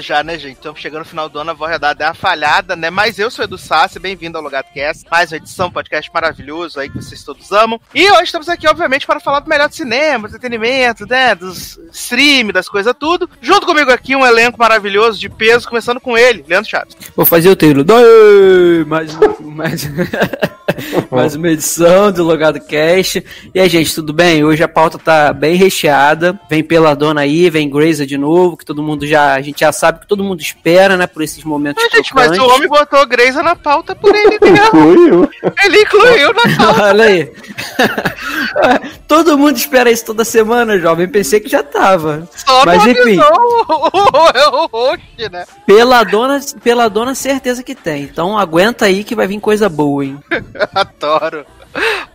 já, né, gente? Estamos chegando no final do ano, a voz da é uma falhada, né? Mas eu sou Edu Sassi, bem-vindo ao Logado Cast, mais uma edição, podcast maravilhoso aí que vocês todos amam. E hoje estamos aqui, obviamente, para falar do melhor do cinema, do entretenimento, né? Dos stream, das coisas tudo. Junto comigo aqui, um elenco maravilhoso de peso, começando com ele, Leandro Chaves. Vou fazer o treino. Mais, mais, mais uma edição do Logado Cast. E aí, gente, tudo bem? Hoje a pauta tá bem recheada. Vem pela dona aí, vem Grazer de novo, que todo mundo já. A gente já sabe que todo mundo espera, né? Por esses momentos. Mas, gente, mas o homem botou Grazer na pauta por ele mesmo. Ele incluiu na pauta. Olha aí. todo mundo espera isso toda semana, jovem. Pensei que já tava. Só mas enfim. O, o, o, né? Pela dona, pela dona, certeza que tem. Então aguenta aí que vai vir coisa boa, hein? Adoro.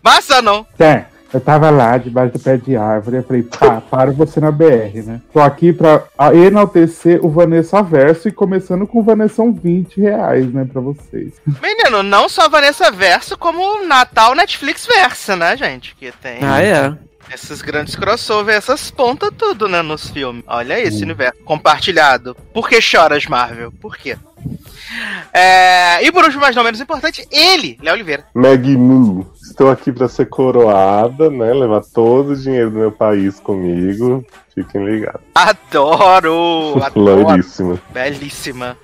Massa não. Tem. Eu tava lá debaixo do pé de árvore e falei, pá, para você na BR, né? Tô aqui pra enaltecer o Vanessa Verso e começando com o Vanessa 20 reais, né, pra vocês. Menino, não só Vanessa Verso, como Natal Netflix Verso, né, gente? Que tem. Ah, é. Esses grandes crossover, essas pontas tudo, né, nos filmes. Olha esse universo compartilhado. Por que choras, Marvel? Por quê? É... E por último, mas não menos importante, ele, Léo Oliveira. Maggie. Estou aqui para ser coroada, né? Levar todo o dinheiro do meu país comigo. Fiquem ligados. Adoro! Floríssima. Belíssima.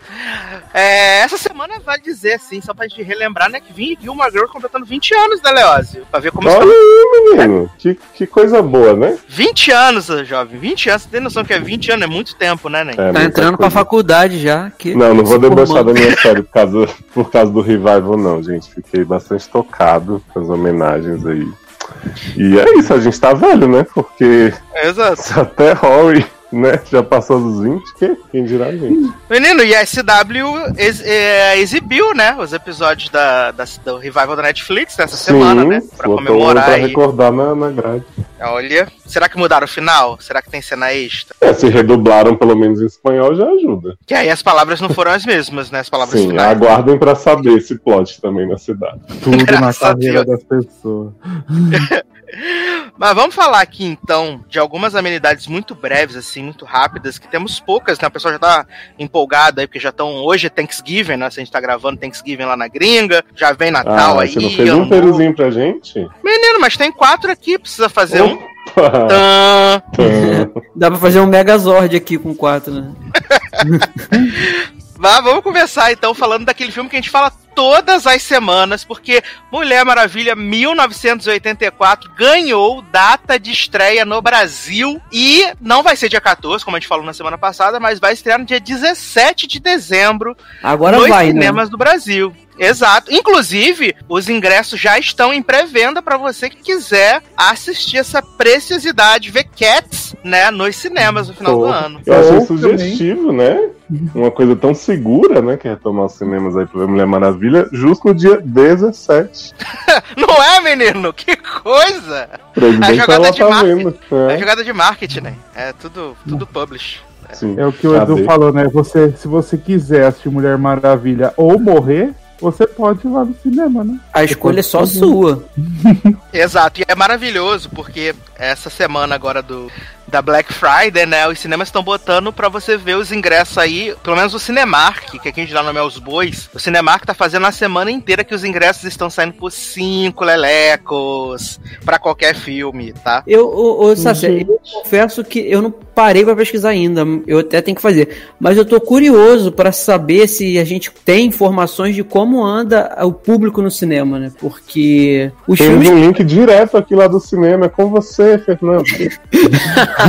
É, essa semana vale dizer, assim, só pra gente relembrar, né, que Vin Gilmore Girl completando 20 anos, né, Leózio? Pra ver como Olha está... aí, menino. É. Que, que coisa boa, né? 20 anos, jovem. 20 anos. Você tem noção que é 20 anos? É muito tempo, né, Nen? É, tá entrando coisa. pra faculdade já. Que... Não, não vou debochar da minha série por causa, por causa do revival, não, gente. Fiquei bastante tocado com as homenagens aí. E é isso, a gente tá velho, né? Porque Exato. até Rory né? Já passou dos 20, que? quem dirá gente. Menino, e a SW ex, é, exibiu, né? Os episódios da, da, do revival da Netflix nessa Sim, semana, né? Pra comemorar. Pra recordar na, na grade. Olha, será que mudaram o final? Será que tem cena extra? É, se redublaram pelo menos em espanhol já ajuda. Que aí as palavras não foram as mesmas, né? As palavras Sim, finais. aguardem pra saber esse plot também na cidade. Tudo na carreira das pessoas. Mas vamos falar aqui então de algumas amenidades muito breves, assim, muito rápidas, que temos poucas, né? O pessoal já tá empolgado aí, porque já estão. Hoje é Thanksgiving, né? Se a gente tá gravando Thanksgiving lá na gringa, já vem Natal ah, aí. Você não fez um peruzinho pra gente? Menino, mas tem quatro aqui, precisa fazer um. Dá pra fazer um Megazord aqui com quatro, né? Mas vamos começar então falando daquele filme que a gente fala todas as semanas, porque Mulher Maravilha 1984 ganhou data de estreia no Brasil e não vai ser dia 14, como a gente falou na semana passada, mas vai estrear no dia 17 de dezembro Agora nos vai, né? cinemas né? do Brasil. Exato. Inclusive, os ingressos já estão em pré-venda para você que quiser assistir essa preciosidade, ver Cats, né, nos cinemas no final Pô, do ano. Eu achei sugestivo, né? Uma coisa tão segura, né, que é retomar os cinemas aí pra ver Mulher Maravilha, justo no dia 17. Não é, menino? Que coisa! A jogada de tá marketing. É. é jogada de marketing, né? É tudo, tudo publish. Sim. É o que o Edu falou, né? Você, se você quiser assistir Mulher Maravilha ou morrer, você pode ir lá no cinema, né? A escolha é só sua. Exato, e é maravilhoso porque essa semana agora do da Black Friday, né? Os cinemas estão botando para você ver os ingressos aí, pelo menos o Cinemark, que aqui a gente dá nome aos bois. O Cinemark tá fazendo a semana inteira que os ingressos estão saindo por 5 lelecos para qualquer filme, tá? Eu, ô, ô Sassi, eu confesso que eu não parei para pesquisar ainda, eu até tenho que fazer, mas eu tô curioso para saber se a gente tem informações de como anda o público no cinema, né? Porque os tem filmes... um link direto aqui lá do cinema, é com você, Fernando.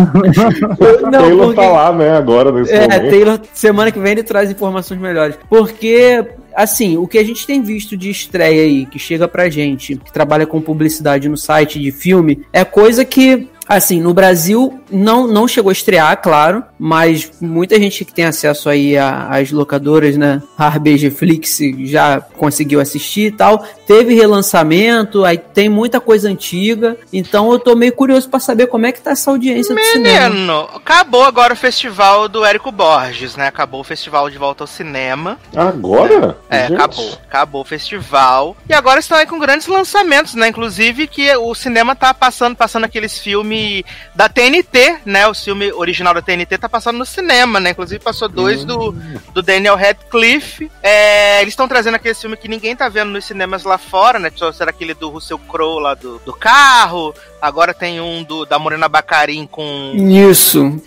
não, Taylor porque... tá lá, né, agora nesse É, momento. Taylor, semana que vem ele traz informações melhores. Porque assim, o que a gente tem visto de estreia aí, que chega pra gente, que trabalha com publicidade no site de filme, é coisa que Assim, no Brasil não, não chegou a estrear, claro, mas muita gente que tem acesso aí às locadoras, né? A RBG Flix já conseguiu assistir e tal. Teve relançamento, aí tem muita coisa antiga. Então eu tô meio curioso para saber como é que tá essa audiência Menino, do cinema. Menino, acabou agora o festival do Érico Borges, né? Acabou o festival de volta ao cinema. Agora? É, é acabou. Acabou o festival. E agora estão aí com grandes lançamentos, né? Inclusive que o cinema tá passando, passando aqueles filmes filme da TNT, né? O filme original da TNT tá passando no cinema, né? Inclusive passou dois do, do Daniel Radcliffe. É, eles estão trazendo aquele filme que ninguém tá vendo nos cinemas lá fora, né? Só será aquele do Russell Crowe lá do, do carro. Agora tem um do, da Morena Bacarin com Isso.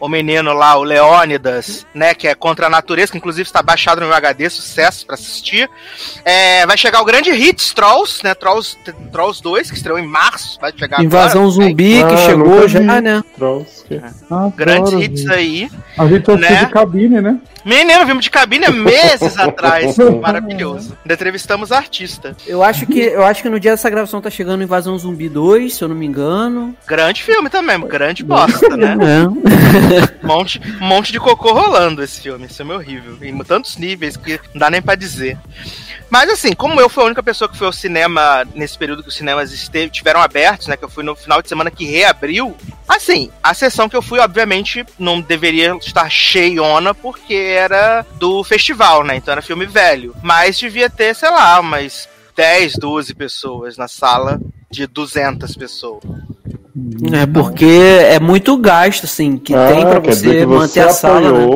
O menino lá, o Leônidas, né? Que é contra a natureza, que inclusive está baixado no meu HD, sucesso pra assistir. É, vai chegar o grande hit Trolls, né? Trolls, Trolls 2, que estreou em março. Vai chegar Invasão agora, zumbi que Ah, chegou já, vi. né? Trolls, que- Adoro, Grandes hits gente. aí. A gente né? de cabine, né? Menino, vimos de cabine há meses atrás. Maravilhoso. Ainda entrevistamos a artista. Eu acho que eu acho que no dia dessa gravação tá chegando Invasão Zumbi 2, se eu não me engano. Grande filme também, grande bosta, né? É. Monte, monte de cocô rolando esse filme. Esse filme é horrível. Em tantos níveis que não dá nem pra dizer. Mas assim, como eu fui a única pessoa que foi ao cinema nesse período que os cinemas esteve, tiveram abertos, né? Que eu fui no final de semana que reabriu. Assim, a sessão que eu fui, obviamente, não deveria estar cheiona, porque era do festival, né? Então era filme velho. Mas devia ter, sei lá, umas 10, 12 pessoas na sala de 200 pessoas. É porque é muito gasto, assim, que Ah, tem pra você que manter a sala. né?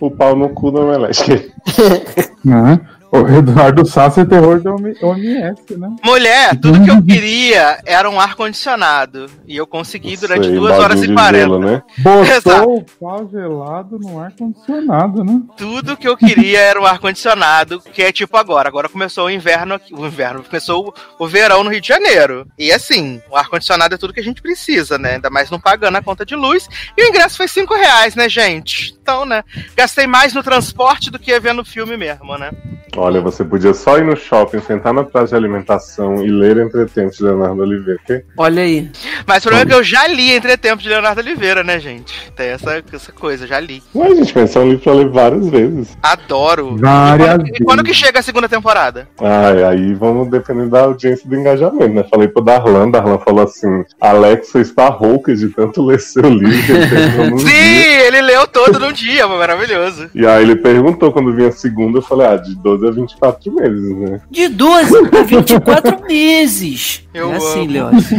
o pau no cu da Omelete. Né? O Eduardo Sassi é terror da OMS, né? Mulher, tudo que eu queria era um ar-condicionado. E eu consegui durante Sei, 2 horas e de 40. gelo, né? Exato. Botou o pau gelado no ar-condicionado, né? Tudo que eu queria era um ar-condicionado, que é tipo agora. Agora começou o inverno aqui. O inverno começou o, o verão no Rio de Janeiro. E assim, o ar-condicionado é tudo que a gente precisa, né? Ainda mais não pagando a conta de luz. E o ingresso foi 5 reais, né, gente? Então, né? Gastei mais no transporte do que vendo o filme mesmo, né? Olha, você podia só ir no shopping, sentar na praça de alimentação e ler Entretempos de Leonardo Oliveira. que- Olha aí. Mas o problema é que eu já li Entretempo de Leonardo Oliveira, né, gente? Tem essa, essa coisa, já li. Ué, gente, mas é um livro pra ler várias vezes. Adoro. Várias e, quando, e quando que vezes. chega a segunda temporada? Ai, aí vamos depender da audiência e do engajamento, né? Falei pro Darlan, Darlan falou assim: Alexa está rouca de tanto ler seu livro que ele Sim, dia. ele leu todo num dia, maravilhoso. E aí ele perguntou quando vinha a segunda, eu falei, ah, de 12 a 24 meses, né? De 12 a 24 meses. Eu é assim, amo. Leoz.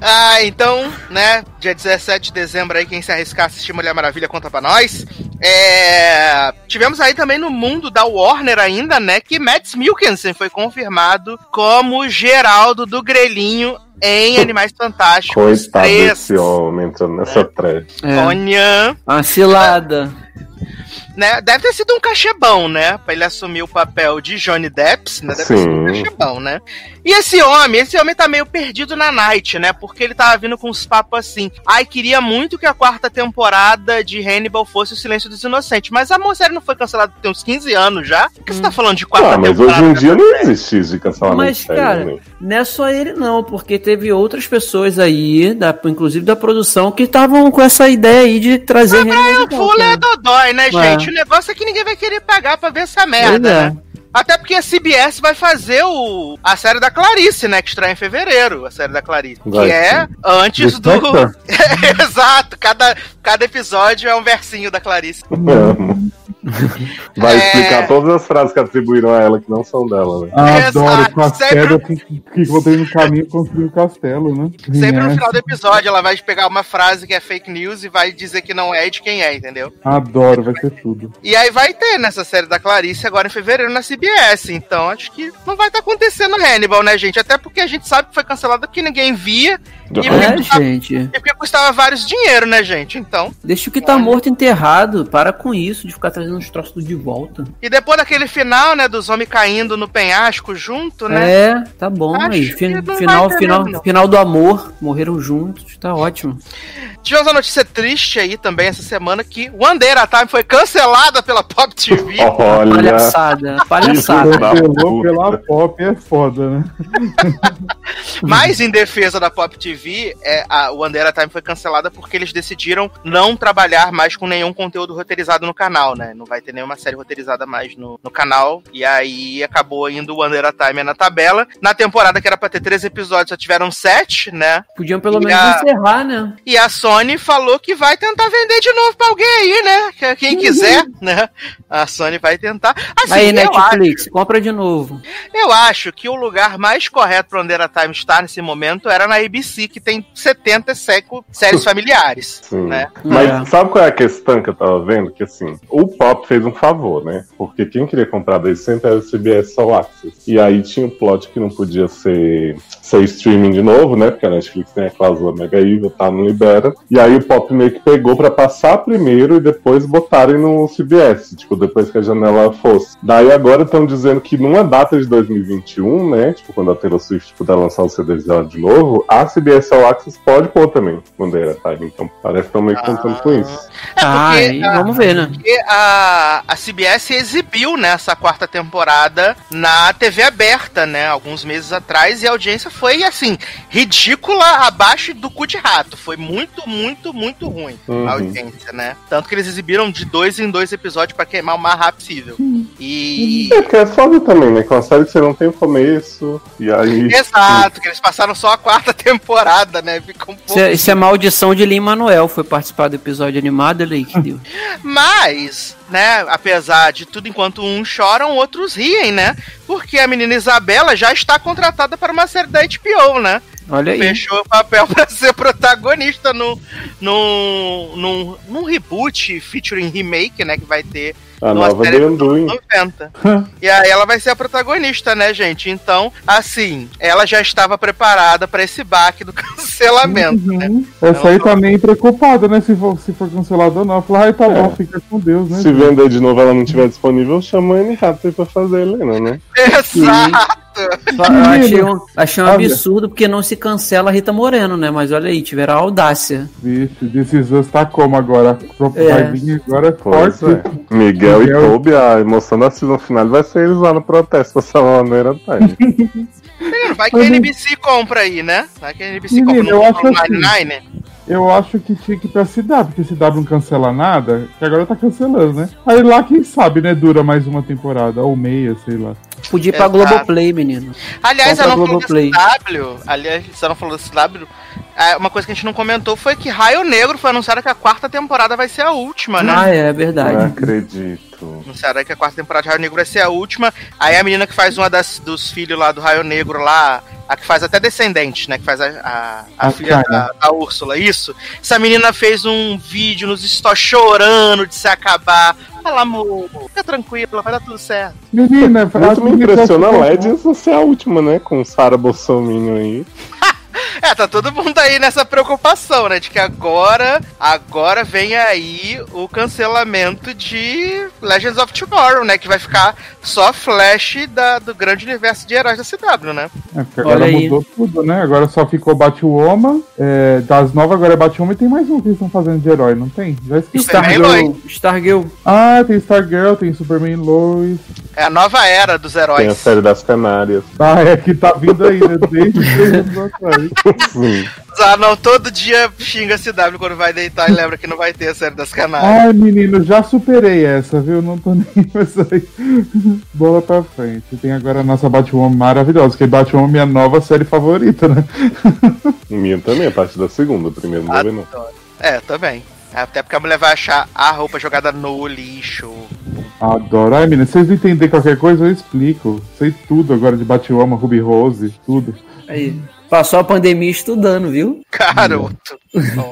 Ah, então, né, dia 17 de dezembro aí, quem se arriscar a assistir Mulher Maravilha, conta pra nós. É... Tivemos aí também no mundo da Warner ainda, né, que Mads Mikkelsen foi confirmado como Geraldo do Grelhinho em Animais Fantásticos Coitado 3. desse homem entrando nessa trash. É. Onha, Uma cilada. Né? Deve ter sido um cachê bom, né? Pra ele assumir o papel de Johnny Depp, né? Deve ter sido um Sim. cachê bom, né? E esse homem, esse homem tá meio perdido na night, né? Porque ele tava vindo com uns papos assim. Ai, queria muito que a quarta temporada de Hannibal fosse o Silêncio dos Inocentes. Mas a série não foi cancelada tem uns 15 anos já. Por que você tá falando de quarta Ah, mas temporada? hoje em dia não existe isso de cancelamento Mas, cara, né? não é só ele não, porque teve outras pessoas aí, da, inclusive da produção, que estavam com essa ideia aí de trazer de volta, Fuller é dodói, né, gente? O negócio é que ninguém vai querer pagar pra ver essa merda, é. né? Até porque a CBS vai fazer o, a série da Clarice, né? Que estreia em fevereiro, a série da Clarice. Vai que é sim. antes do. Spectre? Exato, cada, cada episódio é um versinho da Clarice. Vai É. explicar todas as frases que atribuíram a ela que não são dela, né? Adoro Exato, com as sempre- que, que encontrei no caminho construir um castelo, né? Sempre no É, final do episódio ela vai pegar uma frase que é fake news e vai dizer que não é e de quem é, entendeu? Adoro, vai ser tudo. E aí vai ter nessa série da Clarice agora em fevereiro na CBS. Então acho que não vai estar acontecendo Hannibal, né, gente? Até porque a gente sabe que foi cancelado porque ninguém via e É, porque, custava, gente. e porque custava vários dinheiro, né, gente? Então. Deixa o que tá morto enterrado. Para com isso, de ficar trazendo os troços de volta. E depois daquele final, né, dos homens caindo no penhasco junto, né? É, tá bom Acho aí. Fin- final, final, mesmo, final do amor. Morreram juntos. Tá ótimo. Tivemos uma notícia triste aí também essa semana que One Day at a Time foi cancelada pela Pop TV. Olha, Palhaçada. Palhaçada. Cancelou pela pop é foda, né? Mas em defesa da Pop TV, vi, é, a, o Andera Time foi cancelada porque eles decidiram não trabalhar mais com nenhum conteúdo roteirizado no canal, né? Não vai ter nenhuma série roteirizada mais no, no canal. E aí acabou indo o Andera Time na tabela. Na temporada que era pra ter três episódios, só tiveram sete, né? Podiam pelo E menos a- encerrar, né? E a Sony falou que vai tentar vender de novo pra alguém aí, né? Que- Quem quiser, né? A Sony vai tentar. Assim, Aí, Netflix, compra de novo. Eu acho que o lugar mais correto para Andera Time estar nesse momento era na ABC, que tem 70 seco- séries familiares, Sim. né? Mas É. sabe qual é a questão que eu tava vendo? Que assim, o Pop fez um favor, né? Porque quem queria comprar daí sempre era o CBS All Access. E aí tinha o plot que não podia ser, ser streaming de novo, né? Porque a Netflix tem a cláusula mega evil, tá? Não libera. E aí o Pop meio que pegou pra passar primeiro e depois botarem no CBS, tipo, depois que a janela fosse. Daí agora estão dizendo que numa data de 2021, né? Tipo, quando a Taylor Swift puder lançar o CD dela de novo, a CBS All Access pode pôr também, quando era time. Então parece que estão meio que contando com isso. É ah, porque, aí, a, vamos ver, né? porque a, a CBS exibiu nessa quarta temporada na TV aberta, né? Alguns meses atrás, e a audiência foi, assim, ridícula abaixo do cu de rato. Foi muito, muito, muito ruim Uhum. a audiência, né? Tanto que eles exibiram de dois em dois episódios pra queimar o mais rápido possível. E. É, porque é foda também, né? Com a série que você não tem o começo, e aí. Exato, que eles passaram só a quarta temporada, né? Fica um pouco. Isso é, isso é maldição de Lin Manuel. Foi participar do episódio animado, ele aí que deu. Mas, né, apesar de tudo enquanto uns choram, outros riem, né? Porque a menina Isabela já está contratada para uma série da HBO, né? Olha aí. Fechou o papel para ser protagonista no, no, num, num reboot featuring remake, né? Que vai ter A numa nova dos Undoing. 90. e aí ela vai ser a protagonista, né, gente? Então, assim, ela já estava preparada para esse baque do cancelamento, né? Uhum. Essa aí tá meio preocupada, né? Se for, se for cancelado ou não. Fala, ai, tá É. bom, fica com Deus, né? Se vender de novo ela não estiver disponível, chama a Anne Hathaway pra fazer a Helena, né? Exato! Só- Eu achei um, achei um absurdo porque não se cancela a Rita Moreno, né? Mas olha aí, tiveram a audácia. Vixe, This Is Us tá como agora? Pro- É. Vai vir agora forte. é. Miguel, Miguel- e Toby, a emoção da season final vai ser eles lá no protesto pra salvar a Neira Time. Vai que a NBC compra aí, né? Vai que a NBC compra eu no acho assim. Nine. Eu acho que tinha que ir pra CW, porque CW não cancela nada, que agora tá cancelando, né? Aí lá, quem sabe, né? Dura mais uma temporada, ou meia, sei lá. Podia ir pra Exato. Globoplay, menino. Aliás, ela não falou da CW. Aliás, você não falou da CW. é, Uma coisa que a gente não comentou foi que Raio Negro foi anunciado que a quarta temporada vai ser a última, né? Ah, é Não verdade. acredito. Anunciaram que a quarta temporada de Raio Negro vai ser a última. Aí a menina que faz uma das, dos filhos lá do Raio Negro lá, a que faz até Descendente, né? Que faz a, a, a A filha da, da Úrsula, isso. Essa menina fez um vídeo nos stories chorando de se acabar. Fala, amor, fica tranquila, vai dar tudo certo. Menina, Muito me impressiona a Legends você é a última, né? Com Sarah Bolsonaro aí. É, tá todo mundo aí nessa preocupação, né? De que agora, agora vem aí o cancelamento de Legends of Tomorrow, né? Que vai ficar só Flash da, do grande universo de heróis da CW, né? É, porque agora Olha aí. mudou tudo, né? Agora só ficou Batwoman, é, das novas agora é Batwoman e tem mais um que eles estão fazendo de herói, não tem? Já esqueci. Superman Stargirl, Stargirl. Ah, tem Stargirl, tem Superman Lois. É a nova era dos Tem a heróis. série das Canárias. Ah, é que tá vindo aí, né? Desde anos atrás. Sim. Ah, não, todo dia xinga a CW quando vai deitar e lembra que não vai ter a série das canárias. Ai, menino, já superei essa, viu? Não tô nem com essa aí. Bola pra frente. Tem agora a nossa Batwoman maravilhosa, que Batwoman é minha nova série favorita, né? Minha também, a partir da segunda. Primeiro não vou não. É, também. Até porque a mulher vai achar a roupa jogada no lixo. Adoro. Ai, menina, se vocês entenderem qualquer coisa, eu explico. Sei tudo agora de Batwoman, Ruby Rose, tudo. Aí. Passou a pandemia estudando, viu? Garoto.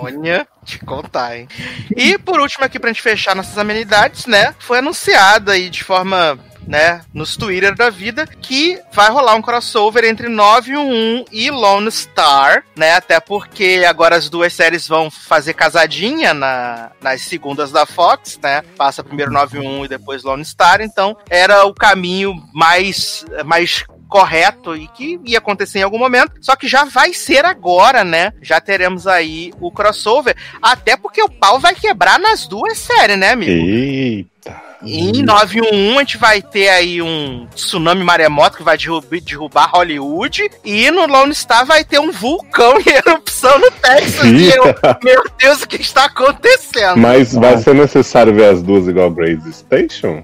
Olha, te contar, hein? E por último aqui pra gente fechar nossas amenidades, né? Foi anunciado aí de forma, né, nos Twitter da vida, que vai rolar um crossover entre 911 e Lone Star, né? Até porque agora as duas séries vão fazer casadinha na, nas segundas da Fox, né? Passa primeiro 911 e depois Lone Star, então era o caminho mais, mais correto e que ia acontecer em algum momento, só que já vai ser agora, né? Já teremos aí o crossover, até porque o pau vai quebrar nas duas séries, né, amigo? Eita. Em 911 a gente vai ter aí um tsunami maremoto que vai derrubar, derrubar Hollywood. E no Lone Star vai ter um vulcão em erupção no Texas. E eu, meu Deus, o que está acontecendo? Mas vai ser necessário ver as duas igual Grace Station?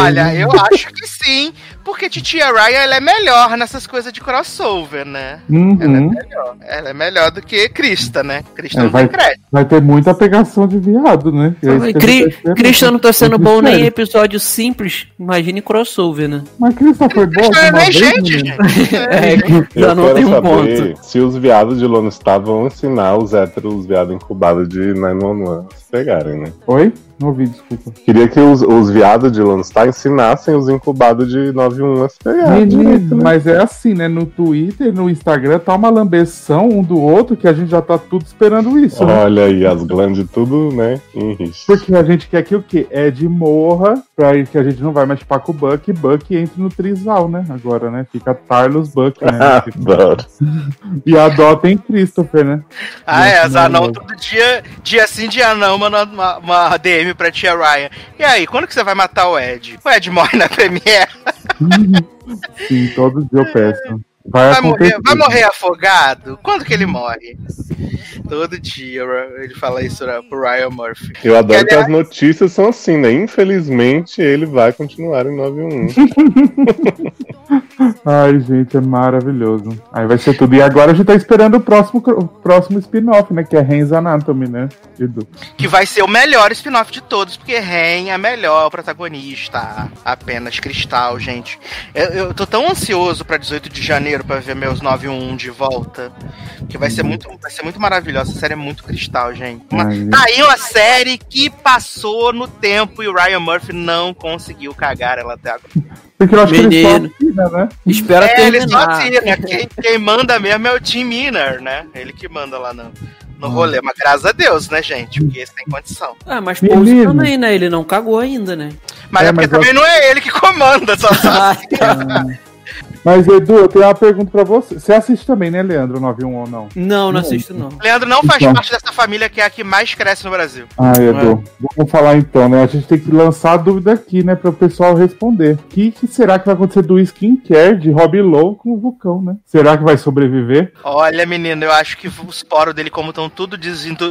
Olha, eu acho que sim. Porque Titia Ryan ela é melhor nessas coisas de crossover, né? Ela é Uhum. melhor. Ela é melhor do que Krista, né? Krista É, não vai- tem crédito. Vai ter muita pegação de viado, né? Isso que a gente Cri esperando. Christian não tá sendo bom nem em Sério. episódio simples, imagine crossover, né? Mas Krista não é nem vez, gente. É, que Eu já não quero tem um saber ponto. se os viados de Lone Star vão ensinar os héteros, os viados incubados de 911 a se pegarem, né? Oi? Não ouvi, desculpa. Queria que os, os viados de Lone Star ensinassem os incubados de 911 a se Menino, né? mas é assim, né? No Twitter, no Instagram, tá uma lambeção um do outro que a gente já tá tudo esperando isso, né? Olha aí, as glandes tudo, né? Em risco. Porque a gente quer que o quê? Ed morra, pra que a gente não vai mais chupar com o Buck, e Buck entre no Trisal, né? Agora, né? Fica Tarlos Buck, né? Adoro. e adotem Christopher, né? Ah, é, as Não, anão não. todo dia, dia sim, dia não, mandando uma, uma DM pra tia Ryan. E aí, quando que você vai matar o Ed? O Ed morre na Premiere. Sim, todo dia eu peço. Vai, Vai morrer, vai morrer afogado? Quando que ele morre? Todo dia ele fala isso pro Ryan Murphy. Eu adoro E, que as aliás- notícias são assim, né? Infelizmente, ele vai continuar em 911. Ai, gente, é maravilhoso. Aí vai ser tudo. E agora a gente tá esperando o próximo, o próximo spin-off, né? Que é Ren's Anatomy, né? Edu? Que vai ser o melhor spin-off de todos, porque Ren é a melhor protagonista. Apenas cristal, gente. Eu, eu tô tão ansioso pra 18 de janeiro pra ver meus 911 de volta. Que vai ser muito, vai ser muito maravilhosa. Essa série é muito cristal, gente. Uma, tá aí uma série que passou no tempo e o Ryan Murphy não conseguiu cagar ela até agora. Porque eu acho que ele só Menino. né? Espera É, ele só terminar. tira. Quem, quem manda mesmo é o Tim Miner, né? Ele que manda lá no, no rolê. Mas graças a Deus, né, gente? Porque esse tem condição. Ah, mas Pose Menino. também, né? Ele não cagou ainda, né? Mas é, É, porque mas eu- também não é ele que comanda, só Ah, tá. Mas, Edu, eu tenho uma pergunta pra você. Você assiste também, né, Leandro, 91 ou não? Não, não assisto não. Leandro não faz Então. parte dessa família que é a que mais cresce no Brasil. Ah, Edu, vamos falar então, né? A gente tem que lançar a dúvida aqui, né, para o pessoal responder. O que, que será que vai acontecer do skincare de Rob Lowe com o Vulcão, né? Será que vai sobreviver? Olha, menino, eu acho que os poros dele, como estão tudo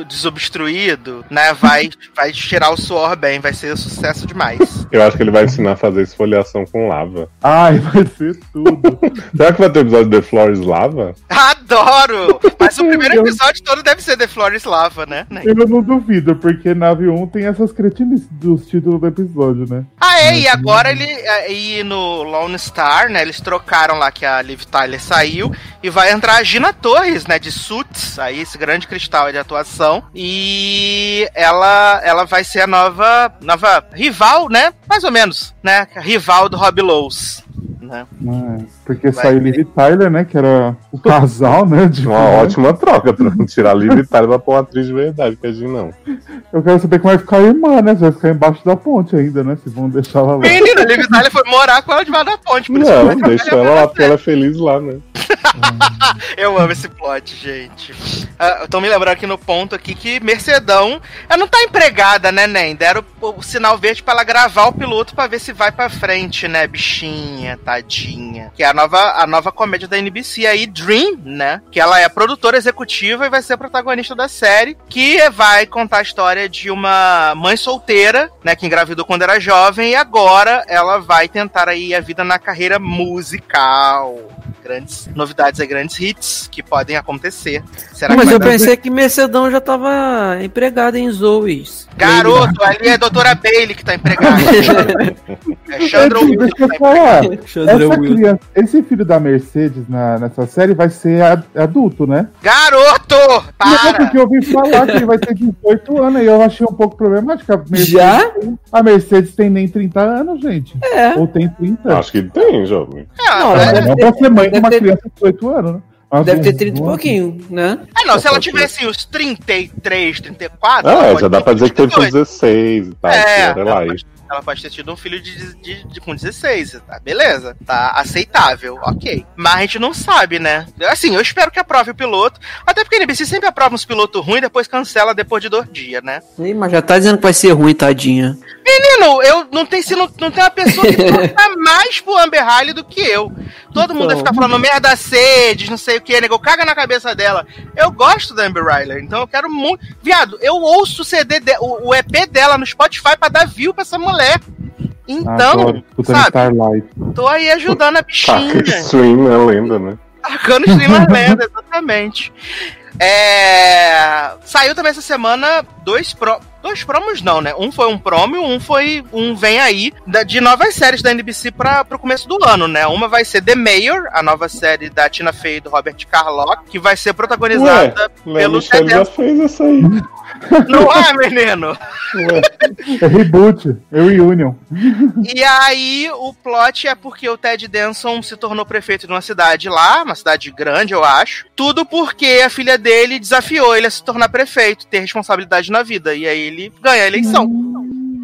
desobstruído, né? Vai, vai tirar o suor bem, vai ser sucesso demais. Eu acho que ele vai ensinar a fazer esfoliação com lava. Ai, vai ser tudo. Será que vai ter episódio de The Flores Lava? Adoro! Mas o primeiro episódio todo deve ser The Flores Lava, né? Eu não duvido, porque Nave 1 tem essas cretinices dos títulos do episódio, né? Ah, é, e agora ele. é, E no Lone Star, né? Eles trocaram lá que a Liv Tyler saiu e vai entrar a Gina Torres, né? De Suits, aí esse grande cristal de atuação. E ela, ela vai ser a nova, nova rival, né? Mais ou menos, né? Rival do Rob Lowe's. Né? Porque Vai saiu. Liv Tyler, né? Que era o casal, né? De Uma ótima troca pra tirar Liv Tyler pra pôr uma atriz de verdade, que a gente não. Eu quero saber como vai ficar a irmã, né? Se vai ficar embaixo da ponte ainda, né? Se vão deixar ela lá. Menina, a Liv Tyler foi morar com ela debaixo da ponte. Por isso que Não, deixa trabalhar ela lá porque ela é feliz lá, né? Eu amo esse plot, gente. Ah, Estão me lembrando aqui no ponto aqui que Mercedão, ela não tá empregada, né, Nem? Deram o, o sinal verde pra ela gravar o piloto pra ver se vai pra frente, né, bichinha, tadinha. Que é a nova, a nova comédia da NBC aí, Dream, né? Que ela é produtora executiva e vai ser a protagonista da série, que vai contar a história de uma mãe solteira, né, que engravidou quando era jovem e agora ela vai tentar aí a vida na carreira musical grandes novidades e grandes hits que podem acontecer. Será Mas eu pensei que Mercedão já tava empregada em Zoe's. Garoto, ali é a doutora Bailey que tá empregada. é Chandra Deixa Wilson eu que tá falar. Essa Wilson. criança, esse filho da Mercedes na, nessa série vai ser ad- adulto, né? Garoto! Não, Para! porque eu ouvi falar que ele vai ter 18 anos e eu achei um pouco problemático. A Mercedes, Já? A Mercedes tem nem 30 anos, gente. É. Ou tem 30. Acho que tem, jovem. Ah, Não, é- ela Não deve pra ser mãe de uma ter- criança de 18 anos, né? Mas Deve ter um- 30 e pouquinho, né? é, não, se ela tivesse uns 33, 34. Ah, é, já dá pra dizer que teve com 22. 16 e tal. É, ela lá. pode, ela pode ter tido um filho de, de- de- com 16, tá? Beleza, tá aceitável, ok. Mas a gente não sabe, né? Assim, eu espero que aprove o piloto, até porque a NBC sempre aprova uns pilotos ruins e depois cancela depois de dois dias, né? Ih, mas já tá dizendo que vai ser ruim, tadinha. Menino, eu não tem, se não, não tem uma pessoa que torça mais pro Amber Riley do que eu. Todo mundo vai Então. ficar falando merda sede, não sei o que, nego, caga na cabeça dela. Eu gosto da Amber Riley, então eu quero muito. Viado, eu ouço o CD, de- o, EP dela no Spotify pra dar view pra essa mulher. Então, sabe, tô aí ajudando a bichinha. Stream, né? Lenda, né? Arcano Stream Lenda, exatamente. É... Saiu também essa semana dois pro... Dois promos não, né? Um foi um promo e um foi um vem aí da- de novas séries da NBC para pro começo do ano, né? Uma vai ser The Mayor, a nova série da Tina Fey e do Robert Carlock, que vai ser protagonizada Léa pelo Michelle já fez isso aí. Não é, menino? Ué. É reboot, é reunion. E aí, o plot é porque o Ted Danson se tornou prefeito de uma cidade lá, uma cidade grande, eu acho. Tudo porque a filha dele desafiou ele a se tornar prefeito, ter responsabilidade na vida. E aí ele ganha a eleição,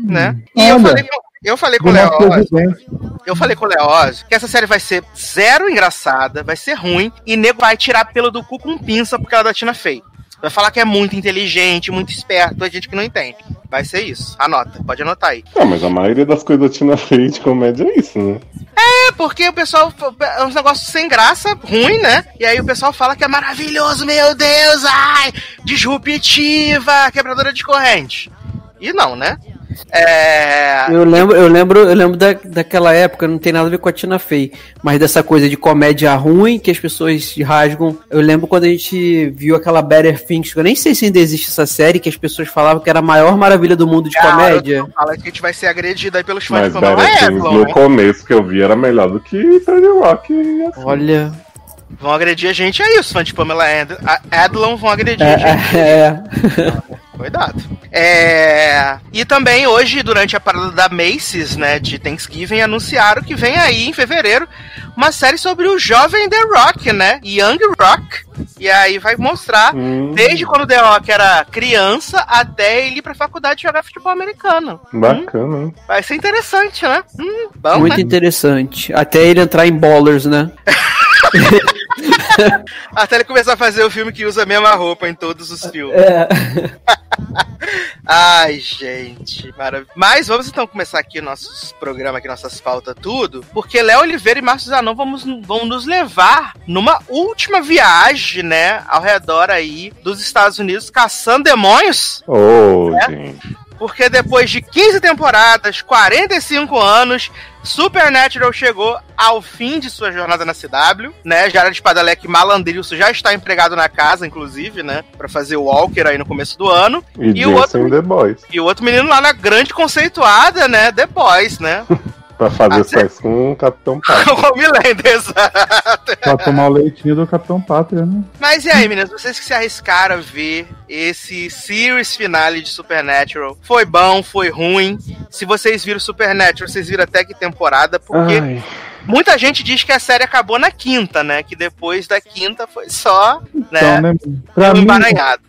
né? E eu Olha. falei com, eu falei com o eu falei com o Leoz que essa série vai ser zero engraçada, vai ser ruim, e nego vai tirar pelo do cu com pinça porque ela é da Tina Fey. Vai falar que é muito inteligente, muito esperto, a gente que não entende. Vai ser isso. Anota, pode anotar aí. Ah, mas a maioria das coisas da Tina Fey de comédia é isso, né? É porque o pessoal é uns negócios sem graça, ruim, né? E aí o pessoal fala que é maravilhoso, meu Deus, ai, disruptiva, quebradora de corrente. E não, né? É. Eu lembro, eu lembro, eu lembro da, daquela época, não tem nada a ver com a Tina Fey, mas dessa coisa de comédia ruim que as pessoas se rasgam. Eu lembro quando a gente viu aquela Better Things, que eu nem sei se ainda existe essa série, que as pessoas falavam que era a maior maravilha do mundo de comédia. Fala que a gente vai ser agredido aí pelos fãs Mas de Pamela Better Things, Adlon, no começo que eu vi era melhor do que Third Rock. e assim. Olha. Vão agredir a gente, é isso, fãs de Pamela Adlon vão agredir a gente. É, Cuidado. É... E também hoje, durante a parada da Macy's, né, de Thanksgiving, anunciaram que vem aí, em fevereiro, uma série sobre o jovem The Rock, né? Young Rock. E aí vai mostrar Hum, desde quando o The Rock era criança até ele ir pra faculdade jogar futebol americano. bacana, hein? Vai ser interessante, né? Hum, bom, muito né? interessante. Até ele entrar em Ballers, né? Até ele começar a fazer o filme que usa a mesma roupa em todos os filmes. É. Ai, gente, maravilha. Mas vamos então começar aqui o nosso programa, aqui nossas pautas, tudo, porque Léo Oliveira e Márcio Zanon vamos, vão nos levar numa última viagem, né, ao redor aí dos Estados Unidos, caçando demônios, Ô, É? gente. porque depois de 15 temporadas, 45 anos, Supernatural chegou ao fim de sua jornada na CW, né? Jared Padalecki Malandrilson já está empregado na casa, inclusive, né? Pra fazer o Walker aí no começo do ano. E, E o outro- The Boys. E o outro menino lá na grande conceituada, né? The Boys, né? Pra fazer Ah, sexo com o Capitão Pátria. o Homelander, exato. Pra tomar o leitinho do Capitão Pátria, né? Mas e aí, meninas? Vocês que se arriscaram a ver esse series finale de Supernatural, foi bom, foi ruim? Se vocês viram Supernatural, vocês viram até que temporada? Porque Ai, muita gente diz que a série acabou na quinta, né? Que depois da quinta foi só, Então, né? né? Pra um mim,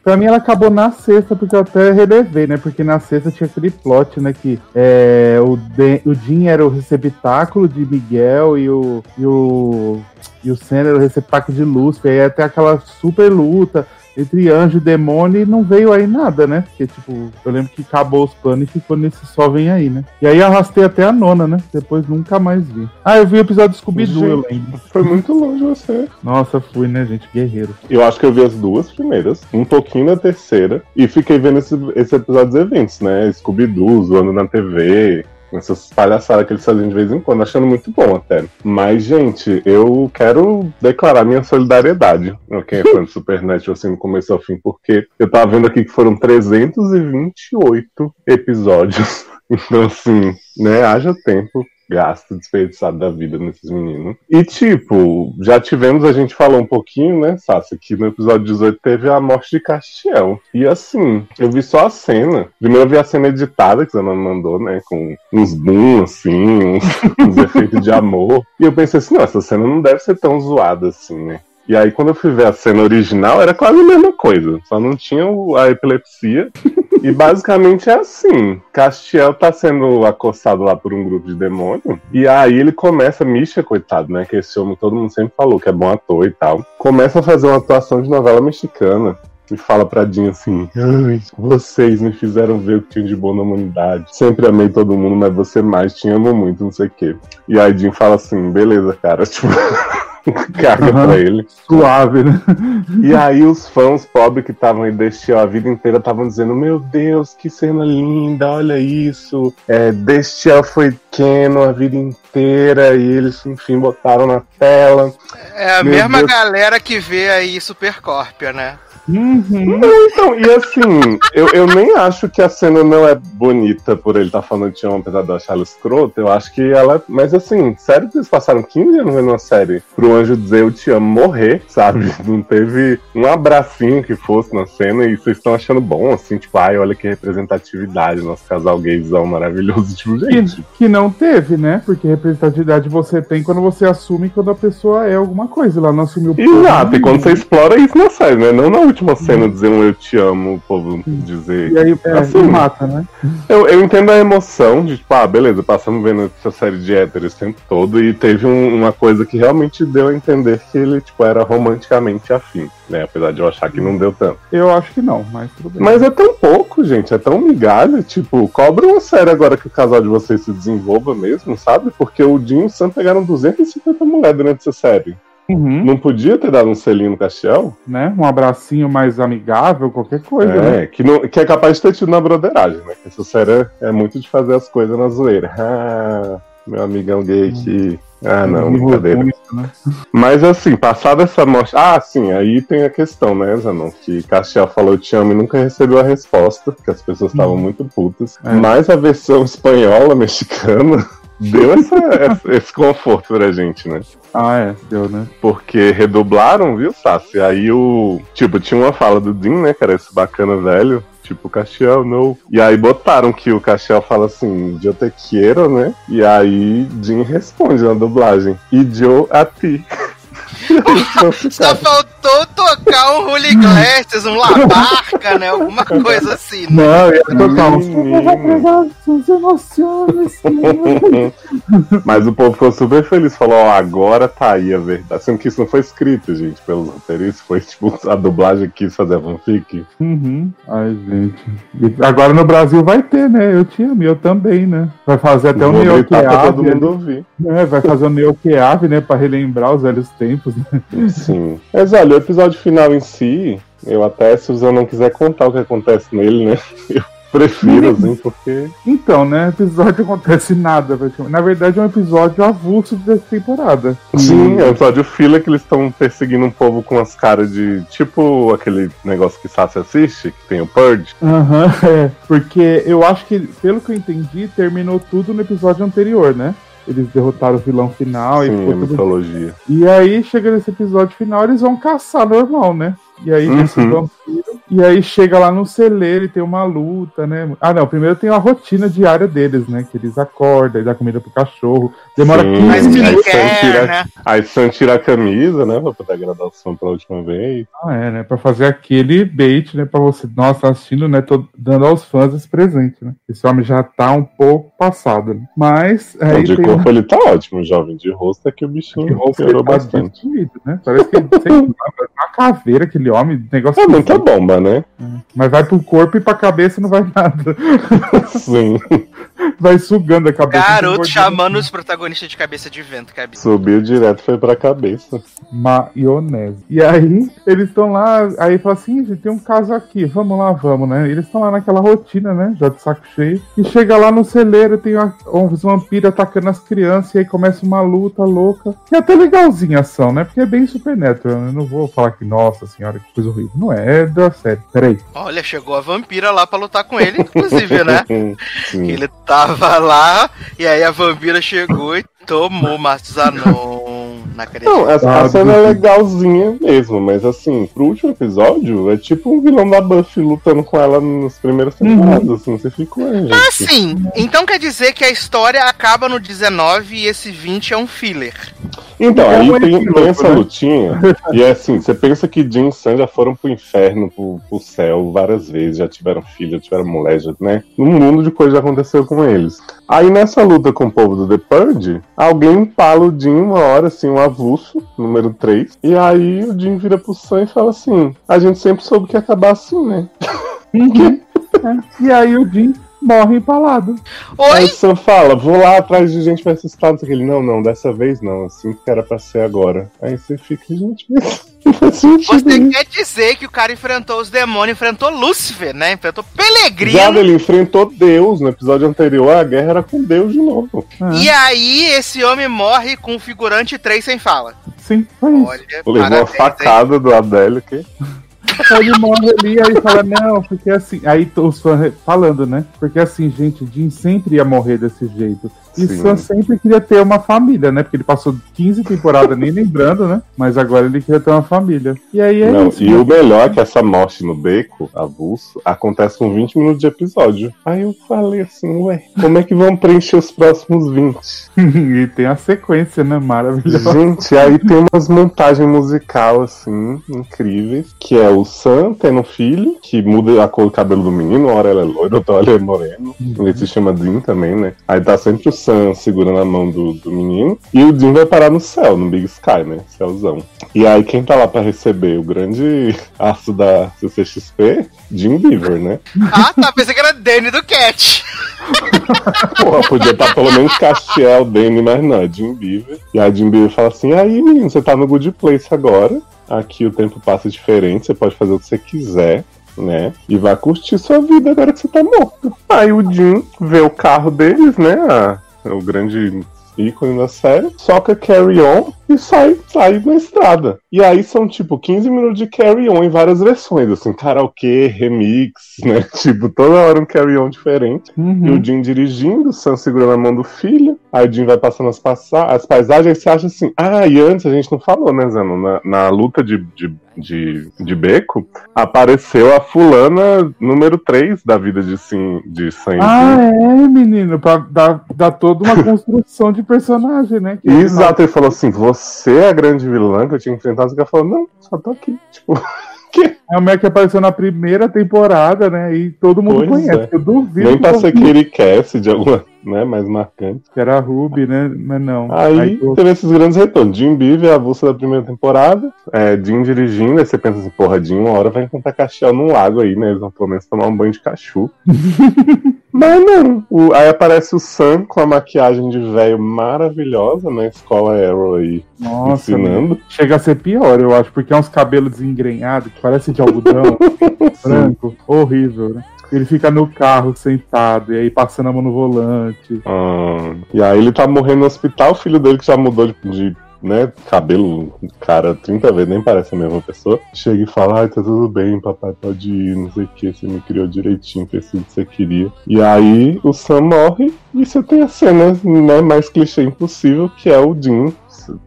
pra mim ela acabou na sexta, porque eu até relevei, né? Porque na sexta tinha aquele plot, né? Que é, o, De, o Jim era o receptáculo de Miguel e o, e o, e o Sam era o receptáculo de Lúcifer. E aí até aquela super luta entre anjo e demônio e não veio aí nada, né? Porque, tipo, eu lembro que acabou os planos e ficou nesse só vem aí, né? E aí arrastei até a nona, né? Depois nunca mais vi. Ah, eu vi o episódio do Scooby-Doo, eu lembro. foi muito longe você. Nossa, fui, né, gente? Guerreiro. Eu acho que eu vi as duas primeiras, um pouquinho da terceira, e fiquei vendo esse, esse episódio dos eventos, né? Scooby-Doo, zoando na TV, essas palhaçadas que eles faziam de vez em quando, achando muito bom até. Mas, gente, eu quero declarar minha solidariedade a quem é fã de Supernatural, assim, do começo ao fim, porque eu tava vendo aqui que foram 328 episódios. Então, assim, né, haja tempo gasto desperdiçado da vida nesses meninos. E, tipo, já tivemos, a gente falou um pouquinho, né, Sassi, que no episódio 18 teve a morte de Castiel. E, assim, eu vi só a cena. Primeiro eu vi a cena editada, que a Ana mandou, né, com uns boom, assim, uns, uns efeitos de amor. E eu pensei assim, não, essa cena não deve ser tão zoada assim, né. E aí, quando eu fui ver a cena original, era quase a mesma coisa. Só não tinha a epilepsia. E basicamente é assim: Castiel tá sendo acossado lá por um grupo de demônio. E aí ele começa, Misha, coitado, né? Que esse homem todo mundo sempre falou que é bom ator e tal. Começa a fazer uma atuação de novela mexicana. e fala pra Jean assim: vocês me fizeram ver o que tinha de bom na humanidade. Sempre amei todo mundo, mas você mais te amo muito, não sei o quê. E aí Jean fala assim: beleza, cara, tipo. Caga Aham. pra ele. Suave, né? E aí os fãs pobres que estavam aí Destiel a vida inteira estavam dizendo: Meu Deus, que cena linda, olha isso. É, Destiel foi Keno a vida inteira e eles, enfim, botaram na tela. É a Meu mesma Deus. galera que vê aí Supercorpia, né? Uhum. Então, e assim, eu, eu nem acho que a cena não é bonita por ele estar falando de homem, apesar de eu achar ela escrota. Eu acho que ela. Mas assim, sério que eles passaram 15 anos vendo uma série pro anjo dizer eu te amo morrer, sabe? Não teve um abracinho que fosse na cena e vocês estão achando bom, assim, tipo, ai, olha que representatividade, nosso casal gaysão maravilhoso. Tipo, gente. Que, que não teve, né? Porque representatividade você tem quando você assume quando a pessoa é alguma coisa. Ela não assumiu Exato, e quando você explora isso na série, né? Não na última cena dizer um eu te amo, o povo dizer. E aí é, Assim. mata, né? Eu, eu entendo a emoção de, tipo, ah, beleza, passamos vendo essa série de héteros o tempo todo e teve um- uma coisa que realmente deu a entender que ele, tipo, era romanticamente afim, né? Apesar de eu achar que não deu tanto. Eu acho que não, mas tudo bem. Mas é tão pouco, gente, é tão migalha, tipo, cobra uma série agora que o casal de vocês se desenvolva mesmo, sabe? Porque o Dinho e o Sam pegaram 250 mulheres durante essa série. Uhum, Não podia ter dado um selinho no Castiel? né? Um abracinho mais amigável, qualquer coisa, né? É, que, não, que é capaz de ter tido na broderagem, né? Que essa série é, é muito de fazer as coisas na zoeira. Ah, meu amigão gay aqui. Ah, não, brincadeira. né? Mas assim, passada essa morte. Ah, sim, aí tem a questão, né, Zanon? Que Castiel falou te amo e nunca recebeu a resposta, porque as pessoas estavam muito putas. É. Mas a versão espanhola, mexicana, deu essa- essa- esse conforto pra gente, né? Ah, é, deu, né? Porque redublaram, viu, Sassi? Aí o. Tipo, tinha uma fala do Dean, né? Que era esse bacana velho. Tipo, Castiel, não. E aí botaram que o Castiel fala assim, eu te né? E aí Dean responde na dublagem, eu a ti. Só faltou tocar um Holy Glasses, um Labarca, né? Alguma coisa assim, né? Não, ia tocar uns. Emoções. Mas o povo ficou super feliz, falou, ó, agora tá aí a verdade. Sendo que isso não foi escrito, gente, pelos roteiristas, foi tipo a dublagem que quis fazer a fanfic. Uhum. Ai, gente. E agora no Brasil vai ter, né? Eu te amo, eu também, né? Vai fazer até o Vou Neo gritar pra todo Keave, mundo ouvir. né? Vai fazer o Neo Keave, né? Pra relembrar os velhos tempos. Né? Sim. Mas olha, o episódio final em si, eu até, se o Zé não quiser contar o que acontece nele, né? Eu prefiro, assim, porque. Então, né? Episódio acontece nada, praticamente. Na verdade, é um episódio avulso dessa temporada. Sim, é um episódio fila que eles estão perseguindo um povo com as caras de. Tipo aquele negócio que Sassi assiste, que tem o Purge. Aham, é. Porque eu acho que, pelo que eu entendi, terminou tudo no episódio anterior, né? Eles derrotaram o vilão final e Sim, ficou a tudo mitologia. E aí, chega nesse episódio final, eles vão caçar normal, né? E aí, Uhum. esse vampiro. E aí, chega lá no celeiro e tem uma luta, né? Ah, não. Primeiro tem a rotina diária deles, né? Que eles acordam e dão comida pro cachorro. Demora Sim. 15 Mas Aí minutos. Sam quer, tira- né? Aí Sam tira a camisa, né? Pra poder agradar o Sam pela última vez. Ah, é, né? Pra fazer aquele bait, né? Pra você, nossa, tá assistindo, né? Tô dando aos fãs esse presente, né? Esse homem já tá um pouco passado, né? Mas. Aí de tem corpo ele tá ótimo, jovem. De rosto é que o bichinho rosto piorou tá bastante. destruído, né? Parece que ele tem uma caveira, aquele homem, negócio É muita bomba, né? Mas vai pro corpo e pra cabeça não vai nada. Sim. Vai sugando a cabeça. Garoto chamando os protagonistas de cabeça de vento, que é absurdo. Subiu direto, foi pra cabeça. Maionese. E aí, eles estão lá, aí fala assim, gente, tem um caso aqui, vamos lá, vamos, né? Eles estão lá naquela rotina, né? Já de saco cheio. E chega lá no celeiro, tem uma- uns vampiros atacando as crianças, e aí começa uma luta louca. E é até legalzinha a ação, né? Porque é bem supernatural. né? Eu não vou falar que, nossa senhora, que coisa horrível. Não é, é da série. Peraí. Olha, chegou a vampira lá pra lutar com ele, inclusive, né? Sim. Ele tava lá, e aí a vampira chegou e tomou Mazanon na acredito. Não, essa Ah, a cena é legalzinha mesmo, mas assim, pro último episódio, é tipo um vilão da Buffy lutando com ela nas primeiras temporadas, assim, você fica, ué. Ah, sim. Então quer dizer que a história acaba no 19 e esse 20 é um filler. Então, aí é tem, tem essa né? lutinha, e é assim, você pensa que Jin e Sam já foram pro inferno, pro, pro céu várias vezes, já tiveram filho, já tiveram mulher, já, né? Um mundo de coisa já aconteceu com eles. Aí nessa luta com o povo do The Purge, alguém empala o Jin uma hora, assim, um avulso, número 3, e aí o Jin vira pro Sam e fala assim, a gente sempre soube que ia acabar assim, né? Uhum. E aí o Jim morre empalado. Aí Oi? o Sam fala, vou lá atrás de gente pra assustar, não sei o que. Ele, não, não, dessa vez não, assim que era pra ser agora. Aí você fica, gente, mas não faz sentido Você quer dizer que o cara enfrentou os demônios, enfrentou Lúcifer, né? Enfrentou Pelegrino. Já ele enfrentou Deus no episódio anterior, a guerra era com Deus de novo. É, E aí, esse homem morre com o figurante 3 sem fala. Sim, foi isso. Olha, Levou a parabéns, hein? facada do Adélio que Aí ele morre ali, aí fala, não, porque assim. Aí os fãs falando, né? Porque assim, gente, Jim sempre ia morrer desse jeito. E Sim. Sam sempre queria ter uma família, né? Porque ele passou 15 temporadas nem lembrando, né? Mas agora ele queria ter uma família. E aí é Não, isso. e o melhor é que essa morte no beco, avulso, acontece com 20 minutos de episódio. Aí eu falei assim, ué, como é que vão preencher os próximos 20? e tem a sequência, né? Maravilhosa. Gente, aí tem umas montagens musical, assim, incríveis, que é o Sam tendo um filho, que muda a cor do cabelo do menino, uma hora ela é loira, outra hora ele é moreno. Ele se chama Dean também, né? Aí tá sempre o Sam segurando a mão do, do menino, e o Dean vai parar no céu, no Big Sky, né? Céuzão. E aí quem tá lá pra receber o grande astro da CCXP? Jim Beaver, né? Ah, tá. Pensei que era Danny do Cat. Porra, podia estar pelo menos Castiel, Danny, mas não, é Jim Beaver. E a Jim Beaver fala assim: aí, menino, você tá no Good Place agora. Aqui o tempo passa diferente, você pode fazer o que você quiser. Né? E vai curtir sua vida agora que você tá morto. Aí o Jim vê o carro deles, né? a- o grande ícone da série, soca Carry On e sai, sai na estrada. E aí são tipo 15 minutos de Carry On em várias versões, assim, karaokê, remix, né? Tipo, toda hora um Carry On diferente. E Uhum. o Jim dirigindo, o Sam segurando a mão do filho. Aí o Jim vai passando as, passa as paisagens. Aí você acha assim: ah, e antes a gente não falou, né, Zano? Na, na luta de, de, de, de beco, apareceu a fulana número 3 da vida de, Sim, de e Ah, é, menino, pra dar, dar toda uma construção de personagem, né? Que Exato, ele falou assim: você é a grande vilã que eu tinha enfrentado. Você falou: não, só tô aqui. Tipo, É o Mac que apareceu na primeira temporada, né? E todo mundo Pois conhece. é. Eu duvido nem pra que ser Katie Cass de alguma, né, mais marcante. que era a Ruby, né? Mas não. Aí pô, teve esses grandes retornos. Jim Beaver, a avulsa da primeira temporada. É, Jim dirigindo, aí você pensa assim, porra, Jim uma hora vai encontrar Castiel num lago aí, né? Eles vão pelo menos tomar um banho de cachu. Mas não. O- aí aparece o Sam com a maquiagem de velho maravilhosa na escola Arrow aí, Nossa, ensinando. chega a ser pior, eu acho, porque é uns cabelos desengrenhados que parece de algodão branco. Horrível, né? Ele fica no carro sentado e aí passando a mão no volante. Ah, e aí ele tá morrendo no hospital, o filho dele que já mudou de, de, né, cabelo, cara, 30 vezes, nem parece a mesma pessoa. Chega e fala, ai, tá tudo bem, papai pode ir, não sei o que, você me criou direitinho, fez tudo que você queria. E aí o Sam morre e você tem a cena né, mais clichê impossível, que é o Jim,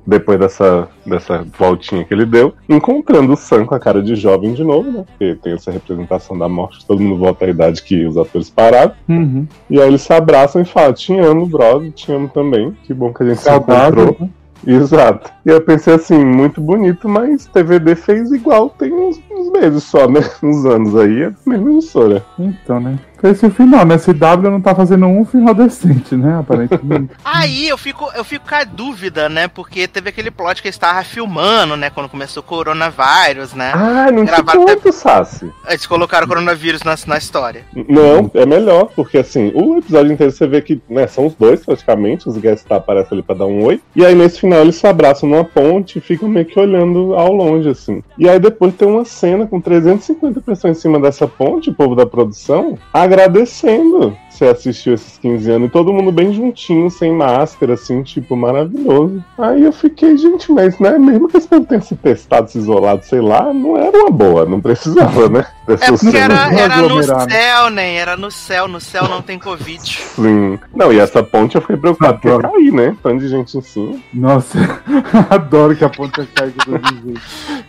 depois dessa, dessa voltinha que ele deu, encontrando o Sam com a cara de jovem de novo, né? Porque tem essa representação da morte, todo mundo volta à idade que os atores pararam. Uhum. E aí eles se abraçam e falam: Te amo, brother, te amo também. Que bom que a gente se Saudável. encontrou. né? Exato. E eu pensei assim: muito bonito, mas TVD fez igual tem uns, uns meses só, né? Uns anos aí, é a mesma emissora. Então, né? Esse é o final, né? CW não tá fazendo um final decente, né? Aparentemente. Aí eu fico, eu fico com a dúvida, né? Porque teve aquele plot que eles estavam filmando, né? Quando começou o coronavírus, né? Ah, não te Gravaram conto, Sassi. Eles colocaram o coronavírus na, na história. Não, é melhor, porque assim, o episódio inteiro você vê que, né, são os dois praticamente, os guest star aparecem ali pra dar um oi, e aí nesse final eles se abraçam numa ponte e ficam meio que olhando ao longe, assim. E aí depois tem uma cena com 350 pessoas em cima dessa ponte, o povo da produção, agradecendo você assistiu esses 15 anos, e todo mundo bem juntinho, sem máscara, assim, tipo, maravilhoso. Aí eu fiquei, gente, mas, né, mesmo que esse povo tenha se testado, se isolado, sei lá, não era uma boa, não precisava, né? É porque era, era no né? céu, nem era no céu, no céu não tem Covid. Sim. Não, e essa ponte eu fiquei preocupado porque Adoro. cair, né? Tanto de gente em cima. Nossa, adoro que a ponte cai de todo jeito.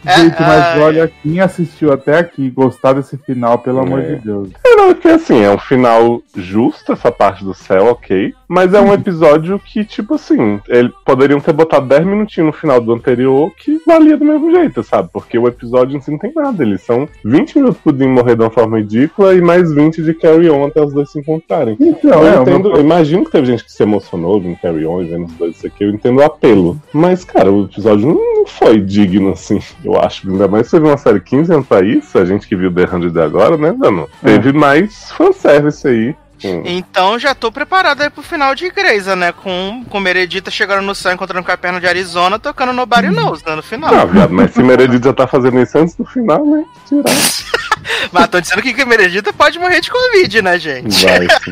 É, Gente, mas ai. olha, quem assistiu até aqui, gostar desse final, pelo amor É. de Deus. É, não, é porque assim, é um final justo essa parte do céu, ok. Mas é um episódio que, tipo assim, ele, poderiam ter botado 10 minutinhos no final do anterior que valia do mesmo jeito, sabe? Porque o episódio em si não tem nada. Eles são 20 minutos pro Dean morrer de uma forma ridícula e mais 20 de carry on até os dois se encontrarem. Então, eu, é, entendo, eu imagino que teve gente que se emocionou vendo carry on e vendo os dois isso aqui. Eu entendo o apelo. Mas, cara, o episódio não foi digno, assim, eu acho. Ainda mais se teve uma série 15 anos pra isso, a gente que viu The 100 agora, né, Dano? É. Teve mais fanservice aí. Hum. Então já tô preparado aí pro final de Grey's, né? Com, com Meredita chegando no céu, encontrando com a perna de Arizona, tocando Nobody Knows, né? No final. Não, viado, mas se Meredith já tá fazendo isso antes do final, né? Tirar. Mas tô dizendo que que Meredita pode morrer de Covid, né, gente? Vai, sim.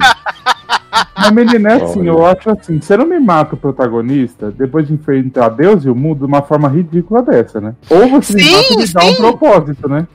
Mas, menina, é assim, Olha. eu acho assim, você não me mata o protagonista depois de enfrentar Deus e o mundo de uma forma ridícula dessa, né? Ou você me Sim, mata e me dá um sim. propósito, né?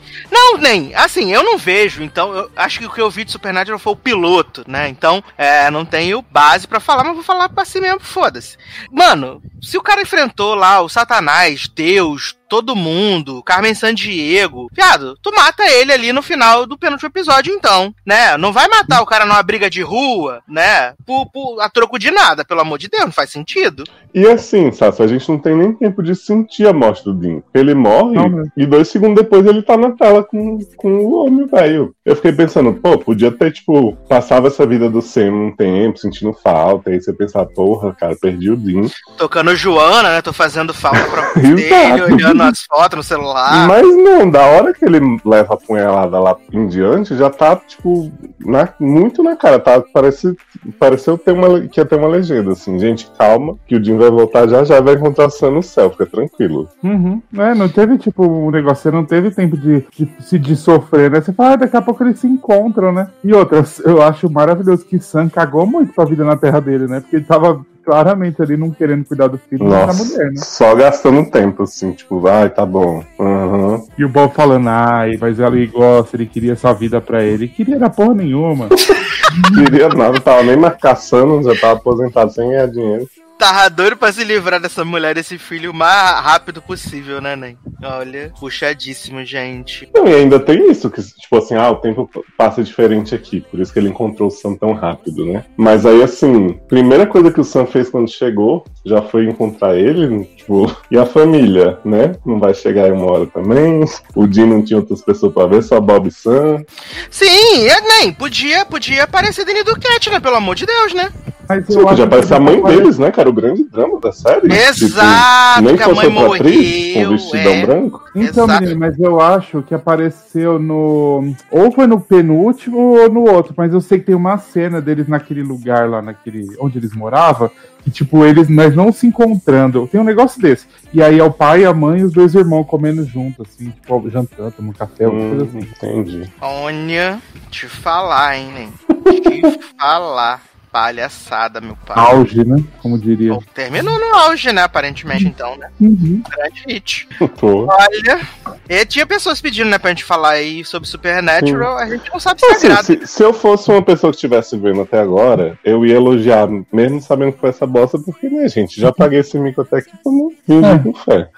Nem. Assim, eu não vejo, então eu acho que o que eu vi de Supernatural foi o piloto, né? Então, é, não tenho base pra falar, mas vou falar pra si mesmo, foda-se. Mano, se o cara enfrentou lá o Satanás, Deus, todo mundo, Carmen Sandiego, viado, tu mata ele ali no final do penúltimo episódio, então, né? Não vai matar o cara numa briga de rua, né? Por, por- a troco de nada, pelo amor de Deus, não faz sentido. E assim, Sassi, a gente não tem nem tempo de sentir a morte do Dean. Ele morre Não, né? e dois segundos depois ele tá na tela com, com o homem velho. Eu fiquei pensando, pô, podia ter, tipo, passava essa vida do Sam um tempo, sentindo falta, e aí você pensar, porra, cara, perdi o Dean. Tocando Joana, né? Tô fazendo falta pra dele, olhando as fotos no celular. Mas não, da hora que ele leva a punhalada lá em diante, já tá, tipo, na- muito na cara. Tá, parece, pareceu ter uma, que ia ter uma legenda, assim. Gente, calma, que o Dean vai voltar já já e vai encontrar o Sam no céu, fica tranquilo. Uhum. É, não teve, tipo, um negócio, você não teve tempo de, de, se- de sofrer, né? Você fala, ah, daqui a pouco eles se encontram, né? E outra, eu acho maravilhoso que Sam cagou muito pra vida na terra dele, né? Porque ele tava claramente ali não querendo cuidar do filho da mulher, né? só gastando tempo, assim, tipo, vai, tá bom. Aham. E o Bob falando, ai, mas ele gosta, ele queria essa vida pra ele. Queria da porra nenhuma. Queria nada, tava nem mais caçando, já tava aposentado sem ganhar dinheiro. Tava doido pra se livrar dessa mulher, desse filho, o mais rápido possível, né, Nen? Olha, puxadíssimo, gente. Não, e ainda tem isso, que, tipo assim, ah, o tempo passa diferente aqui, por isso que ele encontrou o Sam tão rápido, né? Mas aí, assim, primeira coisa que o Sam fez quando chegou, já foi encontrar ele, tipo, e a família, né? Não vai chegar em uma hora também, o Dean não tinha outras pessoas pra ver, só Bob e Sam. Sim, nem, podia, podia aparecer Danny Duquette, né? Pelo amor de Deus, né? Mas Sim, eu podia aparecer a mãe aparece- deles, né, cara? O grande drama da série. Exato, Tipo, nem que a mãe atriz, com morreu, vestidão é. branco. Então, menino, mas eu acho que apareceu no. Ou foi no penúltimo ou no outro, mas eu sei que tem uma cena deles naquele lugar lá, naquele. onde eles moravam, que tipo, eles mas não se encontrando. Tem um negócio desse. E aí é o pai, a mãe e os dois irmãos comendo junto, assim, tipo, jantando, tomando café, uma coisa Hum, assim. entendi. Olha, te falar, hein, Nen? Te falar. Palhaçada, meu pai. Auge, né? Como diria. Bom, terminou no auge, né? Aparentemente, então, né? Uhum. Grande hit. Pô. Olha, e tinha pessoas pedindo, né, pra gente falar aí sobre Supernatural, a gente não sabe se é Assim, agrada. se, se eu fosse uma pessoa que estivesse vendo até agora, eu ia elogiar, mesmo sabendo que foi essa bosta, porque, né, gente, já paguei esse mico até aqui, vamos fingir É. com fé.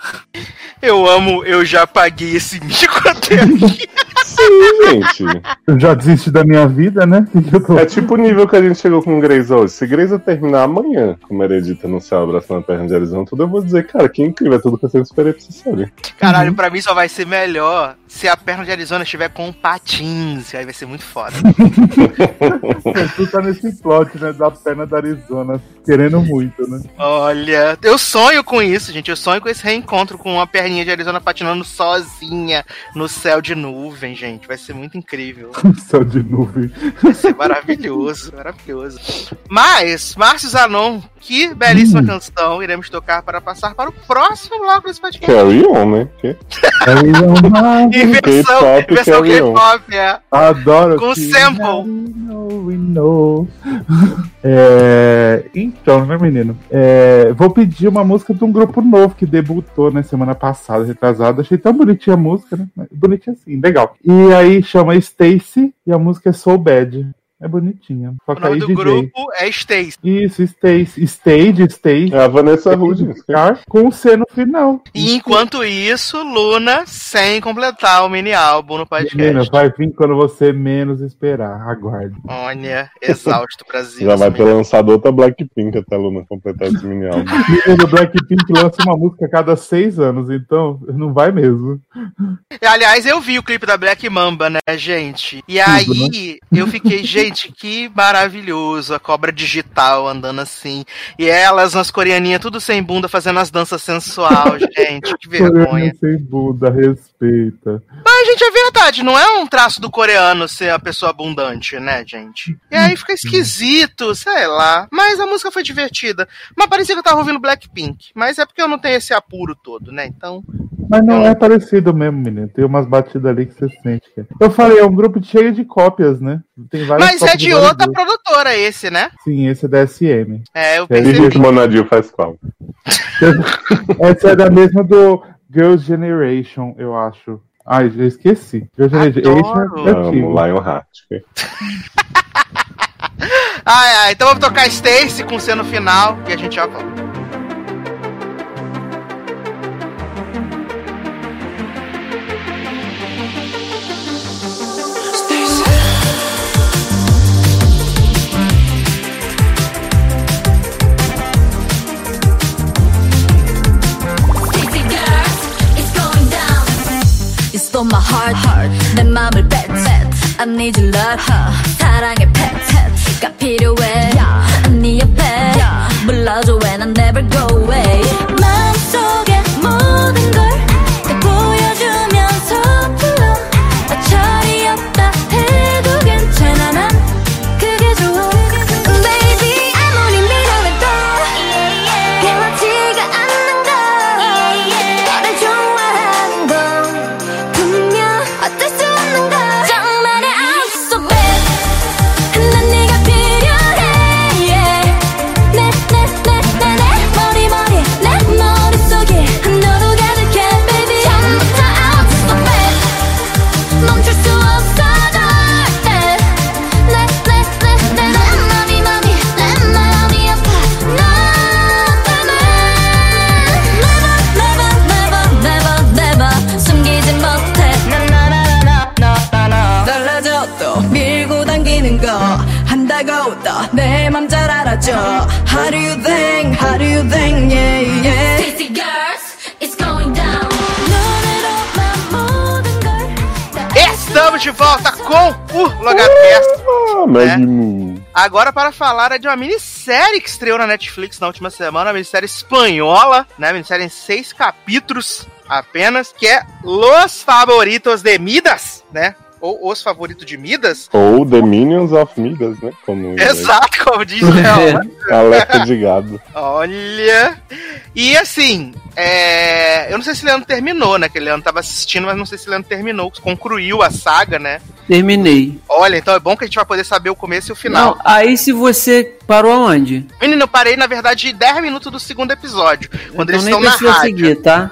Eu amo, eu já paguei esse mico até aqui. Sim, gente. Eu já desisti da minha vida, né? Tô- É tipo o nível que a gente chegou com o Grace hoje. Se Grace terminar amanhã, com Meredita no céu, abraçando a perna de Arizona, tudo eu vou dizer, cara, que incrível, é tudo que eu sempre esperei pra essa série. Caralho, pra mim só vai ser melhor se a perna de Arizona estiver com patins. Aí vai ser muito foda. Tu tá nesse plot, né? Da perna da Arizona, querendo muito, né? Olha, eu sonho com isso, gente. Eu sonho com esse reencontro com uma perninha de Arizona patinando sozinha no céu de nuvem, gente. Vai ser muito incrível. Céu de nuvem. Vai ser maravilhoso, maravilhoso. Mas, Márcio Zanon, que belíssima Hum. canção iremos tocar para passar para o próximo bloco desse podcast. Carry on, né? Versão, K-pop, em versão carry on. K-pop, é. Adoro. Com que sample. we know, we know. É, É, então, né, menino? É, vou pedir uma música de um grupo novo que debutou na né, semana passada, retrasada. Achei tão bonitinha a música, né? Bonitinha assim, legal. E aí chama Stacy e a música é Soul Bad. É bonitinha. Só o nome do DJ. grupo é Stacy. Isso, Stacy. Stage, Stacy. É a Vanessa Hudgens. Com o C no final. E enquanto isso, Luna sem completar o mini álbum no podcast. Menina, vai vir quando você menos esperar. Aguarde. Olha, exausto Brasil. Já vai ter lançado outra Blackpink até a Luna completar esse mini álbum. o Blackpink lança uma música a cada seis anos, então não vai mesmo. Aliás, eu vi o clipe da Black Mamba, né, gente? E aí né? eu fiquei, gente Gente, que maravilhoso. A cobra digital andando assim. E elas, nas coreaninhas, tudo sem bunda, fazendo as danças sensual, gente. Que vergonha. sem bunda, respeita. Mas, gente, é verdade. Não é um traço do coreano ser a pessoa abundante, né, gente? E aí fica esquisito, sei lá. Mas a música foi divertida. Mas parecia que eu tava ouvindo Blackpink. Mas é porque eu não tenho esse apuro todo, né? Então. Mas não é parecido mesmo, menino. Tem umas batidas ali que você sente. É. Eu falei, é um grupo cheio de cópias, né? Tem Mas é de, outra produtora esse, né? Sim, esse é da SM. É, eu pensei. E o Monadil faz qual? Essa é da mesma do Girls' Generation, eu acho. Ai, já esqueci. Girls' Generation é Amo Lionheart. ai, ai, então vamos tocar Stacy com C no final e a gente já volta. 맘을 bet, bet I need your love 사랑의 pet가 필요해 How do you think, how do you think, yeah, yeah Estamos de volta com o Logacast. Uh, ah, né? Agora para falar é de uma minissérie que estreou na Netflix na última semana, uma minissérie espanhola, né? Minissérie em seis capítulos apenas, que é Los Favoritos de Midas, né? Ou Os Favoritos de Midas. Ou The Minions of Midas, né? Como Exato, como diz ela. Alerta de gado. Olha. E assim, é... eu não sei se o Leandro terminou, né? Que o Leandro tava assistindo, mas não sei se o Leandro terminou, concluiu a saga, né? Terminei. Olha, então é bom que a gente vai poder saber o começo e o final. Não, aí se você parou aonde? Menino, eu parei, na verdade, 10 minutos do segundo episódio. Quando então eles estão na rádio. seguir, tá?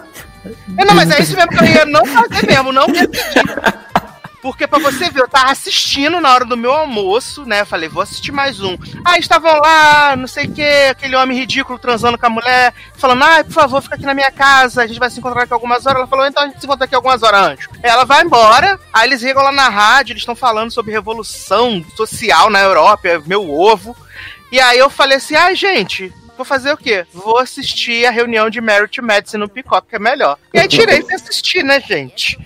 É, não, mas é isso mesmo que eu ia não fazer mesmo, não ia pedir. Porque pra você ver, eu tava assistindo na hora do meu almoço, né? Eu falei, vou assistir mais um. Aí estavam lá, não sei o que, aquele homem ridículo transando com a mulher, falando, ai, por favor, fica aqui na minha casa, a gente vai se encontrar aqui algumas horas. Ela falou, então a gente se encontra aqui algumas horas antes. Ela vai embora, aí eles ligam lá na rádio, eles estão falando sobre revolução social na Europa, é meu ovo. E aí eu falei assim, ai, gente, vou fazer o quê? Vou assistir a reunião de Merit Medicine no Peacock, que é melhor. E aí tirei pra assistir, né, gente?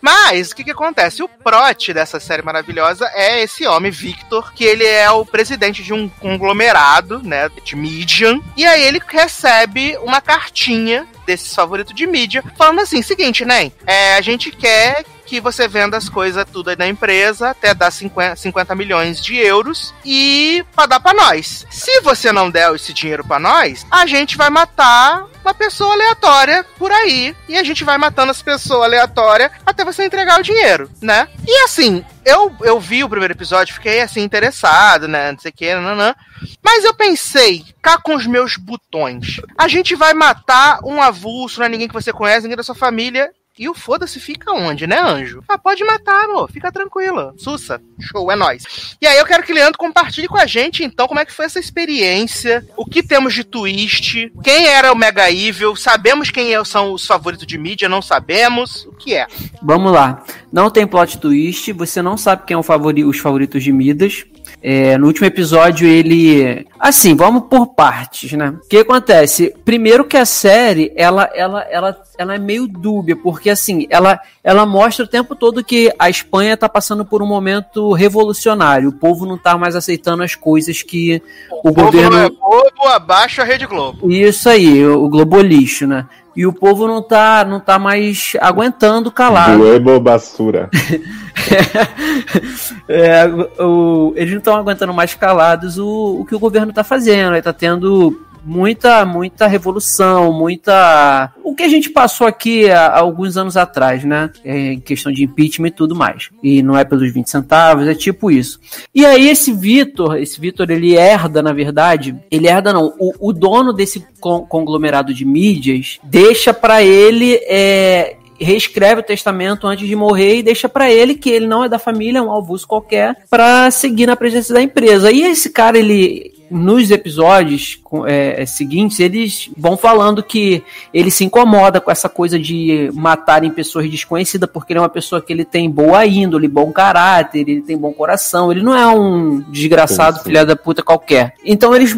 Mas o que, que acontece? O prot dessa série maravilhosa é esse homem, Victor, que ele é o presidente de um conglomerado, né, de Median. E aí ele recebe uma cartinha desses favoritos de mídia, falando assim: seguinte, né? É, a gente quer que você venda as coisas tudo aí na empresa até dar 50, 50 milhões de euros e pra dar pra nós. Se você não der esse dinheiro pra nós, a gente vai matar uma pessoa aleatória por aí. E a gente vai matando as pessoas aleatórias até você entregar o dinheiro, né? E assim, eu, eu vi o primeiro episódio, fiquei assim, interessado, né? Não sei o que, nanã. Mas eu pensei, cá com os meus botões. A gente vai matar um avulso, não é ninguém que você conhece, ninguém da sua família. E o foda-se fica onde, né, anjo? Ah, pode matar, amor. Fica tranquila. Sussa. Show, é nóis. E aí eu quero que o Leandro compartilhe com a gente, então, como é que foi essa experiência. O que temos de twist. Quem era o Mega Evil. Sabemos quem é, são os favoritos de mídia, não sabemos. O que é? Vamos lá. Não tem plot twist. Você não sabe quem é favori os favoritos de Midas. É, no último episódio ele. Assim, vamos por partes, né? O que acontece? Primeiro que a série, ela, ela, ela, ela é meio dúbia, porque assim, ela, ela mostra o tempo todo que a Espanha tá passando por um momento revolucionário. O povo não tá mais aceitando as coisas que o, o governo. Povo não é povo, abaixo a Rede Globo. Isso aí, o Globolixo, né? E o povo não tá, não tá mais aguentando calado. Globo basura. é, o, eles não estão aguentando mais calados o, o que o governo está fazendo. Ele está tendo muita, muita revolução, muita. O que a gente passou aqui há, alguns anos atrás, né? É, em questão de impeachment e tudo mais. E não é pelos 20 centavos, é tipo isso. E aí, esse Vitor, esse Vitor, ele herda, na verdade, ele herda não. O, o dono desse conglomerado de mídias deixa para ele é, reescreve o testamento antes de morrer e deixa para ele que ele não é da família, é um avulso qualquer, para seguir na presença da empresa. E esse cara, ele nos episódios é, seguintes, eles vão falando que ele se incomoda com essa coisa de matarem pessoas desconhecidas, porque ele é uma pessoa que ele tem boa índole, bom caráter, ele tem bom coração, ele não é um desgraçado filha da puta qualquer. Então eles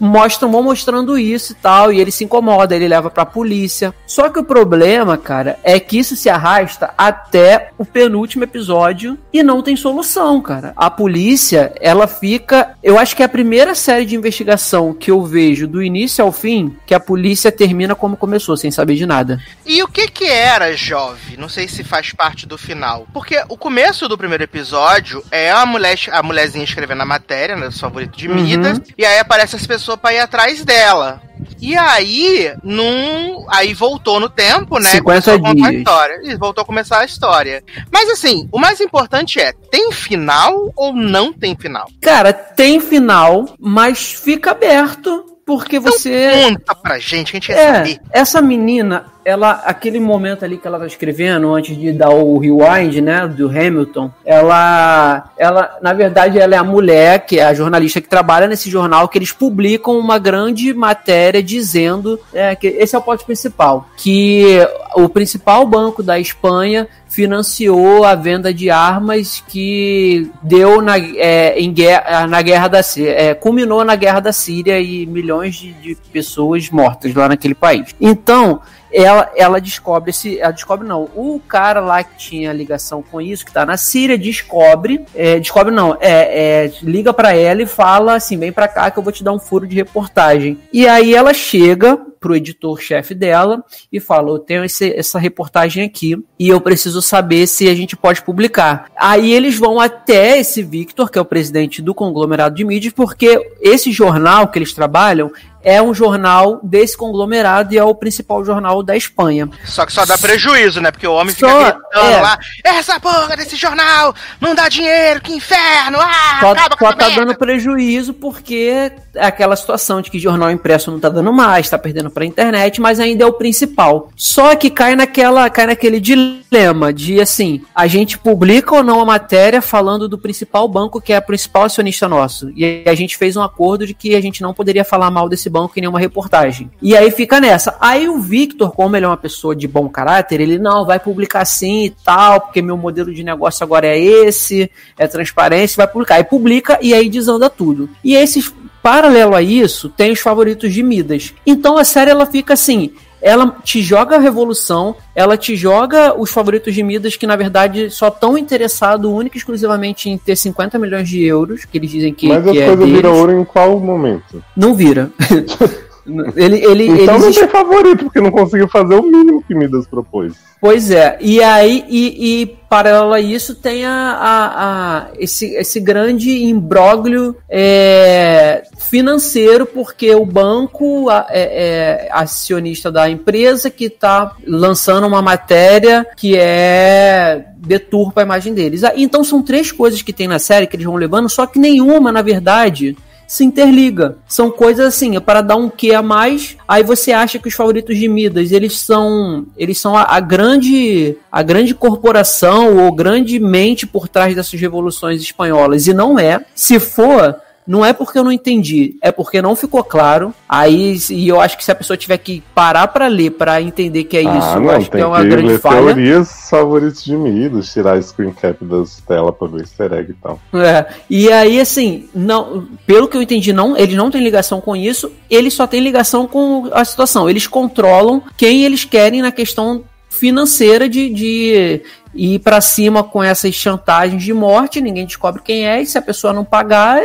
mostram, vão mostrando isso e tal, e ele se incomoda, ele leva pra polícia. Só que o problema, cara, é que isso se arrasta até o penúltimo episódio e não tem solução, cara. A polícia, ela fica. Eu acho que é a primeira série de investigação que eu vejo do início ao fim que a polícia termina como começou, sem saber de nada. E o que que era Jove? Não sei se faz parte do final. Porque o começo do primeiro episódio é a mulher, a mulherzinha escrevendo a matéria, né, dos favoritos de Midas, uhum. e aí aparece as pessoa para ir atrás dela. E aí, num. Aí voltou no tempo, né? 50 dias. A história. E voltou a começar a história. Mas assim, o mais importante é: tem final ou não tem final? Cara, tem final, mas fica aberto. Porque então você. Conta pra gente, a gente quer é, saber. Essa menina, ela, aquele momento ali que ela tá escrevendo, antes de dar o rewind, né, do Hamilton, ela, ela, na verdade, ela é a mulher, que é a jornalista que trabalha nesse jornal, que eles publicam uma grande matéria dizendo, é, que esse é o ponto principal, que o principal banco da Espanha financiou a venda de armas que deu na, é, em guerra, na guerra da é, culminou na guerra da Síria e milhões de, de pessoas mortas lá naquele país. Então, ela, ela descobre esse. Ela descobre não. O cara lá que tinha ligação com isso, que tá na Síria, descobre. É, descobre não. É, é liga para ela e fala assim: vem pra cá que eu vou te dar um furo de reportagem. E aí ela chega pro editor-chefe dela e fala: Eu tenho esse, essa reportagem aqui e eu preciso saber se a gente pode publicar. Aí eles vão até esse Victor, que é o presidente do conglomerado de mídias, porque esse jornal que eles trabalham é um jornal desse conglomerado e é o principal jornal da Espanha. Só que só dá prejuízo, né? Porque o homem só, fica gritando é. lá, essa porra desse jornal não dá dinheiro, que inferno! Ah, só, acaba com só tá merda. dando prejuízo porque é aquela situação de que jornal impresso não tá dando mais, tá perdendo pra internet, mas ainda é o principal. Só que cai naquela, cai naquele dilema de assim, a gente publica ou não a matéria falando do principal banco que é o principal acionista nosso. E a gente fez um acordo de que a gente não poderia falar mal desse banco em nenhuma reportagem. E aí fica nessa. Aí o Victor, como ele é uma pessoa de bom caráter, ele não vai publicar assim e tal, porque meu modelo de negócio agora é esse, é transparência, vai publicar. E publica e aí desanda tudo. E esses paralelo a isso, tem os favoritos de Midas. Então a série ela fica assim, ela te joga a revolução, ela te joga os favoritos de Midas que na verdade só estão interessados única e exclusivamente em ter 50 milhões de euros, que eles dizem que Mas que as é coisas viram ouro em qual momento? Não vira. Ele, ele, então eles... não tem favorito, porque não conseguiu fazer o mínimo que Midas propôs. Pois é, e aí, e, e paralelo a isso, tem a, a, a esse, esse grande imbróglio é, financeiro, porque o banco é, é, acionista da empresa que está lançando uma matéria que é deturpa a imagem deles. Ah, então são três coisas que tem na série que eles vão levando, só que nenhuma, na verdade, se interliga. São coisas assim, é para dar um que a mais. Aí você acha que os favoritos de Midas, eles são, eles são a, a grande, a grande corporação ou grande mente por trás dessas revoluções espanholas e não é. Se for, não é porque eu não entendi, é porque não ficou claro. Aí, e eu acho que se a pessoa tiver que parar para ler para entender que é ah, isso, não, acho que é uma que grande falha. teorias favoritos de Midos, tirar screen cap das telas para ver easter egg e tal. É, e aí assim, não, pelo que eu entendi, não, eles não têm ligação com isso, eles só têm ligação com a situação. Eles controlam quem eles querem na questão financeira de, de ir para cima com essas chantagens de morte, ninguém descobre quem é, e se a pessoa não pagar,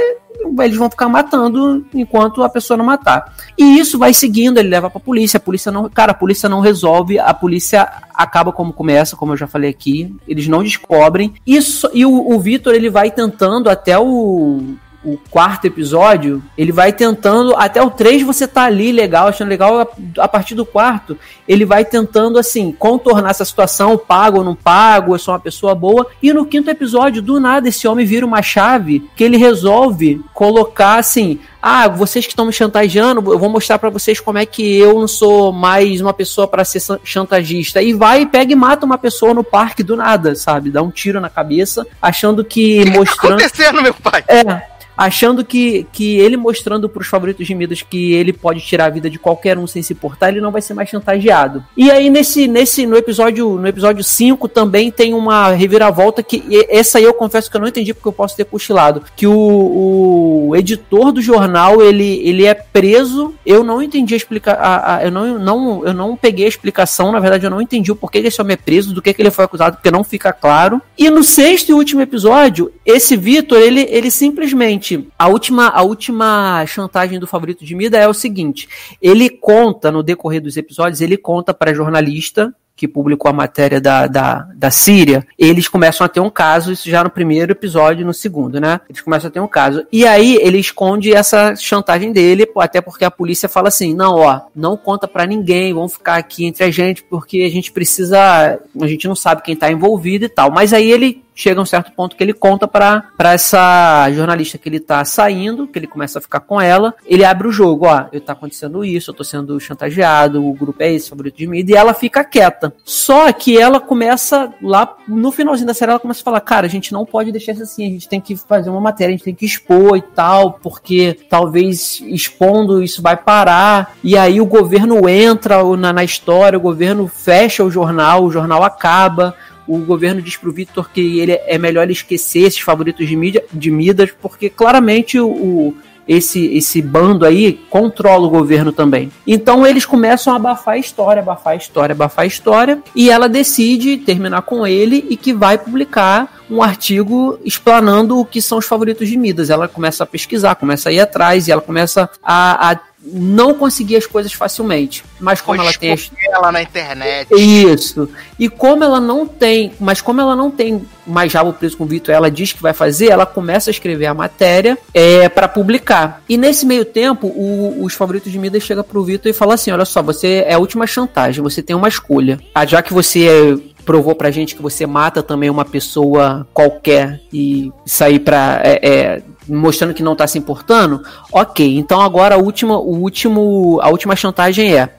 eles vão ficar matando enquanto a pessoa não matar. E isso vai seguindo, ele leva pra polícia, a polícia não. Cara, a polícia não resolve, a polícia acaba como começa, como eu já falei aqui, eles não descobrem. Isso, e o, o Vitor ele vai tentando até o o quarto episódio, ele vai tentando, até o 3 você tá ali legal, achando legal, a, partir do quarto, ele vai tentando, assim, contornar essa situação, pago ou não pago, eu sou uma pessoa boa, e no quinto episódio, do nada, esse homem vira uma chave que ele resolve colocar, assim, ah, vocês que estão me chantageando, eu vou mostrar para vocês como é que eu não sou mais uma pessoa para ser chantagista. E vai, pega e mata uma pessoa no parque do nada, sabe? Dá um tiro na cabeça, achando que, que mostrando. Tá acontecendo, meu pai? É, achando que, que ele mostrando para os favoritos de Midas que ele pode tirar a vida de qualquer um sem se importar, ele não vai ser mais chantageado. E aí nesse nesse no episódio no episódio 5 também tem uma reviravolta que essa aí eu confesso que eu não entendi porque eu posso ter cochilado, que o, o editor do jornal, ele, ele é preso, eu não entendi a explicação, eu não, não eu não peguei a explicação, na verdade eu não entendi o porquê que esse homem é preso, do que que ele foi acusado, porque não fica claro. E no sexto e último episódio, esse Vitor, ele ele simplesmente seguinte, a última, a última chantagem do favorito de Mida é o seguinte: ele conta, no decorrer dos episódios, ele conta para jornalista que publicou a matéria da, da, da Síria, eles começam a ter um caso, isso já no primeiro episódio no segundo, né? Eles começam a ter um caso. E aí ele esconde essa chantagem dele, até porque a polícia fala assim: não, ó, não conta para ninguém, vamos ficar aqui entre a gente, porque a gente precisa. A gente não sabe quem tá envolvido e tal. Mas aí ele chega a um certo ponto que ele conta para essa jornalista que ele tá saindo, que ele começa a ficar com ela, ele abre o jogo, ó, eu tá acontecendo isso, eu tô sendo chantageado, o grupo é esse, favorito de mídia, e ela fica quieta. Só que ela começa lá no finalzinho da série ela começa a falar, cara, a gente não pode deixar isso assim, a gente tem que fazer uma matéria, a gente tem que expor e tal, porque talvez expondo isso vai parar. E aí o governo entra na, na história, o governo fecha o jornal, o jornal acaba o governo diz pro Victor que ele é melhor ele esquecer esses favoritos de, mídia, de Midas, porque claramente o esse, esse bando aí controla o governo também. Então eles começam a abafar a história, abafar a história, abafar a história, e ela decide terminar com ele e que vai publicar um artigo explanando o que são os favoritos de Midas. Ela começa a pesquisar, começa a ir atrás e ela começa a, a não conseguir as coisas facilmente. Mas como Vou ela tem as... ela na internet. Isso. E como ela não tem, mas como ela não tem mais rabo preso com o Vitor, ela diz que vai fazer, ela começa a escrever a matéria é, para publicar. E nesse meio tempo, o, os favoritos de Midas chega pro Vitor e fala assim: olha só, você é a última chantagem, você tem uma escolha. Ah, já que você é provou pra gente que você mata também uma pessoa qualquer e sair pra. É, é, mostrando que não tá se importando, ok. Então agora a última, o último, a última chantagem é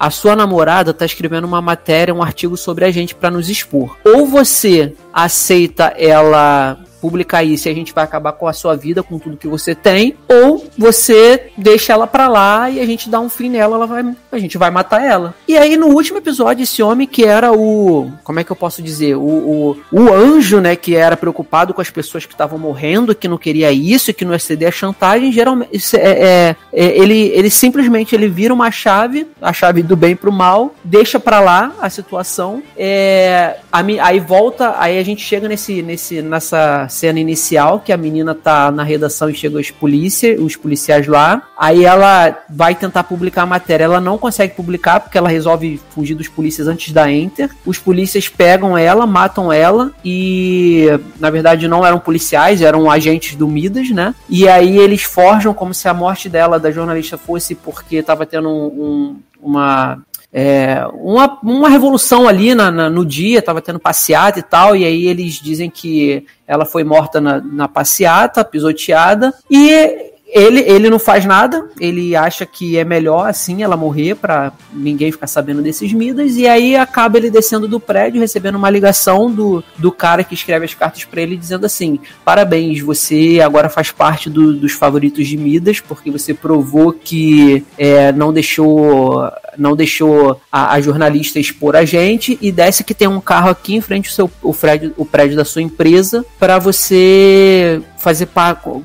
a sua namorada tá escrevendo uma matéria, um artigo sobre a gente para nos expor. Ou você aceita ela publicar isso e a gente vai acabar com a sua vida, com tudo que você tem, ou você deixa ela pra lá e a gente dá um fim nela, ela vai, a gente vai matar ela. E aí no último episódio, esse homem que era o, como é que eu posso dizer, o, o, o anjo, né, que era preocupado com as pessoas que estavam morrendo, que não queria isso, que não ia ceder a chantagem, geralmente é, é, é, ele, ele simplesmente ele vira uma chave, a chave do bem pro mal, deixa pra lá a situação, é, a, aí volta, aí a gente chega nesse, nesse, nessa cena inicial, que a menina tá na redação e chegam os polícia, os policiais lá. Aí ela vai tentar publicar a matéria. Ela não consegue publicar porque ela resolve fugir dos polícias antes da Enter. Os polícias pegam ela, matam ela e na verdade não eram policiais, eram agentes do Midas, né? E aí eles forjam como se a morte dela, da jornalista, fosse porque tava tendo um, um uma é, uma, uma revolução ali na, na, no dia, tava tendo passeata e tal, e aí eles dizem que ela foi morta na, na passeata, pisoteada, e ele, ele não faz nada, ele acha que é melhor assim ela morrer para ninguém ficar sabendo desses Midas, e aí acaba ele descendo do prédio, recebendo uma ligação do, do cara que escreve as cartas para ele, dizendo assim: Parabéns, você agora faz parte do, dos favoritos de Midas, porque você provou que é, não deixou não deixou a, a, jornalista expor a gente, e desce que tem um carro aqui em frente ao seu, o, prédio, o prédio da sua empresa para você fazer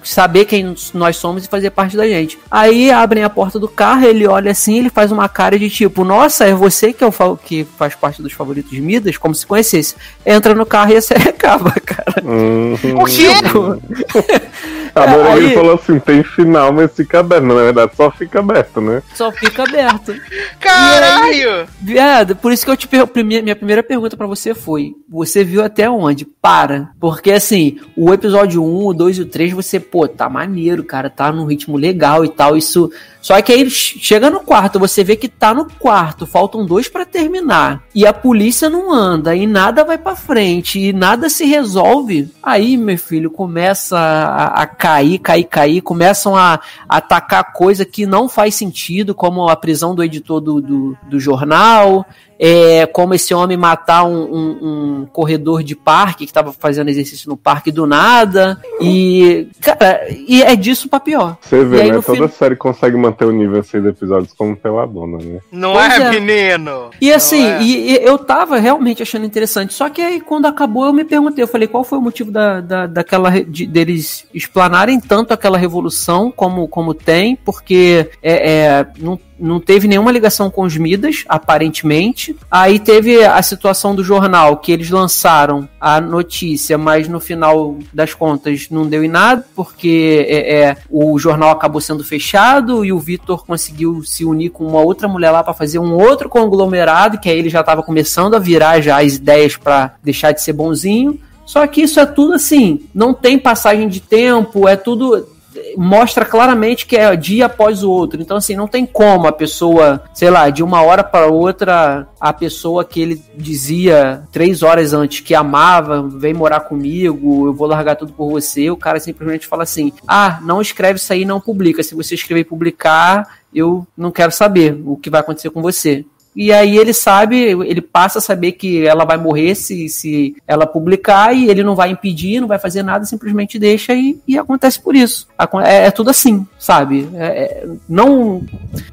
saber quem nós somos e fazer parte da gente. Aí abrem a porta do carro, ele olha assim, ele faz uma cara de tipo, nossa, é você que é o que faz parte dos favoritos de Midas, como se conhecesse. Entra no carro e a série acaba, cara. Uhum. O quê? Agora aí... ele falou assim, tem final, mas fica aberto. Na verdade, só fica aberto, né? Só fica aberto. Caralho! viado, por isso que eu te minha primeira pergunta para você foi, você viu até onde? Para. Porque assim, o episódio 1, o 2 e o 3, você, pô, tá maneiro, cara, tá num ritmo legal e tal, isso só que aí chega no quarto, você vê que tá no quarto, faltam dois para terminar. E a polícia não anda, e nada vai para frente, e nada se resolve. Aí, meu filho, começa a, a cair, cair, cair, começam a, atacar coisa que não faz sentido, como a prisão do editor do, do, do jornal, é, como esse homem matar um, um, um corredor de parque que estava fazendo exercício no parque do nada. E, cara, e é disso pra pior. Você vê, aí, né? Toda fim... série consegue manter o nível seis assim episódios como pela dona, né? Não pois é, é, menino? E assim, é. E, e, eu tava realmente achando interessante. Só que aí, quando acabou, eu me perguntei, eu falei, qual foi o motivo da, da, daquela, de, deles tanto aquela revolução como, como tem, porque é, é não não teve nenhuma ligação com os Midas, aparentemente. Aí teve a situação do jornal, que eles lançaram a notícia, mas no final das contas não deu em nada, porque é, é o jornal acabou sendo fechado e o Vitor conseguiu se unir com uma outra mulher lá para fazer um outro conglomerado, que aí ele já estava começando a virar já as ideias para deixar de ser bonzinho. Só que isso é tudo assim, não tem passagem de tempo, é tudo mostra claramente que é dia após o outro. Então, assim, não tem como a pessoa, sei lá, de uma hora para outra, a pessoa que ele dizia três horas antes que amava, vem morar comigo, eu vou largar tudo por você, o cara simplesmente fala assim: ah, não escreve isso aí, não publica. Se você escrever e publicar, eu não quero saber o que vai acontecer com você. E aí ele sabe, ele passa a saber que ela vai morrer se, se ela publicar e ele não vai impedir, não vai fazer nada, simplesmente deixa e, e acontece por isso. É, é tudo assim, sabe? É, é, não.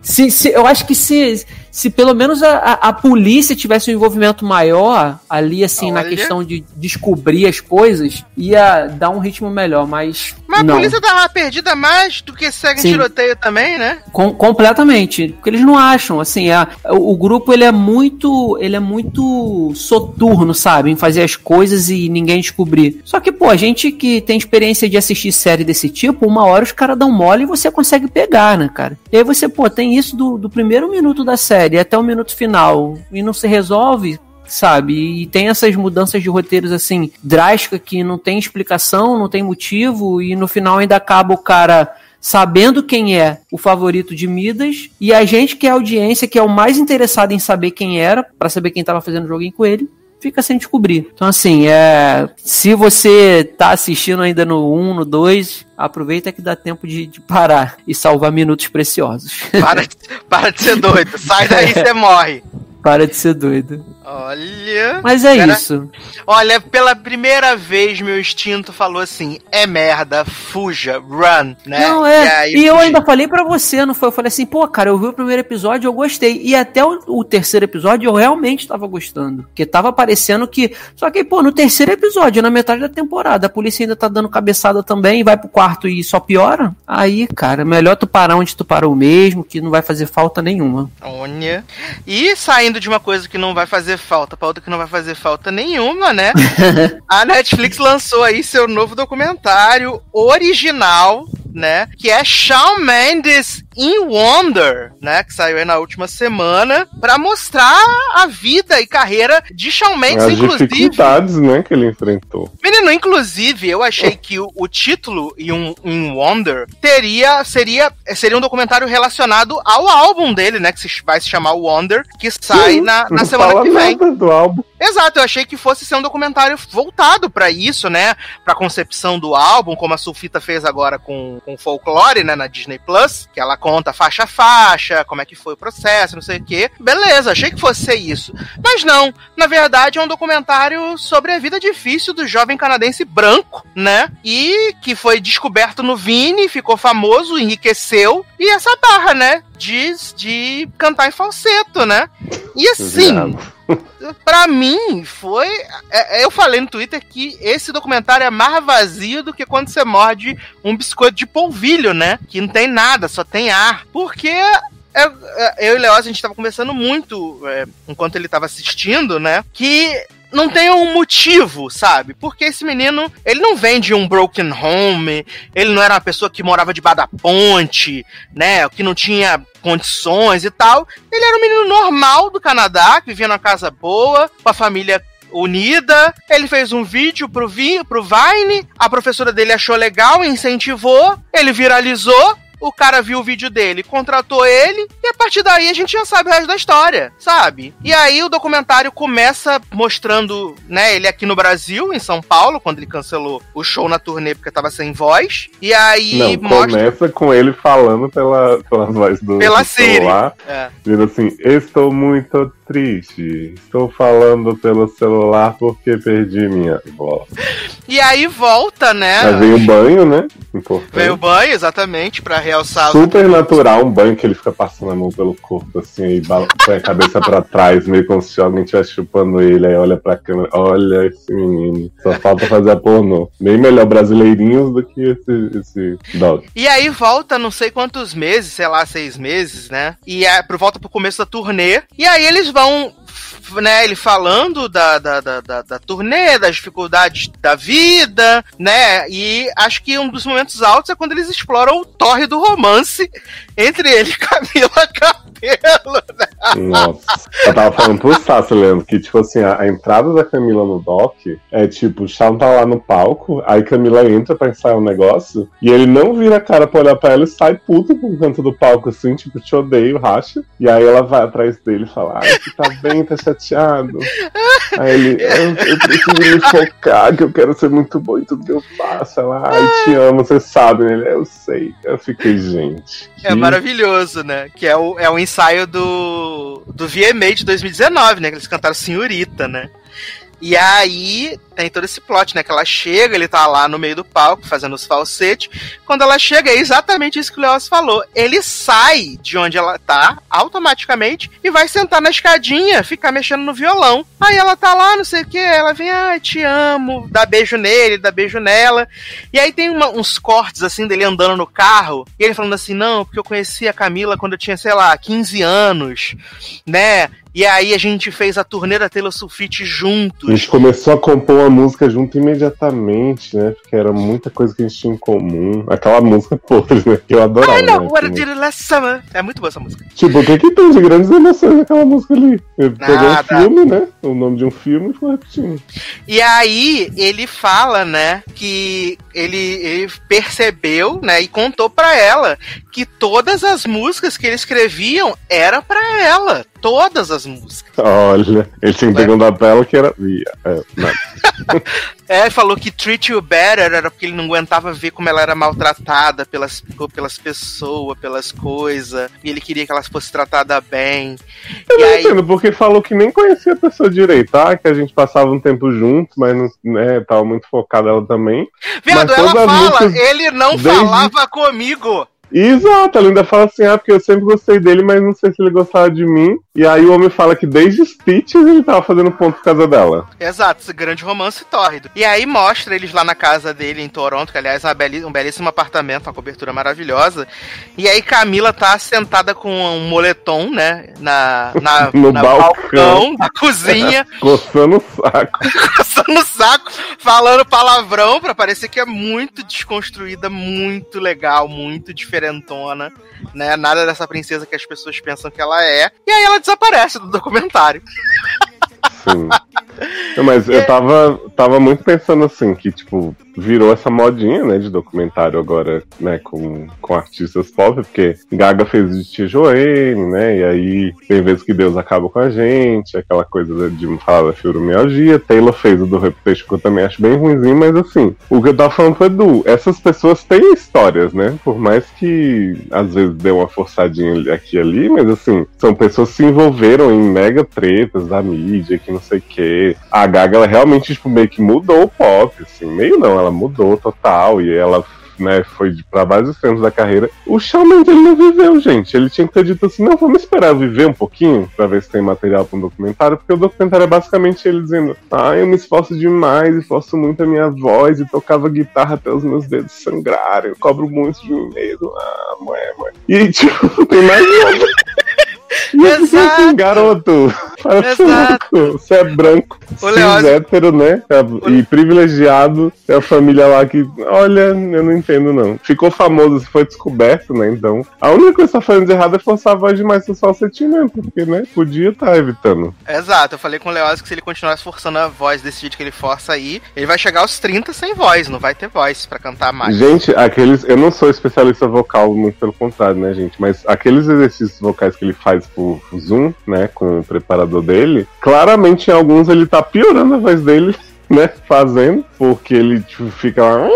Se, se, eu acho que se, se pelo menos a, a, polícia tivesse um envolvimento maior ali, assim, Olha. na questão de descobrir as coisas, ia dar um ritmo melhor, mas. Mas não. a polícia tava perdida mais do que segue em tiroteio também, né? Com, completamente. Porque eles não acham, assim, a, o, o grupo ele é muito. ele é muito soturno, sabe? Em fazer as coisas e ninguém descobrir. Só que, pô, a gente que tem experiência de assistir série desse tipo, uma hora os caras dão mole e você consegue pegar, né, cara? E aí você, pô, tem isso do, do primeiro minuto da série até o minuto final e não se resolve, sabe? E tem essas mudanças de roteiros assim drásticas que não tem explicação, não tem motivo e no final ainda acaba o cara sabendo quem é o favorito de Midas e a gente que é a audiência que é o mais interessado em saber quem era, para saber quem estava fazendo o joguinho com ele, fica sem descobrir. Então, assim, é, se você tá assistindo ainda no 1, no 2, aproveita que dá tempo de, de parar e salvar minutos preciosos. Para, para de ser doido, sai daí, você morre. Para de ser doido. Olha. Mas é isso. Olha, pela primeira vez meu instinto falou assim: é merda, fuja, run, né? Não, é. E, e eu ainda falei para você, não foi? Eu falei assim, pô, cara, eu vi o primeiro episódio eu gostei. E até o, o, terceiro episódio eu realmente tava gostando. Porque tava parecendo que. Só que, pô, no terceiro episódio, na metade da temporada, a polícia ainda tá dando cabeçada também, vai pro quarto e só piora. Aí, cara, melhor tu parar onde tu parou mesmo, que não vai fazer falta nenhuma. Olha. E saindo de uma coisa que não vai fazer fazer falta pra outra que não vai fazer falta nenhuma, né? a Netflix lançou aí seu novo documentário original, né? Que é Shawn Mendes in Wonder, né? Que saiu aí na última semana, para mostrar a vida e carreira de Shawn Mendes, As inclusive. dificuldades, né, que ele enfrentou. Menino, inclusive, eu achei que o, o título em um in Wonder teria seria seria um documentário relacionado ao álbum dele, né? Que se- vai se chamar Wonder, que sai na, na Não semana que vem. do álbum. Exato, eu achei que fosse ser um documentário voltado pra isso, né? Pra concepção do álbum, como a Sulfita fez agora com, com Folklore, né? Na Disney Plus, que ela conta faixa a faixa, como é que foi o processo, não sei o quê. Beleza, achei que fosse ser isso. Mas não, na verdade é um documentário sobre a vida difícil do jovem canadense branco, né? E que foi descoberto no Vini, ficou famoso, enriqueceu. E essa barra, né? De, de cantar em falseto, né? E assim. Pra mim, foi. é- é, eu falei no Twitter que esse documentário é mais vazio do que quando você morde um biscoito de polvilho, né? Que não tem nada, só tem ar. Porque. é- é, Eu e o Leoz, a gente tava conversando muito é, enquanto ele tava assistindo, né? Que não tem um motivo, sabe? Porque esse menino, ele não vem de um broken home, ele não era uma pessoa que morava debaixo da ponte, né? Que não tinha condições e tal. Ele era um menino normal do Canadá, que vivia numa casa boa, com a família unida. Ele fez um vídeo pro, Vi, pro Vine, a professora dele achou legal, incentivou, ele viralizou. O cara viu o vídeo dele, contratou ele, e a partir daí a gente já sabe o resto da história, sabe? E aí o documentário começa mostrando, né, ele aqui no Brasil, em São Paulo, quando ele cancelou o show na turnê porque tava sem voz. E aí Não, mostra. começa com ele falando pela, pela voz do, Pela Siri. celular, É. dizendo assim, estou muito triste, estou falando pelo celular porque perdi minha voz. E aí volta, né? Aí vem o banho, né? Importante. Vem o banho, exatamente, pra realçar Super natural, um banho que ele fica passando a mão pelo corpo, assim, aí põe a cabeça pra trás, meio como se alguém estivesse chupando ele, aí olha pra câmera, olha esse menino, só falta fazer a pornô. Bem melhor brasileirinhos do que esse, esse dog. E aí volta não sei quantos meses, sei lá, seis meses, né? E é volta pro começo da turnê. E aí eles vão, phone né, ele falando da, da, da, da, da turnê, das dificuldades da vida, né? E acho que um dos momentos altos é quando eles exploram o torre do romance entre ele e Camila Cabelo, né? Nossa. Eu tava falando pro Sassi, Leandro, que, tipo assim, a, a entrada da Camila no doc é tipo, o Shawn tá lá no palco, aí Camila entra pra ensaiar um negócio, e ele não vira a cara pra olhar pra ela e sai puto pro canto do palco, assim, tipo, te odeio, racha. E aí ela vai atrás dele e fala, ai, você tá bem, tá chateado. Aí ele, eu, eu preciso me focar, que eu quero ser muito bom em tudo que eu faço. Ela, ai, te amo, você sabe, né? Ele, eu sei. Eu fiquei, gente. É maravilhoso, né? Que é o, é o ensaio do, do VMA de 2019, né? Que eles cantaram Senhorita, né? E aí tem todo esse plot, né? Que ela chega, ele tá lá no meio do palco fazendo os falsetes. Quando ela chega, é exatamente isso que o Leoz falou. Ele sai de onde ela tá, automaticamente, e vai sentar na escadinha, ficar mexendo no violão. Aí ela tá lá, não sei o que, ela vem, ai, te amo, dá beijo nele, dá beijo nela. E aí tem uma- uns cortes, assim, dele andando no carro, e ele falando assim, não, porque eu conheci a Camila quando eu tinha, sei lá, 15 anos, né? E aí a gente fez a turnê da Taylor Swift A juntos. gente começou a compor uma música junto imediatamente, né? Porque era muita coisa que a gente tinha em comum. Aquela música podre, né? Que eu adorava. I know né? what I did last summer. É muito boa essa música. Tipo, o que que tem de grandes emoções naquela música ali? Ele pegou um filme, né? O nome de um filme e foi repetindo. E aí ele fala, né, que ele, ele percebeu, né, e contou pra ela que todas as músicas que eles escreviam era pra ela. Todas as músicas. Olha, ele tinha que Ué? perguntar pra ela que era. É. É, falou que Treat You Better era porque ele não aguentava ver como ela era maltratada pelas, pelas pessoas, pelas coisas. E ele queria que ela fosse tratada bem. Eu E não aí, entendo, porque falou que nem conhecia a pessoa direito, tá? Que a gente passava um tempo juntos, mas não, né, tava muito focado ela também. viado, ela fala, músicas ele não desde- falava comigo. Exato, ela ainda fala assim, ah, porque eu sempre gostei dele, mas não sei se ele gostava de mim. E aí o homem fala que desde Stitches ele tava fazendo ponto por causa dela. Exato, esse grande romance tórrido. E aí mostra eles lá na casa dele em Toronto, que aliás é um belíssimo apartamento, uma cobertura maravilhosa. E aí Camila tá sentada com um moletom, né, na, na, no na balcão. balcão da cozinha. Coçando o saco. coçando o saco, falando palavrão pra parecer que é muito desconstruída, muito legal, muito diferentona, né? Nada dessa princesa que as pessoas pensam que ela é. E aí ela desaparece do documentário. Sim. Mas eu tava, tava muito pensando assim, que, tipo, virou essa modinha, né, de documentário agora, né, com, com artistas pop, porque Gaga fez de Tia né, e aí tem vezes que Deus acaba com a gente, aquela coisa de falar da fibromialgia, Taylor fez o do Reputation, que eu também acho bem ruimzinho, mas assim, o que eu tava falando foi do, essas pessoas têm histórias, né, por mais que às vezes dê uma forçadinha aqui e ali, mas assim, são pessoas que se envolveram em mega tretas da mídia, que não sei o que. A Gaga, ela realmente, tipo, meio que mudou o pop, assim, meio não, ela mudou total e ela né, foi para vários extremos da carreira. O Shawn Mendes ele não viveu, gente. Ele tinha que ter dito assim: não, vamos esperar viver um pouquinho para ver se tem material para um documentário, porque o documentário é basicamente ele dizendo: ah, eu me esforço demais, esforço muito a minha voz e tocava guitarra até os meus dedos sangrarem, eu cobro muito de mim. Ah, mãe, mãe. E tipo, tem mais nada. E eu fiquei assim, garoto, para Exato. você é branco, O Leózio- hétero, né? E privilegiado, é a família lá que, olha, eu não entendo não. Ficou famoso, foi descoberto, né? Então, a única coisa que você tá fazendo de errado é forçar a voz demais seu mesmo, porque, né? Podia estar evitando. Exato, eu falei com o Leoz que se ele continuasse forçando a voz desse jeito que ele força aí, ele vai chegar aos 30 sem voz, não vai ter voz pra cantar mais. Gente, aqueles. Eu não sou especialista vocal, muito pelo contrário, né, gente? Mas aqueles exercícios vocais que ele faz por Zoom, né, com o preparador dele, claramente em alguns ele tá piorando a voz dele, né, fazendo, porque ele tipo, fica lá.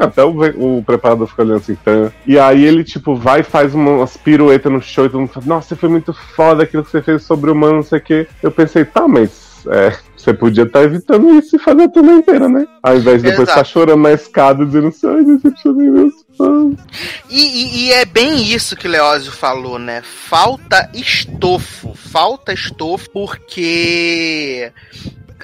Até o, o preparador fica olhando assim, tan. E aí ele, tipo, vai e faz uma- umas piruetas no show e todo mundo fala, nossa, foi muito foda aquilo que você fez sobre o humano, não sei o quê. Eu pensei, tá, mas é, você podia estar evitando isso e fazer a turnê inteira, né? Ao invés de depois Exato. ficar chorando na escada dizendo assim, ai, decepcionei meus fãs. E, e- e é bem isso que o Leózio falou, né? Falta estofo. Falta estofo porque.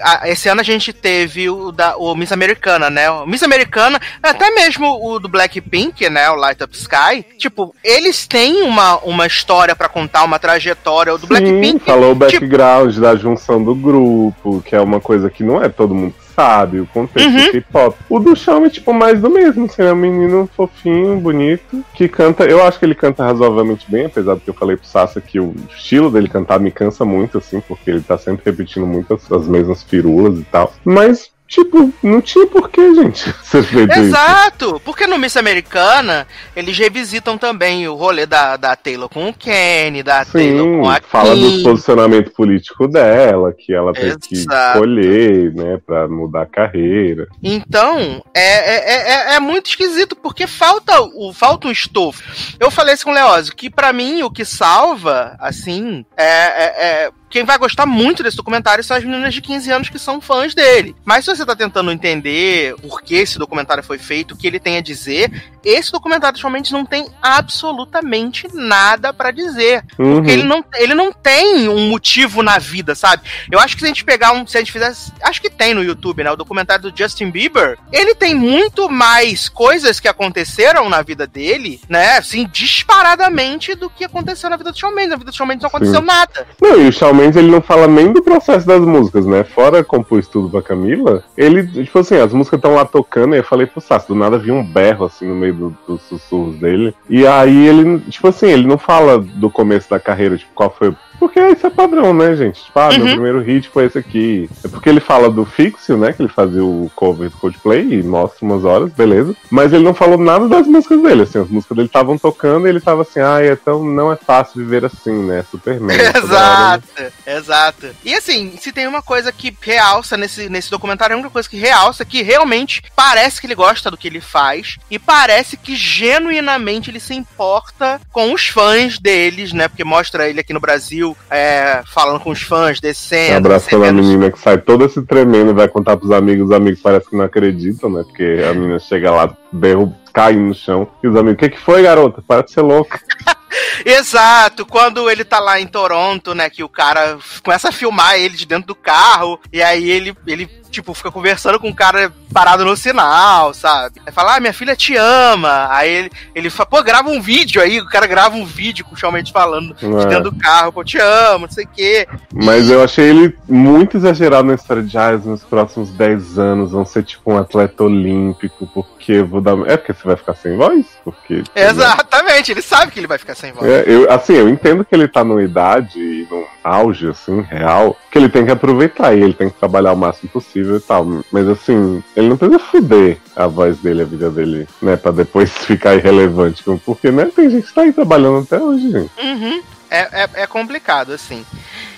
A- esse ano a gente teve o, da, o Miss Americana, né? O Miss Americana, até mesmo o do Blackpink, né? O Light Up Sky. Tipo, eles têm uma, uma história pra contar, uma trajetória. O do Sim, Blackpink. falou o tipo, background da junção do grupo, que é uma coisa que não é todo mundo sabe, o contexto Uhum. do K-pop. O do Shawn é tipo mais do mesmo, assim, é um menino fofinho, bonito, que canta, eu acho que ele canta razoavelmente bem, apesar do que eu falei pro Sassa que o estilo dele cantar me cansa muito, assim, porque ele tá sempre repetindo muito as, as mesmas firulas e tal. Mas, tipo, não tinha porquê, gente, feito isso. Exato! Porque no Miss Americana, eles revisitam também o rolê da, da Taylor com o Kenny, da Taylor Sim, com a fala Kim. do posicionamento político dela, que ela teve que Exato. escolher, né, pra mudar a carreira. Então, é, é, é, é muito esquisito, porque falta, o, falta um estofo. Eu falei isso com o Leózio, que pra mim o que salva, assim, é, é- é- Quem vai gostar muito desse documentário são as meninas de 15 anos que são fãs dele. Mas se você tá tentando entender por que esse documentário foi feito, o que ele tem a dizer, esse documentário realmente não tem absolutamente nada pra dizer. Uhum. Porque ele não, ele não tem um motivo na vida, sabe? Eu acho que se a gente pegar um. Se a gente fizesse. Acho que tem no YouTube, né? O documentário do Justin Bieber. Ele tem muito mais coisas que aconteceram na vida dele, né? Assim, disparadamente do que aconteceu na vida do Shawn Mendes. Na vida do Shawn Mendes não aconteceu Sim. nada. Não, e o Shawn Mendes, ele não fala nem do processo das músicas, né? Fora compor tudo pra Camila, ele, tipo assim, as músicas estão lá tocando, e eu falei pro Sassi, do nada vi um berro, assim, no meio do- dos sussurros dele. E aí ele, tipo assim, ele não fala do começo da carreira, tipo, qual foi. Porque isso é padrão, né, gente? Tipo, ah, meu Uhum. primeiro hit foi esse aqui. É porque ele fala do Fixio, né? Que ele fazia o cover do Coldplay e mostra umas horas, beleza. Mas ele não falou nada das músicas dele, assim, as músicas dele estavam tocando e ele tava assim, ah, então não é fácil viver assim, né? Superman. toda hora, Exato, exato. E assim, se tem uma coisa que realça nesse, nesse documentário, a única coisa que realça é que realmente parece que ele gosta do que ele faz e parece que genuinamente ele se importa com os fãs deles, né? Porque mostra ele aqui no Brasil Rio, é, falando com os fãs, descendo. Abraçando a recebendo- menina que sai toda se tremendo e vai contar pros amigos. Os amigos parecem que não acreditam, né? Porque a menina chega lá, berro, cai no chão. E os amigos, o que, que foi, garota? Para de ser louca. Exato, quando ele tá lá em Toronto, né, que o cara começa a filmar ele de dentro do carro, e aí ele, ele tipo, fica conversando com o cara parado no sinal, sabe? Aí fala, ah, minha filha te ama. Aí ele, ele fala, pô, grava um vídeo aí, o cara grava um vídeo com o Shawn Mendes falando de É. dentro do carro, pô, te amo, não sei o quê. Mas eu achei ele muito exagerado na história de ah, nos próximos 10 anos vão ser tipo um atleta olímpico, porque vou dar. É porque você vai ficar sem voz? Porque. Exatamente, ele sabe que ele vai ficar sem voz. É, eu, assim, eu entendo que ele tá numa idade num auge, assim, real, que ele tem que aproveitar e ele tem que trabalhar o máximo possível e tal. Mas assim, ele não precisa fuder a voz dele, a vida dele, né? Pra depois ficar irrelevante. Porque, né, tem gente que tá aí trabalhando até hoje, gente. Uhum. É, é, é complicado, assim.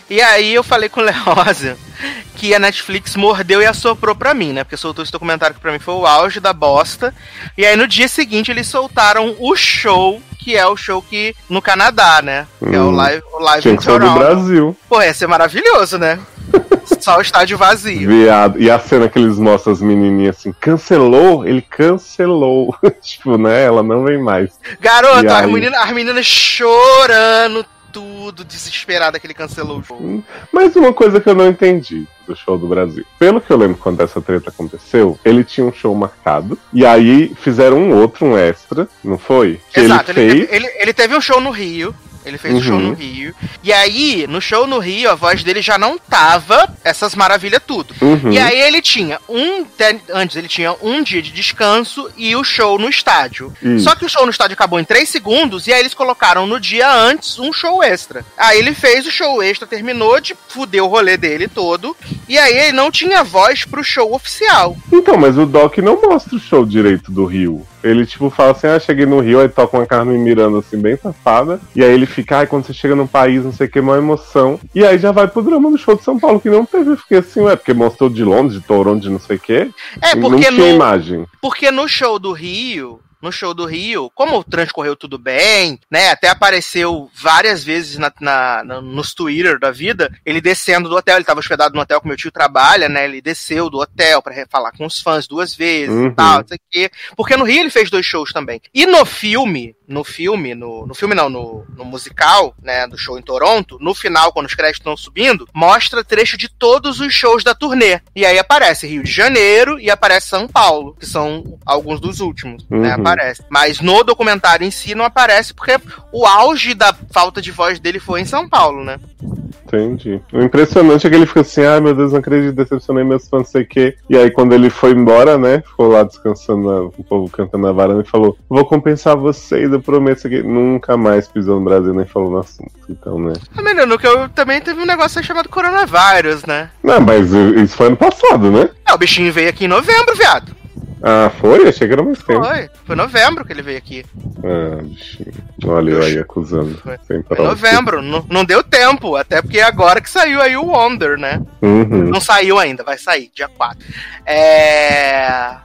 E aí eu falei com o Leózio que a Netflix mordeu e assoprou pra mim, né? Porque soltou esse documentário que pra mim foi o auge da bosta. E aí no dia seguinte eles soltaram o show, que é o show que no Canadá, né? Que é o Hum. Live, o live Tinha in que ser do. Brasil. Pô, ia ser maravilhoso, né? Só o estádio vazio. Viado. E a cena que eles mostram as menininhas assim, cancelou? Ele cancelou. tipo, né? Ela não vem mais. Garoto, as aí? meninas, as meninas chorando tudo, desesperada que ele cancelou o show. Mas uma coisa que eu não entendi do show do Brasil. Pelo que eu lembro quando essa treta aconteceu, ele tinha um show marcado. E aí fizeram um outro, um extra, não foi? Que Exato, ele ele, fez. teve, ele, ele teve um show no Rio. Ele fez um show Uhum. no Rio. E aí, no show no Rio, a voz dele já não tava essas maravilhas tudo. Uhum. E aí ele tinha um. te- Antes ele tinha um dia de descanso e o show no estádio. Isso. Só que o show no estádio acabou em 3 segundos e aí eles colocaram no dia antes um show extra. Aí ele fez o show extra, terminou de fuder o rolê dele todo. E aí ele não tinha voz pro show oficial. Então, mas o Doc não mostra o show direito do Rio. Ele, tipo, fala assim, ah, cheguei no Rio, aí toca uma Carmen Miranda, assim, bem safada. E aí ele fica, ai, quando você chega num país, não sei o que, uma emoção. E aí já vai pro drama do show de São Paulo, que não teve. Eu fiquei assim, ué, porque mostrou de Londres, de Toronto, de não sei o que. É, não porque tinha no, imagem. Porque no show do Rio, no show do Rio, como transcorreu tudo bem, né? Até apareceu várias vezes na, na- na- nos Twitter da vida, ele descendo do hotel, ele tava hospedado no hotel que meu tio trabalha, né? Ele desceu do hotel pra re- falar com os fãs duas vezes Uhum. e tal, não sei o quê. Porque no Rio ele fez dois shows também. E no filme, no filme, no, no filme não, no, no musical, né, do show em Toronto, no final, quando os créditos estão subindo, mostra trecho de todos os shows da turnê. E aí aparece Rio de Janeiro e aparece São Paulo, que são alguns dos últimos, né, Uhum. Aparece. Mas no documentário em si não aparece porque o auge da falta de voz dele foi em São Paulo, né? Entendi. O impressionante é que ele fica assim, ai meu Deus, não acredito, decepcionei meus fãs, não sei o quê. E aí quando ele foi embora, né, ficou lá descansando, na- o povo cantando na varanda e falou, vou compensar vocês, eu prometo que nunca mais pisou no Brasil, nem falou no assunto. Então, né. Ah, menino, que eu também teve um negócio aí chamado coronavírus, né? Não, mas isso foi ano passado, né? É, o bichinho veio aqui em novembro, viado. Ah, foi? Achei que era mais tempo. Foi. Foi novembro que ele veio aqui. Ah, bichinho. Olha eu aí acusando. Foi. Sem Foi novembro. Não, não deu tempo. Até porque é agora que saiu aí o Wonder, né? Uhum. Não saiu ainda, vai sair, dia 4. É.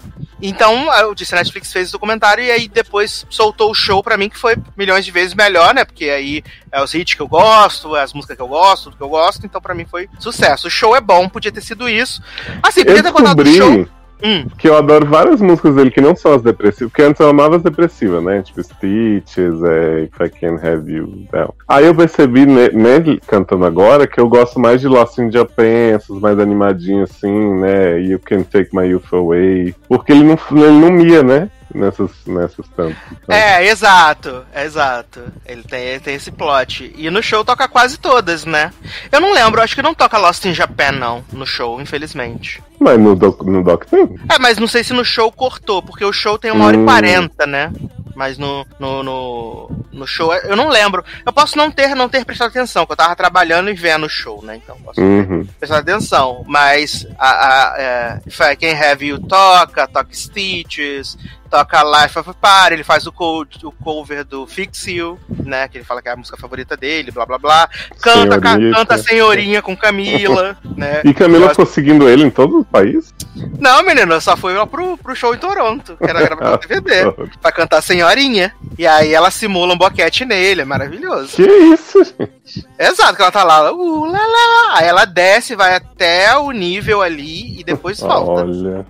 Então, eu disse, a Netflix fez o documentário e aí depois soltou o show pra mim, que foi milhões de vezes melhor, né? Porque aí é os hits que eu gosto, é as músicas que eu gosto, tudo que eu gosto, então pra mim foi sucesso. O show é bom, podia ter sido isso. Assim, podia Eu ter contado o show. Hum, que eu adoro várias músicas dele que não são as depressivas, porque antes eu amava as depressivas, né? Tipo Stitches, é, If I Can Have You Down. Aí eu percebi, ne- nele cantando agora, que eu gosto mais de Lost in Japan, essas mais animadinhas assim, né? You Can Take My Youth Away. Porque ele não, ele não mia, né? Nessas, nessas tantas. Então, É, exato, exato. Ele tem, ele tem esse plot. E no show toca quase todas, né? Eu não lembro, acho que não toca Lost in Japan, não, no show, infelizmente. Mas no doc, no doc tem. É, mas não sei se no show cortou, porque o show tem uma hora e Hum. quarenta, né? Mas no, no, no, no show, eu não lembro. Eu posso não ter, não ter prestado atenção, porque eu tava trabalhando e vendo o show, né? Então posso Uhum. prestar atenção. Mas a, a, é, If I Can Have You toca, toca Stitches, toca Life of Party, ele faz o, co o cover do Fix You, né? Que ele fala que é a música favorita dele, blá blá blá. Canta, ca canta Senhorinha com Camila, né? E Camila ficou seguindo ele em todo o país? Não, menino, só foi lá pro, pro show em Toronto, que era gravado no DVD, pra cantar Senhorinha. E aí ela simula um boquete nele, é maravilhoso. Que isso, gente? Exato, que ela tá lá, uh, lá, lá. Aí ela desce, vai até o nível ali e depois volta. Olha.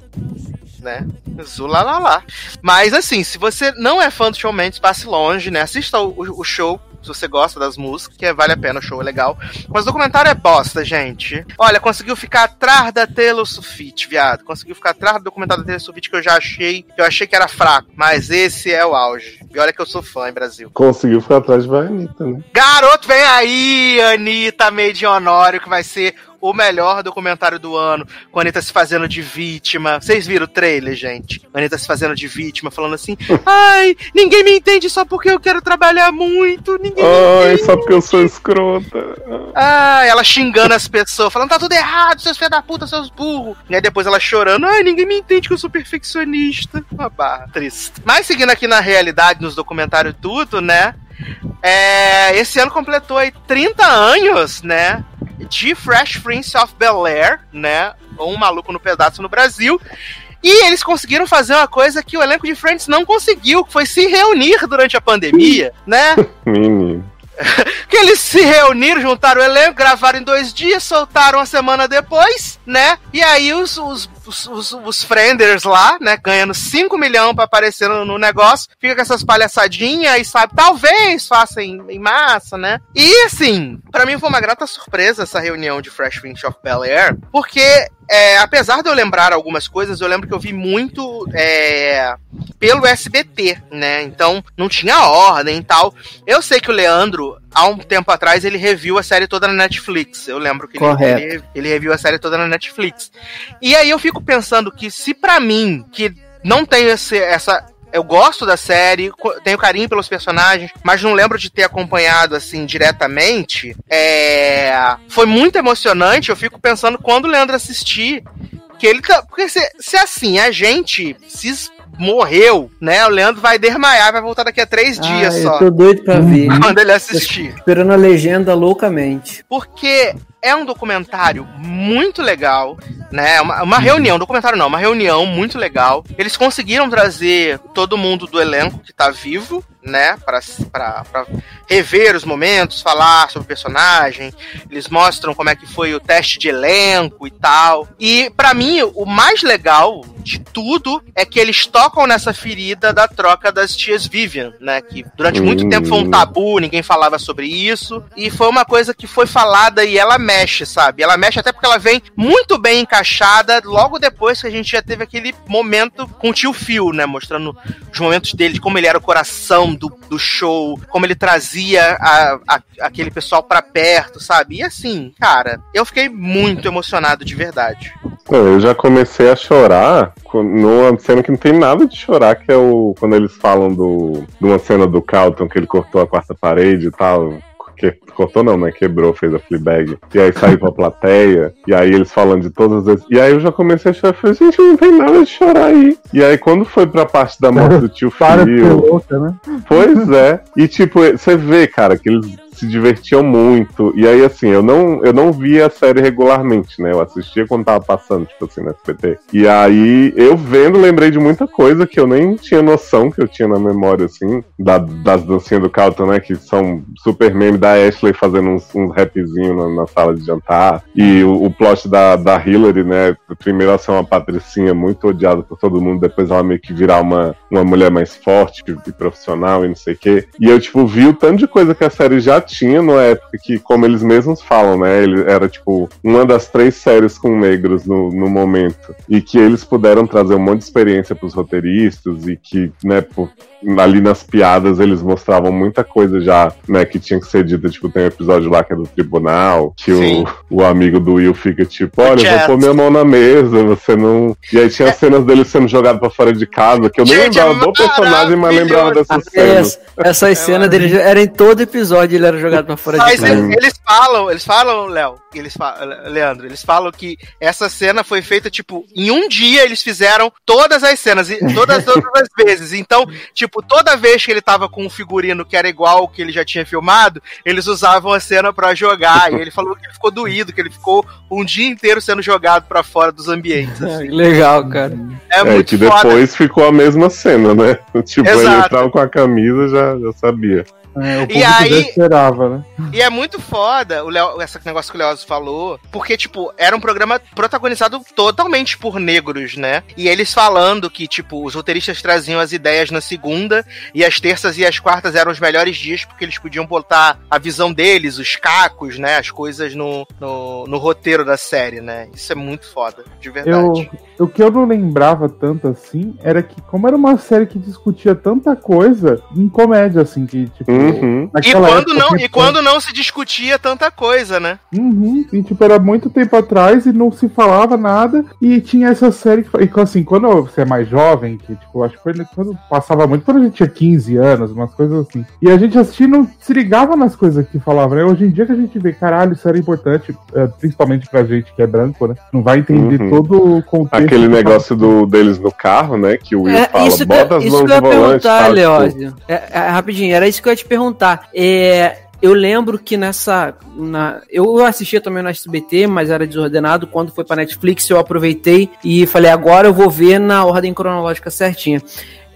Né? Zulalala. Mas assim, se você não é fã do Shawn Mendes, passe longe, né? Assista o, o show se você gosta das músicas, que vale a pena, o show é legal. Mas o documentário é bosta, gente. Olha, conseguiu ficar atrás da Taylor Swift, viado. Conseguiu ficar atrás do documentário da Taylor Swift que eu já achei, que eu achei que era fraco. Mas esse é o auge. E olha que eu sou fã, em Brasil. Conseguiu ficar atrás da Anitta, né? Garoto, vem aí, Anitta Made in Honório, que vai ser o melhor documentário do ano, com a Anitta se fazendo de vítima. Vocês viram o trailer, gente? A Anitta se fazendo de vítima, falando assim: ai, ninguém me entende só porque eu quero trabalhar muito, ninguém Ai, só porque eu sou escrota. Ah, ela xingando as pessoas, falando: tá tudo errado, seus filhos da puta, seus burros. E aí depois ela chorando: ai, ninguém me entende que eu sou perfeccionista. Uma barra triste. Mas seguindo aqui na realidade, nos documentários tudo, né? É, esse ano completou aí 30 anos, né? De Fresh Prince of Bel Air, né? Ou um maluco no pedaço no Brasil. E eles conseguiram fazer uma coisa que o elenco de Friends não conseguiu, que foi se reunir durante a pandemia, né? Menino. que eles se reuniram, juntaram o elenco, gravaram em dois dias, soltaram uma semana depois, né? E aí os, os, os, os, os frienders lá, né, ganhando 5 milhões pra aparecer no, no, negócio, fica com essas palhaçadinhas e sabe, talvez faça em, em massa, né? E assim, para mim foi uma grata surpresa essa reunião de Fresh Prince of Bel Air, porque é, apesar de eu lembrar algumas coisas, eu lembro que eu vi muito é, pelo SBT, né? Então não tinha ordem e tal. Eu sei que o Leandro, há um tempo atrás, ele reviu a série toda na Netflix. Eu lembro que ele, ele, ele reviu a série toda na Netflix. E aí eu fico pensando que se para mim, que não tenho esse, essa eu gosto da série, tenho carinho pelos personagens, mas não lembro de ter acompanhado assim diretamente. É... Foi muito emocionante. Eu fico pensando quando o Leandro assistir. Que ele tá. Porque se, se assim, a gente se morreu, né? O Leandro vai desmaiar, vai voltar daqui a três ah, dias eu só. Eu tô doido pra ver. Quando ele assistir. Tô esperando a legenda loucamente. Porque é um documentário muito legal, né? Uma, uma reunião, documentário não, uma reunião muito legal. Eles conseguiram trazer todo mundo do elenco que tá vivo, né, para rever os momentos, falar sobre o personagem. Eles mostram como é que foi o teste de elenco e tal. E para mim, o mais legal de tudo é que eles tocam nessa ferida da troca das tias Vivian, né, que durante muito hum. tempo foi um tabu, ninguém falava sobre isso, e foi uma coisa que foi falada e ela mexe, sabe? Ela mexe até porque ela vem muito bem encaixada logo depois que a gente já teve aquele momento com o tio Phil, né, mostrando os momentos dele, de como ele era o coração do, do show, como ele trazia a, a, aquele pessoal para perto, sabe? E assim, cara, eu fiquei muito emocionado de verdade. Eu já comecei a chorar numa cena que não tem nada de chorar, que é o quando eles falam do, de uma cena do Calton que ele cortou a quarta parede e tal que cortou não, né? Quebrou, fez a Fleabag. E aí saiu pra plateia. E aí eles falando de todas as. E aí eu já comecei a chorar. Falei, gente, não tem nada de chorar aí. E aí quando foi pra parte da morte do tio Phil. Né? Pois é. E tipo, você vê, cara, que eles se divertiam muito. E aí, assim, eu não, eu não via a série regularmente, né? Eu assistia quando tava passando, tipo assim, no SBT. E aí, eu vendo, lembrei de muita coisa que eu nem tinha noção que eu tinha na memória, assim, da, das dancinhas do Calton, né? Que são super meme da Ashley fazendo uns, uns rapzinhos na, na, sala de jantar. E o, o plot da, da Hillary, né? Primeiro ela ser uma patricinha muito odiada por todo mundo, depois ela meio que virar uma, uma mulher mais forte e profissional e não sei o quê. E eu, tipo, vi o tanto de coisa que a série já tinha na época que, como eles mesmos falam, né? Ele era tipo uma das três séries com negros no, no momento. E que eles puderam trazer um monte de experiência para os roteiristas e que, né, por, ali nas piadas eles mostravam muita coisa já, né, que tinha que ser acredita. Tipo, tem um episódio lá que é do tribunal, que Sim. o, o amigo do Will fica tipo, olha, eu vou pôr minha mão na mesa, você não. E aí tinha cenas dele sendo jogado pra fora de casa, que eu nem Gente, é lembrava do personagem, mas lembrava dessas cenas. Essa, essas cenas dele era em todo episódio, ele era jogado pra fora de Mas casa. eles, eles falam, eles falam, Léo, eles falam, Leandro, eles falam que essa cena foi feita, tipo, em um dia eles fizeram todas as cenas, e todas, todas as vezes. Então, tipo, toda vez que ele tava com um figurino que era igual ao que ele já tinha filmado, eles usavam a cena pra jogar. E ele falou que ele ficou doído, que ele ficou um dia inteiro sendo jogado pra fora dos ambientes. Assim. que Legal, cara. É, É, muito que foda. depois ficou a mesma cena, né? Tipo, ele Exato. entrava com a camisa, já, já sabia. É, o E aí- esperava, né? E é muito foda o Leo, esse negócio que o Leoz falou, porque, tipo, era um programa protagonizado totalmente por negros, né? E eles falando que, tipo, os roteiristas traziam as ideias na segunda, e as terças e as quartas eram os melhores dias, porque eles podiam botar a visão deles, os cacos, né? As coisas no, no, no roteiro da série, né? Isso é muito foda, de Eu, verdade. O que eu não lembrava tanto assim era que, como era uma série que discutia tanta coisa em comédia, assim, que, tipo. Uhum. E quando, época, não, e quando não se discutia tanta coisa, né? Uhum, e tipo, era muito tempo atrás e não se falava nada. E tinha essa série que. E assim, quando você é mais jovem, que tipo, acho que foi quando passava muito, quando a gente tinha 15 anos, umas coisas assim. E a gente assistia e não se ligava nas coisas que falava, né? Hoje em dia que a gente vê, caralho, isso era importante, é, principalmente pra gente que é branco, né? Não vai entender Uhum. todo o contexto. Aquele que negócio do, deles no carro, né? Que o Will É, fala, isso bota as mãos que eu ia no volante. tá? Tipo. É, é, rapidinho, era isso que eu ia te perguntar. É, eu lembro que nessa. Na, eu assistia também no SBT, mas era desordenado. Quando foi pra Netflix, eu aproveitei e falei, agora eu vou ver na ordem cronológica certinha.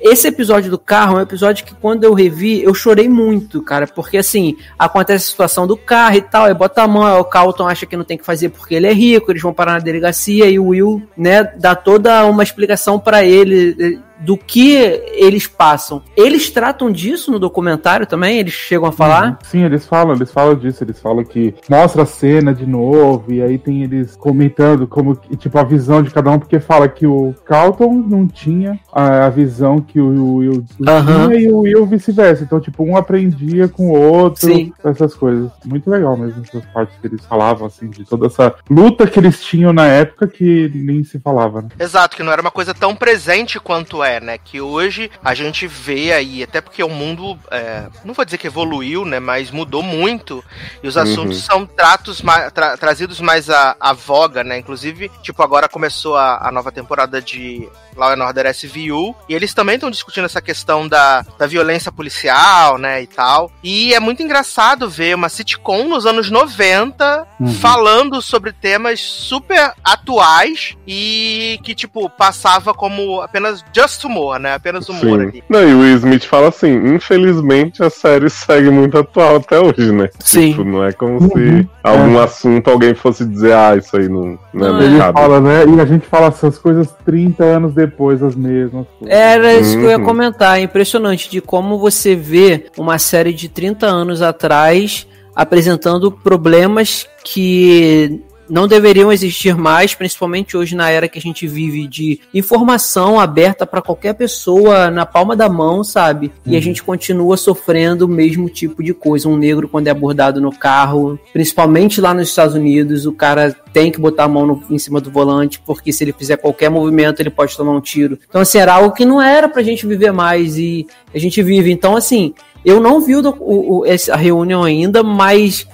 Esse episódio do carro é um episódio que quando eu revi, eu chorei muito, cara, porque assim, acontece a situação do carro e tal, aí bota a mão, aí o Carlton acha que não tem que fazer porque ele é rico, eles vão parar na delegacia e o Will, né, dá toda uma explicação pra ele do que eles passam. Eles tratam disso no documentário também? Eles chegam a falar? Sim, eles falam, eles falam disso, eles falam que mostra a cena de novo, e aí tem eles comentando como, que, tipo, a visão de cada um, porque fala que o Carlton não tinha a, a visão que o Will Aham. tinha e o Will vice-versa. Então, tipo, um aprendia com o outro, Sim. essas coisas. Muito legal mesmo, essas partes que eles falavam, assim, de toda essa luta que eles tinham na época que nem se falava, né? Exato, que não era uma coisa tão presente quanto é, né? Que hoje a gente vê aí, até porque o mundo, é, não vou dizer que evoluiu, né? Mas mudou muito e os Uhum. assuntos são tratos ma- tra- trazidos mais à, à voga, né? Inclusive, tipo, agora começou a, a nova temporada de Law and Order SVU e eles também estão discutindo essa questão da, da violência policial, né? E tal. E é muito engraçado ver uma sitcom nos anos 90 Uhum. falando sobre temas super atuais e que, tipo, passava como apenas just humor, né? Apenas humor Sim. ali. Não, e o Will Smith fala assim, infelizmente a série segue muito atual até hoje, né? Sim. Tipo, não é como Uhum. se algum assunto alguém fosse dizer, ah, isso aí não, não é Ele cabe. fala, né? E a gente fala essas coisas 30 anos depois, as mesmas coisas. Era isso que eu ia Uhum. comentar. É impressionante de como você vê uma série de 30 anos atrás apresentando problemas que não deveriam existir mais, principalmente hoje na era que a gente vive de informação aberta para qualquer pessoa na palma da mão, sabe? E a gente continua sofrendo o mesmo tipo de coisa. Um negro quando é abordado no carro, principalmente lá nos Estados Unidos, o cara tem que botar a mão no- em cima do volante, porque se ele fizer qualquer movimento, ele pode tomar um tiro. Então, assim, era algo que não era pra gente viver mais e a gente vive. Então, assim, eu não vi o, o, essa reunião ainda, mas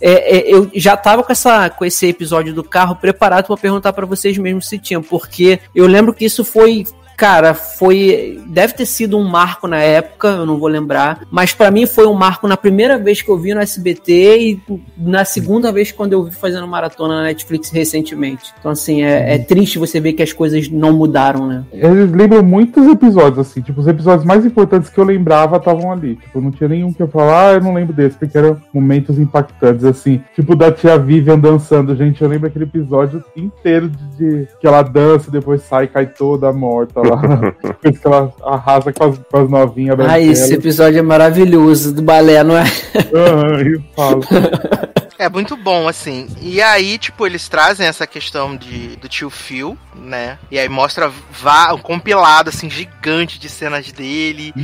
é, é, eu já tava com, essa, com esse episódio do carro preparado pra perguntar pra vocês mesmo se tinham, porque eu lembro que isso foi. Cara, foi. Deve ter sido um marco na época, eu não vou lembrar. Mas pra mim foi um marco na primeira vez que eu vi no SBT e na segunda vez quando eu vi fazendo maratona na Netflix recentemente. Então, assim, é, é triste você ver que as coisas não mudaram, né? Eles lembram muitos episódios, assim, tipo, os episódios mais importantes que eu lembrava estavam ali. Tipo, não tinha nenhum que eu falava, ah, eu não lembro desse, porque eram momentos impactantes, assim. Tipo, da tia Vivian dançando, gente, eu lembro aquele episódio inteiro de, de- que ela dança depois sai cai toda morta lá. Depois que ela arrasa com as, com as novinhas Ah, esse branquelas. episódio é maravilhoso, do balé, não é? Aham, fala. É muito bom, assim. E aí, tipo, eles trazem essa questão de, do tio Phil, né? E aí mostra um compilado, assim, gigante de cenas dele.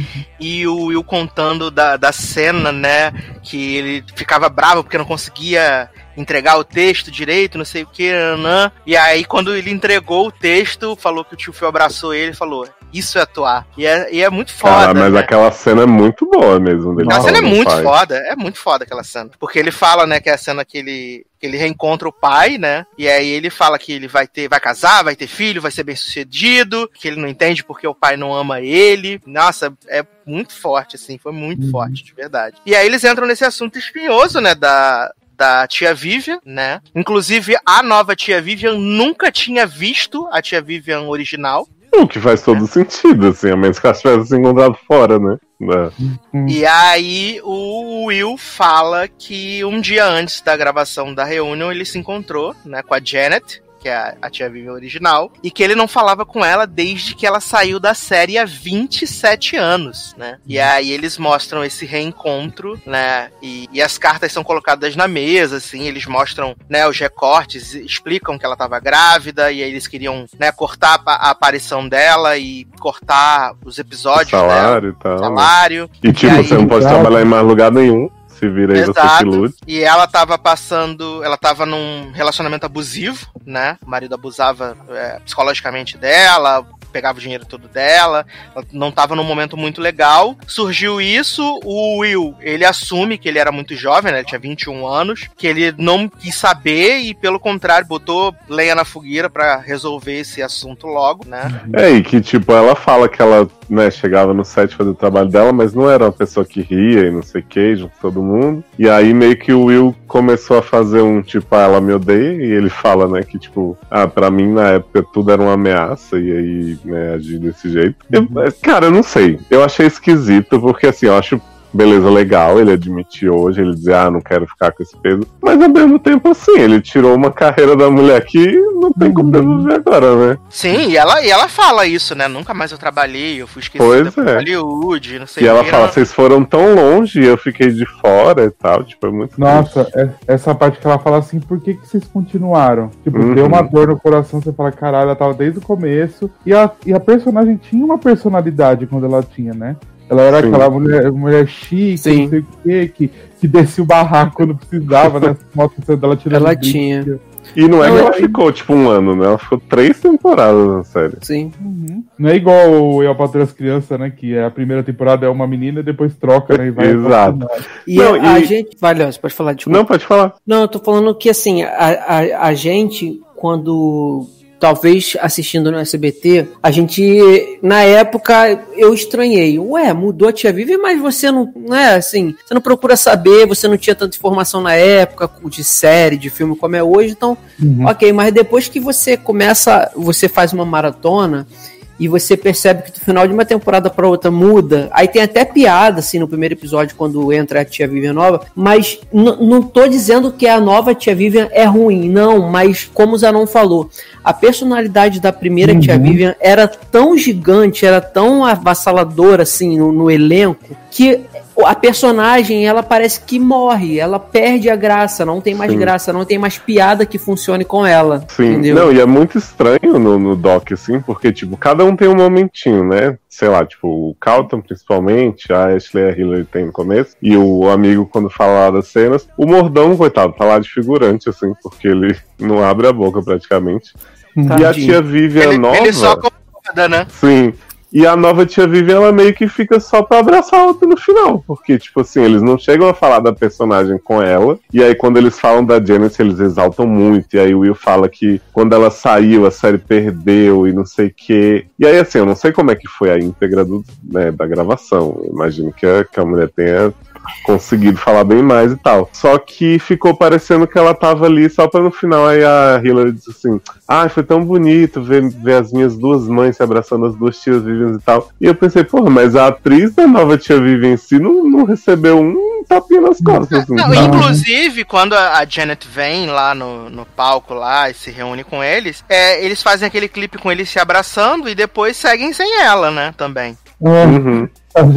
e o Will contando da, da cena, né? Que ele ficava bravo porque não conseguia entregar o texto direito, não sei o que, né? E aí, quando ele entregou o texto, falou que o tio Phil abraçou ele e falou: Isso é atuar. E é, e é muito foda. Cara, mas né? aquela cena é muito boa mesmo. Dele a cena é muito pai. foda, é muito foda aquela cena. Porque ele fala, né, que é a cena que ele que ele reencontra o pai, né? E aí ele fala que ele vai ter, vai casar, vai ter filho, vai ser bem sucedido, que ele não entende porque o pai não ama ele. Nossa, é muito forte, assim, foi muito uhum. forte, de verdade. E aí eles entram nesse assunto espinhoso, né, da, da tia Vivian, né? Inclusive, a nova tia Vivian nunca tinha visto a tia Vivian original. O que faz todo é. sentido, assim, a menos que ela tivesse se encontrado fora, né? É. E aí o Will fala que um dia antes da gravação da reunião ele se encontrou, né, com a Janet, que é a tia Vivian original, e que ele não falava com ela desde que ela saiu da série há 27 anos, né? E aí eles mostram esse reencontro, né? E, e as cartas são colocadas na mesa, assim, eles mostram, né, os recortes, explicam que ela estava grávida, e aí eles queriam, né, cortar a, a aparição dela e cortar os episódios o salário dela, e tal. Salário. E, tipo, e aí, você não pode trabalhar em mais lugar nenhum. Se vira aí Exato. você. E ela tava passando. Ela tava num relacionamento abusivo, né? O marido abusava é, psicologicamente dela, pegava o dinheiro todo dela, ela não estava num momento muito legal. Surgiu isso, o Will, ele assume que ele era muito jovem, né? Ele tinha 21 anos, que ele não quis saber e, pelo contrário, botou lenha na fogueira para resolver esse assunto logo, né? É, e que, tipo, ela fala que ela, né, chegava no set fazer o trabalho dela, mas não era uma pessoa que ria e não sei o que, junto todo mundo. E aí meio que o Will começou a fazer um, tipo, ah, ela me odeia, e ele fala, né, que, tipo, ah, pra mim na época tudo era uma ameaça, e aí né, agir desse jeito. Eu, cara, eu não sei. Eu achei esquisito, porque assim, eu acho beleza, legal, ele admitiu hoje, ele dizer, ah, não quero ficar com esse peso. Mas ao mesmo tempo, assim, ele tirou uma carreira da mulher que não tem como devolver agora, né? Sim, e ela, e ela fala isso, né? Nunca mais eu trabalhei, eu fui esquecida pois é. Hollywood, não sei E ela que, fala, vocês foram tão longe e eu fiquei de fora e tal, tipo, é muito Nossa, triste. É, essa parte que ela fala assim, por que, que vocês continuaram? Tipo, uhum. deu uma dor no coração, você fala, caralho, ela tava desde o começo. E a, e a personagem tinha uma personalidade quando ela tinha, né? Ela era Sim. aquela mulher, mulher chique, Sim. não sei o quê, que, que descia o barraco quando precisava, né? Mostra dela tirando Ela tinha. E não é que ela ficou, tipo, um ano, né? Ela ficou três temporadas na série. Sim. Uhum. Não é igual o Eu Patrulho as Crianças, né? Que a primeira temporada é uma menina e depois troca, né? E vai Exato. E, não, a, e... gente... Vai, Léo, você pode falar, desculpa. Não, pode falar. Não, eu tô falando que, assim, a, a, a gente, quando talvez assistindo no SBT, a gente, na época, eu estranhei. Ué, mudou a Tia Vivi, mas você não, não é assim, você não procura saber, você não tinha tanta informação na época de série, de filme como é hoje, então, uhum. ok, mas depois que você começa, você faz uma maratona e você percebe que do final de uma temporada para outra muda. Aí tem até piada, assim, no primeiro episódio, quando entra a tia Vivian nova. Mas não tô dizendo que a nova tia Vivian é ruim, não. Mas como o Zanon falou, a personalidade da primeira uhum. tia Vivian era tão gigante, era tão avassaladora, assim, no, no elenco, que a personagem ela parece que morre, ela perde a graça, não tem mais Sim. graça, não tem mais piada que funcione com ela. Sim, entendeu? não, e é muito estranho no, no Doc, assim, porque, tipo, cada um tem um momentinho, né? Sei lá, tipo, o Calton, principalmente, a Ashley e a Hillary tem no começo, e o amigo, quando fala das cenas, o Mordão, coitado, tá lá de figurante, assim, porque ele não abre a boca praticamente. Tadinho. E a tia Vivian ele, nova. Ele só concorda, né? Sim. E a nova tia Vivian, ela meio que fica só pra abraçar a outra no final. Porque, tipo assim, eles não chegam a falar da personagem com ela. E aí, quando eles falam da Janice, eles exaltam muito. E aí, o Will fala que quando ela saiu, a série perdeu e não sei o quê. E aí, assim, eu não sei como é que foi a íntegra do, né, da gravação. Eu imagino que a, que a mulher tenha conseguido falar bem mais e tal. Só que ficou parecendo que ela tava ali só pra no final aí a Hillary disse assim: Ah, foi tão bonito ver, ver as minhas duas mães se abraçando, as duas tias Vivian e tal. E eu pensei, porra, mas a atriz da nova tia Vivian em si não, não recebeu um tapinha nas costas. Assim, não, inclusive, quando a Janet vem lá no, no palco lá e se reúne com eles, é, eles fazem aquele clipe com eles se abraçando e depois seguem sem ela, né? Também. É. Uhum.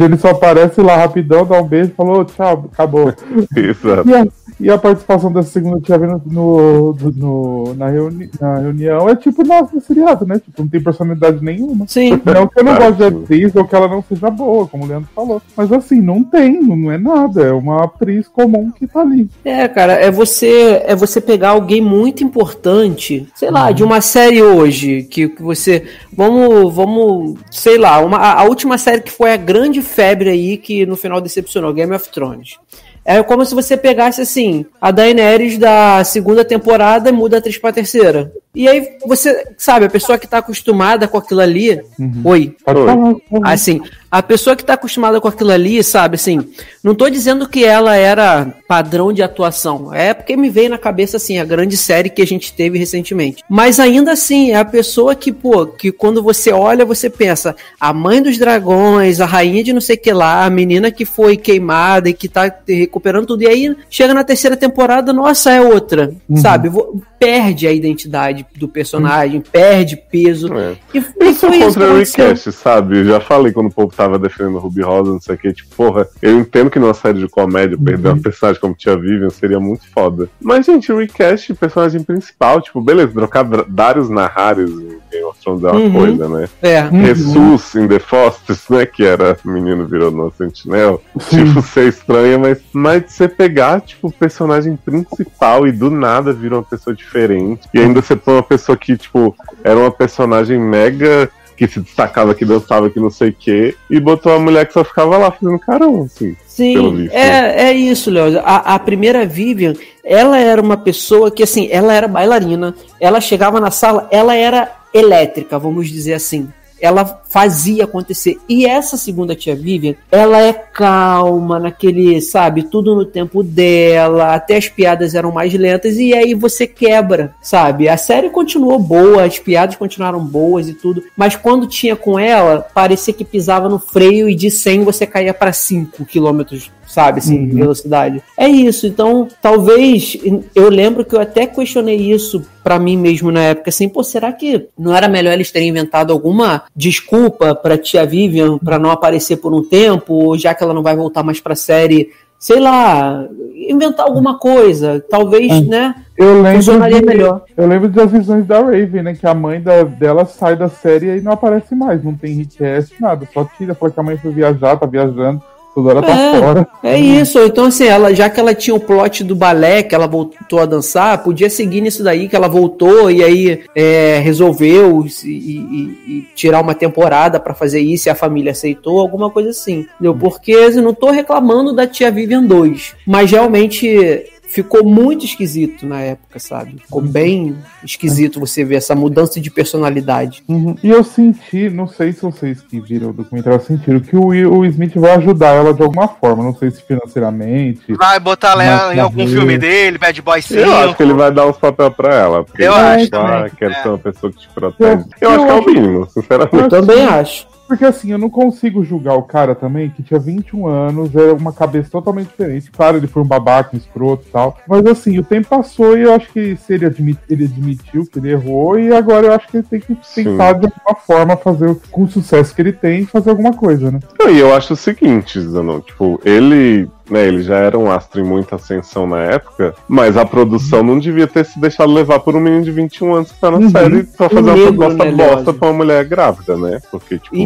Ele só aparece lá rapidão, dá um beijo, falou tchau, acabou. Exato. E a, e a participação dessa segunda tia no, no, no- na, reuni, na reunião é tipo nossa, no seriado, né? Tipo, não tem personalidade nenhuma. Sim. Não que eu não gosto de Exato. atriz ou que ela não seja boa, como o Leandro falou. Mas assim, não tem, não é nada. É uma atriz comum que tá ali. É, cara, é você é você pegar alguém muito importante, sei lá, de uma série hoje, que, que você. Vamos, vamos, sei lá, uma, a a última série que foi a grande febre aí, que no final decepcionou, Game of Thrones. É como se você pegasse assim, a Daenerys da segunda temporada e muda a atriz pra terceira. E aí você, sabe, a pessoa que tá acostumada com aquilo ali. Oi. Pode Oi. por favor. Assim, a pessoa que tá acostumada com aquilo ali, sabe, assim, não tô dizendo que ela era padrão de atuação. É porque me veio na cabeça, assim, a grande série que a gente teve recentemente. Mas ainda assim, é a pessoa que, pô, que quando você olha, você pensa, a mãe dos dragões, a rainha de não sei o que lá, a menina que foi queimada e que tá recuperando tudo. E aí, chega na terceira temporada, nossa, é outra, sabe? Vo- Perde a identidade do personagem, perde peso. É. E, e foi isso contra o recast, sabe? Eu já falei quando o povo tava defendendo o Ruby Rosa, não sei o que, tipo, porra, eu entendo que numa série de comédia perder Uhum. uma personagem como Tia Vivian seria muito foda. Mas, gente, o recast, personagem principal, tipo, beleza, trocar Darius Naharis em Game of Thrones é uma Uhum. coisa, né? É. Uhum. Jesus em The Fosters, né? Que era menino virou no Sentinel. Tipo, ser estranha, mas, mas você pegar, tipo, o personagem principal e do nada vira uma pessoa diferente. E ainda você põe uma pessoa que, tipo, era uma personagem mega que se destacava, que dançava, que não sei o quê, e botou uma mulher que só ficava lá fazendo carão, assim. Sim, é, é isso, Léo. A, a primeira Vivian, ela era uma pessoa que, assim, ela era bailarina, ela chegava na sala, ela era elétrica, vamos dizer assim. Ela fazia acontecer. E essa segunda tia Vivian, ela é calma, naquele, sabe, tudo no tempo dela, até as piadas eram mais lentas, e aí você quebra, sabe? A série continuou boa, as piadas continuaram boas e tudo, mas quando tinha com ela, parecia que pisava no freio e de 100 você caía para 5 quilômetros sabe, assim, de velocidade. É isso, então, talvez, eu lembro que eu até questionei isso pra mim mesmo na época, assim, pô, será que não era melhor eles terem inventado alguma desculpa pra tia Vivian pra não aparecer por um tempo, já que ela não vai voltar mais pra série, sei lá, inventar alguma coisa, talvez, né, Eu lembro, funcionaria de, melhor. eu lembro das visões da Raven, né? Que a mãe da- dela sai da série e não aparece mais. Não tem recast, nada. Só tira, fala que a mãe foi viajar, tá viajando. Toda hora tá É. fora. É isso, então assim, ela, já que ela tinha o plot do balé, que ela voltou a dançar, podia seguir nisso daí, que ela voltou e aí é, resolveu e, e- e tirar uma temporada pra fazer isso e a família aceitou, alguma coisa assim. Entendeu? Porque assim, não tô reclamando da tia Vivian 2, mas realmente ficou muito esquisito na época, sabe? Ficou bem esquisito você ver essa mudança de personalidade. Uhum. E eu senti, não sei se vocês que viram o documentário sentiram, que o Will, Smith vai ajudar ela de alguma forma. Não sei se financeiramente. Vai botar ela em algum filme dele, Bad Boy 5. Eu acho que ele vai dar uns papel pra ela. Porque Eu ele acho também, quero é. ser uma pessoa que te protege. Eu- Eu, acho eu que é o acho- mínimo, sinceramente. Eu também acho. Porque assim, eu não consigo julgar o cara também, que tinha 21 anos, era uma cabeça totalmente diferente. Claro, ele foi um babaca, um escroto e tal. Mas assim, o tempo passou e eu acho que se ele, admit, ele admitiu que ele errou, e agora eu acho que ele tem que Sim. tentar de alguma forma fazer, com o sucesso que ele tem, fazer alguma coisa, né? E eu acho o seguinte, Zanon, tipo, ele, né, ele já era um astro em muita ascensão na época, mas a produção não devia ter se deixado levar por um menino de 21 anos que tá na Uhum. série pra fazer uma negro, proposta né, bosta pra uma mulher grávida, né? Porque, tipo,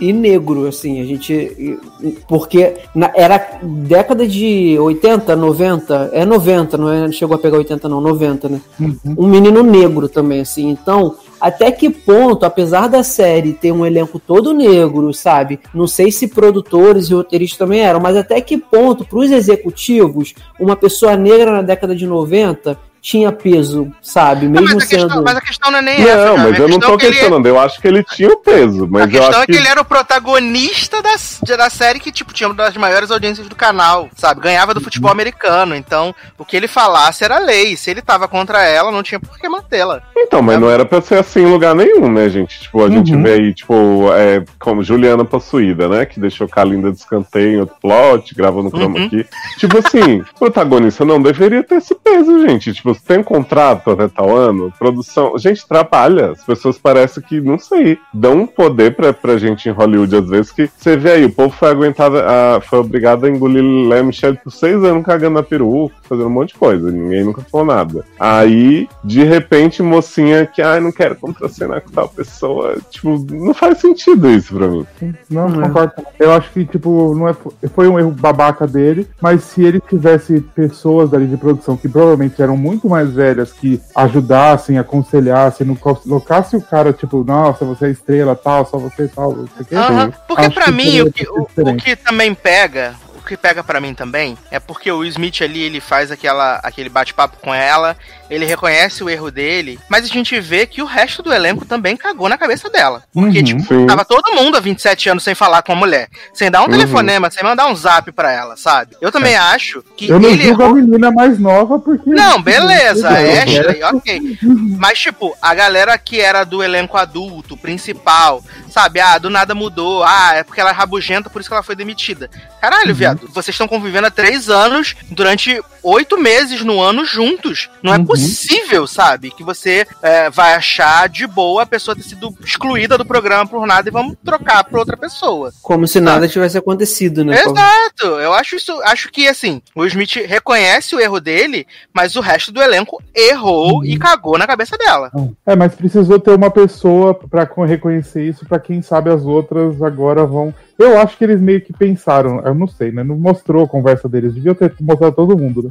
E, e negro, assim, a gente. Porque na- era década de 80, 90. É 90, não, é, chegou a pegar 80, não, 90, né? Uhum. Um menino negro também, assim. Então, até que ponto, apesar da série ter um elenco todo negro, sabe? Não sei se produtores e roteiristas também eram, mas até que ponto, pros executivos, uma pessoa negra na década de 90 tinha peso, sabe? Não, Mesmo mas, a questão, sendo. mas a questão não é nem essa. não, mas a eu não tô é que ele- questionando, eu acho que ele tinha o peso, A mas eu questão acho é que ele era o protagonista da, da série que, tipo, tinha uma das maiores audiências do canal, sabe? Ganhava do futebol americano. Então, o que ele falasse era lei. Se ele tava contra ela, não tinha por que estrela. Então, mas É. não era pra ser assim em lugar nenhum, né, gente? Tipo, a gente Uhum. vê aí, tipo, é, como Juliana Possuída, né? Que deixou Kalinda de escanteio em outro plot, gravando chroma Uhum. aqui. Tipo assim, protagonista não deveria ter esse peso, gente. Tipo, você tem um contrato até tal ano, produção. Gente, trabalha. As pessoas parecem que, não sei, dão um poder pra, pra gente em Hollywood, às vezes, que você vê aí, o povo foi aguentado, a, foi obrigado a engolir Léa Michelle por seis anos cagando na peruca, fazendo um monte de coisa. Ninguém nunca falou nada. Aí, de repente, mocinha que, ai, não quero contracenar com tal pessoa. Tipo, não faz sentido isso pra mim. Não, Não é. concordo. Eu acho que, tipo, não é, foi um erro babaca dele, mas se ele tivesse pessoas dali de produção que provavelmente eram muito mais velhas, que ajudassem, aconselhassem, não colocasse o cara, tipo, nossa, você é estrela, tal, só você tal, o quê. Aham, Porque que mim, o que, o, o que também pega, que pega pra mim também, é porque o Will Smith ali, ele faz aquela, aquele bate-papo com ela, ele reconhece o erro dele, mas a gente vê que o resto do elenco também cagou na cabeça dela. Porque, Uhum. tipo, Sim. tava todo mundo há 27 anos sem falar com a mulher, sem dar um Uhum. telefonema, sem mandar um zap pra ela, sabe? Eu também acho que Eu não ele julgo errou a menina mais nova porque. não, beleza, É, Ashley, ok. Mas, tipo, a galera que era do elenco adulto, principal, sabe? Ah, do nada mudou. Ah, é porque ela é rabugenta, por isso que ela foi demitida. Caralho, viado, vocês estão convivendo há três anos, durante oito meses no ano juntos. Não é Uhum. possível, sabe? Que você é, vai achar de boa a pessoa ter sido excluída do programa por nada e vamos trocar pra outra pessoa. Como se nada tivesse acontecido, né? Exato, eu acho isso, acho que assim, o Smith reconhece o erro dele, mas o resto do elenco errou e cagou na cabeça dela. É, mas precisou ter uma pessoa pra co- reconhecer isso, pra quem sabe as outras agora vão. Eu acho que eles meio que pensaram, eu não sei, né? Não mostrou a conversa deles, devia ter mostrado todo mundo, né?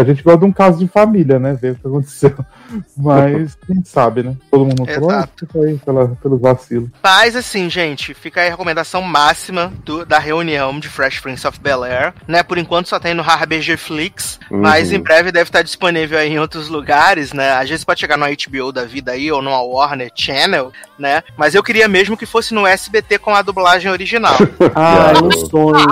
a gente gosta de um caso de família, né? Ver o que aconteceu. Mas quem sabe, né? Todo mundo falou, Exato. fica aí pela, pelos vacilos. Mas assim, gente, fica aí a recomendação máxima do- da reunião de Fresh Prince of Bel Air, né? Por enquanto só tem no HBG Flix, mas Uhum. em breve deve estar disponível aí em outros lugares, né? Às vezes pode chegar no HBO da vida aí ou no Warner Channel, né? Mas eu queria mesmo que fosse no SBT com a dublagem original. Ah, é um sonho.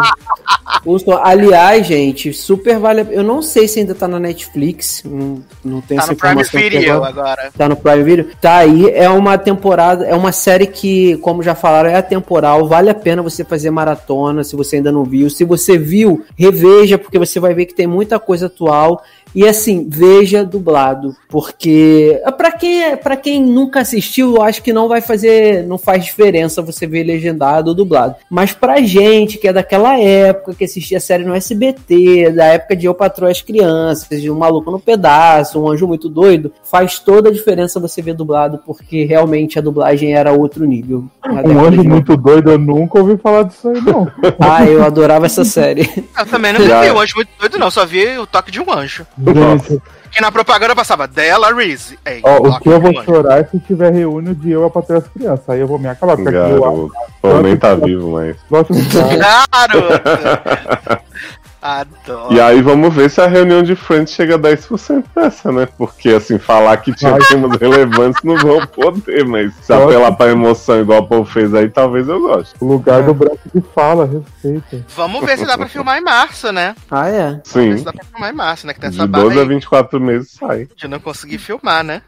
Um sonho. Aliás, gente, super vale. Eu não sei se ainda tá na Netflix. Não, não tenho tá essa no Prime informação aqui Video agora. Tá no Prime Video. Tá aí, é uma temporada, é uma série que, como já falaram, é atemporal. Vale a pena você fazer maratona se você ainda não viu. Se você viu, reveja, porque você vai ver que tem muita coisa atual. E assim, veja dublado, porque para quem para quem nunca assistiu, eu acho que não vai fazer, não faz diferença você ver legendado ou dublado. Mas pra gente que é daquela época que assistia a série no SBT, da época de Eu Patroa as Crianças, de Um Maluco no Pedaço, Um Anjo Muito Doido, faz toda a diferença você ver dublado, porque realmente a dublagem era outro nível. Um anjo de muito doido, eu nunca ouvi falar disso aí, não. Ah, eu adorava essa série. Eu também não vi o anjo muito doido, não, só vi o toque de um anjo. Gente, Que na propaganda passava Della Reese. Ei, ó, o que eu vou um anjo. chorar é se tiver reúne de eu pra ter as crianças. Aí eu vou me acabar, porque aqui eu Garoto. Pô, nem tá vivo, mas. gosto muito. Garoto! Adoro. E aí vamos ver se a reunião de Friends chega a 10% dessa, né? Porque assim, falar que tinha temas relevantes não vão poder, mas se Pode. apelar pra emoção igual o povo fez aí, talvez eu goste. O lugar do branco que fala, respeita. Vamos ver se dá pra filmar em março, né? Ah, é. Vamos ver Sim. se dá pra filmar em março, né? Que tem essa De barra 12 a aí 24 meses sai. de não conseguir filmar, né?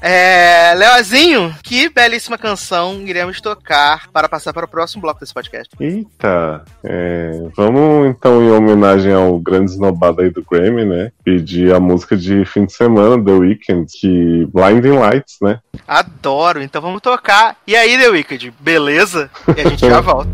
É, Leozinho, que belíssima canção iremos tocar para passar para o próximo bloco desse podcast. Eita, é, vamos então, em homenagem ao grande snobado aí do Grammy, né? Pedir a música de fim de semana, The Weeknd, que Blinding Lights, né? Adoro, então vamos tocar. E aí, The Wicked, beleza? E a gente já volta.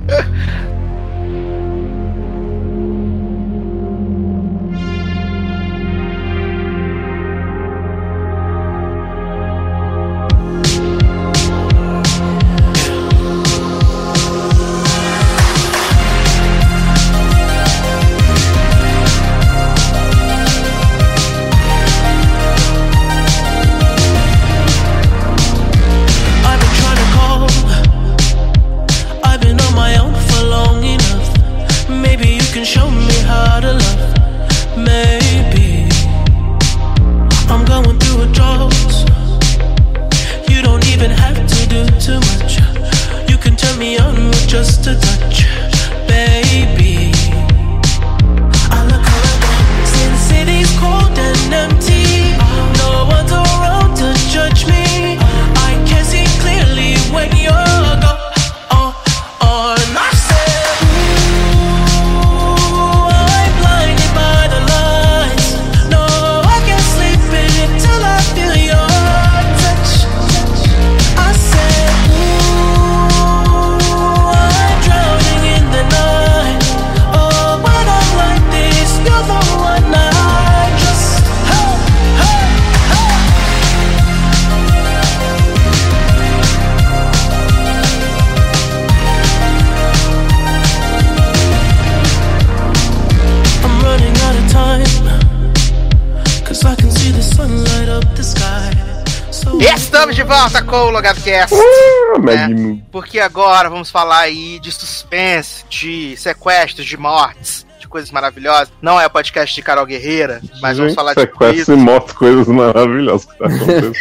LogadoCast. Ah, Magno. Porque agora vamos falar aí de suspense, de sequestros, de mortes, coisas maravilhosas. Não é o podcast de Carol Guerreira, mas vamos Gente, falar de sequestro e morte, coisas maravilhosas que tá acontecendo.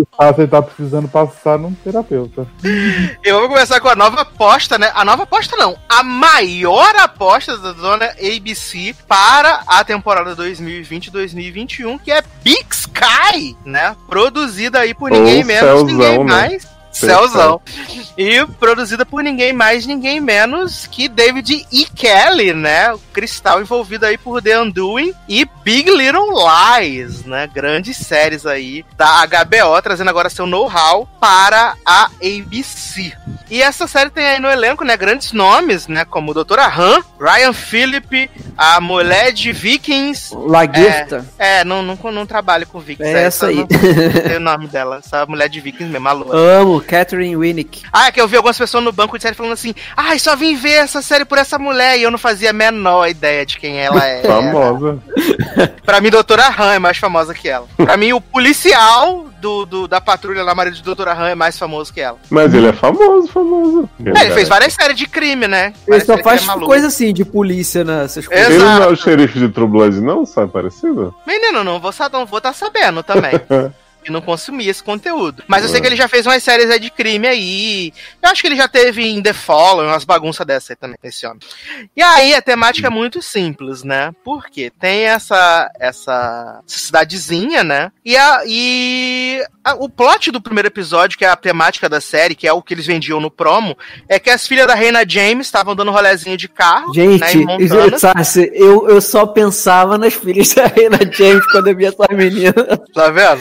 Ah, você tá precisando passar num terapeuta. Eu vou começar com a nova aposta, né? A nova aposta não, a maior aposta da dona ABC para a temporada 2020-2021, que é Big Sky, né? Produzida aí por ninguém Ou menos, Céuzão, ninguém né? Céuzão. E produzida por ninguém mais, ninguém menos que David E. Kelly, né? O cristal envolvido aí por The Undoing e Big Little Lies, né? Grandes séries aí da HBO, trazendo agora seu know-how para a ABC. E essa série tem aí no elenco, né? Grandes nomes, né? Como Doutora Han, Ryan Phillip, a mulher de Vikings. Laguerta. É, não, não, não trabalho com Vikings. É essa aí. Não, o nome dela. Essa mulher de Vikings mesmo, a Lua. Amo, Catherine Winnick. Ah, é que eu vi algumas pessoas no banco de série falando assim: ai, só vim ver essa série por essa mulher e eu não fazia a menor ideia de quem ela é. Famosa. Pra mim, Doutora Han é mais famosa que ela. Pra mim, o policial do, do- da patrulha lá, marido de Doutora Han, é mais famoso que ela. Mas ele é famoso, famoso. É, ele fez várias séries de crime, né? Ele Várias só faz é coisa assim, de polícia nessas coisas. É. Ele não é o xerife de True Blood, não? Sabe parecido? Menino, não vou estar vou tá sabendo também. E não consumir esse conteúdo. Mas eu sei É. que ele já fez umas séries de crime aí. Eu acho que ele já teve em The Fallen, umas bagunças dessa aí também, esse homem. E aí a temática é muito simples, né? Porque tem essa essa cidadezinha, né? E, a, e a- o plot do primeiro episódio, que é a temática da série, que é o que eles vendiam no promo, é que as filhas da Reina James estavam dando rolezinho de carro, né, Gente, em Montana. Sassi, eu, eu só pensava nas filhas da Reina James quando eu via essa menina. Tá vendo?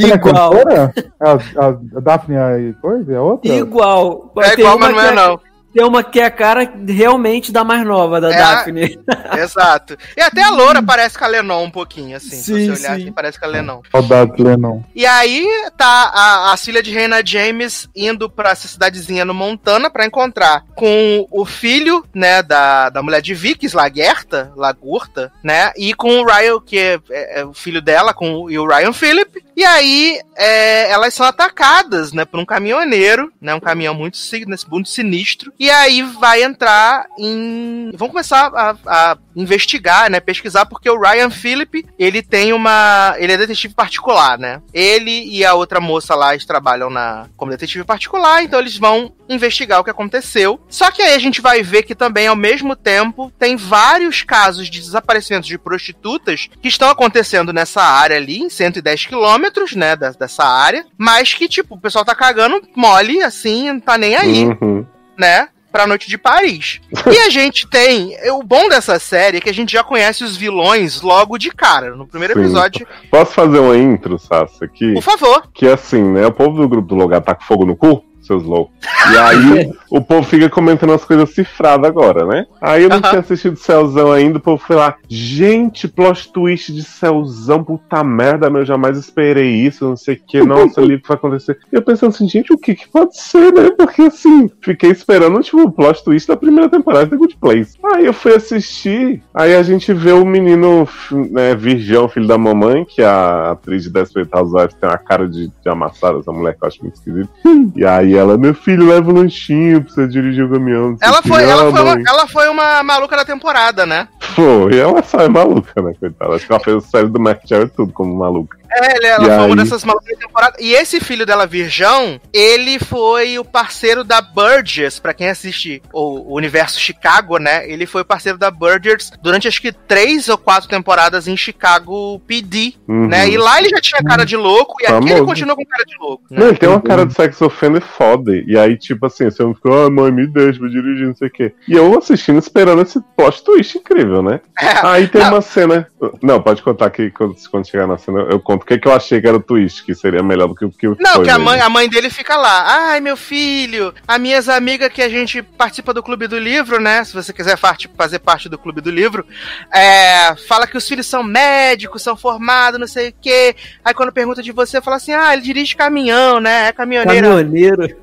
Quem é Igual. cantora? A, a, a Daphne a coisa? É outra? Igual. É Tem igual, mas não é não. Tem uma que é a cara realmente da mais nova, da É a- Daphne. Exato. E até a loura parece com a Lennon um pouquinho, assim. se Sim, você olhar sim. assim, parece com a Lennon. Saudade, Lennon. E aí tá a, a filha de Reina James indo pra essa cidadezinha no Montana pra encontrar com o filho, né, da, da mulher de Vikings, Lagerta, Lagurta, né, e com o Ryan, que é, é- é o filho dela, com e o Ryan Phillip. E aí é, elas são atacadas, né, por um caminhoneiro, né, um caminhão muito, si- muito sinistro. E aí vai entrar em... Vão começar a, a investigar, né, pesquisar, porque o Ryan Phillip, ele tem uma... Ele é detetive particular, né? Ele e a outra moça lá, eles trabalham na como detetive particular, então eles vão investigar o que aconteceu. Só que aí a gente vai ver que também, ao mesmo tempo, tem vários casos de desaparecimentos de prostitutas que estão acontecendo nessa área ali, em 110 quilômetros, né, da- dessa área, mas que, tipo, o pessoal tá cagando mole, assim, não tá nem aí Uhum. né? Pra Noite de Paris. E a gente tem. O bom dessa série é que a gente já conhece os vilões logo de cara. No primeiro Sim. episódio. Posso fazer uma intro, Sassa, aqui? Por favor. Que é assim, né? O povo do grupo do Logar tá com fogo no cu, seus loucos. E aí o povo fica comentando as coisas cifradas agora, né? Aí eu não Aham. tinha assistido Céuzão ainda, o povo foi lá, gente, plot twist de Céuzão, puta merda, meu, eu jamais esperei isso, não sei o que, nossa, ali que vai acontecer. E eu pensando assim, gente, o que que pode ser, né? Porque assim, fiquei esperando, tipo, o plot twist da primeira temporada da Good Place. Aí eu fui assistir, aí a gente vê o menino, né, Virgão, filho da mamãe, que a atriz de Desperate Housewives tem uma cara de, de amassada, essa mulher que eu acho muito esquisita. E aí ela, meu filho, leva o lanchinho pra você dirigir o caminhão. Ela foi, ela, foi uma, ela foi uma maluca da temporada, né? Foi, ela só é maluca, né, coitada. Acho que ela fez o série do Mac Cherry tudo como maluca. É, ele- ela E foi uma dessas malucas da temporada. E esse filho dela, Virgão, ele foi o parceiro da Burgess, pra quem assiste o, o universo Chicago, né? Ele foi parceiro da Burgess durante acho que três ou quatro temporadas em Chicago PD, Uhum. né? E lá ele já tinha cara de louco, e aqui ele Famoso. continua com cara de louco. né? Não, ele tem uma cara de sexo ofender foda. E aí, tipo assim, você ficou, ah, mãe, me deixa pra dirigir, não sei o quê. E eu assistindo, esperando esse plot twist incrível, né? É, Aí tem Não. uma cena. Não, pode contar aqui quando, quando chegar na cena. Eu conto o que, que eu achei que era o twist, que seria melhor do que o que Não, foi que a mãe, a mãe dele fica lá. Ai, meu filho, as minhas amigas que a gente participa do Clube do Livro, né? Se você quiser parte- fazer parte do Clube do Livro, é, fala que os filhos são médicos, são formados, não sei o quê. Aí quando pergunta de você, fala assim: ah, ele dirige caminhão, né? É caminhoneiro. Caminhoneiro.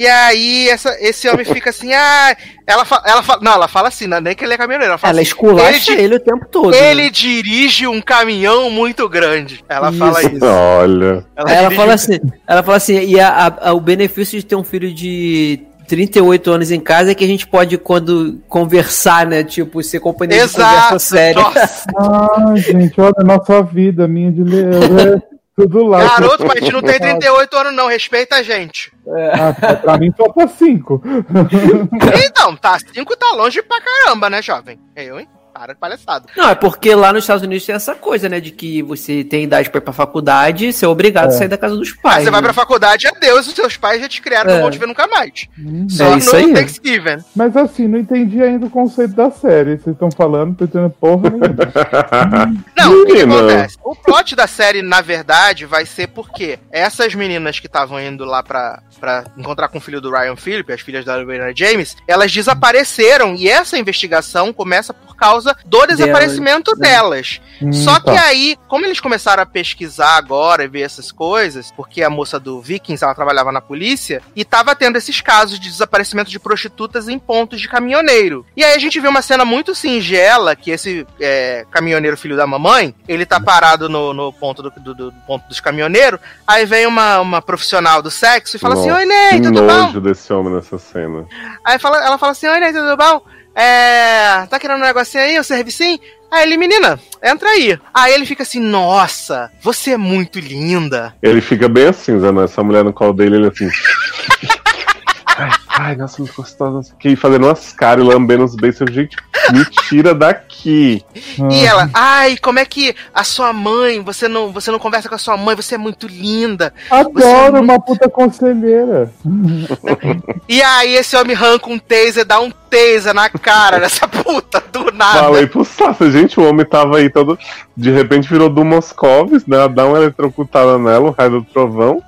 E aí essa, esse homem fica assim, ah, ela, fa ela fala, não, ela fala assim, não, é nem que ele é caminhoneiro, ela fala Ela assim, esculacha ele, ele, o tempo todo. ele né? Dirige um caminhão muito grande. Ela fala Isso. isso. Olha. Ela dirige fala um- assim, ela fala assim, e a- a- a- o benefício de ter um filho de 38 anos em casa é que a gente pode, quando conversar, né? Tipo, ser companhia de Exato. conversa séria. Nossa, Ai, gente, olha a nossa vida, minha de ler. é Tudo lá. garoto, mas a gente não tem 38 anos não, respeita a gente. Ah, pra mim falta cinco. Então, tá, 5 tá longe pra caramba, né, jovem? Eu, hein? Para de palhaçada. Não, é porque lá nos Estados Unidos tem essa coisa, né? De que você tem idade pra ir pra faculdade, você é obrigado a sair da casa dos Aí pais. você vai né? pra faculdade, adeus, os seus pais já te criaram, É. não vão te ver nunca mais. Hum. Só É isso no aí. Thanksgiving. Mas assim, não entendi ainda o conceito da série. Vocês estão falando, tô entendendo porra nenhuma. Não, o que, acontece? O plot da série, na verdade, vai ser porque essas meninas que estavam indo lá pra, pra encontrar com o filho do Ryan Phillip, as filhas da Lorena James, elas desapareceram e essa investigação começa por causa do desaparecimento né? delas. Hum, Só que tá. aí, como eles começaram a pesquisar agora e ver essas coisas, porque a moça do Vikings, ela trabalhava na polícia, e tava tendo esses casos de desaparecimento de prostitutas em pontos de caminhoneiro. E aí a gente vê uma cena muito singela, que esse é, caminhoneiro filho da mamãe, ele tá parado no, no ponto do, do- do ponto dos caminhoneiros, aí vem uma, uma profissional do sexo e fala assim, Nossa, oi Ney, tudo bom? desse homem nessa cena. Aí fala, ela fala assim, oi Ney, tudo bom? É, tá querendo um negocinho aí, um servicinho? Aí ele, menina, entra aí. Aí ele fica assim, nossa, você é muito linda. Ele fica bem assim, Zé, essa mulher no colo dele, ele assim. Ai, nossa, muito gostosa. E fazendo umas caras e lambendo os beijos. Eu, Gente, me tira daqui. E ela, ai, como é que a sua mãe, você não, você não conversa com a sua mãe, você é muito linda. É Adoro muito- uma puta conselheira. E aí esse homem arranca um taser, dá um taser na cara dessa puta, do nada. Falei pro Sassa, gente, o homem tava aí todo. De repente virou do Moscovis, né? Dá uma eletrocutada nela, o raio do trovão.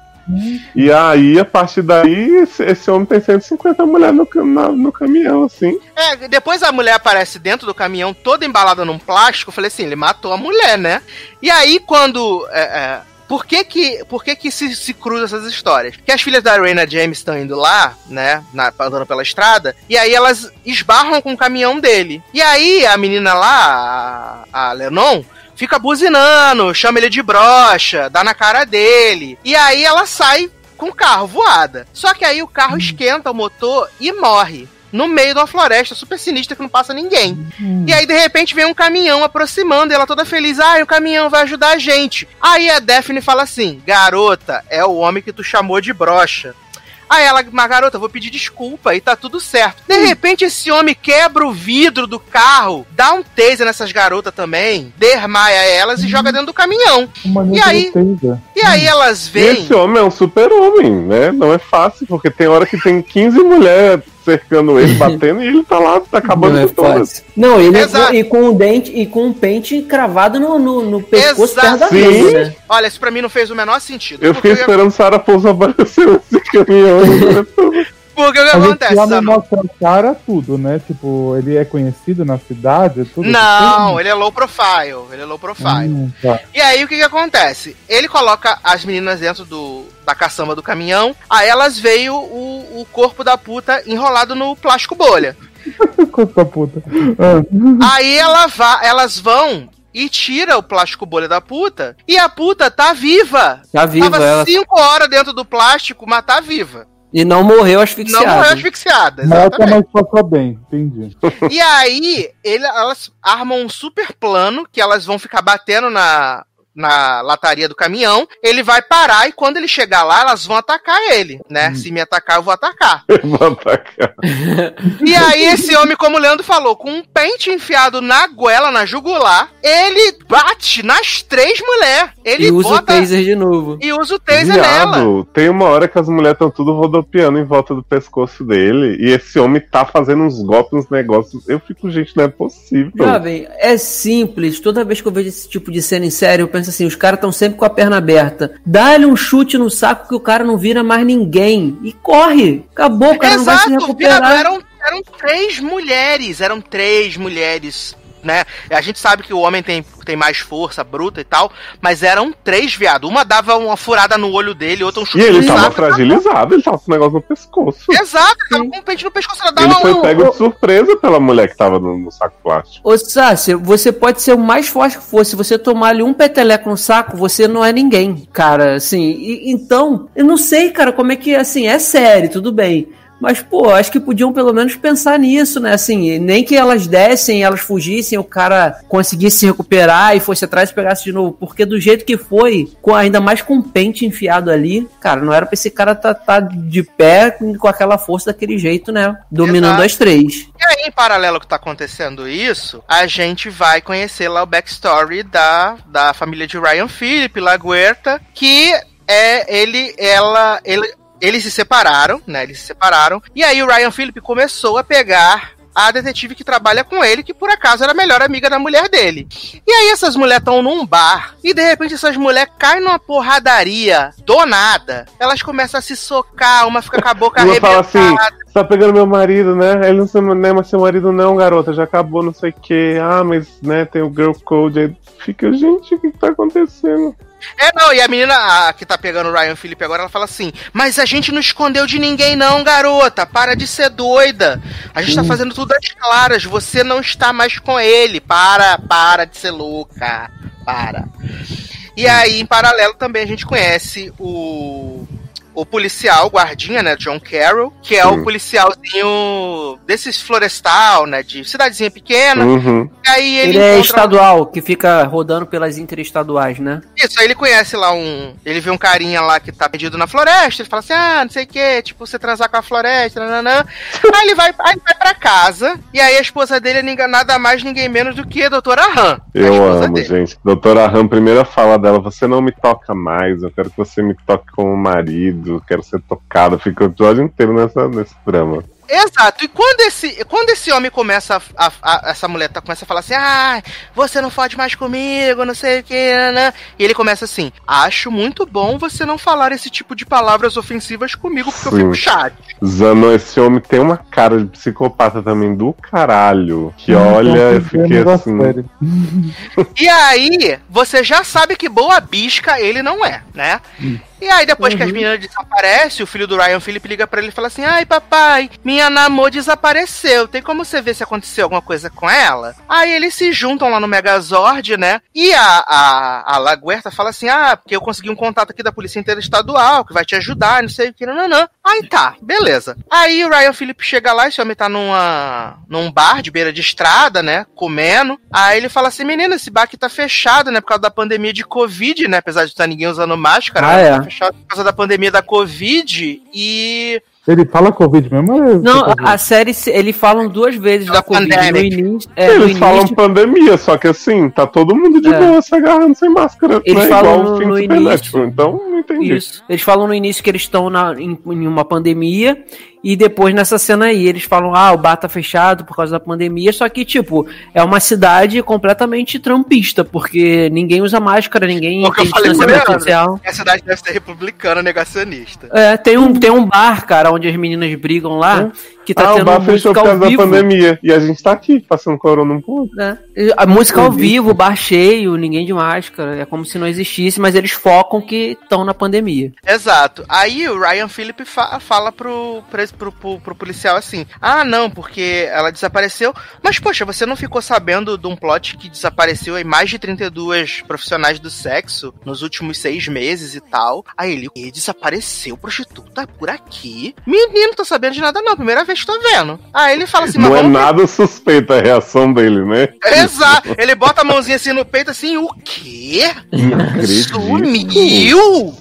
E aí, a partir daí, esse, esse homem tem 150 mulheres no, na- no caminhão, assim. É, depois a mulher aparece dentro do caminhão, toda embalada num plástico. Eu falei assim, ele matou a mulher, né? E aí, quando. é, é, por que que, por que, que se, se cruza essas histórias? Que as filhas da Reina James estão indo lá, né? Na, andando pela estrada, e aí elas esbarram com o caminhão dele. E aí a menina lá, a, a Lenon, fica buzinando, chama ele de brocha, dá na cara dele. E aí ela sai com o carro voada. Só que aí o carro esquenta o motor e morre. No meio de uma floresta super sinistra que não passa ninguém. E aí, de repente, vem um caminhão aproximando e ela toda feliz. Ah, o caminhão vai ajudar a gente. Aí a Daphne fala assim: Garota, é o homem que tu chamou de brocha. Aí ela, mas garota, eu vou pedir desculpa e tá tudo certo. De repente, esse homem quebra o vidro do carro, dá um taser nessas garotas também, desmaia elas e joga dentro do caminhão. Uma E aí? E aí elas E veem. esse homem é um super-homem, né? Não é fácil, porque tem hora que tem 15 mulheres cercando ele, batendo, e ele tá lá, tá acabando Não é com todas. Não, ele Exato. e com um dente e com um pente cravado no, no, no pescoço Exato. perto da Sim. mesa, né? Olha, isso pra mim não fez o menor sentido. Eu fiquei porque, esperando Sarah Pouso aparecer nesse caminhão. porque o que A gente acontece? lá não mostra a cara tudo, né? Tipo, ele é conhecido na cidade, é tudo. Não, ele é low profile. Ele é low profile. Hum, tá. E aí o que que acontece? Ele coloca as meninas dentro do, da caçamba do caminhão, aí elas veem o, o, o corpo da puta enrolado no plástico bolha. Coisa puta. Ah, Aí ela va, elas vão e tira o plástico bolha da puta, e a puta tá viva. Tá viva Tava ela. cinco horas dentro do plástico, mas tá viva. E não morreu Não asfixiado. morreu asfixiada, Mata, exatamente. mas passa bem, entendi. E aí, ele- elas armam um super plano que elas vão ficar batendo na, na lataria do caminhão. Ele vai parar e quando ele chegar lá, elas vão atacar ele, né? Se me atacar, eu vou atacar. Vou atacar. E aí, esse homem, como o Leandro falou, com um pente enfiado na goela, na jugular, ele bate nas três mulheres. Ele E usa o bota taser de novo. e usa o taser nela. Viado, tem uma hora que as mulheres estão tudo rodopiando em volta do pescoço dele. E esse homem tá fazendo uns golpes, uns negócios. Eu fico, gente, não é possível. Jovem, é simples. Toda vez que eu vejo esse tipo de cena em série, eu penso assim: os caras estão sempre com a perna aberta. Dá-lhe um chute no saco que o cara não vira mais ninguém. E corre. Acabou, o cara não vai se Exato, recuperar. viado, eram, eram três mulheres, eram três mulheres né? A gente sabe que o homem tem, tem mais força bruta e tal, mas eram três, viado. Uma dava uma furada no olho dele, outra um chute E ele tava fragilizado, ele tava com um negócio no pescoço. Exato, ele tava com um pente no pescoço, ela dava Ele foi um. pego de surpresa pela mulher que tava no, no saco plástico. Ô, Sácia, você pode ser o mais forte que for. Se você tomar ali um peteleco no saco, você não é ninguém, cara. Assim, e- então, eu não sei, cara, como é que, assim, é sério, tudo bem. Mas, pô, acho que podiam pelo menos pensar nisso, né? Assim, nem que elas dessem, elas fugissem, o cara conseguisse se recuperar e fosse atrás e pegasse de novo. Porque do jeito que foi, com ainda mais com o pente enfiado ali, cara, não era pra esse cara tá, tá de pé com aquela força daquele jeito, né? Dominando Exato. as três. E aí, em paralelo que tá acontecendo isso, a gente vai conhecer lá o backstory da, da família de Ryan Phillip, Laguerta, que é ele, ela, ele, eles se separaram, né? Eles se separaram. E aí o Ryan Phillip começou a pegar a detetive que trabalha com ele, que por acaso era a melhor amiga da mulher dele. E aí essas mulheres estão num bar, e de repente essas mulheres caem numa porradaria do nada. Elas começam a se socar, uma fica com a boca Uma fala arrebentada. assim, você tá pegando meu marido, né? Ele não, é mais seu marido não, garota, já acabou, não sei o que. Ah, mas, né, tem o girl code aí. Fica, gente, o que, que tá acontecendo? É, não, e a menina a, que tá pegando o Ryan Phillip agora, ela fala assim: Mas a gente não escondeu de ninguém, não, garota. Para de ser doida. A gente tá fazendo tudo às claras. Você não está mais com ele. Para, para de ser louca. Para. E aí, em paralelo, também a gente conhece o. O policial, o guardinha, né, John Carroll, que é o Sim. policialzinho desses florestal, né, de cidadezinha pequena. Uhum. E aí ele, Ele é estadual, que fica rodando pelas interestaduais, né? Isso, aí ele conhece lá um. Ele vê um carinha lá que tá perdido na floresta, ele fala assim: ah, não sei o que, tipo, você transar com a floresta, nananã. aí ele vai, aí vai pra casa, e aí a esposa dele é ninguém- nada mais, ninguém menos do que a doutora Han. a Eu esposa amo, dele. gente. Doutora Ram, primeira fala dela, você não me toca mais, eu quero que você me toque como marido, eu quero ser tocada. Fica o episódio inteiro nessa, nesse drama. Exato, e quando esse, quando esse homem começa a, a- a- essa mulher tá, começa a falar assim, ah, você não fode mais comigo, não sei o que, né? E ele começa assim, acho muito bom você não falar esse tipo de palavras ofensivas comigo, porque eu Sim. fico chato. Zano, esse homem tem uma cara de psicopata também do caralho. Que Hum, olha, eu fiquei assim. E aí, você já sabe que boa bisca ele não é, né? E aí, depois que as meninas desaparecem, o filho do Ryan Philip liga pra ele e fala assim: Ai, papai, minha namor desapareceu. Tem como você ver se aconteceu alguma coisa com ela? Aí eles se juntam lá no Megazord, né? E a, a, a Laguerta fala assim: Ah, porque eu consegui um contato aqui da Polícia Interestadual que vai te ajudar, não sei o que, não, não. Aí tá, beleza. Aí o Ryan Philip chega lá, esse homem tá numa, num bar de beira de estrada, né? Comendo. Aí ele fala assim: Menina, esse bar aqui tá fechado, né? Por causa da pandemia de Covid, né? Apesar de estar ninguém usando máscara, Ah, né, é. Fechado por causa da pandemia da Covid. E Ele fala Covid mesmo? é Não, coisa? a série, eles falam duas vezes da Da Covid. No pandemic. início, é, no Eles falam início pandemia, só que assim, tá todo mundo de É. boa se agarrando sem máscara. Eles né? falam Igual no- o fim no início. Então, não entendi. Isso. Eles falam no início que eles estão na- em, em uma pandemia. E depois nessa cena aí, eles falam: ah, o bar tá fechado por causa da pandemia. Só que, tipo, é uma cidade completamente trampista, porque ninguém usa máscara, ninguém É o que eu tem distanciamento social. a cidade deve ser republicana negacionista. É, tem um, tem um bar, cara, onde as meninas brigam lá, que tá ah, o tendo bar fechou por causa da pandemia. E a gente tá aqui, passando corona um pouco. né? A música ao vivo, o bar cheio, ninguém de máscara. É como se não existisse, mas eles focam que estão na pandemia. Exato. Aí o Ryan Phillip fa- fala pro, pro, pro, pro- pro policial assim: Ah, não, porque ela desapareceu. Mas, poxa, você não ficou sabendo de um plot que desapareceu aí mais de 32 profissionais do sexo nos últimos seis meses e tal? Aí ele, e desapareceu prostituta por aqui? Menino, tô sabendo de nada não, primeira vez que tô vendo. Aí ele fala assim, não é nada suspeita a reação dele, né? Exato. Ele bota a mãozinha assim no peito, assim, o quê? Não. Sumiu!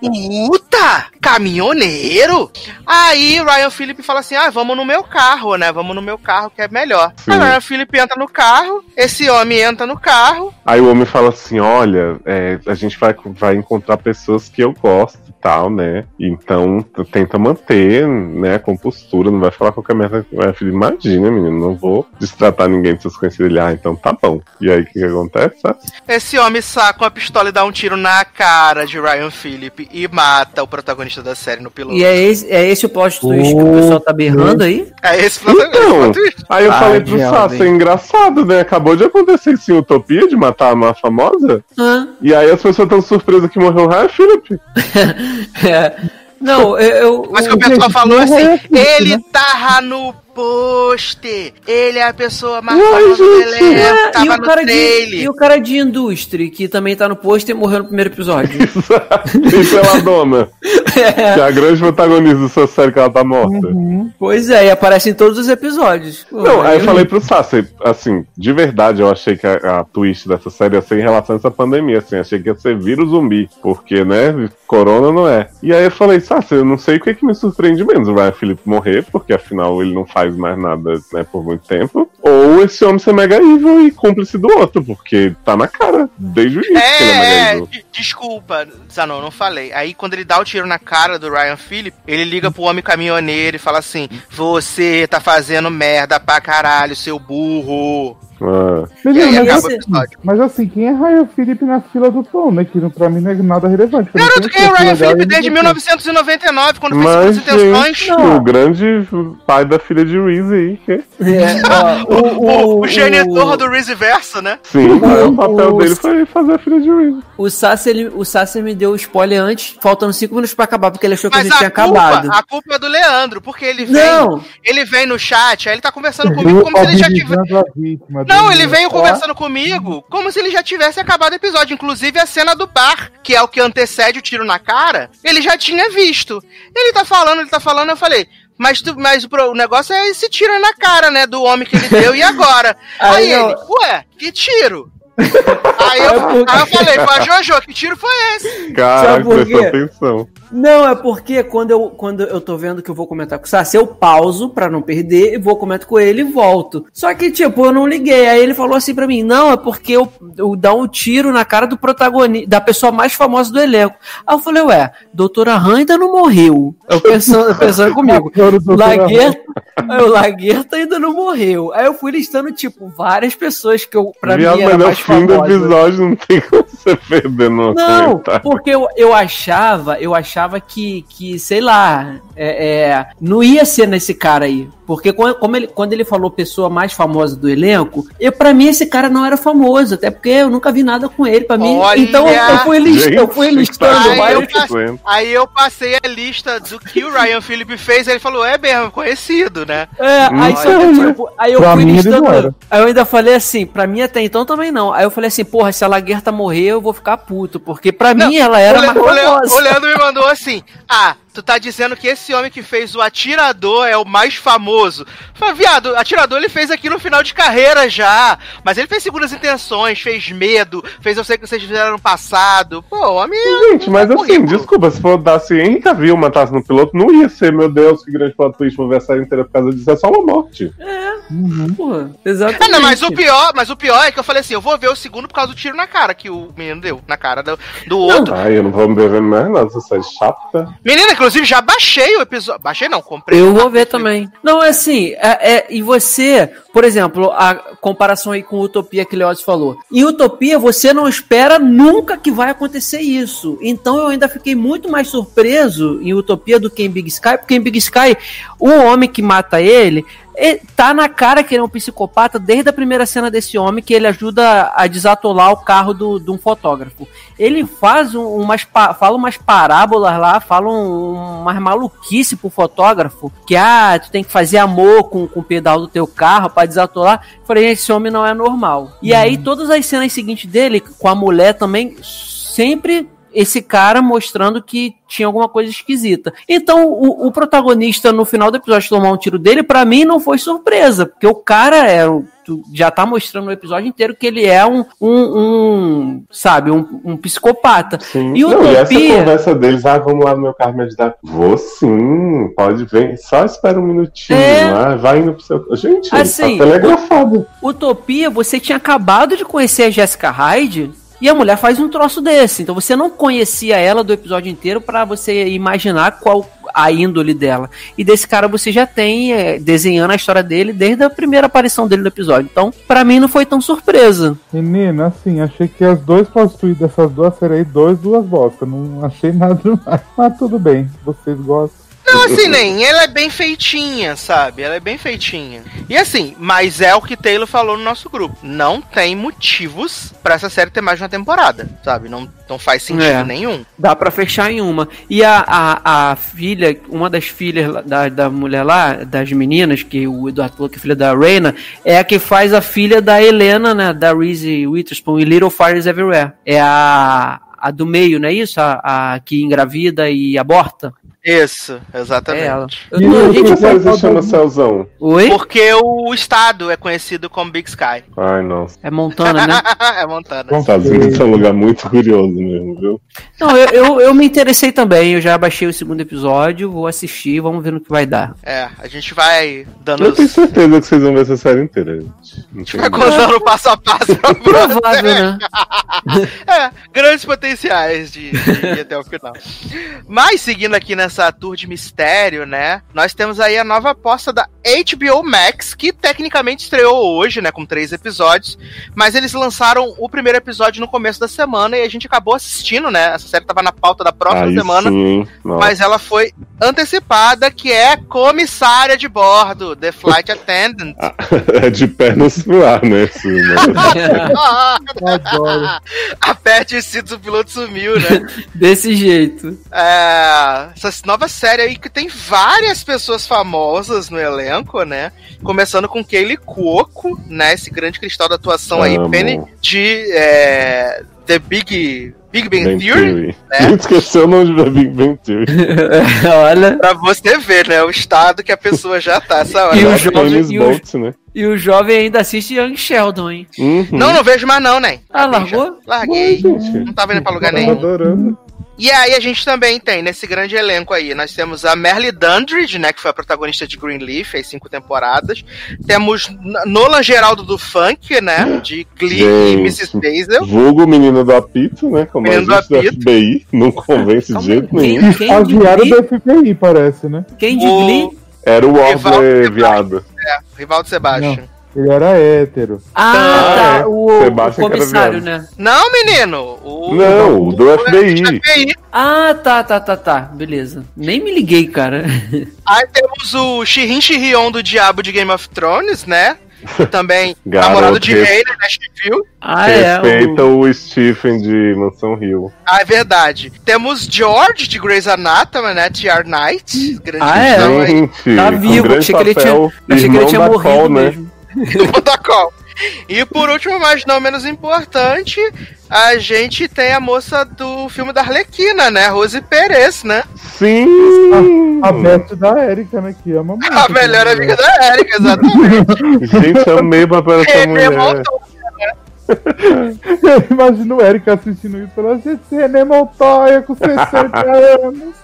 Puta! Caminhoneiro! Aí o Ryan Phillip fala assim: ah, vamos no meu carro, né? Vamos no meu carro que é melhor. Sim. Aí o Ryan Phillip entra no carro, esse homem entra no carro. Aí o homem fala assim: olha, é, a gente vai, vai encontrar pessoas que eu gosto tal, né? Então tenta manter, né, a compostura, não vai falar qualquer merda. Imagina, menino, não vou destratar ninguém de seus conhecidos. Ah, então tá bom. E aí o que, que acontece? Esse homem saca uma pistola e dá um tiro na cara de Ryan Phillip e mata o protagonista da série no piloto. E é esse, é esse o plot twist que o pessoal tá berrando aí? É esse plot Então, twist. aí eu Ah, falei pro. Sassi, é engraçado, né? Acabou de acontecer isso em Utopia, de matar a má famosa. Hã? E aí as pessoas estão surpresas que morreu o Ryan Phillip. É. Não, eu. Mas que o o- pessoal falou não assim, é ele né? tava no pôster, ele é a pessoa mais famosa do elenco, É, e, tava o cara no de, trailer. e o cara de indústria, que também tá no pôster e morreu no primeiro episódio. e pela dona, que é a grande protagonista dessa série que ela tá morta. pois é, e aparece em todos os episódios. Pô, Não, aí eu falei pro Sassi, assim, de verdade eu achei que a, a twist dessa série ia ser em relação a essa pandemia, assim, achei que ia ser vírus zumbi, porque, né, corona não é. E aí eu falei, Sassi, eu não sei o que, que me surpreende menos, o Ryan Phillippe morrer, porque afinal ele não faz mais nada, né, por muito tempo, ou esse homem ser mega evil e cúmplice do outro, porque tá na cara, desde o início que ele é mega É, é, evil. de- desculpa, Zanon, não falei. Aí quando ele dá o tiro na cara do Ryan Phillip, ele liga pro homem caminhoneiro e fala assim: Você tá fazendo merda pra caralho, seu burro. Ah, Menino, mas, o episódio. mas assim, quem é Ryan Phillip na fila do pão, né? Que não- pra mim não é nada relevante. Não Garoto, quem é o Ryan eu desde não 1999, quando fez mas, Segundas Intenções? gente, o grande pai da filha de Reese aí, que... É, ó, O, o, o genitor o- do Reese Verso, né? Sim, O- o papel o- dele foi fazer a filha de Reese. O Sassi, ele, o Sassi me deu o spoiler antes, faltando 5 minutos pra acabar, porque ele achou que a gente tinha a culpa, acabado. a culpa é do Leandro, porque ele vem, Não, ele vem no chat, aí ele tá conversando comigo como se ele já tivesse. Não, ele veio Ó, conversando comigo como se ele já tivesse acabado o episódio. Inclusive a cena do bar, que é o que antecede o tiro na cara, ele já tinha visto. Ele tá falando, ele tá falando, eu falei. Mas, tu, mas o, negócio é esse tiro aí na cara, né? Do homem que ele deu, e agora? Aí aí eu- ele, ué, que tiro? aí, eu, É porque- aí eu falei, pra Jojo, que tiro foi esse? Caraca, quê? atenção. Não, é porque quando eu, quando eu tô vendo que eu vou comentar com o Sassi, eu pauso pra não perder, e vou comentar com ele e volto. Só que, tipo, eu não liguei. Aí ele falou assim pra mim: não, é porque eu, eu dá um tiro na cara do protagonista, da pessoa mais famosa do elenco. Aí eu falei, ué, doutora Han ainda não morreu. Eu pensando, pensando comigo. Laguerta, aí o Laguerta ainda não morreu. Aí eu fui listando, tipo, várias pessoas que eu, pra Viado, mim, era é mais fim do famosa. episódio, não tem como você perder no Não, comentário. porque eu, eu achava, eu achava que, que sei lá, é, é, não ia ser nesse cara aí. Porque quando, como ele, quando ele falou pessoa mais famosa do elenco, eu, pra mim esse cara não era famoso, até porque eu nunca vi nada com ele, pra mim. Olha! Então eu fui, list, eu fui listando vários. eu passei- Aí eu passei a lista do que o Ryan Phillip fez, ele falou, é mesmo, conhecido, né? É, aí, só que, Olha. tipo, aí eu fui listando. Aí eu ainda falei assim, pra mim até então também não. Aí eu falei assim, porra, se a Laguerta morrer, eu vou ficar puto, porque pra Não, mim ela era o, Le- mais o Le- o Leandro me mandou assim: Ah, tu tá dizendo que esse homem que fez o atirador é o mais famoso. Falei, viado, atirador ele fez aqui no final de carreira já. Mas ele fez segundas intenções, fez medo, fez eu sei que vocês fizeram no passado. Pô, homem. Gente, mas é assim, desculpa, se for dar se Henry Cavill matasse no piloto, não ia ser, meu Deus, que grande plot twist, vou ver a série inteira por causa disso, é só uma morte. Porra, exatamente. Ah, não, mas o pior, mas o pior é que eu falei assim, eu vou ver o segundo por causa do tiro na cara que o menino deu, na cara do, do outro. Ai, eu não vou me bebendo mais nada, essa série chata. Menina, inclusive, já baixei o episódio. Baixei não, comprei. Eu vou ver também. Não, é assim, é, é- e você, por exemplo, a comparação aí com Utopia que Leoz falou. Em Utopia, você não espera nunca que vai acontecer isso. Então eu ainda fiquei muito mais surpreso em Utopia do que em Big Sky, porque em Big Sky, o homem que mata ele. Tá na cara que ele é um psicopata desde a primeira cena desse homem que ele ajuda a desatolar o carro do, de um fotógrafo. Ele faz um- umas fala umas parábolas lá, fala um, umas maluquice pro fotógrafo, que ah, tu tem que fazer amor com, com o pedal do teu carro pra desatolar. Eu Falei, esse homem não é normal. E aí todas as cenas seguintes dele com a mulher também sempre esse cara mostrando que tinha alguma coisa esquisita. Então, o, o protagonista no final do episódio tomar um tiro dele, pra mim não foi surpresa, porque o cara é o- tu já tá mostrando no episódio inteiro que ele é um, um, um, sabe, um, um psicopata. Sim. E não, e essa conversa deles, ah, vamos lá no meu carro me ajudar. Vou sim, pode vir, só espera um minutinho, É. ah, vai indo pro seu. Gente, Assim, tá telegrafado. Utopia, você tinha acabado de conhecer a Jessica Hyde e a mulher faz um troço desse. Então você não conhecia ela do episódio inteiro pra você imaginar qual a índole dela. E desse cara você já tem é, desenhando a história dele desde a primeira aparição dele no episódio. Então, para mim não foi tão surpresa. Menina, assim, achei que as dois postos dessas duas aí dois, duas bostas. Não achei nada demais. Mas tudo bem, vocês gostam. Não, assim, nem. Ela é bem feitinha, sabe? Ela é bem feitinha. E assim, mas é o que Taylor falou no nosso grupo. Não tem motivos para essa série ter mais de uma temporada, sabe? Não, não faz sentido É. nenhum. Dá pra fechar em uma. E a, a, a filha, uma das filhas da, da mulher lá, das meninas, que o Eduardo falou que é filha da Reina, é a que faz a filha da Helena, né? Da Reese Witherspoon e Little Fires Everywhere. É a, a do meio, não é isso? A, a que engravida e aborta. Isso, É exatamente. Eu E Por que série se chama Celzão? oi? Porque o estado é conhecido como Big Sky. Ai, nossa. É Montana, né? é Montana. Bom, Estados Unidos é um lugar muito curioso mesmo, viu? Não, eu, eu, eu me interessei também. Eu já baixei o segundo episódio, vou assistir, vamos ver no que vai dar. É, a gente vai dando Eu tenho certeza que vocês vão ver essa série inteira, gente. Vai contando passo a passo pra Provável, né? É, grandes potenciais de, de ir até o final. Mas, seguindo aqui nessa tour de mistério, né? Nós temos aí a nova aposta da HBO Max, que tecnicamente estreou hoje, né? Com três episódios. Mas eles lançaram o primeiro episódio no começo da semana e a gente acabou assistindo, né? Essa série tava na pauta da próxima Aí semana. sim. Mas ela foi antecipada, que é comissária de bordo, The Flight Attendant. é de pernas pro ar, né? Adoro. Aperte os cintos, o piloto sumiu, né? Desse jeito. É, essa nova série aí que tem várias pessoas famosas no elenco, né? Começando com Kaylee Cuoco, né? Esse grande cristal da atuação aí, Amo. Penny de é, The Big, Big Bang Bang Theory. Theory. né? Esqueceu o nome de Big Bang Theory. Olha. Pra você ver, né? O estado que a pessoa já tá essa hora. E o jovem- e o- Bolt, né? E o jovem ainda assiste Young Sheldon, hein? Uhum. Não, não vejo mais não, né? Ah, largou? Larguei. gente. Não tava indo pra lugar Tava nenhum. adorando. E aí a gente também tem, nesse grande elenco aí, nós temos a Merle Dandridge, né, que foi a protagonista de Greenleaf, fez cinco temporadas. Temos N- Nolan Geraldo do Funk, né, de Glee e Gente. Mrs. Maisel. Vulgo menino do apito, né? Como Menino do agente do apito. FBI. Não convence de jeito nenhum. Quem, Estagiário Glee? do FBI, parece, né? Quem de O- Glee? Era o Wesley viado. É, Rivaldo Sebastian. Ele era hétero. Ah, Ah, tá. é. O, o Sebastian comissário, né? Não, menino! O, Não, o do FBI. FBI. Ah, tá, tá, tá, tá. Beleza. Nem me liguei, cara. Aí temos o Shirin Shirion do Diabo de Game of Thrones, né? Também Garoto, namorado de rei, né? Nashville. Ah, é. Respeita O... o... Stephen de Mansão Hill. Ah, é verdade. Temos George de Grey's Anatomy, né? T.R. Knight. Grande Ah, é? aí. Gente, Tá um vivo, grande achei que ele Eu achei que ele tinha morrido Cole, né? do protocolo. E por último, mas não menos importante, a gente tem a moça do filme da Arlequina, né? Rose Perez, né? Sim! A Beth da Erika, né? Que ama muito. A melhor amiga da Erika, exatamente. Gente, amei o papel dessa mulher. Montoya. Eu imagino o Erika assistindo isso e falando, gente, René Montoya com 60 anos.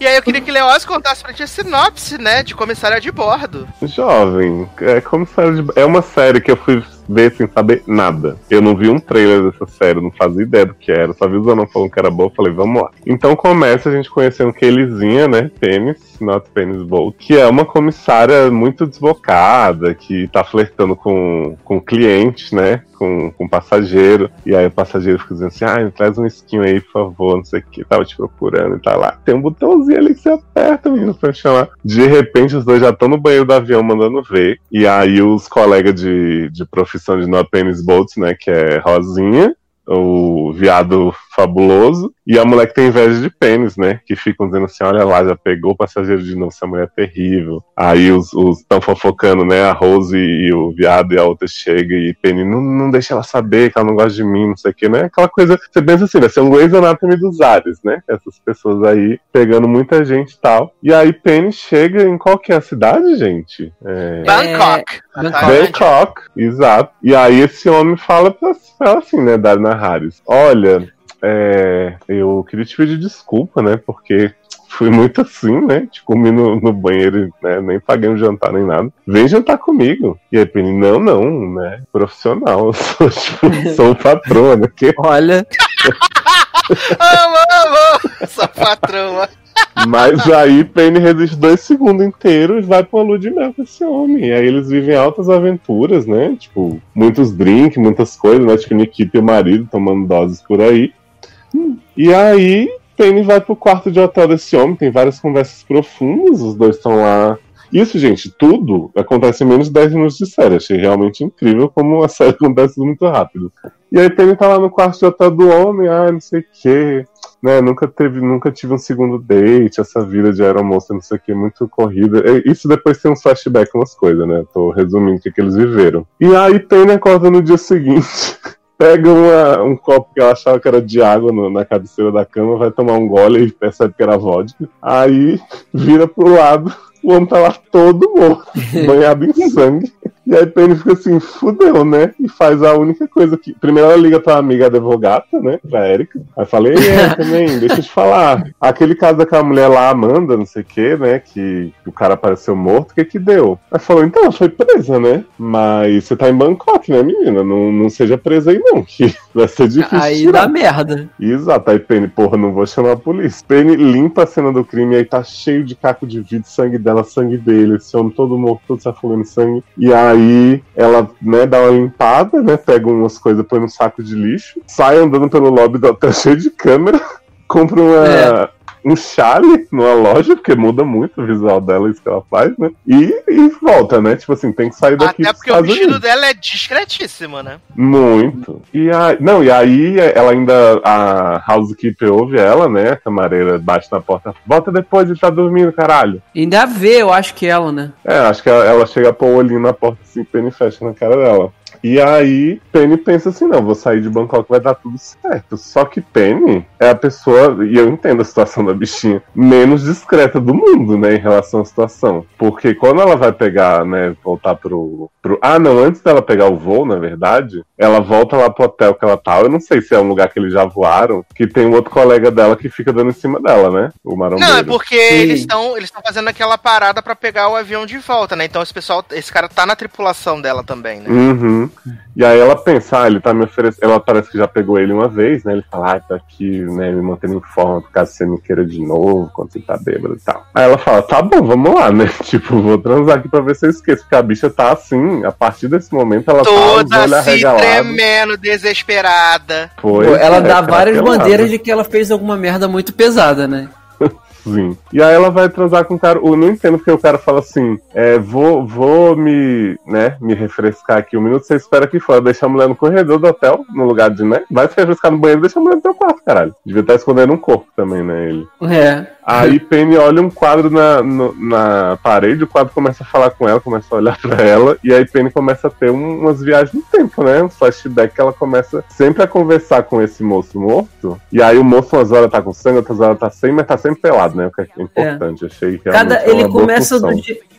E aí eu queria que Leoz contasse pra gente a sinopse, né? De comissária de bordo. Jovem, é como série de... É uma série que eu fui ver sem saber nada. Eu não vi um trailer dessa série, não fazia ideia do que era. Só vi o Zanon falando que era boa, falei, vamos lá. Então começa a gente conhecendo Kayleezinha, né? Penis, not Penis Bolt, que é uma comissária muito desbocada, que tá flertando com, com cliente, né? Com, com passageiro. E aí o passageiro fica dizendo assim, ah, traz um skin aí, por favor, não sei o que. Tava te procurando e tá lá. Tem um botãozinho ali que você aperta, menino, pra chamar. De repente, os dois já estão no banheiro do avião mandando ver. E aí os colegas de, de profissão de Not Penis Bolts, né, que é Rosinha, o viado fabuloso, e a mulher que tem inveja de pênis, né? Que ficam dizendo assim: olha lá, já pegou o passageiro de novo, essa mulher é terrível. Aí os estão fofocando, né? A Rose e o viado e a outra chega e Penny, não, não deixa ela saber que ela não gosta de mim, não sei o que, né? Aquela coisa, você pensa assim, vai ser um Grey's Anatomy dos ares, né? Essas pessoas aí pegando muita gente e tal. E aí Penny chega em qual que é a cidade, gente? É... Bangkok. na Bangkok. Exato. E aí esse homem fala pra pra ela assim, né, Darna Harris, olha, é, eu queria te pedir desculpa, né, porque fui muito assim, né, te comi no, no banheiro, né, nem paguei um jantar nem nada. Vem jantar comigo. E aí Penny, não, não, né, profissional, eu sou, tipo, sou o patrão, né, que Olha, Amo, amo! Só Patroa. Mas aí Penny resiste dois segundos inteiros e vai pra lua de mel com esse homem. E aí eles vivem altas aventuras, né? Tipo, muitos drinks, muitas coisas, né? Tipo, Nikita e o marido tomando doses por aí. E aí Penny vai pro quarto de hotel desse homem, tem várias conversas profundas, os dois estão lá. Isso, gente, tudo acontece em menos de 10 minutos de série. Achei realmente incrível como a série acontece muito rápido. E aí Penny tá lá no quarto de hotel do homem, ah, não sei o quê né, nunca teve, nunca tive um segundo date, essa vida de aeromoça, não sei o que, muito corrida. Isso depois tem um flashback, umas coisas, né? Tô resumindo o que, que eles viveram. E aí Penny acorda no dia seguinte. Pega uma, um copo que ela achava que era de água no, na cabeceira da cama, vai tomar um gole e percebe que era vodka. Aí vira pro lado, o homem tá lá todo morto, banhado em sangue. E aí Penny fica assim, fudeu, né? E faz a única coisa que. Primeiro ela liga pra amiga advogada, né? Pra Erika. Aí falei, é, também, deixa eu te falar. Aquele caso daquela mulher lá, Amanda, não sei o que, né? Que o cara apareceu morto, o que que deu? Aí falou, então, ela foi presa, né? Mas você tá em Bangkok, né, menina? Não, não seja presa aí, não, que vai ser difícil. Aí tirar. dá merda. Exato, aí Penny, porra, não vou chamar a polícia. Penny limpa a cena do crime, aí tá cheio de caco de vidro, sangue dela, sangue dele, esse homem todo morto, todo se afogando em sangue. E aí Aí ela, né, dá uma limpada, né, pega umas coisas, põe no saco de lixo, sai andando pelo lobby do hotel cheio de câmera, compra uma, é um chale numa loja, porque muda muito o visual dela, isso que ela faz, né? E, e volta, né? Tipo assim, tem que sair daqui. Até porque o vestido Unidos. dela é discretíssimo, né? Muito. E a, não, e aí ela ainda. A housekeeper ouve ela, né? A camareira bate na porta. Volta depois de estar tá dormindo, caralho. Ainda vê, eu acho que ela, né? É, acho que ela, ela chega a pôr o olhinho na porta assim, pene fecha na cara dela. E aí, Penny pensa assim: não, vou sair de Bangkok, vai dar tudo certo. Só que Penny é a pessoa, e eu entendo a situação da bichinha, menos discreta do mundo, né, em relação à situação. Porque quando ela vai pegar, né, voltar pro. Pro... Ah, não, antes dela pegar o voo, na verdade, ela volta lá pro hotel que ela tá. Eu não sei se é um lugar que eles já voaram, que tem um outro colega dela que fica dando em cima dela, né? O marombeiro. Não, é porque Sim. eles estão eles fazendo aquela parada para pegar o avião de volta, né? Então esse pessoal, esse cara tá na tripulação dela também, né? Uhum. E aí ela pensa, ah, ele tá me oferecendo. Ela parece que já pegou ele uma vez, né? Ele fala, ah, tá aqui, né? Me mantendo em forma, caso você me queira de novo, quando você tá bêbado e tal. Aí ela fala, tá bom, vamos lá, né? Tipo, vou transar aqui pra ver se eu esqueço. Porque a bicha tá assim, a partir desse momento ela Toda tá Toda se tremendo, desesperada. Pô, ela é, dá várias bandeiras de que ela fez alguma merda muito pesada, né? Sim. E aí ela vai transar com o cara. Eu não entendo porque o cara fala assim: é, vou, vou me, né, me refrescar aqui um minuto, você espera aqui fora, deixa a mulher no corredor do hotel, no lugar de, né? Vai se refrescar no banheiro, deixa a mulher no teu quarto, caralho. Devia estar escondendo um corpo também, né? Ele. É. Aí Penny olha um quadro na, no, na parede, o quadro começa a falar com ela, começa a olhar para ela, e aí Penny começa a ter um, umas viagens no tempo, né? Um flashback que ela começa sempre a conversar com esse moço morto. E aí o moço umas horas tá com sangue, outras horas tá sem, mas tá sempre pelado, né? O que é importante. É. Achei que Cada, ele começa do,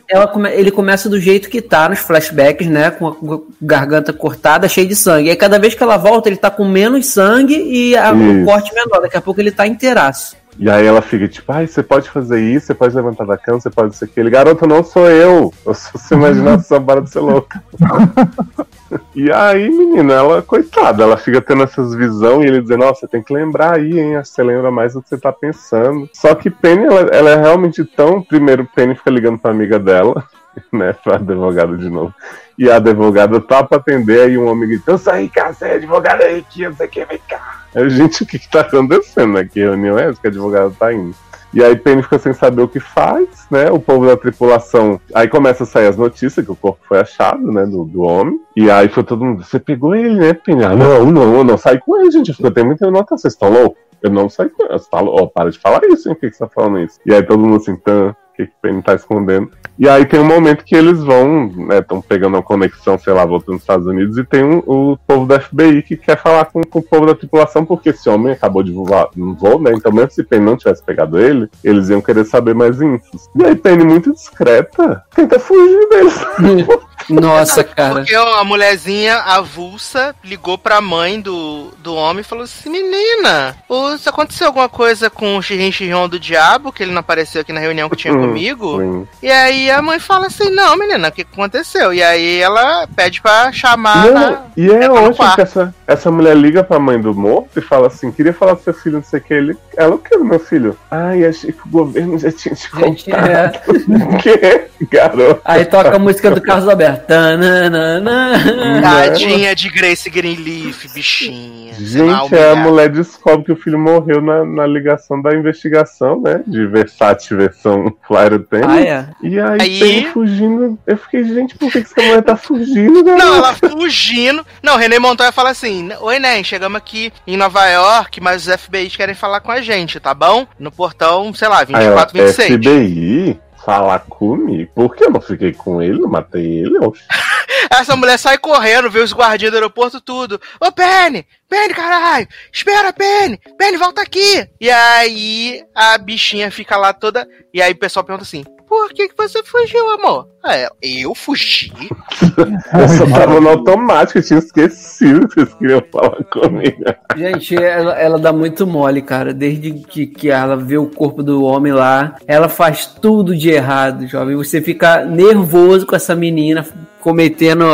ela, ele começa do jeito que tá nos flashbacks, né? Com a garganta cortada, cheia de sangue. E aí cada vez que ela volta, ele tá com menos sangue e a, o corte menor. Daqui a pouco ele tá inteiraço. E aí ela fica tipo, ai, você pode fazer isso, você pode levantar da cama, você pode ser aquele. Garoto, não sou eu. Eu sou sua imaginação, para de ser louca. e aí, menina, ela, coitada, ela fica tendo essas visões e ele dizendo, nossa, tem que lembrar aí, hein? Você lembra mais do que você tá pensando. Só que Penny, ela, ela é realmente tão. Primeiro, Penny fica ligando pra amiga dela, né? Pra advogada de novo. E a advogada tá pra atender, aí um homem grita, eu cara, você é advogada aí, que não sei o vem cá. Aí, gente, o que, que tá acontecendo aqui? reunião é essa que a advogada tá indo? E aí Penny fica sem saber o que faz, né? O povo da tripulação. Aí começa a sair as notícias que o corpo foi achado, né? Do, do homem. E aí foi todo mundo. Você pegou ele, né, Penny? Ah, não, não, não saí com ele, gente. Eu tenho muita nota. Vocês estão loucos? Eu não saí com ele. Você tá, oh, para de falar isso, hein? Por que, que você tá falando isso? E aí todo mundo assim, tan, que, que Penny tá escondendo. E aí tem um momento que eles vão, né, estão pegando uma conexão, sei lá, voltando nos Estados Unidos, e tem um, o povo da FBI que quer falar com, com, o povo da tripulação, porque esse homem acabou de voar no voo, né? Então, mesmo se Penny não tivesse pegado ele, eles iam querer saber mais infos. E aí Penny, muito discreta, tenta fugir deles. Nossa, cara. Porque a mulherzinha avulsa ligou pra mãe do, do homem e falou assim: Menina, se aconteceu alguma coisa com o Xirin Xirron do diabo, que ele não apareceu aqui na reunião que tinha hum, comigo? Sim. E aí a mãe fala assim: Não, menina, o que aconteceu? E aí ela pede pra chamar. Não, e é ótimo que essa, essa mulher liga pra mãe do morto e fala assim: queria falar com seu filho, não sei o que. Ele, ela, o que, meu filho? Ai, achei que o governo já tinha te Gente, contado. é. O que, garoto? Aí toca a música do Carlos Alberto. Tadinha de Grace Greenleaf, bichinha. Gente, é a mulher descobre que o filho morreu na, na ligação da investigação, né? De Versace versão Flyer Tennis. Ah, é. E aí, Aí- tem fugindo. Eu fiquei, gente, por que, que essa mulher tá fugindo, né? Não, ela fugindo. Não, René Montoya fala assim: Oi, Nen, chegamos aqui em Nova York, mas os FBI querem falar com a gente, tá bom? No portão, sei lá, Aí ela, 24, 26. FBI? Falar comigo? Por que eu não fiquei com ele? Não matei ele? Oxe. Essa mulher sai correndo, vê os guardinhas do aeroporto tudo. Ô, Penny! Penny, caralho! Espera, Penny! Penny, volta aqui! E aí a bichinha fica lá toda. E aí o pessoal pergunta assim: Por que, que você fugiu, amor? Ah, ela, eu fugi? Eu só tava no automático, eu tinha esquecido que vocês queriam falar comigo. Gente, ela, ela dá muito mole, cara. Desde que, que ela vê o corpo do homem lá, ela faz tudo de errado, jovem. Você fica nervoso com essa menina cometendo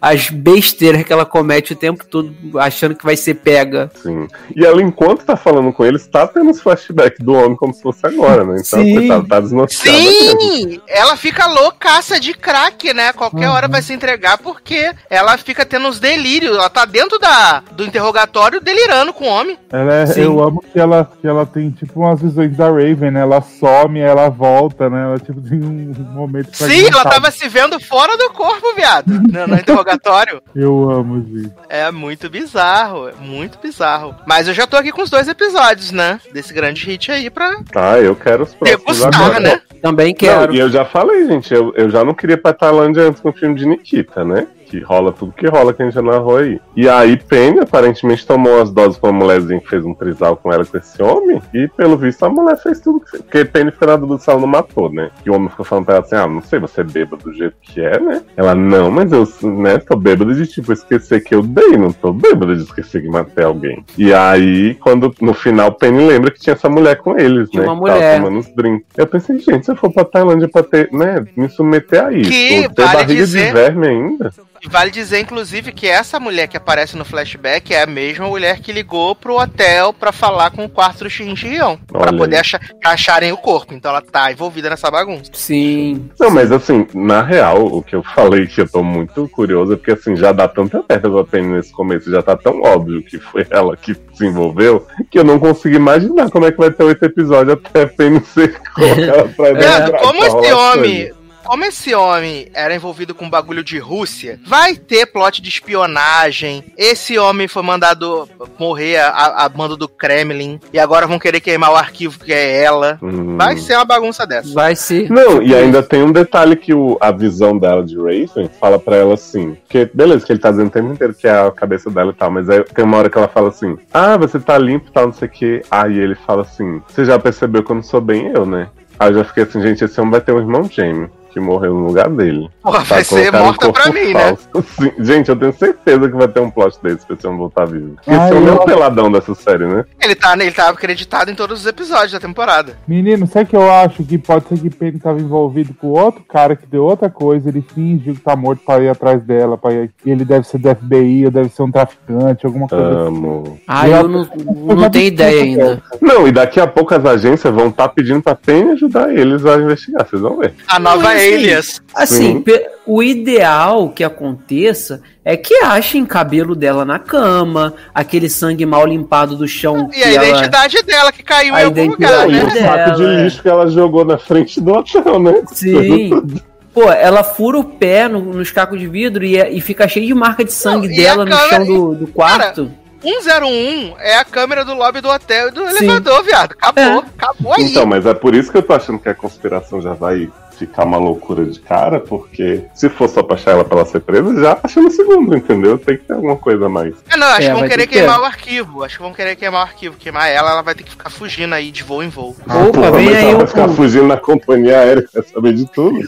as besteiras que ela comete o tempo todo, achando que vai ser pega. Sim. E ela, enquanto tá falando com eles, tá tendo os flashbacks do homem como se fosse agora, né? Então, Sim. coitada, tá desnorteada mesmo. Sim! Ela fica loucaça de crack, né? Qualquer hora vai se entregar porque ela fica tendo uns delírios. Ela tá dentro da, do interrogatório delirando com o homem. Ela é- Sim. eu amo que ela, que ela tem tipo umas visões da Raven, né? Ela some, ela volta, né? Ela tipo tem um momento Sim, ela tava se vendo fora do corpo, viado. No, no interrogatório. Eu amo, gente. É muito bizarro, é muito bizarro. Mas eu já tô aqui com os dois episódios, né? Desse grande hit aí pra Ah, eu quero os próximos degustar, agora. né? Também Não, quero. e eu já falei, gente, eu, eu já não queria pra Tailândia antes com o filme de Nikita, né? Que rola tudo que rola que a gente já narrou aí. E aí, Penny aparentemente tomou as doses com uma mulherzinha que fez um trisal com ela com esse homem. E pelo visto a mulher fez tudo que fez. Porque Penny foi na dúvida se ela não matou, né? E o homem ficou falando pra ela assim: ah, não sei, você é bêbado do jeito que é, né? Ela, não, mas eu, né, tô bêbado de tipo esquecer que eu dei, não tô bêbado de esquecer que matei alguém. E aí, quando no final Penny lembra que tinha essa mulher com eles, né? uma que tava mulher. tomando uns drinks. Eu pensei, gente, se eu for pra Tailândia pra ter, né, me submeter a isso, Que ter vale barriga dizer- de verme ainda. E vale dizer, inclusive, que essa mulher que aparece no flashback é a mesma mulher que ligou pro hotel pra falar com o quarto do. Pra Olha poder achar, acharem o corpo. Então ela tá envolvida nessa bagunça. Sim. Não, mas assim, na real, o que eu falei que eu tô muito curioso é porque assim, já dá tanta aberta pra Penny nesse começo, já tá tão óbvio que foi ela que se envolveu, que eu não consigo imaginar como é que vai ter oito episódios até a Penny ser colocada pra como esse homem. Como esse homem era envolvido com bagulho de Rússia, vai ter plot de espionagem. Esse homem foi mandado morrer a, a mando do Kremlin. E agora vão querer queimar o arquivo que é ela. Hum. Vai ser uma bagunça dessa. Vai ser. Não, e ainda tem um detalhe que o, a visão dela de Raven fala pra ela assim. Que, beleza, que ele tá dizendo o tempo inteiro que é a cabeça dela e tal, mas aí tem uma hora que ela fala assim: Ah, você tá limpo e tal, não sei o que. Aí ele fala assim: Você já percebeu que eu não sou bem eu, né? Aí eu já fiquei assim, gente, esse homem vai ter um irmão gêmeo que morreu no lugar dele. Porra, Tá, vai ser um morta pra mim, né? falso. Sim, gente, eu tenho certeza que vai ter um plot desse pra esse homem voltar vivo. Porque Ai, esse é eu- o peladão dessa série, né? Ele tá, ele tá acreditado em todos os episódios da temporada. Menino, sabe que eu acho que pode ser que Penny tava envolvido com outro cara que deu outra coisa, ele fingiu que tá morto pra ir atrás dela, pra ir... ele deve ser do FBI, ou deve ser um traficante, alguma coisa assim. Amo. Ah, eu não, não tenho ideia ainda. Não, e daqui a pouco as agências vão estar pedindo pra Penny ajudar eles a investigar, vocês vão ver. A nova Mas, assim, Alias. Assim, Sim. pe- o ideal que aconteça é que achem cabelo dela na cama, aquele sangue mal limpado do chão. E que a ela- identidade dela que caiu A em algum identidade lugar, e né? o saco de é. lixo que ela jogou na frente do hotel, né? Sim. Pô, ela fura o pé no- nos cacos de vidro e, é- e fica cheio de marca de sangue Não, dela no câmera- chão do, do quarto. 101 é a câmera do lobby do hotel e do Sim. elevador, viado. Acabou, É. acabou aí. Então, mas é por isso que eu tô achando que a conspiração já vai ficar uma loucura de cara, porque se for só pra achar ela pra ela ser presa, já acha no segundo, entendeu? Tem que ter alguma coisa a mais. É, não, acho É, que vão querer que queimar o arquivo. Acho que vão querer queimar o arquivo. Queimar ela, ela vai ter que ficar fugindo aí de voo em voo. Opa, Porra, vem mas aí ela o- vai ficar fugindo na companhia aérea, quer saber de tudo.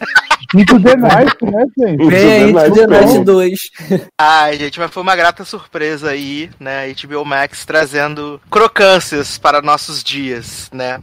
Into the night, né, gente? Vem aí, Night The Night Sparrow. 2. Ai, gente, mas foi uma grata surpresa aí, né? HBO Max trazendo crocâncias para nossos dias, né?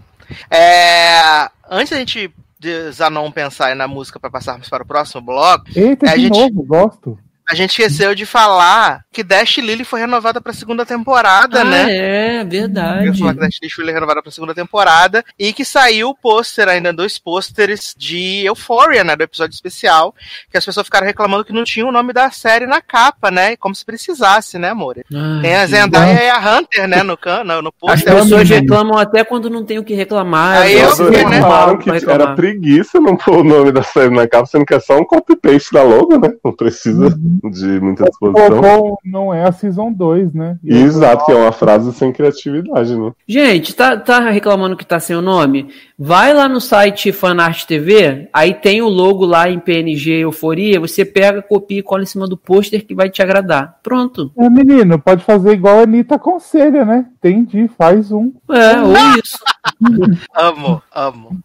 É... Antes da gente de Zanon pensar aí na música para passarmos para o próximo bloco, Eita, É, a de gente- novo, gosto. A gente esqueceu de falar que Dash Lily foi renovada pra segunda temporada, ah, né? É, Eu ia verdade. falar que Dash Lily foi renovada pra segunda temporada e que saiu o pôster, ainda dois pôsteres de Euphoria, né? Do episódio especial, que as pessoas ficaram reclamando que não tinha o nome da série na capa, né? Como se precisasse, né, amor? Ai, Tem a Zendaya e a Hunter, né, no, can, no, no As pôster. pessoas menino. reclamam até quando não tem o que reclamar. Aí eu vi, né? reclamaram que reclamar. era preguiça não pôr o nome da série na capa, sendo que é só um copy-paste da logo, né? Não precisa de muita disposição. Não é a Season 2, né? E Exato, que é uma frase sem criatividade, né? Gente, tá, tá reclamando que tá sem o nome? Vai lá no site Fanart TV, aí tem o logo lá em PNG Euforia, você pega, copia e cola em cima do pôster que vai te agradar. Pronto. É, menino, pode fazer igual a Anitta aconselha, né? Entendi, faz um. É, ou isso. Amo, amo.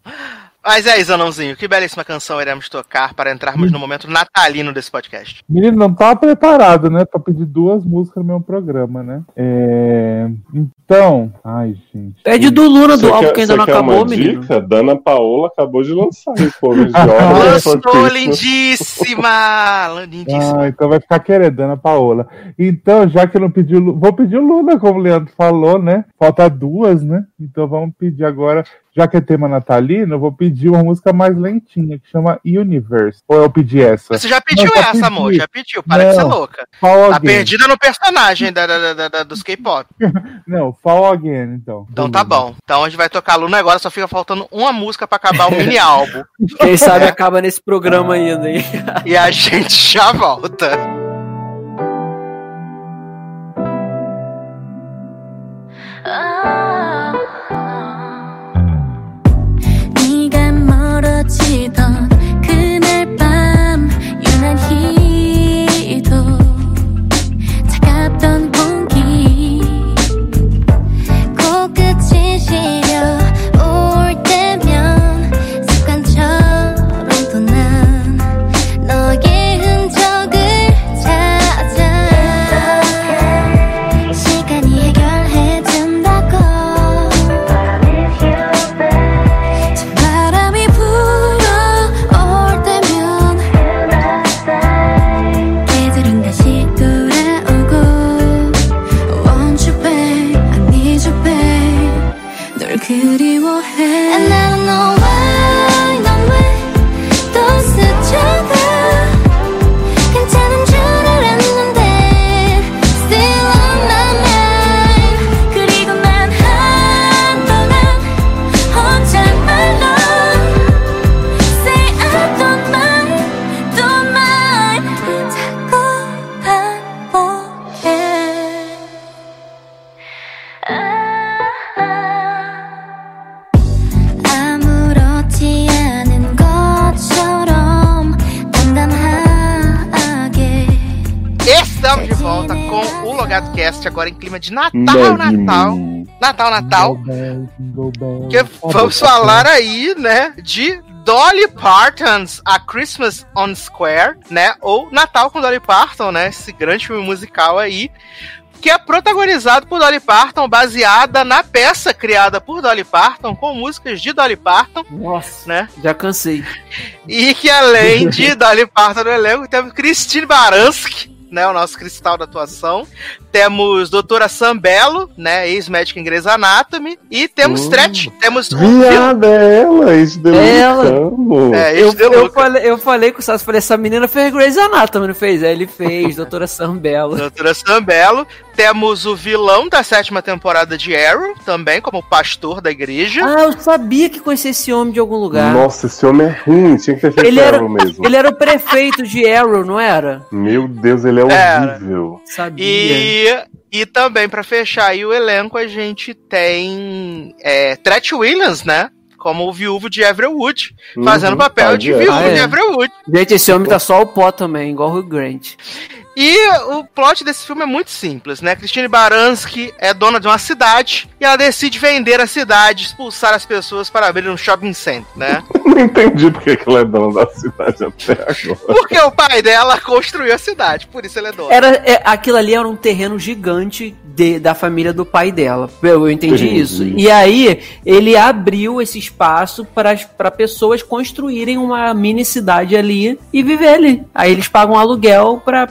Mas é isso, Anãozinho. Que belíssima canção iremos tocar para entrarmos no momento natalino desse podcast. Menino, não tava preparado, né? Pra pedir duas músicas no meu programa, né? É... Então. Ai, gente. Pede do Luna do álbum que ainda não acabou, uma menino. dica? Dana Paola acabou de lançar esse povo de Lançou ordem. lindíssima! Lindíssima. Ah, então vai ficar querendo, Ana Paola. Então, já que eu não pedi o vou pedir o Luna, como o Leandro falou, né? Falta duas, né? Então vamos pedir agora, já que é tema natalino, eu vou pedir uma música mais lentinha, que chama Universe. Ou eu pedi essa? Você já pediu Não, essa, pedi. amor? Já pediu. Para de ser Não. louca. Fall Tá Again. perdida no personagem da, da- da- da- dos K-pop. Não, Fall Again, então. Então tá bom. Então a gente vai tocar Luna agora, só fica faltando uma música pra acabar o mini álbum. Quem sabe acaba nesse programa ainda, hein? E a gente já volta. 네 你等。De Natal, Natal. Natal, Natal. Que vamos falar aí, né, de Dolly Parton's A Christmas on Square, né, ou Natal com Dolly Parton, né, esse grande filme musical aí, que é protagonizado por Dolly Parton, baseada na peça criada por Dolly Parton, com músicas de Dolly Parton, Nossa, né, já cansei. e que além de Dolly Parton no elenco, temos Christine Baranski, né, o nosso cristal da atuação. Temos Doutora Sam Bello, né, ex-médica em Grey's Anatomy. E temos Hum. Stretch, temos Viada, ela, isso deu Ela. É, Eu, eu, falei, eu falei com o Sassi, falei, essa menina fez Grey's Anatomy, não fez? Aí ele fez, Doutora Sambela. Doutora Sam Bello. Temos o vilão da sétima temporada de Arrow, também, como pastor da igreja. Ah, eu sabia que conhecia esse homem de algum lugar. Nossa, esse homem é ruim, tinha que ter feito Ele era- ela mesmo. Ele era o prefeito de Arrow, não era? Meu Deus, ele é Era. horrível. Sabia. E, e também, pra fechar aí o elenco, a gente tem é, Tret Williams, né? Como o viúvo de Everwood, fazendo Uhum, papel pai de viúvo Ah, é? de Everwood. Gente, esse homem tá só o pó também, igual o Grant. E o plot desse filme é muito simples, né? Christine Baranski é dona de uma cidade e ela decide vender a cidade, expulsar as pessoas para abrir um shopping center, né? Não entendi porque que ela é dona da cidade até agora. Porque o pai dela construiu a cidade, por isso ela é dona. Era, é, aquilo ali era um terreno gigante de- da família do pai dela. Eu, eu entendi Entendi. isso. E aí, ele abriu esse espaço para pessoas construírem uma mini cidade ali e viver ali. Aí eles pagam aluguel pra,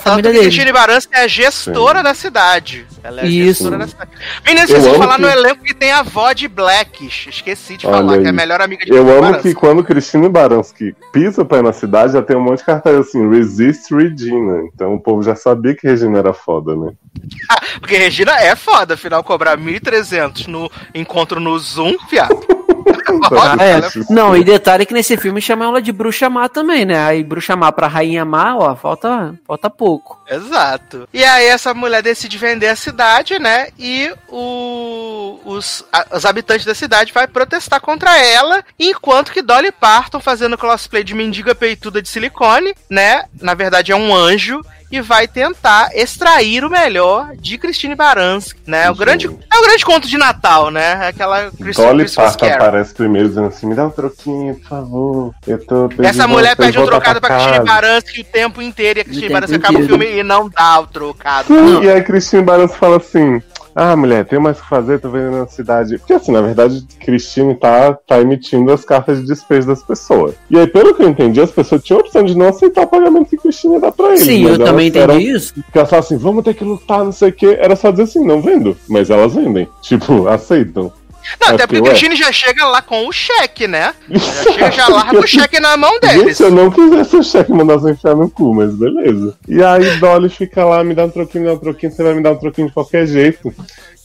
pra, família que dele. Cristina Baranski é a gestora da cidade. Ela é a Isso. gestora da cidade. Menina, Eu esqueci de falar que- no elenco que tem a avó de Blacks. Esqueci de Olha falar, que é a aí. melhor amiga de Eu amo Baranski. que quando Cristina Baranski pisa pra ir na cidade, já tem um monte de cartaz assim, Resist Regina. Então o povo já sabia que Regina era foda, né? Porque Regina é foda, afinal, cobrar 1.300 no encontro no Zoom, fiado. Ah, é. Ela Não, e detalhe que nesse filme chamam ela de bruxa má também, né? Aí bruxa má pra rainha má, ó, falta, falta pouco. Exato. E aí essa mulher decide vender a cidade, né? E o- os, a- os habitantes da cidade vai protestar contra ela, enquanto que Dolly Parton fazendo cosplay de mendiga peituda de silicone, né? Na verdade é um anjo e vai tentar extrair o melhor de Christine Baranski, né? O grande, é o grande conto de Natal, né? Aquela Christ- Dolly Parton aparece primeiro dizendo assim, me dá um troquinho, por favor. Eu tô Essa mulher pede um trocado pra casa." Christine Baranski o tempo inteiro e a Christine Baranski acaba o filme e não dá o trocado. Sim, e aí Cristina Baranski fala assim. Ah, mulher, tem mais o que fazer, tô vendo na cidade. Porque assim, na verdade, Cristine tá, tá emitindo as cartas de despejo das pessoas. E aí, pelo que eu entendi, as pessoas tinham a opção de não aceitar o pagamento que Cristine ia dar pra eles. Sim, eu também elas eram- entendi isso. Porque elas falam assim, vamos ter que lutar, não sei o quê. Era só dizer assim, não vendo. Mas elas vendem. Tipo, aceitam. Não, até porque que, o. Cristine já chega lá com o cheque, né? Já chega, já larga o cheque na mão deles. se eu não quisesse o cheque mandasse enfiar no cu, mas beleza. E aí Dolly fica lá, me dá um troquinho, me dá um troquinho, você vai me dar um troquinho de qualquer jeito.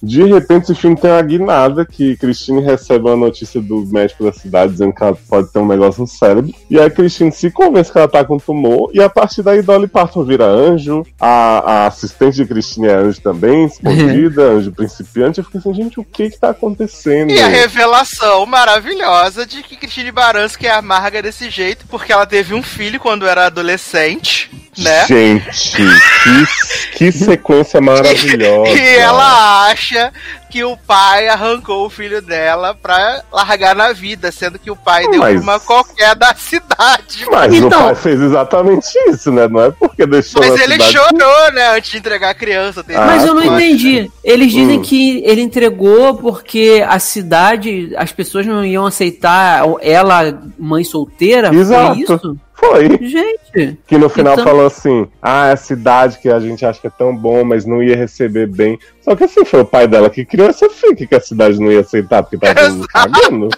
De repente, esse filme tem uma guinada que Christine recebe uma notícia do médico da cidade dizendo que ela pode ter um negócio no cérebro. E aí Christine se convence que ela tá com tumor. E a partir daí Dolly Parton vira anjo. A, a assistente de Christine é anjo também, escondida, anjo principiante. Eu fiquei assim, gente, o que que tá acontecendo? E a revelação maravilhosa de que Christine Baranski é amarga desse jeito, porque ela teve um filho quando era adolescente, né? Gente, que, que sequência maravilhosa. E ela acha que o pai arrancou o filho dela pra largar na vida, sendo que o pai deu Mas- uma qualquer da cidade. Mas Então- o pai fez exatamente isso, né? Não é porque deixou Mas na ele cidade... chorou, né, antes de entregar a criança. Ah, Mas eu não poxa. entendi. Eles dizem Hum. que ele entregou porque a cidade, as pessoas não iam aceitar ela, mãe solteira? Exato. Foi isso? Foi. Gente. Que no final Então- falou assim: ah, é a cidade que a gente acha que é tão bom, mas não ia receber bem. Só que assim, foi o pai dela que criou essa fica que a cidade não ia aceitar, porque tá todo mundo cagando.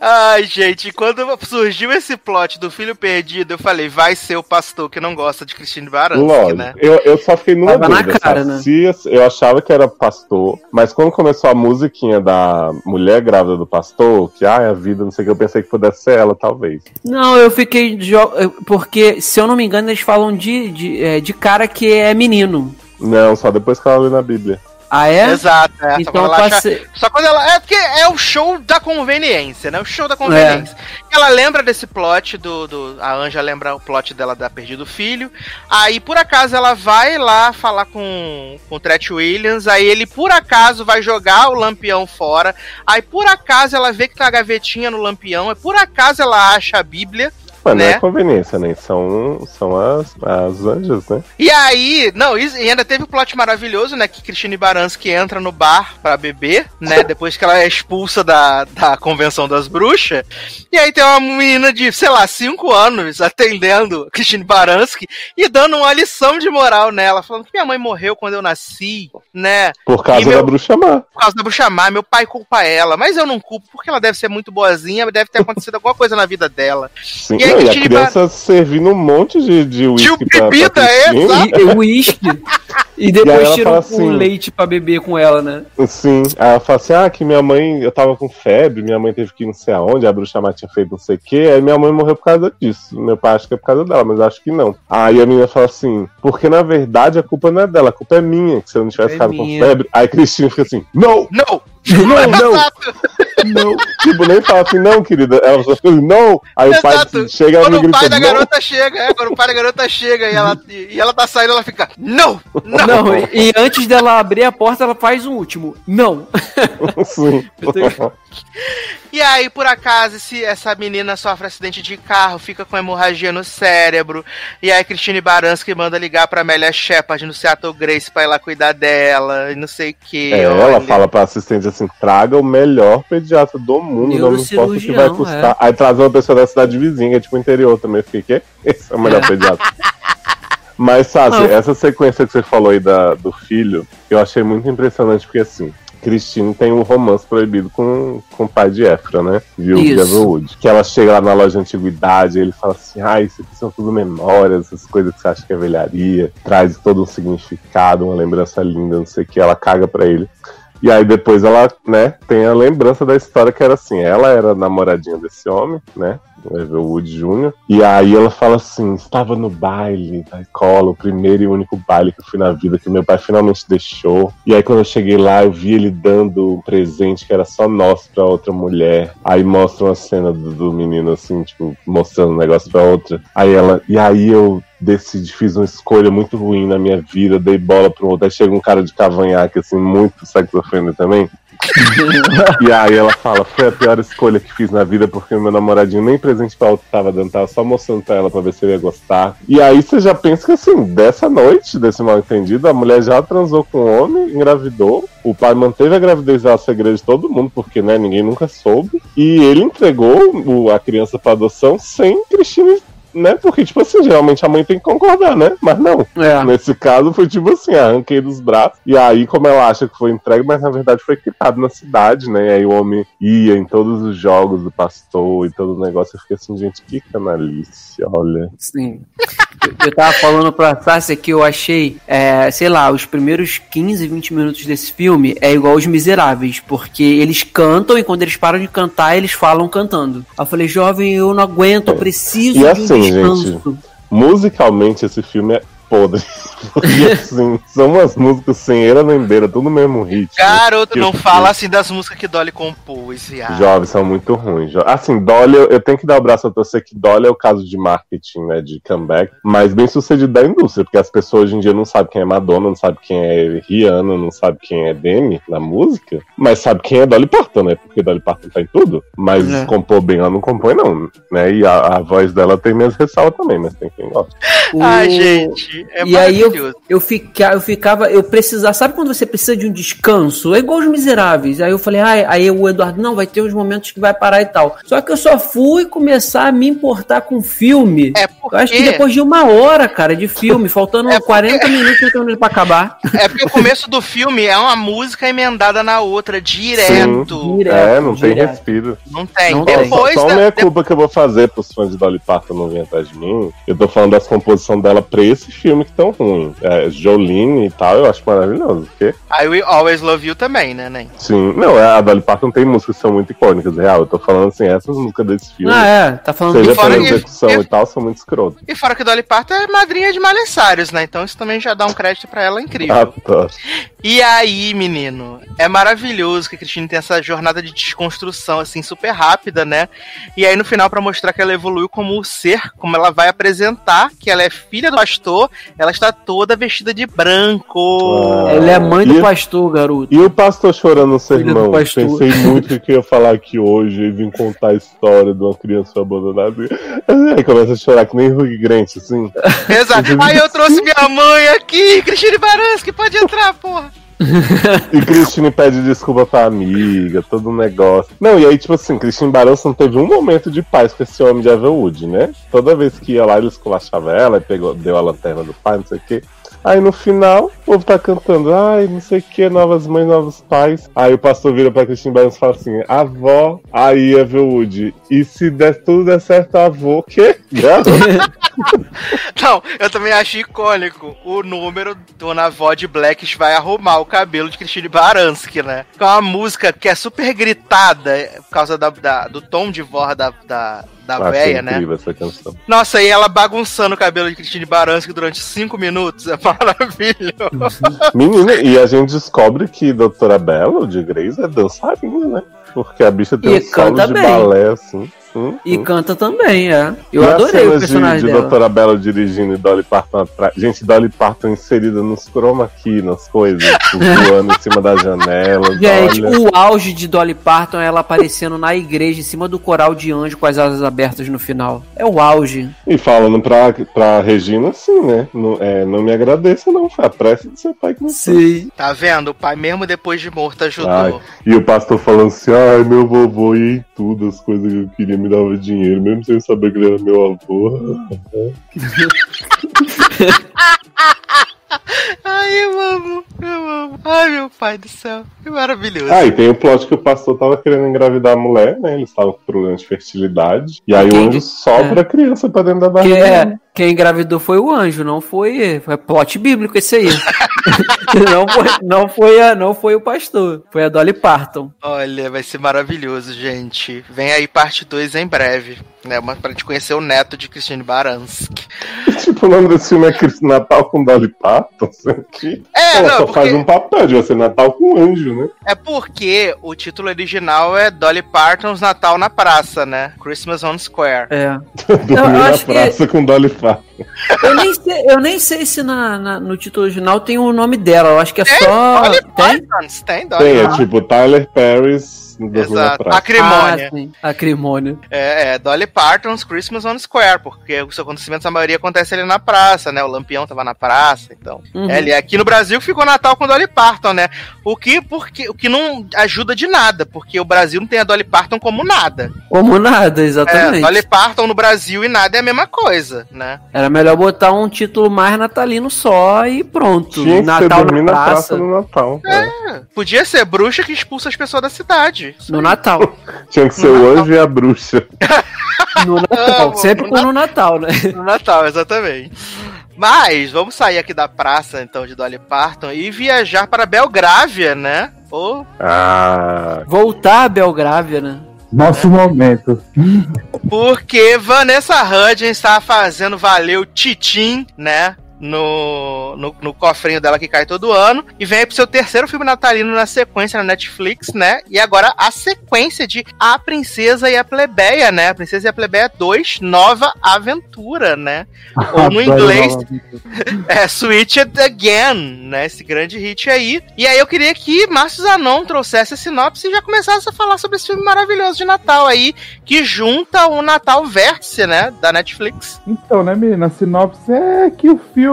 Ai, gente, quando surgiu esse plot do filho perdido, eu falei, vai ser o pastor que não gosta de Christine Baranski, Lógico. né? Eu, eu só fiquei numa Tava na dúvida, cara, né? Se eu achava que era pastor, mas quando começou a musiquinha da mulher grávida do pastor, que ah, é a vida, não sei o que, eu pensei que pudesse ser ela, talvez. Não, eu fiquei. Porque, se eu não me engano, eles falam de, de, é, de cara que é menino. Não, só depois que ela lê na Bíblia. Ah, é? Exato, é. só, Então quando eu ela acha- só quando ela. É porque é o show da conveniência, né? O show da conveniência. É. Ela lembra desse plot do, do. A Anja lembra o plot dela da Perdido Filho. Aí, por acaso, ela vai lá falar com, com o Tret Williams. Aí ele, por acaso, vai jogar o lampião fora. Aí, por acaso, ela vê que tem uma gavetinha no lampião. Aí, por acaso, ela acha a Bíblia. Mas não Né? é conveniência, né? São, são as, as anjas, né? E aí, não, e ainda teve o plot maravilhoso, né? Que Christine Baranski entra no bar pra beber, né? Depois que ela é expulsa da, da convenção das bruxas. E aí tem uma menina de, sei lá, 5 anos atendendo Christine Baranski e dando uma lição de moral nela, falando que minha mãe morreu quando eu nasci, né? Por causa meu- da bruxa má. Por causa da bruxa má, meu pai culpa ela, mas eu não culpo porque ela deve ser muito boazinha, deve ter acontecido alguma coisa na vida dela. Sim, E aí, não, e a Christine criança servindo um monte de, de uísque pra, bebida, pra é, Christine. exato. E uísque. E E depois tiram fala o assim- leite pra beber com ela, né? Sim, aí ela fala assim: ah, que minha mãe, eu tava com febre, minha mãe teve que ir não sei aonde, a bruxa má tinha feito não sei o quê, aí minha mãe morreu por causa disso. Meu pai acha que é por causa dela, mas acho que não. Aí a menina fala assim: porque na verdade a culpa não é dela, a culpa é minha, que se eu não tivesse É ficado minha. com febre. Aí Cristina fica assim: não, Não! não, não, Exato. não. Tipo, nem fala assim, não, querida. Ela só fica assim, não. Aí o pai Exato. chega e Quando me o grita: pai da não. garota chega, é, quando o pai da garota chega e ela, e ela tá saindo, ela fica, não, não. Não, e, e antes dela abrir a porta, ela faz um último. Não. Sim. E aí, por acaso, se essa menina sofre acidente de carro, fica com hemorragia no cérebro. E aí, Christine Baranski manda ligar pra Amélia Shepard no Seattle Grace pra ir lá cuidar dela. E não sei o que. É, ela fala pra assistente assim: traga o melhor pediatra do mundo, não importa o que vai custar. Aí traz uma pessoa da cidade vizinha, tipo interior também. Eu Fiquei, quê? Esse é o melhor pediatra. Mas, Sassi, Não. essa sequência que você falou aí da, do filho, eu achei muito impressionante, porque assim. Christine tem um romance proibido com, com o pai de Efra, né? Viu? Everwood. Que ela chega lá na loja de antiguidade e ele fala assim: ah, isso aqui são tudo memórias, essas coisas que você acha que é velharia, traz todo um significado, uma lembrança linda, não sei o que. Ela caga pra ele. E aí depois ela, né, tem a lembrança da história que era assim, ela era namoradinha desse homem, né, o Everwood Jr. E aí ela fala assim, estava no baile da escola, o primeiro e único baile que eu fui na vida, que meu pai finalmente deixou. E aí quando eu cheguei lá, eu vi ele dando um presente que era só nosso pra outra mulher. Aí mostra uma cena do, do menino assim, tipo, mostrando um negócio pra outra. Aí ela, e aí eu decidi, fiz uma escolha muito ruim na minha vida, dei bola pro outro. Aí chega um cara de cavanhaque, assim, muito saxofone também. e aí ela fala, foi a pior escolha que fiz na vida, porque meu namoradinho nem presente pra outro tava dando, tava só mostrando pra ela pra ver se eu ia gostar. E aí você já pensa que assim, dessa noite, desse mal entendido, a mulher já transou com o homem, engravidou. O pai manteve a gravidez ao segredo de todo mundo, porque né, ninguém nunca soube. E ele entregou a criança pra adoção sem Cristina né? Porque, tipo assim, geralmente a mãe tem que concordar, né? Mas não. É. Nesse caso foi tipo assim, arranquei dos braços. E aí, como ela acha que foi entregue, mas na verdade foi quitado na cidade, né? E aí o homem ia em todos os jogos do pastor e todo o negócio. Eu fiquei assim, gente, que canalice, olha. Sim. Eu, tava falando pra Tássia que eu achei, é, sei lá, os primeiros 15, 20 minutos desse filme é igual os Miseráveis, porque eles cantam e quando eles param de cantar, eles falam cantando. Aí eu falei, jovem, eu não aguento, eu preciso E de um assim, descanso. Musicalmente, esse filme é podre. Porque assim, são umas músicas sem eira nem beira, tudo no mesmo ritmo. Garoto, não fala assim das músicas que Dolly compôs, viado. Jovens são muito ruins. Jo- Assim, Dolly, eu, eu tenho que dar o braço a torcer que Dolly é o caso de marketing, né, de comeback, mas bem sucedido da indústria, porque as pessoas hoje em dia não sabem quem é Madonna, não sabem quem é Rihanna, não sabem quem é Demi na música, mas sabe quem é Dolly Parton, né, porque Dolly Parton tá em tudo, mas É. compor bem ela não compõe não, né, e a, a voz dela tem minhas ressalvas também, mas tem quem gosta. Ai, gente, é e aí eu, eu, fica, eu ficava, eu precisava, sabe quando você precisa de um descanso? É igual os miseráveis. Aí eu falei, ai, aí o Eduardo, não, vai ter uns momentos que vai parar e tal. Só que eu só fui começar a me importar com o filme. É porque, Eu acho que depois de uma hora, cara, de filme, faltando É porque- 40 minutos 30 minutos pra acabar. é porque o começo do filme é uma música emendada na outra, direto. Direto, é, não tem direto. respiro. Não tem. Não tem. Depois só, só da- a minha de- culpa que eu vou fazer pros fãs de Dolly Parton não virem atrás de mim. Eu tô falando das composições dela pra esse filme que tão ruim. É, Jolene e tal, eu acho maravilhoso. Porque, I Will Always Love You também, né, Nen? sim, não, é, a Dolly Parton tem músicas que são muito icônicas, real. Eu tô falando assim, essas músicas desse filme, Ah, é, tá falando seja pela que- execução eu- e tal, são muito escrotas. E fora que Dolly Parton é madrinha de Malessários, né? Então isso também já dá um crédito pra ela incrível. Ah, tá. E aí, menino, é maravilhoso que a Cristina tem essa jornada de desconstrução, assim, super rápida, né? E aí, no final, pra mostrar que ela evoluiu como ser, como ela vai apresentar que ela é filha do pastor, ela está toda vestida de branco. Ah. Ela é mãe E- do pastor, garoto. E o pastor chorando no sermão. Pensei muito que eu ia falar aqui hoje e vim contar a história de uma criança abandonada. Aí começa a chorar que nem Hugh Grant, assim. Exato. Aí eu trouxe minha mãe aqui, Cristina Baranski, pode entrar, porra. E Christine pede desculpa pra amiga, todo um negócio. Não, e aí, tipo assim, Christine Barança não teve um momento de paz com esse homem de Everwood, né? Toda vez que ia lá, ele esculachava ela, e pegou, deu a lanterna do pai, não sei o quê. Aí no final, o povo tá cantando, ai, não sei o que, novas mães, novos pais. Aí o pastor vira pra Christine Barança e fala assim: avó, aí Everwood. E se der, tudo der certo, avô? Garoto. Não, eu também acho icônico o número Dona Vó de Blacks vai arrumar o cabelo de Christine Baranski, né? Com uma música que é super gritada é, por causa da, da- do tom de voz da, da, da Achei véia, né? essa canção. Nossa, e ela bagunçando o cabelo de Christine Baranski durante cinco minutos é maravilhoso. Menina, e a gente descobre que Doutora Bela, de Grace, é dançarina, né? Porque a bicha tem E um solo de bem. balé, assim. Hum, E hum. canta também, é. Eu E adorei o personagem de, de dela. Doutora Bela dirigindo e Dolly Parton atrás. Gente, Dolly Parton inserida nos chroma key, nas coisas, tipo, voando em cima das janelas. Gente, olha. o auge de Dolly Parton é ela aparecendo na igreja, em cima do coral de anjo com as asas abertas no final. É o auge. E falando pra, pra Regina, assim, né? Não, é, não me agradeça, não. Foi a prece do seu pai que não Sim. Tá vendo? O pai, mesmo depois de morto, ajudou. Ai, e o pastor falando assim, ai, meu vovô ia em tudo, as coisas que eu queria me dava dinheiro, mesmo sem saber que ele era meu avô. Ai, eu amo, eu amo. Ai, meu pai do céu. Que maravilhoso. Ah, e tem o plot que o pastor tava querendo engravidar a mulher, né? Eles estavam com problema de fertilidade. E aí Quem o anjo sobra a criança pra dentro da barriga. é, quem engravidou foi o anjo, não foi. Foi plot bíblico esse aí. não, foi, não, foi a, não foi o pastor, foi a Dolly Parton. Olha, vai ser maravilhoso, gente. Vem aí parte 2 em breve. Né, uma, pra gente conhecer o neto de Christine Baranski. tipo, o nome desse filme é Cristo Natal com Dolly Parton. Assim, que É, Ela não, só porque, faz um papel de ser Natal com anjo, né? é porque o título original é Dolly Parton's Natal na Praça, né? Christmas on Square. É. Dormir na acho que- praça com Dolly Parton. Eu nem sei, eu nem sei se na, na- no título original tem o nome dela. Eu acho que é só. Dolly Tem? Parton's, tem Dolly Tem, é tipo Tyler Paris no Exato. Acrimônia. Ah, sim. Acrimônia. É, é, Dolly Parton's Christmas on Square, porque os acontecimentos, a maioria acontece ali na praça, né? O Lampião tava na praça, então. Uhum. É, ali, aqui no Brasil ficou Natal com Dolly Parton, né? O que, porque, o que não ajuda de nada, porque o Brasil não tem a Dolly Parton como nada. Como nada, É, exatamente. Dolly Parton no Brasil e nada é a mesma coisa, né? Era melhor botar um título mais natalino só e pronto. Tinha Natal na na praça. Praça no Natal. é. Podia ser bruxa que expulsa as pessoas da cidade. No Natal. Tinha que ser o anjo e a bruxa. No Natal. Amo, Sempre no com no Natal, né? No Natal, exatamente. Mas vamos sair aqui da praça, então, de Dolly Parton e viajar para Belgrávia, né? Pô, Ah, Voltar a Belgrávia, né? Nosso momento. Porque Vanessa Hudgens está fazendo valer o Titim, né? No, no, no cofrinho dela que cai todo ano. E vem aí pro seu terceiro filme natalino na sequência na Netflix, né? E agora a sequência de A Princesa e a Plebeia, né? A Princesa e a Plebeia 2, Nova Aventura, né? Ou no inglês, é Switch It Again, né? Esse grande hit aí. E aí eu queria que Márcio Zanon trouxesse a sinopse e já começasse a falar sobre esse filme maravilhoso de Natal aí, que junta o Natal Vértice, né? Da Netflix. Então, né, menina? A sinopse é que o filme,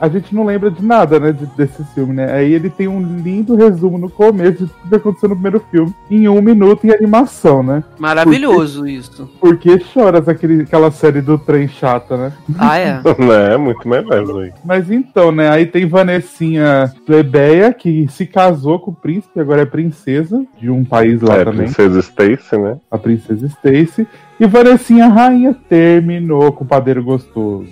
a gente não lembra de nada, né, de- desse filme, né? Aí ele tem um lindo resumo no começo de tudo que aconteceu no primeiro filme, em um minuto em animação, né? Maravilhoso isso. Porque choras aquele, aquela série do trem chata, né? Ah, é. né? Muito melhor aí. Mas então, né? Aí tem Vanessinha plebeia, que se casou com o príncipe, agora é princesa de um país lá É, também, Princesa Stacy, né? a princesa Stacy. E Vanessinha rainha terminou com o padeiro gostoso.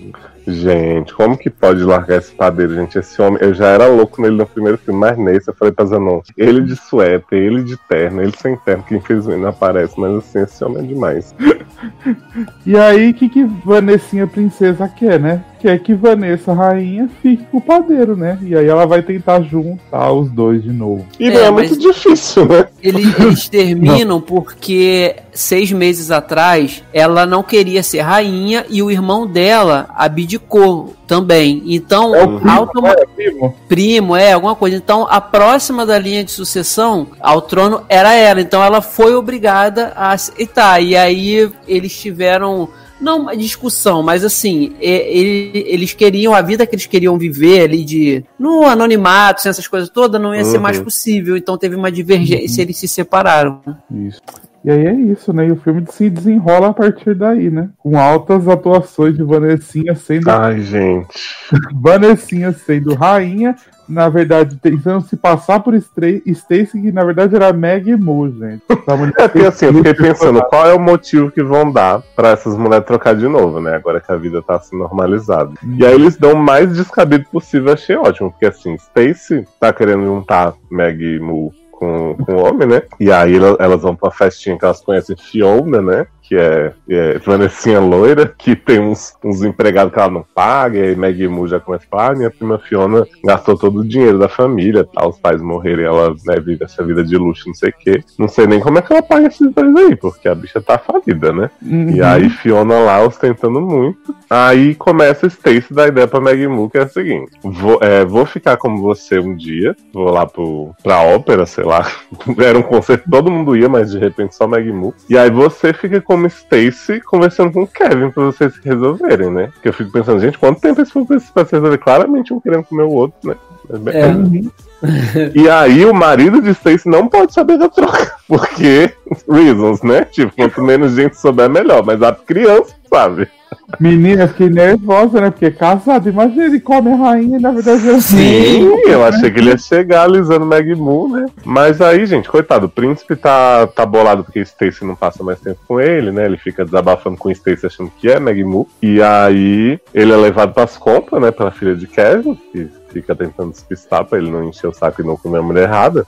Gente, como que pode largar esse padeiro, gente? Esse homem, eu já era louco nele no primeiro filme, mas nesse eu falei pra Zanon, ele de suéter, ele de terno, ele sem terno, que infelizmente não aparece, mas assim, esse homem é demais. E aí, o que, que Vanessinha princesa quer, né? Quer que Vanessa rainha fique com o padeiro, né? E aí ela vai tentar juntar os dois de novo. E É, não é muito difícil, né? Ele- eles terminam porque seis meses atrás ela não queria ser rainha e o irmão dela abdicou também. Então, É o primo, automa- é, primo. primo, é, alguma coisa. Então, a próxima da linha de sucessão ao trono era ela. Então, ela foi obrigada a aceitar. E aí, eles tiveram. Não uma discussão, mas assim, e- e- eles queriam, a vida que eles queriam viver ali de. No anonimato, sem essas coisas todas, não ia ser Uhum. mais possível. Então teve uma divergência e eles se separaram. Isso. E aí é isso, né? E o filme se desenrola a partir daí, né? Com altas atuações de Vanessinha sendo Ai, gente. Vanessinha sendo rainha, na verdade, tentando se passar por Stacy, que na verdade era Maggie Moo, gente. É porque assim, eu fiquei pensando, qual é o motivo que vão dar pra essas mulheres trocar de novo, né? Agora que a vida tá se normalizada. E aí eles dão o mais descabido possível, achei ótimo, porque assim, Stacy tá querendo juntar Maggie Moo com, com o homem, né? E aí ela- elas vão pra festinha que elas conhecem Fiona, né? Que é, é Vanessinha loira, que tem uns, uns empregados que ela não paga, e aí Maggie Mu já começa a falar, ah, minha prima Fiona gastou todo o dinheiro da família, tá? Os pais morreram e ela né, vive essa vida de luxo, não sei o quê. Não sei nem como é que ela paga esses dois aí, porque a bicha tá falida, né? Uhum. E aí Fiona lá ostentando muito. Aí começa a Stacy da ideia pra Maggie Mu, que é a seguinte: vou, é, vou ficar como você um dia, vou lá pro, pra ópera, sei lá. Era um concerto, todo mundo ia, mas de repente só Maggie Mu. E aí você fica como Stacy conversando com o Kevin pra vocês se resolverem, né? Porque eu fico pensando, gente, quanto tempo esse filme precisa se resolver? Claramente um querendo comer o outro, né? É. E aí o marido de Stacy não pode saber da troca. Porque reasons, né? Tipo, quanto menos gente souber, melhor. Mas a criança sabe. Menina, fiquei nervosa, né? Porque é casado, imagina ele come a rainha na verdade é Sim, eu achei que ele ia chegar alisando Maggie Moo, né? Mas aí, gente, coitado, o príncipe tá, tá bolado porque Stacy não passa mais tempo com ele, né? Ele fica desabafando com Stacy achando que é Moo. E aí ele é levado pras compras, né? Pela filha de Kevin, que fica tentando despistar pra ele não encher o saco e não comer a mulher errada.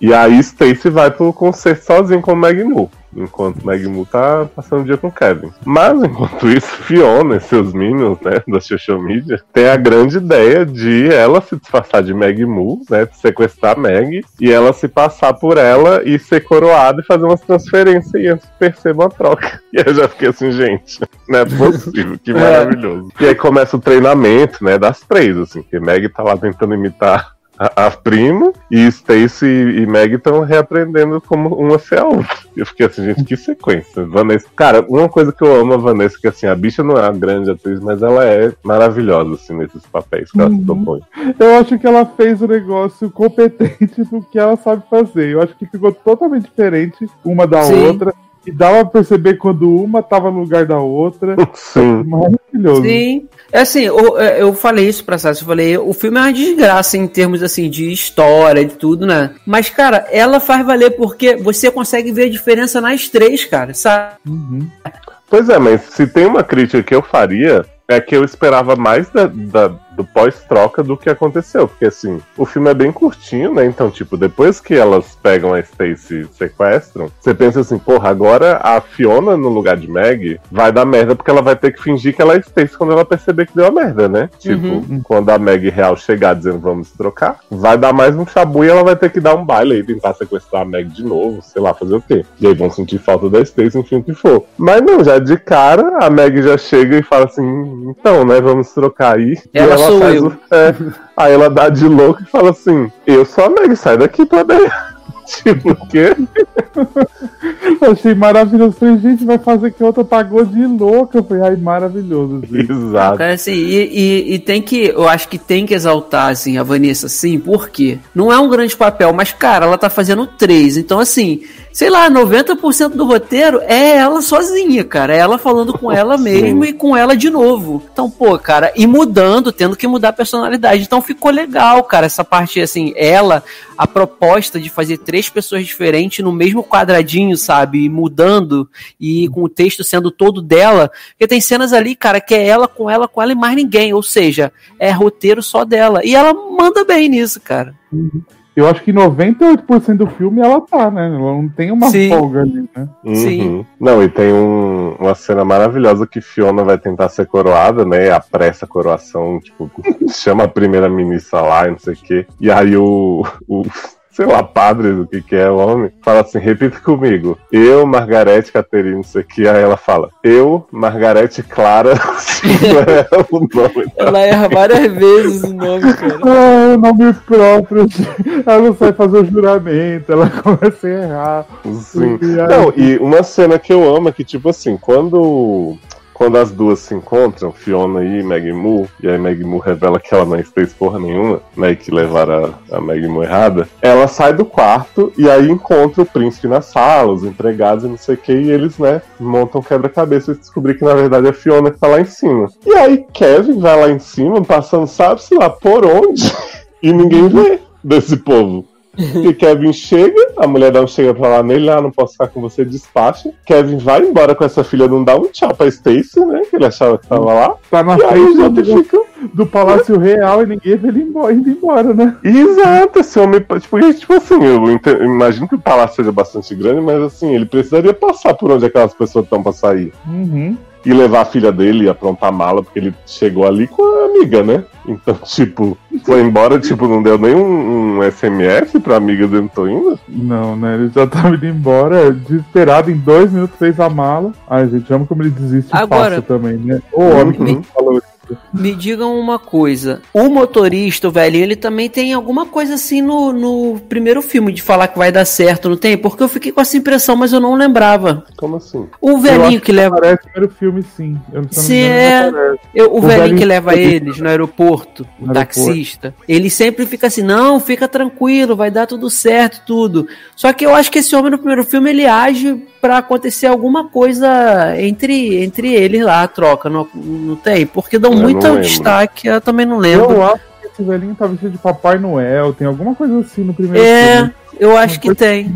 E aí Stacy vai pro concerto sozinho com o Maggie Moo. Enquanto Moo tá passando o dia com o Kevin. Mas, enquanto isso, Fiona e seus minions, né, da social media, tem a grande ideia de ela se disfarçar de Maggie Moo, né, sequestrar Maggie, e ela se passar por ela e ser coroada e fazer umas transferências e antes perceba a troca. E eu já fiquei assim, gente, não é possível, que maravilhoso. E aí começa o treinamento, né, das três, assim, que Maggie tá lá tentando imitar a, a prima e Stacy e Meg estão reaprendendo como uma ser a outra. Eu fiquei assim, gente, que sequência. Vanessa, cara, uma coisa que eu amo a Vanessa, que assim, a bicha não é uma grande atriz, mas ela é maravilhosa, assim, nesses papéis que ela se propõe. Eu acho que ela fez o negócio competente no que ela sabe fazer. Eu acho que ficou totalmente diferente uma da Sim. outra. E dava pra perceber quando uma tava no lugar da outra. Sim. Maravilhoso. Sim. É assim, eu, eu falei isso pra Sassi, eu falei, o filme é uma desgraça em termos assim de história, de tudo, né? Mas, cara, ela faz valer porque você consegue ver a diferença nas três, cara, sabe? Uhum. Pois é, mas se tem uma crítica que eu faria, é que eu esperava mais da, da- do pós-troca do que aconteceu. Porque assim, o filme é bem curtinho, né? Então, tipo, depois que elas pegam a Stacy e sequestram, você pensa assim, porra, agora a Fiona no lugar de Meg vai dar merda porque ela vai ter que fingir que ela é Stacy quando ela perceber que deu a merda, né? Tipo, quando a Meg real chegar dizendo vamos trocar, vai dar mais um chabu e ela vai ter que dar um baile aí, tentar sequestrar a Meg de novo, sei lá, fazer o quê. E aí vão sentir falta da Stacy, enfim, o que for. Mas não, já de cara, a Meg já chega e fala assim, então, né, vamos trocar aí. E Ela sou faz eu. o- é, aí ela dá de louco e fala assim, eu sou a Meg, sai daqui, plebeia. Tipo, o quê? Eu achei maravilhoso. Falei, gente, vai fazer que outra pagou de louca. Eu falei, ai, maravilhoso. gente. Exato. Cara, assim, e, e- e tem que, eu acho que tem que exaltar, assim, a Vanessa, sim, porque não é um grande papel, mas, cara, ela tá fazendo três, então, assim, sei lá, 90% do roteiro é ela sozinha, cara, é ela falando com ela Sim. mesmo e com ela de novo. Então, pô, cara, e mudando, tendo que mudar a personalidade, então ficou legal, cara, essa parte, assim, ela, a proposta de fazer três pessoas diferentes no mesmo quadradinho, sabe, e mudando, e com o texto sendo todo dela, porque tem cenas ali, cara, que é ela com ela, com ela e mais ninguém. Ou seja, é roteiro só dela. E ela manda bem nisso, cara. Eu acho que 98% do filme ela tá, né? Ela não tem uma Sim. folga ali, né? Sim. Uhum. Não, e tem um- uma cena maravilhosa que Fiona vai tentar ser coroada, né? Apressa a coroação, tipo, chama a primeira ministra lá, e não sei o quê. E aí o, o sei lá, padre do que que é o homem, fala assim, repita comigo. Eu, Margarete Caterina, não sei o que. Aí ela fala, eu, Margarete Clara, tipo, é o nome. Ela erra várias vezes o nome, cara. Ah, o nome próprio. Ela não sabe fazer o juramento, ela começa a errar. Sim. E aí- Não, e uma cena que eu amo é que, tipo assim, quando. Quando as duas se encontram, Fiona e Maggie Moo, e aí Maggie Moo revela que ela não fez porra nenhuma, né, que levaram a, a Maggie Moo errada, ela sai do quarto e aí encontra o príncipe na sala, os empregados e não sei o que, e eles, né, montam quebra-cabeça e descobrir que na verdade é a Fiona que tá lá em cima. E aí Kevin vai lá em cima, passando sabe-se lá por onde, e ninguém vê desse povo. E Kevin chega, a mulher dá um chega pra lá nele, ah, não posso ficar com você, despacha. Kevin vai embora com essa filha, não dá um tchau pra Stacy, né? Que ele achava que tava lá. Tá na E aí os frente outros do... ficam. do Palácio Real e ninguém vê ele embora, indo embora, né? Exato, esse homem. Tipo, tipo assim, eu imagino que o palácio seja bastante grande, mas assim, ele precisaria passar por onde aquelas pessoas estão pra sair. Uhum. E levar a filha dele e aprontar a mala, porque ele chegou ali com a amiga, né? Então, tipo, foi embora, tipo, não deu nem um, um SMS pra amiga dele, tô indo. Não, né? Ele já tava indo embora, desesperado, em dois minutos fez a mala. Ai, gente, amo como ele desiste Agora- fácil também, né? O homem que Uhum. falou isso. Me digam uma coisa. O motorista, o velhinho, ele também tem alguma coisa assim no, no primeiro filme de falar que vai dar certo, não tem? Porque eu fiquei com essa impressão, mas eu não lembrava. Como assim? O velhinho acho que leva. Parece o primeiro filme, sim. Eu não Sim, é. eu- o, O velhinho velhinho que leva que- eles no aeroporto, o No taxista, ele sempre fica assim: não, fica tranquilo, vai dar tudo certo, tudo. Só que eu acho que esse homem no primeiro filme ele age pra acontecer alguma coisa entre, entre eles lá, a troca, não, não tem? Porque dão Eu não muito lembro. destaque, eu também não lembro. Eu acho que esse velhinho tá vestido de Papai Noel, tem alguma coisa assim no primeiro É, filme. eu acho que tem.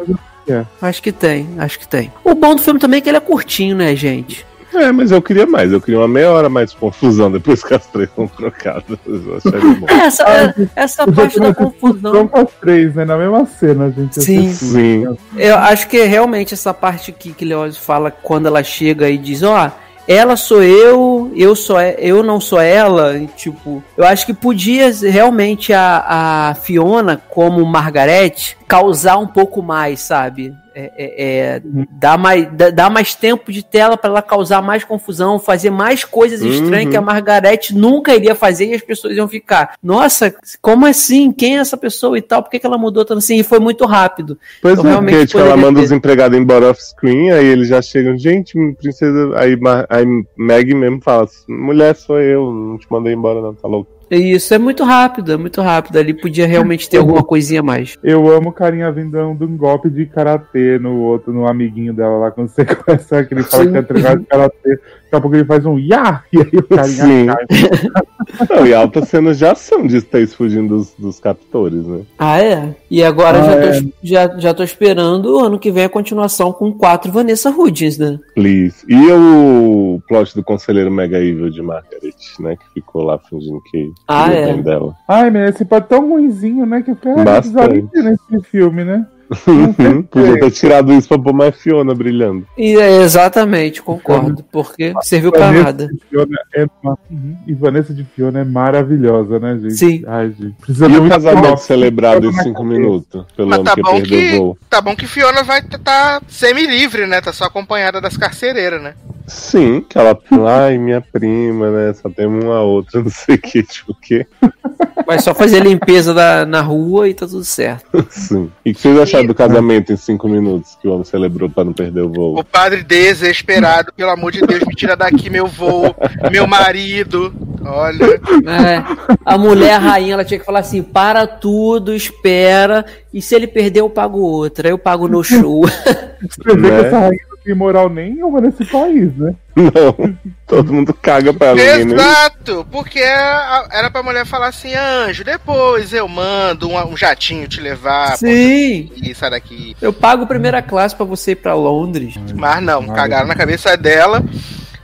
É. Acho que tem, acho que tem. O bom do filme também é que ele é curtinho, né, gente? É, mas eu queria mais, eu queria uma meia hora mais de confusão depois que as três foram trocadas. Bom. Essa, Ah, essa parte da confusão. com as três, né? Na mesma cena, gente. ia Sim. ser Sim. Eu acho que realmente essa parte que, que Leózio fala quando ela chega e diz, ó, ela sou eu, eu sou eu não sou ela, tipo, eu acho que podia realmente a, a Fiona como Margarete causar um pouco mais, sabe? É, é, é, dar, mais, dá- mais tempo de tela para ela causar mais confusão, fazer mais coisas estranhas Uhum. que a Margarete nunca iria fazer e as pessoas iam ficar, nossa, como assim? Quem é essa pessoa e tal? Por que, que ela mudou tanto assim? E foi muito rápido. Pois Eu é, porque tipo, ela manda ter. os empregados embora off-screen, aí eles já chegam, gente, princesa. Aí, aí Meg mesmo fala: mulher sou eu, não te mandei embora, não, tá louco. Isso é muito rápido, é muito rápido. Ali podia realmente ter alguma coisinha a mais. Eu amo o carinha vindo dando um golpe de karatê no outro, no amiguinho dela lá, quando você começa que ele fala que é treinar de karatê. Daqui a pouco ele faz um ya! E aí o carinha Sim. cai. Não, e altas cenas de ação de Stace fugindo dos, dos captores, né? Ah, é? E agora Ah, já, é. Tô, já, já tô esperando o ano que vem a continuação com quatro Vanessa Hudgens, né? Please. E o plot do conselheiro Mega Evil de Margaret, né? Que ficou lá fingindo que Ah, é. dela. Ai, mas esse pode tão ruimzinho, né? Que eu falei, ah, Bastante. nesse filme, né? Uhum, Podia ter tirado isso pra pôr mais Fiona brilhando. E é exatamente, concordo. Porque serviu pra Vanessa nada. de Fiona é ma- Uhum. E Vanessa de Fiona é maravilhosa, né, gente? Sim. Ai, gente. Precisa E ter o casamento celebrado em cinco minutos, pelo Mas homem tá que bom perdeu o que. voo. Tá bom que Fiona vai estar tá semi-livre, né? Tá só acompanhada das carcereiras, né? Sim, que ela, ai, minha prima, né? Só temos uma outra, não sei o que, tipo o quê. Vai só fazer limpeza da, na rua e tá tudo certo. Sim. E o que vocês acharam do casamento em cinco minutos que o homem celebrou pra não perder o voo? O padre desesperado, pelo amor de Deus, me tira daqui meu voo, meu marido. Olha. É, a mulher, a rainha, ela tinha que falar assim: para tudo, espera, e se ele perder, eu pago outra, eu pago no show. Você vê Né? que essa rainha tem moral nenhuma nesse país, né? Não, todo mundo caga pra ela. ninguém nem- Exato, porque a- era pra mulher falar assim, anjo, depois eu mando um, um jatinho te levar. Sim, E sai daqui. eu pago primeira classe pra você ir pra Londres. Mas não, cagaram na cabeça dela.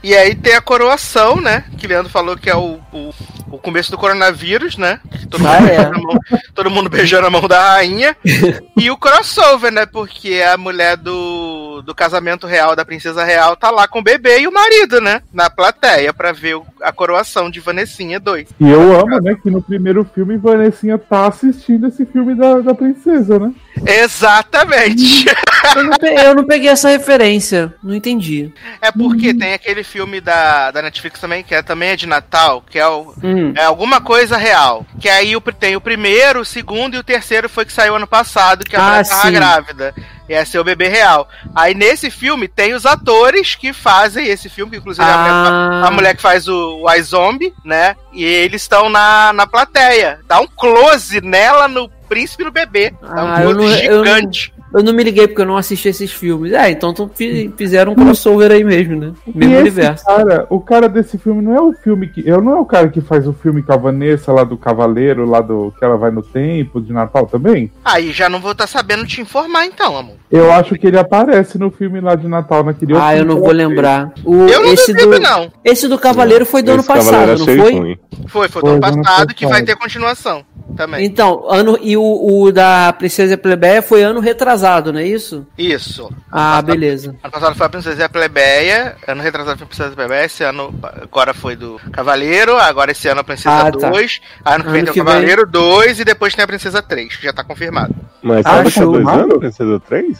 E aí tem a coroação, né? Que Leandro falou que é o, o, o começo do coronavírus, né? Todo, Ah, mundo é. beijando a mão, todo mundo beijando a mão da rainha. e o crossover, né? Porque a mulher do, do casamento real, da princesa real, tá lá com o bebê e o marido, né? Na plateia, pra ver o- a coroação de Vanessinha 2. E eu amo, né, que no primeiro filme Vanessinha tá assistindo esse filme da, da princesa, né? Exatamente! Eu não, pe- eu não peguei essa referência, não entendi. É porque tem aquele filme da, da Netflix também, que é, também é de Natal, que é o Hum. É alguma coisa real. Que aí o, tem o primeiro, o segundo e o terceiro foi que saiu ano passado, que a Ah, mulher tava sim. grávida. E é seu bebê real. Aí nesse filme tem os atores que fazem esse filme, que inclusive é a, mulher, Ah, a mulher que faz o, o iZombie, né? E eles estão na, na plateia. Dá um close nela no príncipe e no bebê. Dá um Ah, eu close não- gigante. Eu não me liguei porque eu não assisti esses filmes. É, então tão- fi- fizeram um crossover aí mesmo, né? E Mesmo esse universo. cara, o cara desse filme não é o filme que. Eu não é o cara que faz o filme com a Vanessa lá do Cavaleiro, lá do. que ela vai no tempo de Natal também? Aí já não vou estar sabendo te informar então, amor. Eu acho que ele aparece no filme lá de Natal naquele outro Ah, eu não vou lembrar. O, Eu não esse, duvido, do, não. esse do Cavaleiro foi do ano Esse Cavaleiro passado, não achei foi? ruim. Foi, foi do Foi ano do ano passado que vai ter continuação também. Então, ano, e o, o da Princesa e Plebeia foi ano retrasado, não é isso? Isso. Ah, beleza. Ano passado foi a Princesa e a Plebeia, ano retrasado foi a Princesa e a Plebeia, esse ano agora foi do Cavaleiro, agora esse ano a Princesa Ah, tá. 2, ano que vem Ano tem o que vem- Cavaleiro 2 e depois tem a Princesa 3, que já tá confirmado. Mas Ah, show. dois anos, Princesa 3?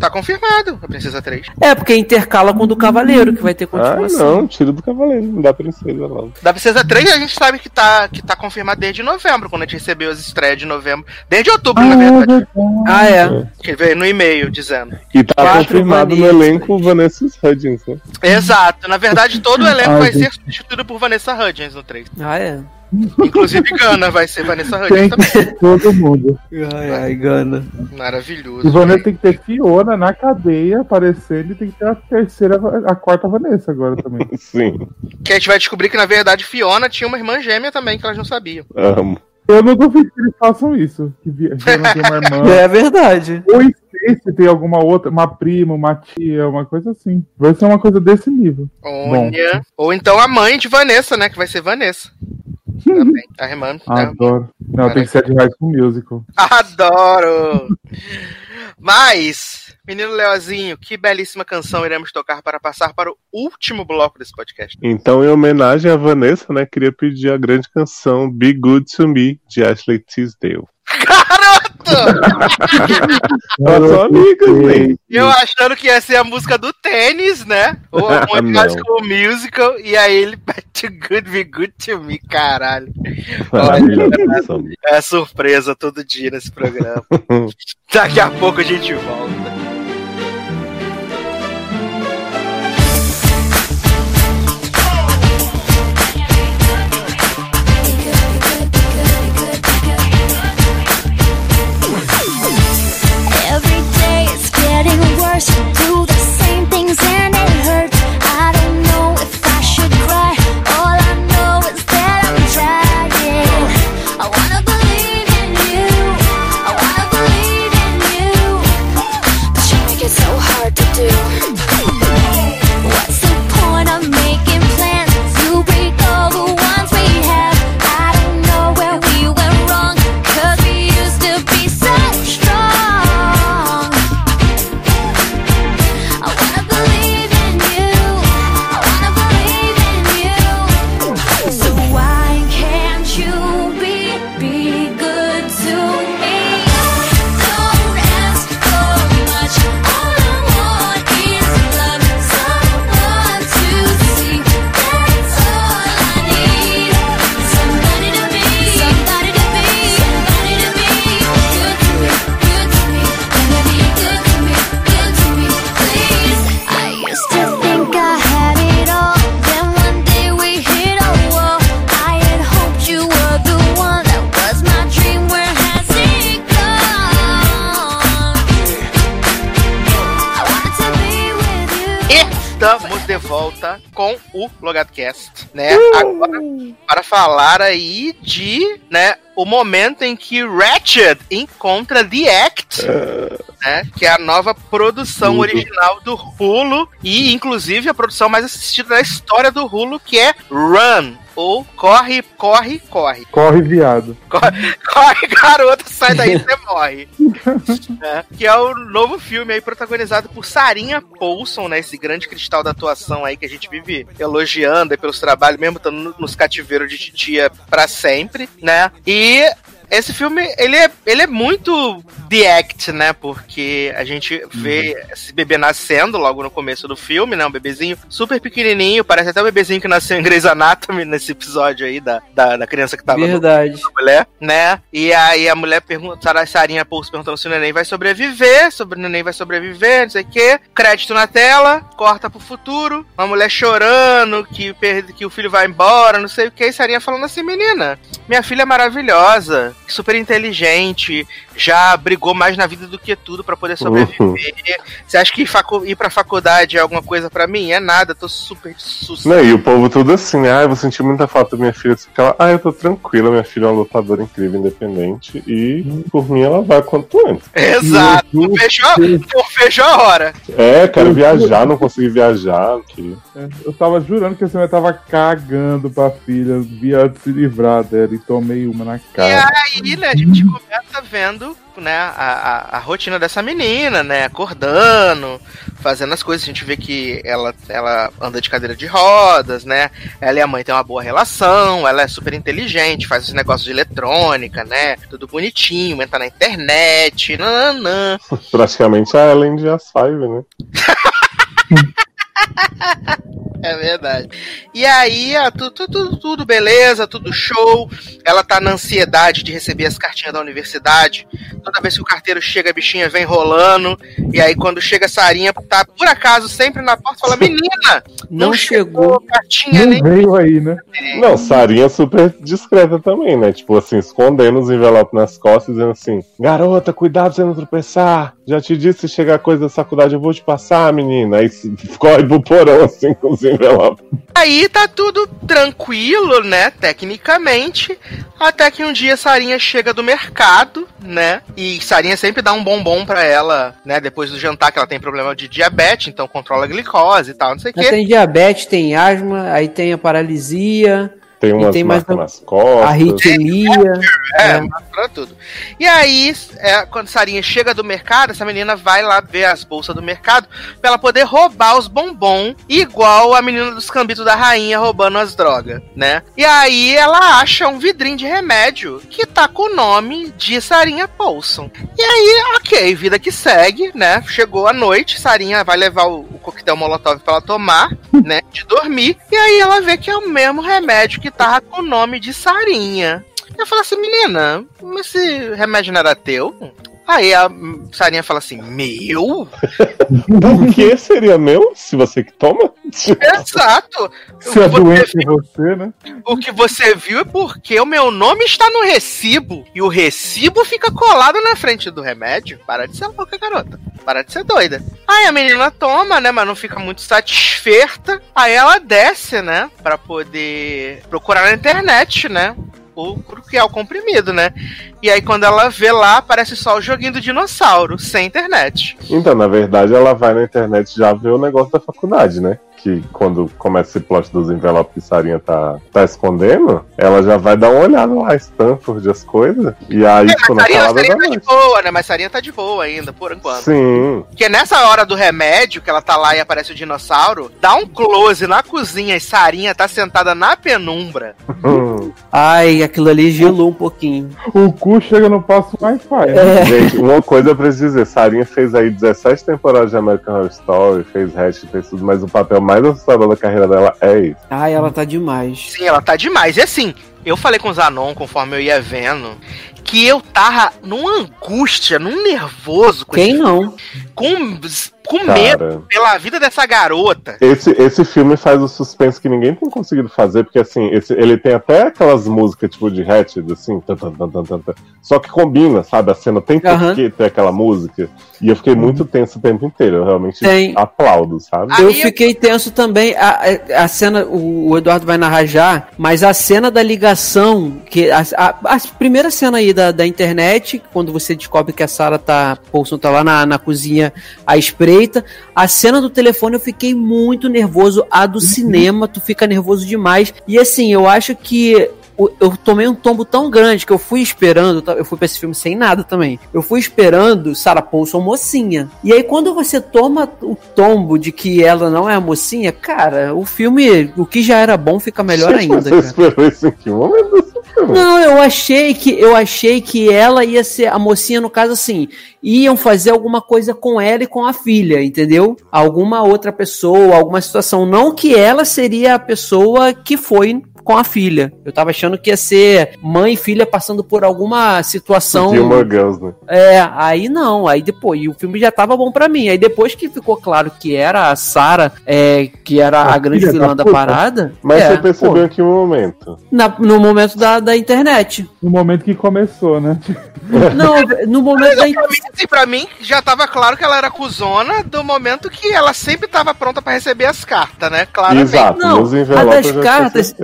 Tá confirmado a Princesa 3. É, porque intercala com o do Cavaleiro, que vai ter Ah, continuação. não, tira do Cavaleiro, não dá princesa lá. Da Princesa 3 a gente sabe que tá, que tá confirmado desde novembro, quando a gente recebeu as estreias de novembro. Desde outubro, Ah, na é verdade. Ah, é. Que veio no e-mail dizendo. E tá Quatro confirmado no Vanessas. elenco Vanessa Hudgens, né? Exato. Na verdade, todo o elenco Ai, vai gente. ser substituído por Vanessa Hudgens no 3. Ah, é. Inclusive Gana vai ser Vanessa Hudgens Tem também. que ter todo mundo. Ai, ai, Gana. E Maravilhoso. Vanessa tem que ter Fiona na cadeia aparecendo e tem que ter a terceira, a quarta Vanessa agora também. Sim, Que a gente vai descobrir que, na verdade, Fiona tinha uma irmã gêmea também, que elas não sabiam. amo. Eu não duvido que eles façam isso. Que Fiona tem uma irmã. É verdade. Ou Stacy tem alguma outra, uma prima, uma tia, uma coisa assim. Vai ser uma coisa desse nível. Olha. Ou então a mãe de Vanessa, né? Que vai ser Vanessa. Também. A irmã. né? Adoro. Não, tem que ser de High School Musical. Adoro! Mas, menino Leozinho, que belíssima canção iremos tocar para passar para o último bloco desse podcast. Então, em homenagem à Vanessa, né, queria pedir a grande canção Be Good to Me, de Ashley Tisdale. Garoto! Amigas, né? Eu achando que ia ser a música do tênis, né? Ou alguma Não. clássico musical, e aí ele too good, be good to me, caralho. Canção. É surpresa todo dia nesse programa. Daqui a pouco a gente volta. Getting worse. Do the com o LogadoCast, né? Agora, para falar aí de, né, o momento em que Ratchet encontra The Act, né? Que é a nova produção Tudo. original do Hulu e, inclusive, a produção mais assistida da história do Hulu, que é Run. Ou Corre, Corre, Corre. Corre, viado. Corre, corre garota, sai daí, você morre. É, que é o novo filme aí protagonizado por Sarinha Paulson, né? Esse grande cristal da atuação aí que a gente vive elogiando pelos trabalhos, mesmo estando no- nos cativeiros de titia pra sempre, né? E Yeah. Esse filme, ele é, ele é muito The Act, né? Porque a gente vê esse bebê nascendo logo no começo do filme, né? Um bebezinho super pequenininho, parece até o bebezinho que nasceu em Grey's Anatomy nesse episódio aí da, da, da criança que tava no Verdade. mulher, né? E aí a mulher pergunta, Sara- Sarinha Pouso perguntando se o neném vai sobreviver, sobre o neném vai sobreviver, não sei o quê. Crédito na tela, corta pro futuro, uma mulher chorando que, que o filho vai embora, não sei o que, e Sarinha falando assim, menina, minha filha é maravilhosa. Super inteligente, já brigou mais na vida do que tudo pra poder sobreviver. Você acha que ir pra faculdade é alguma coisa pra mim? É nada, tô super susto. Não, e o povo tudo assim, né? Ah, eu vou sentir muita falta da minha filha. Assim, ela, ah, eu tô tranquila, minha filha é uma lutadora incrível, independente. E por mim ela vai quanto antes. Exato, E eu- fechou, não fechou a hora. É, quero viajar, não consegui viajar. Que... Eu tava jurando que a senhora tava cagando pra filha, via se livrar dela e tomei uma na E cara. aí, né, a gente começa vendo, né, a, a, a rotina dessa menina, né, acordando, fazendo as coisas. A gente vê que ela, ela anda de cadeira de rodas, né, ela e a mãe têm uma boa relação, ela é super inteligente, faz os negócios de eletrônica, né, tudo bonitinho, entra na internet, nananã. Praticamente a Ellen de As Five, né? É verdade. E aí, ah, tu- tu- tu- tudo beleza, tudo show. Ela tá na ansiedade de receber as cartinhas da universidade. Toda vez que o carteiro chega, a bichinha vem rolando. E aí, quando chega a Sarinha, tá por acaso sempre na porta, fala: Menina, Não chegou. cartinha Não nem. veio aí, né? Não, Sarinha é super discreta também, né? Tipo assim, escondendo os envelopes nas costas, dizendo assim: Garota, cuidado pra você não tropeçar. Já te disse, se chegar coisa da faculdade, eu vou te passar, menina. Aí corre pro porão assim com os envelopes. Aí tá tudo tranquilo, né? Tecnicamente. Até que um dia Sarinha chega do mercado, né? E Sarinha sempre dá um bombom pra ela, né? Depois do jantar, que ela tem problema de diabetes, então controla a glicose e tal, não sei o quê. tem diabetes, tem asma, aí tem a paralisia, Tem umas tem mais marcas um- nas costas. arritmia. É, É. pra tudo. E aí, é, quando Sarinha chega do mercado, essa menina vai lá ver as bolsas do mercado pra ela poder roubar os bombons, igual a menina dos cambitos da rainha roubando as drogas, né? E aí ela acha um vidrinho de remédio que tá com o nome de Sarinha Paulson. E aí, ok, vida que segue, né? Chegou a noite, Sarinha vai levar o, o coquetel molotov pra ela tomar, né? De dormir. E aí ela vê que é o mesmo remédio que tava com o nome de Sarinha. Eu falo assim, menina, mas esse remédio não era teu? Aí a Sarinha fala assim, meu? Por que seria meu? Se você que toma? Exato! Se é doente em você, né? O que você viu é porque o meu nome está no recibo. E o recibo fica colado na frente do remédio. Para de ser louca, garota. Para de ser doida. Aí a menina toma, né? Mas não fica muito satisfeita. Aí ela desce, né? Pra poder procurar na internet, né? O que é o comprimido, né? E aí quando ela vê lá, aparece só o joguinho do dinossauro, sem internet. Então, na verdade, ela vai na internet já ver o negócio da faculdade, né? Que quando começa esse plot dos envelopes que Sarinha tá, tá escondendo, ela já vai dar uma olhada lá, Stanford, as coisas. E aí, tipo, na Sarinha, calada Sarinha tá de boa, né? Mas Sarinha tá de boa ainda, por enquanto. Sim. Porque nessa hora do remédio, que ela tá lá e aparece o dinossauro, dá um close na cozinha e Sarinha tá sentada na penumbra. Ai, aquilo ali gelou um pouquinho. O cu chega no passo Wi-Fi. né? É. Gente, uma coisa eu preciso dizer: Sarinha fez aí 17 temporadas de American Horror Story, fez Hatch, fez tudo, mas o papel mais assustador da carreira dela é esse. Ai, ela tá demais. Sim, ela tá demais. E assim, eu falei com o Zanon, conforme eu ia vendo, que eu tava numa angústia, num nervoso com, Quem não? com, com medo Cara, pela vida dessa garota. esse, esse filme faz o suspense que ninguém tem conseguido fazer, porque assim, esse- ele tem até aquelas músicas tipo de Hatched, assim, tan, tan, tan, tan, tan, tan. só que combina, sabe? A cena tem que ter aquela música. E eu fiquei muito tenso o tempo inteiro. Eu realmente Tem. aplaudo, sabe? Aí Eu fiquei tenso também. A, a- a cena, o, o Eduardo vai narrar já, mas a cena da ligação, que a, a, a primeira cena aí da, da internet, quando você descobre que a Sarah tá, Paulson tá lá na, na cozinha à espreita, a cena do telefone eu fiquei muito nervoso. A do cinema, tu fica nervoso demais. E assim, eu acho que eu tomei um tombo tão grande que eu fui esperando, eu fui pra esse filme sem nada também. Eu fui esperando Sarah Paulson mocinha. E aí quando você toma o tombo de que ela não é a mocinha, cara, o filme, o que já era bom fica melhor ainda, Você cara. esperou isso em que momento? Não, eu achei que eu achei que ela ia ser a mocinha no caso assim, iam fazer alguma coisa com ela e com a filha, entendeu? Alguma outra pessoa, alguma situação, não que ela seria a pessoa que foi com a filha. Eu tava achando que ia ser mãe e filha passando por alguma situação. Gilmore Girls, né? É, aí não, aí depois, e o filme já tava bom pra mim. Aí depois que ficou claro que era a Sarah, é, que era a, A grande filha da vilã da, puta. parada. Mas é, você percebeu pô, em que momento? na- no momento da, da internet. No momento que começou, né? Não, no momento da Pra internet. mim, assim, pra mim, já tava claro que ela era cuzona do momento que ela sempre tava pronta pra receber as cartas, né? Claramente. Exato, Não, nos a envelopes das cartas-.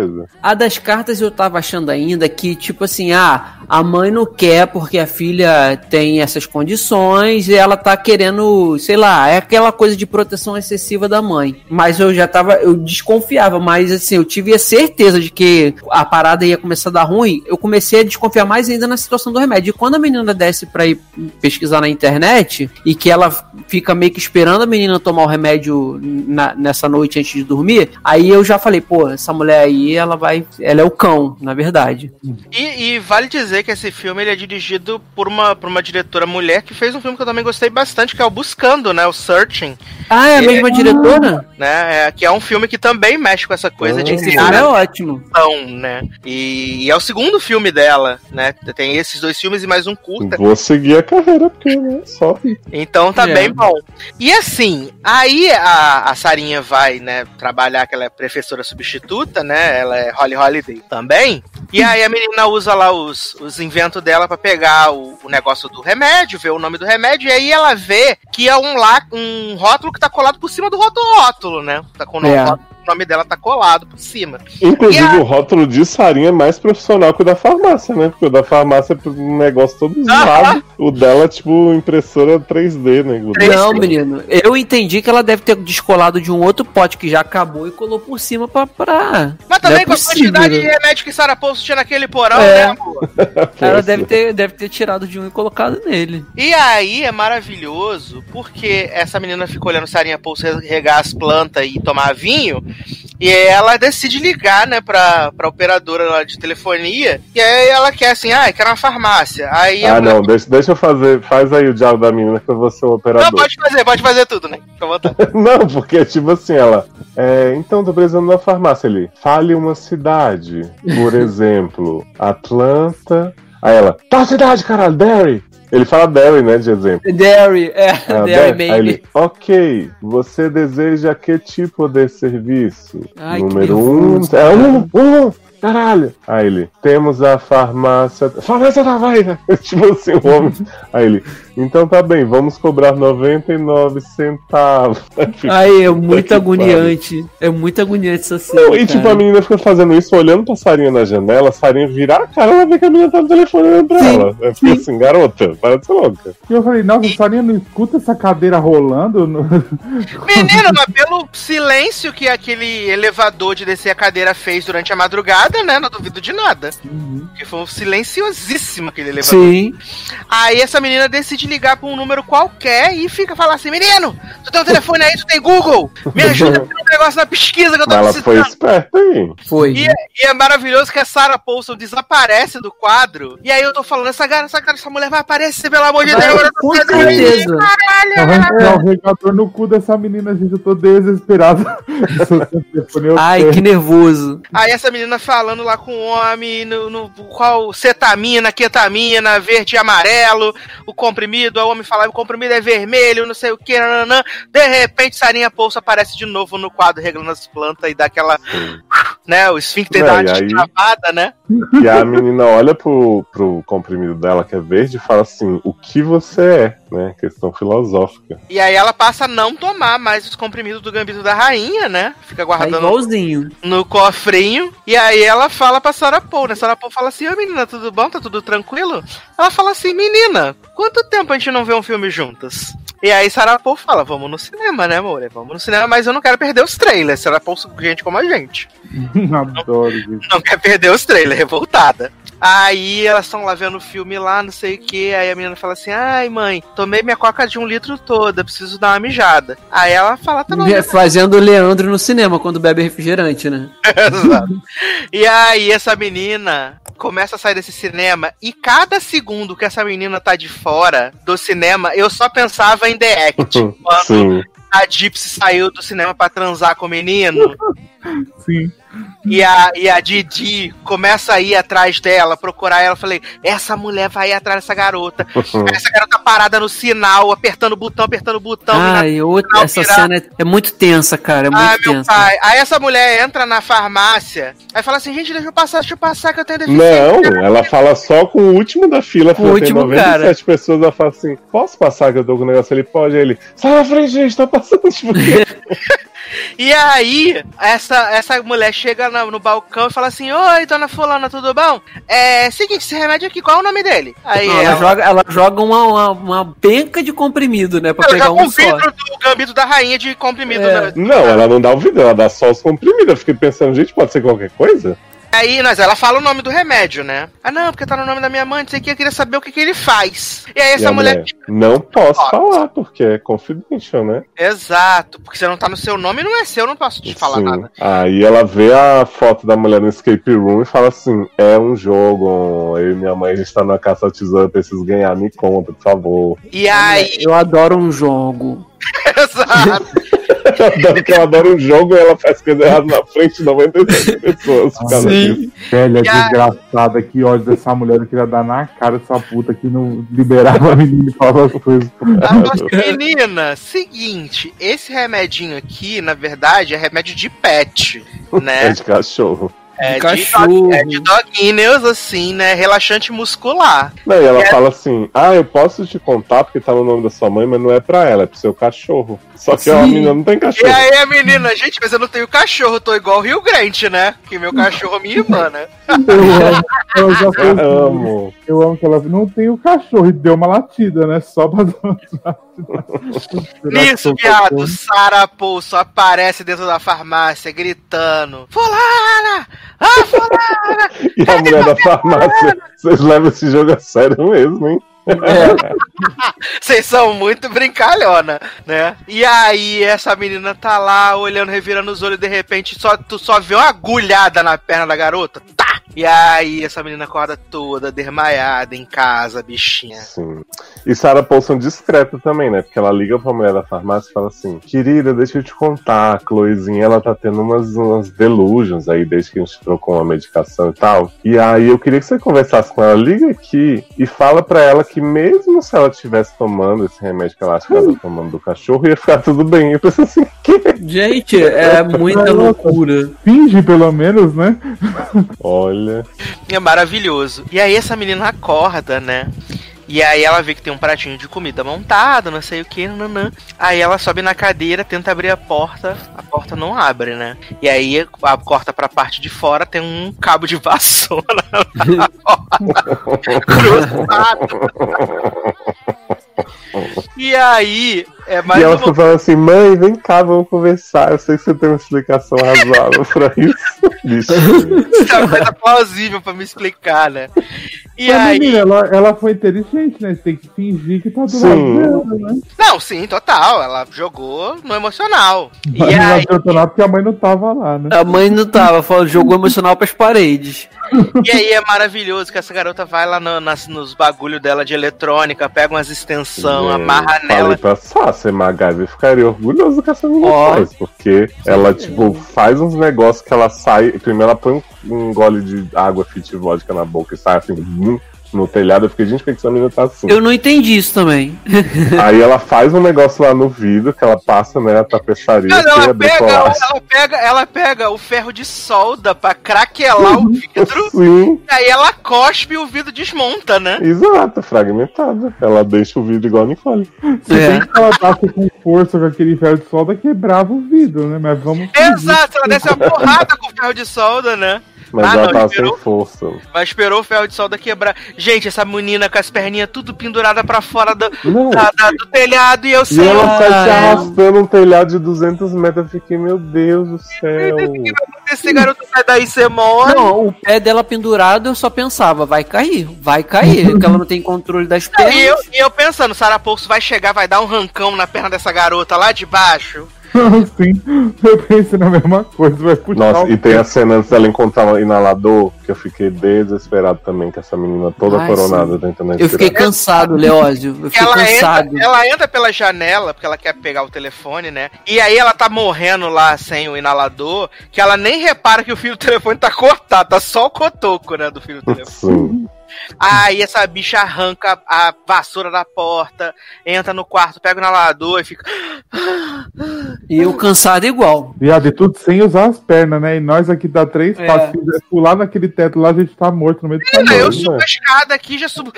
A das cartas eu tava achando ainda que, tipo assim, ah, a mãe não quer porque a filha tem essas condições e ela tá querendo, sei lá, é aquela coisa de proteção excessiva da mãe. Mas eu já tava, eu desconfiava, mas assim, eu tive a certeza de que a parada ia começar a dar ruim. Eu comecei a desconfiar mais ainda na situação do remédio. E quando a menina desce pra ir pesquisar na internet e que ela fica meio que esperando a menina tomar o remédio na- nessa noite antes de dormir, aí eu já falei, pô, essa mulher aí, ela vai. Ela é o cão, na verdade. E, e vale dizer que esse filme ele é dirigido por uma, por uma diretora mulher que fez um filme que eu também gostei bastante, que é o Buscando, né? O Searching, Ah, é a É. mesma diretora? né? É, que é um filme que também mexe com essa coisa de Esse criar filme é ótimo. ação, né? E, e é o segundo filme dela, né? Tem esses dois filmes e mais um curta. Vou seguir a carreira, porque né, só Então tá É. bem bom. E assim, aí a, a Sarinha vai, né, trabalhar, que ela é professora substituta, né? Ela é Holly Holiday também. E aí a menina usa lá os, os inventos dela pra pegar o, o negócio do remédio, ver o nome do remédio, e aí ela vê que é um, lá, um rótulo que tá colado por cima do rótulo, rótulo né? Tá com o nome, É. o nome dela tá colado por cima. Inclusive, a- o rótulo de Sarinha é mais profissional que o da farmácia, né? Porque o da farmácia é um negócio todo zoado. O dela é tipo impressora 3D, né? Três- Não, menino. Eu entendi que ela deve ter descolado de um outro pote que já acabou e colou por cima pra. pra... Mas também é com a quantidade né? de remédio que Sarah Paulson tinha naquele porão, É. né, amor? Ela deve ter, deve ter tirado de um e colocado nele. E aí é maravilhoso, porque essa menina fica olhando Sarinha Pouso regar as plantas e tomar vinho, e aí ela decide ligar, né, pra, pra operadora lá de telefonia, e aí ela quer assim, ah, eu quero uma farmácia. Aí Ah, mulher- não, deixa, deixa eu fazer. Faz aí o diálogo da menina que eu vou ser o Não, operador. pode fazer, pode fazer tudo, né? Não, porque, tipo assim, ela. É, então, tô precisando da farmácia ali. Fale uma cidade. Por exemplo, Atlanta. Aí ela. Tá cidade, caralho, Derry. Ele fala Derry, né, de exemplo. Derry, é, Ah, Derry. Aí Baby. ele, ok, você deseja que tipo de serviço? Ai, Número um. É um, um, caralho. Aí ele, temos a farmácia. Farmácia da Bahia! tipo assim, o homem. Aí ele, então tá bem, vamos cobrar 99 centavos. Ai, é muito agoniante. É muito agoniante essa cena. Não, e tipo, cara. a menina fica fazendo isso, olhando pra Sarinha na janela, a Sarinha virar a cara, ela vê que a menina tá no telefone olhando pra Sim, ela. Eu fiquei assim, garota, para de ser louca. E eu falei, nossa, a Sarinha não escuta essa cadeira rolando? No... Menina, mas pelo silêncio que aquele elevador de descer a cadeira fez durante a madrugada, né? Não duvido de nada. Que foi um silenciosíssimo aquele elevador. Sim. Aí essa menina decide ligar pra um número qualquer e fica falando assim: Menino, tu tem um telefone aí, tu tem Google? Me ajuda a um negócio na pesquisa que eu tô Mas ela foi precisando. esperta aí. Foi. E, é- e é maravilhoso que a Sarah Paulson desaparece do quadro. E aí eu tô falando, essa cara, essa cara, essa mulher vai aparecer, pelo amor de Deus. eu com certeza. Arrancar o regador no cu dessa menina, gente. Eu tô desesperado. Ai, que nervoso. Aí essa menina falando lá com o homem, no, no- qual cetamina, ketamina, verde e amarelo, o comprimido, o homem fala, o comprimido é vermelho, não sei o que. De repente, Sarinha Pouso aparece de novo no quadro reglando as plantas e dá aquela, né, o esfíncter É, dá e uma aí- travada, né? E a menina olha pro, pro comprimido dela, que é verde, e fala assim: o que você é? Né? Questão filosófica. E aí ela passa a não tomar mais os comprimidos do gambito da rainha, né? Fica Tá guardando igualzinho. no cofrinho. E aí ela fala pra Sarah Paul, né? Sarah Paul fala assim, ô menina, tudo bom? Tá tudo tranquilo? Ela fala assim, menina, quanto tempo a gente não vê um filme juntas? E aí Sarah Paul fala, vamos no cinema, né, amor? Vamos no cinema, mas eu não quero perder os trailers. Sarah Paul, gente como a gente. Adoro, gente. Não quer perder os trailers, revoltada. Aí elas estão lá vendo o filme lá, não sei o que. Aí a menina fala assim: Ai, mãe, tomei minha coca de um litro toda, preciso dar uma mijada. Aí ela fala: Tá bom, É, Fazendo o Leandro no cinema quando bebe refrigerante, né? Exato. E aí essa menina começa a sair desse cinema e cada segundo que essa menina tá de fora do cinema, eu só pensava em The Act. Quando Sim. a Gypsy saiu do cinema pra transar com o menino. Sim. E a, e a Didi começa a ir atrás dela, procurar ela. Eu Falei, essa mulher vai ir atrás dessa garota. Essa garota parada no sinal, apertando o botão, apertando o botão. Ai, outra, essa virar- cena é, é muito tensa, cara. É muito Ah, meu tensa. pai. Aí essa mulher entra na farmácia, aí fala assim, gente, deixa eu passar, deixa eu passar que eu tenho deficiência. Não, ela fala só com o último da fila. Com o último, cara. pessoas. Ela fala assim: Posso passar que eu tô com o negócio? Ele pode. Aí Ele sai na frente, gente, tá passando. Tipo, E aí, essa, essa mulher chega na- no balcão e fala assim, oi, dona fulana, tudo bom? É, seguinte, esse remédio aqui, qual é o nome dele? Aí Não, ela, ela, joga, ela joga uma, uma, uma penca de comprimido, né? Pra ela pegar joga um um só. vidro do gambito da rainha de comprimido. É. né? não, ela não dá o vidro, ela dá só os comprimidos. Eu fiquei pensando, gente, pode ser qualquer coisa? Aí, mas ela fala o nome do remédio, né? Ah, não, porque tá no nome da minha mãe, não sei o que, eu queria saber o que, que ele faz. E aí E essa a mulher... Não posso Pode. falar, porque é confidential, né? Exato, porque se não tá no seu nome, não é seu, eu não posso te falar Sim. nada. Aí ela vê a foto da mulher no escape room e fala assim: é um jogo, eu e minha mãe, a gente tá na caça eu preciso ganhar, me conta, por favor. E aí, Eu adoro um jogo. exato. Eu adoro que eu adoro um jogo e ela faz coisa errada na frente de 97 pessoas causa disso. Velha a- desgraçada, que ódio dessa mulher. Eu queria dar na cara dessa puta que não liberava a menina e falava as coisas. Nossa menina, seguinte, esse remedinho aqui, na verdade, é remédio de pet, É né? de cachorro. É de, cachorro. dog- é de doguinhos, assim, né? Relaxante muscular. Não, e ela E fala assim: ah, eu posso te contar porque tá no nome da sua mãe, mas não é pra ela, é pro seu cachorro. Só que a menina não tem E cachorro. aí a menina, gente, mas eu não tenho cachorro, eu tô igual o Rio Grande, né? Que meu cachorro é minha irmã, né? Eu amo. Eu já Eu amo. Eu amo que ela não tem o cachorro e deu uma latida, né? Só pra dar Nisso, viado, Sarah Poulso aparece dentro da farmácia gritando: Fulana! Ah, Fulana! E a mulher da farmácia, vocês levam esse jogo a sério mesmo, hein? Vocês são muito brincalhona, né? E aí, essa menina tá lá olhando, revirando os olhos, de repente só, tu só vê uma agulhada na perna da garota. Tá! E aí, essa menina acorda toda desmaiada em casa, bichinha. Sim. E Sarah Paulson discreta também, né? Porque ela liga pra mulher da farmácia e fala assim: Querida, deixa eu te contar, a Chloezinha, ela tá tendo umas, umas delusions aí desde que a gente trocou uma medicação e tal. E aí eu queria que você conversasse com ela, liga aqui e fala pra ela que mesmo se ela estivesse tomando esse remédio que ela acha que ela tá tomando do cachorro, ia ficar tudo bem. Eu pensei assim, que? Gente, é muita loucura. Finge, pelo menos, né? Olha. É maravilhoso. E aí, essa menina acorda, né? E aí ela vê que tem um pratinho de comida montado, não sei o que, nanã. Aí ela sobe na cadeira, tenta abrir a porta, a porta não abre, né? E aí a, corta pra parte de fora, tem um cabo de vassoura na porta. cruzado. E aí, é mais e ela uma ficou falando assim, mãe, vem cá, vamos conversar. Eu sei que você tem uma explicação razoável pra isso. Bicho. é uma coisa plausível pra me explicar, né? E Mas, aí. menina, ela, ela foi inteligente, né? Você tem que fingir que tá do Sim. lado dela, né? Não, sim, total. Ela jogou no emocional. E Mas não aí, adiantou porque a mãe não tava lá, né? A mãe não tava, falou, jogou emocional pras paredes. e aí é maravilhoso que essa garota vai lá no- nas, nos bagulho dela de eletrônica, pega umas extensão, Gente, amarra Falei nela. pra Sasha, MacGyver ficaria orgulhoso que essa menina Ó. faz, porque ela, tipo, faz uns negócios que ela sai. Primeiro ela põe um, um gole de água fit vodka na boca e sai assim, vum, no telhado. Eu fiquei, gente, por que essa menina tá assim? Eu não entendi isso também. Aí ela faz um negócio lá no vidro que ela passa, né, a tapeçaria que ela pega, ela, pega, ela pega o ferro de solda pra craquelar o vidro, Sim, e aí ela cospe e o vidro desmonta, né? exato, fragmentada. Ela deixa o vidro igual a Nicole. Se É. que ela desse com força com aquele ferro de solda, quebrava o vidro, né? Mas vamos. Exato, ela desce uma porrada com o ferro de solda, né? Mas Ah, ela não, tava esperou. sem força. Mas esperou o ferro de solda quebrar. Gente, essa menina com as perninhas tudo pendurada pra fora do, da- da- do telhado e eu E sei. ela sai se Ah. arrastando um telhado de 200 metros. Eu fiquei, meu Deus do céu. Esse garoto sai daí, você morre. Não, o pé dela pendurado, eu só pensava, vai cair, vai cair, porque ela não tem controle das pernas. E eu, e eu pensando, Sarah vai chegar, vai dar um rancão na perna dessa garota lá de baixo. Sim, eu pensei na mesma coisa, vai puxar Nossa, e tem a cena antes dela encontrar o inalador, que eu fiquei desesperado também, com essa menina toda Ai, coronada tentando Eu fiquei respirar. cansado, Leózio. Eu fiquei Ela cansado. entra, ela entra pela janela, porque ela quer pegar o telefone, né? E aí ela tá morrendo lá sem o inalador, que ela nem repara que o fio do telefone tá cortado, tá só o cotoco, né, do fio do telefone. Sim. Aí essa bicha arranca a vassoura da porta, entra no quarto, pega o inalador e fica. E eu cansado igual. Viado, e tudo sem usar as pernas, né? E nós aqui dá três É. passos, se quiser pular naquele teto lá, a gente tá morto no meio do caminho. eu subo a escada aqui já subo.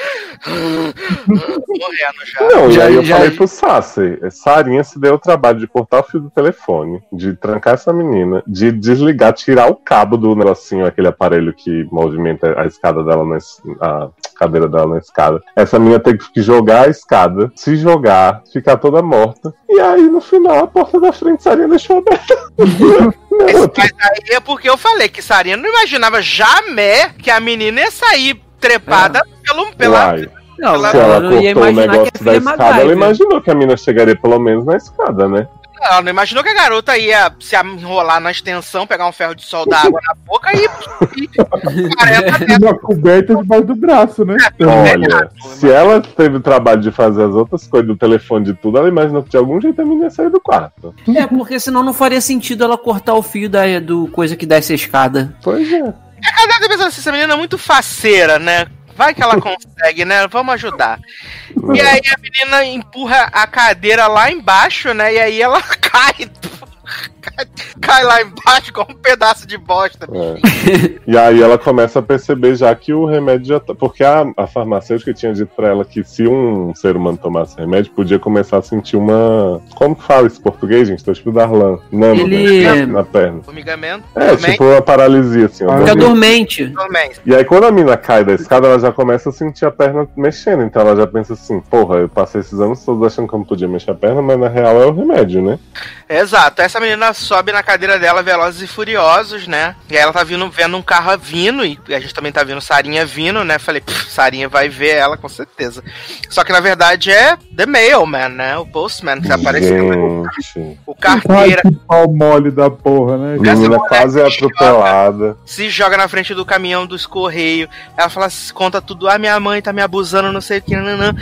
Morrendo já. Não, Já- e aí eu já- falei pro Sassi, Sarinha se deu o trabalho de cortar o fio do telefone, de trancar essa menina, de desligar, tirar o cabo do negocinho, aquele aparelho que movimenta a escada dela, na, a cadeira dela na escada. Essa menina tem que jogar a escada, se jogar, ficar toda morta. E aí, no final, a porta da frente Sarinha deixou aberta. Mas aí é porque eu falei que Sarinha não imaginava jamais que a menina ia sair trepada pelo, pela. Uai, Não, Ela- se ela ia cortou o negócio da é escada, ela MacGyver. imaginou que a menina chegaria pelo menos na escada, né? Ela não imaginou que a garota ia se enrolar na extensão, pegar um ferro de sol da água na boca e. e 40 metros. Uma coberta debaixo do braço, né? Olha, se ela teve o trabalho de fazer as outras coisas do telefone de tudo, ela imaginou que de algum jeito a menina ia sair do quarto. É, porque senão não faria sentido ela cortar o fio da, do coisa que desce a escada. Pois é. Ela deve pensar assim, essa menina é muito faceira, né? Vai que ela consegue, né? Vamos ajudar. E aí a menina empurra a cadeira lá embaixo, né? E aí ela cai. Cai, cai lá embaixo com um pedaço de bosta. É. E aí ela começa a perceber já que o remédio já tá. Porque a, a farmacêutica tinha dito pra ela que se um ser humano tomasse remédio, podia começar a sentir uma. Como que fala esse português, gente? Tô tipo Darlan. Não, Ele- na perna. Formigamento. É, dormência, tipo uma paralisia, assim. Ah, Fica Dormente. dormente. E aí, quando a mina cai da escada, ela já começa a sentir a perna mexendo. Então ela já pensa assim: porra, eu passei esses anos todos achando que eu não podia mexer a perna, mas na real é o remédio, né? Exato. Essa menina sobe na cadeira dela, Velozes e Furiosos, né? E aí ela tá vindo, vendo um carro vindo, e a gente também tá vendo Sarinha vindo, né? Falei, "Pff, Sarinha vai ver ela, com certeza. Só que na verdade é The Mailman, né? O Postman que tá aparecendo. Gente. O Ai, carteira que pau mole da porra, né? Menina mulher quase que atropelada. se joga na frente do caminhão dos Correios. Ela fala, conta tudo. Ah, minha mãe tá me abusando, não sei o que, nanã.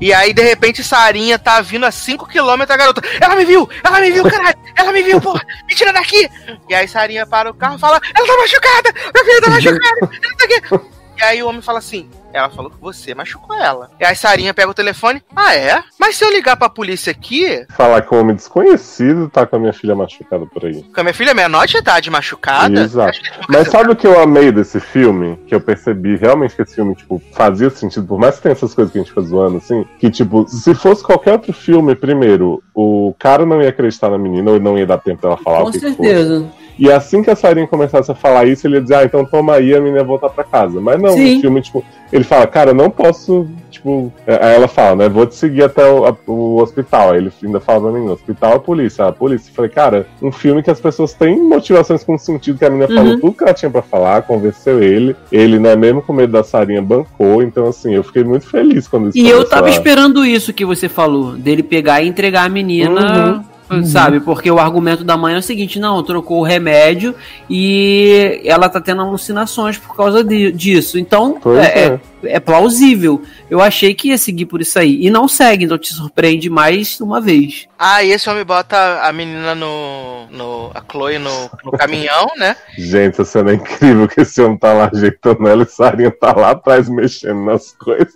E aí, de repente, Sarinha tá vindo a 5km a garota. Ela me viu! Ela me viu, caralho! Ela me viu, porra! Me tira daqui! E aí, Sarinha para o carro e fala: Ela tá machucada! Meu filho tá machucado! Ela tá aqui! E aí, o homem fala assim: Ela falou que você machucou ela. E aí, Sarinha pega o telefone: Ah, é? Mas se eu ligar pra polícia aqui, Falar que um homem desconhecido tá com a minha filha machucada por aí. com a minha filha é menor de idade machucada. Exato. vão Mas sabe o que eu amei desse filme? Que eu percebi realmente que esse filme, tipo, fazia sentido, por mais que tenha essas coisas que a gente fica zoando, assim, que, tipo, se fosse qualquer outro filme, primeiro, o cara não ia acreditar na menina, ou não ia dar tempo dela falar Com o que que fosse. E assim que a Sarinha começasse a falar isso, ele ia dizer, ah, então toma aí, a menina ia voltar pra casa. Mas não, Sim. no filme, tipo, ele fala, cara, eu não posso, tipo. é, Aí ela fala, né, vou te seguir até o, a- o hospital. Aí ele ainda fala pra menina, hospital ou polícia? Ah, polícia. Eu falei, cara, um filme que as pessoas têm motivações com sentido, que a menina falou Uhum. tudo que ela tinha pra falar, convenceu ele. Ele, né, mesmo com medo da Sarinha, bancou. Então, assim, eu fiquei muito feliz quando isso E eu tava a- esperando isso que você falou, dele pegar e entregar a menina, sabe? Porque o argumento da mãe é o seguinte: não, trocou o remédio e ela tá tendo alucinações por causa de- disso. Então, Pois é, é. É- plausível. Eu achei que ia seguir por isso aí. E não segue, então te surpreende mais uma vez. Ah, e esse homem bota a menina no. no a Chloe no, no caminhão, né? Gente, essa cena é incrível que esse homem tá lá ajeitando ela e Sarinha tá lá atrás mexendo nas coisas.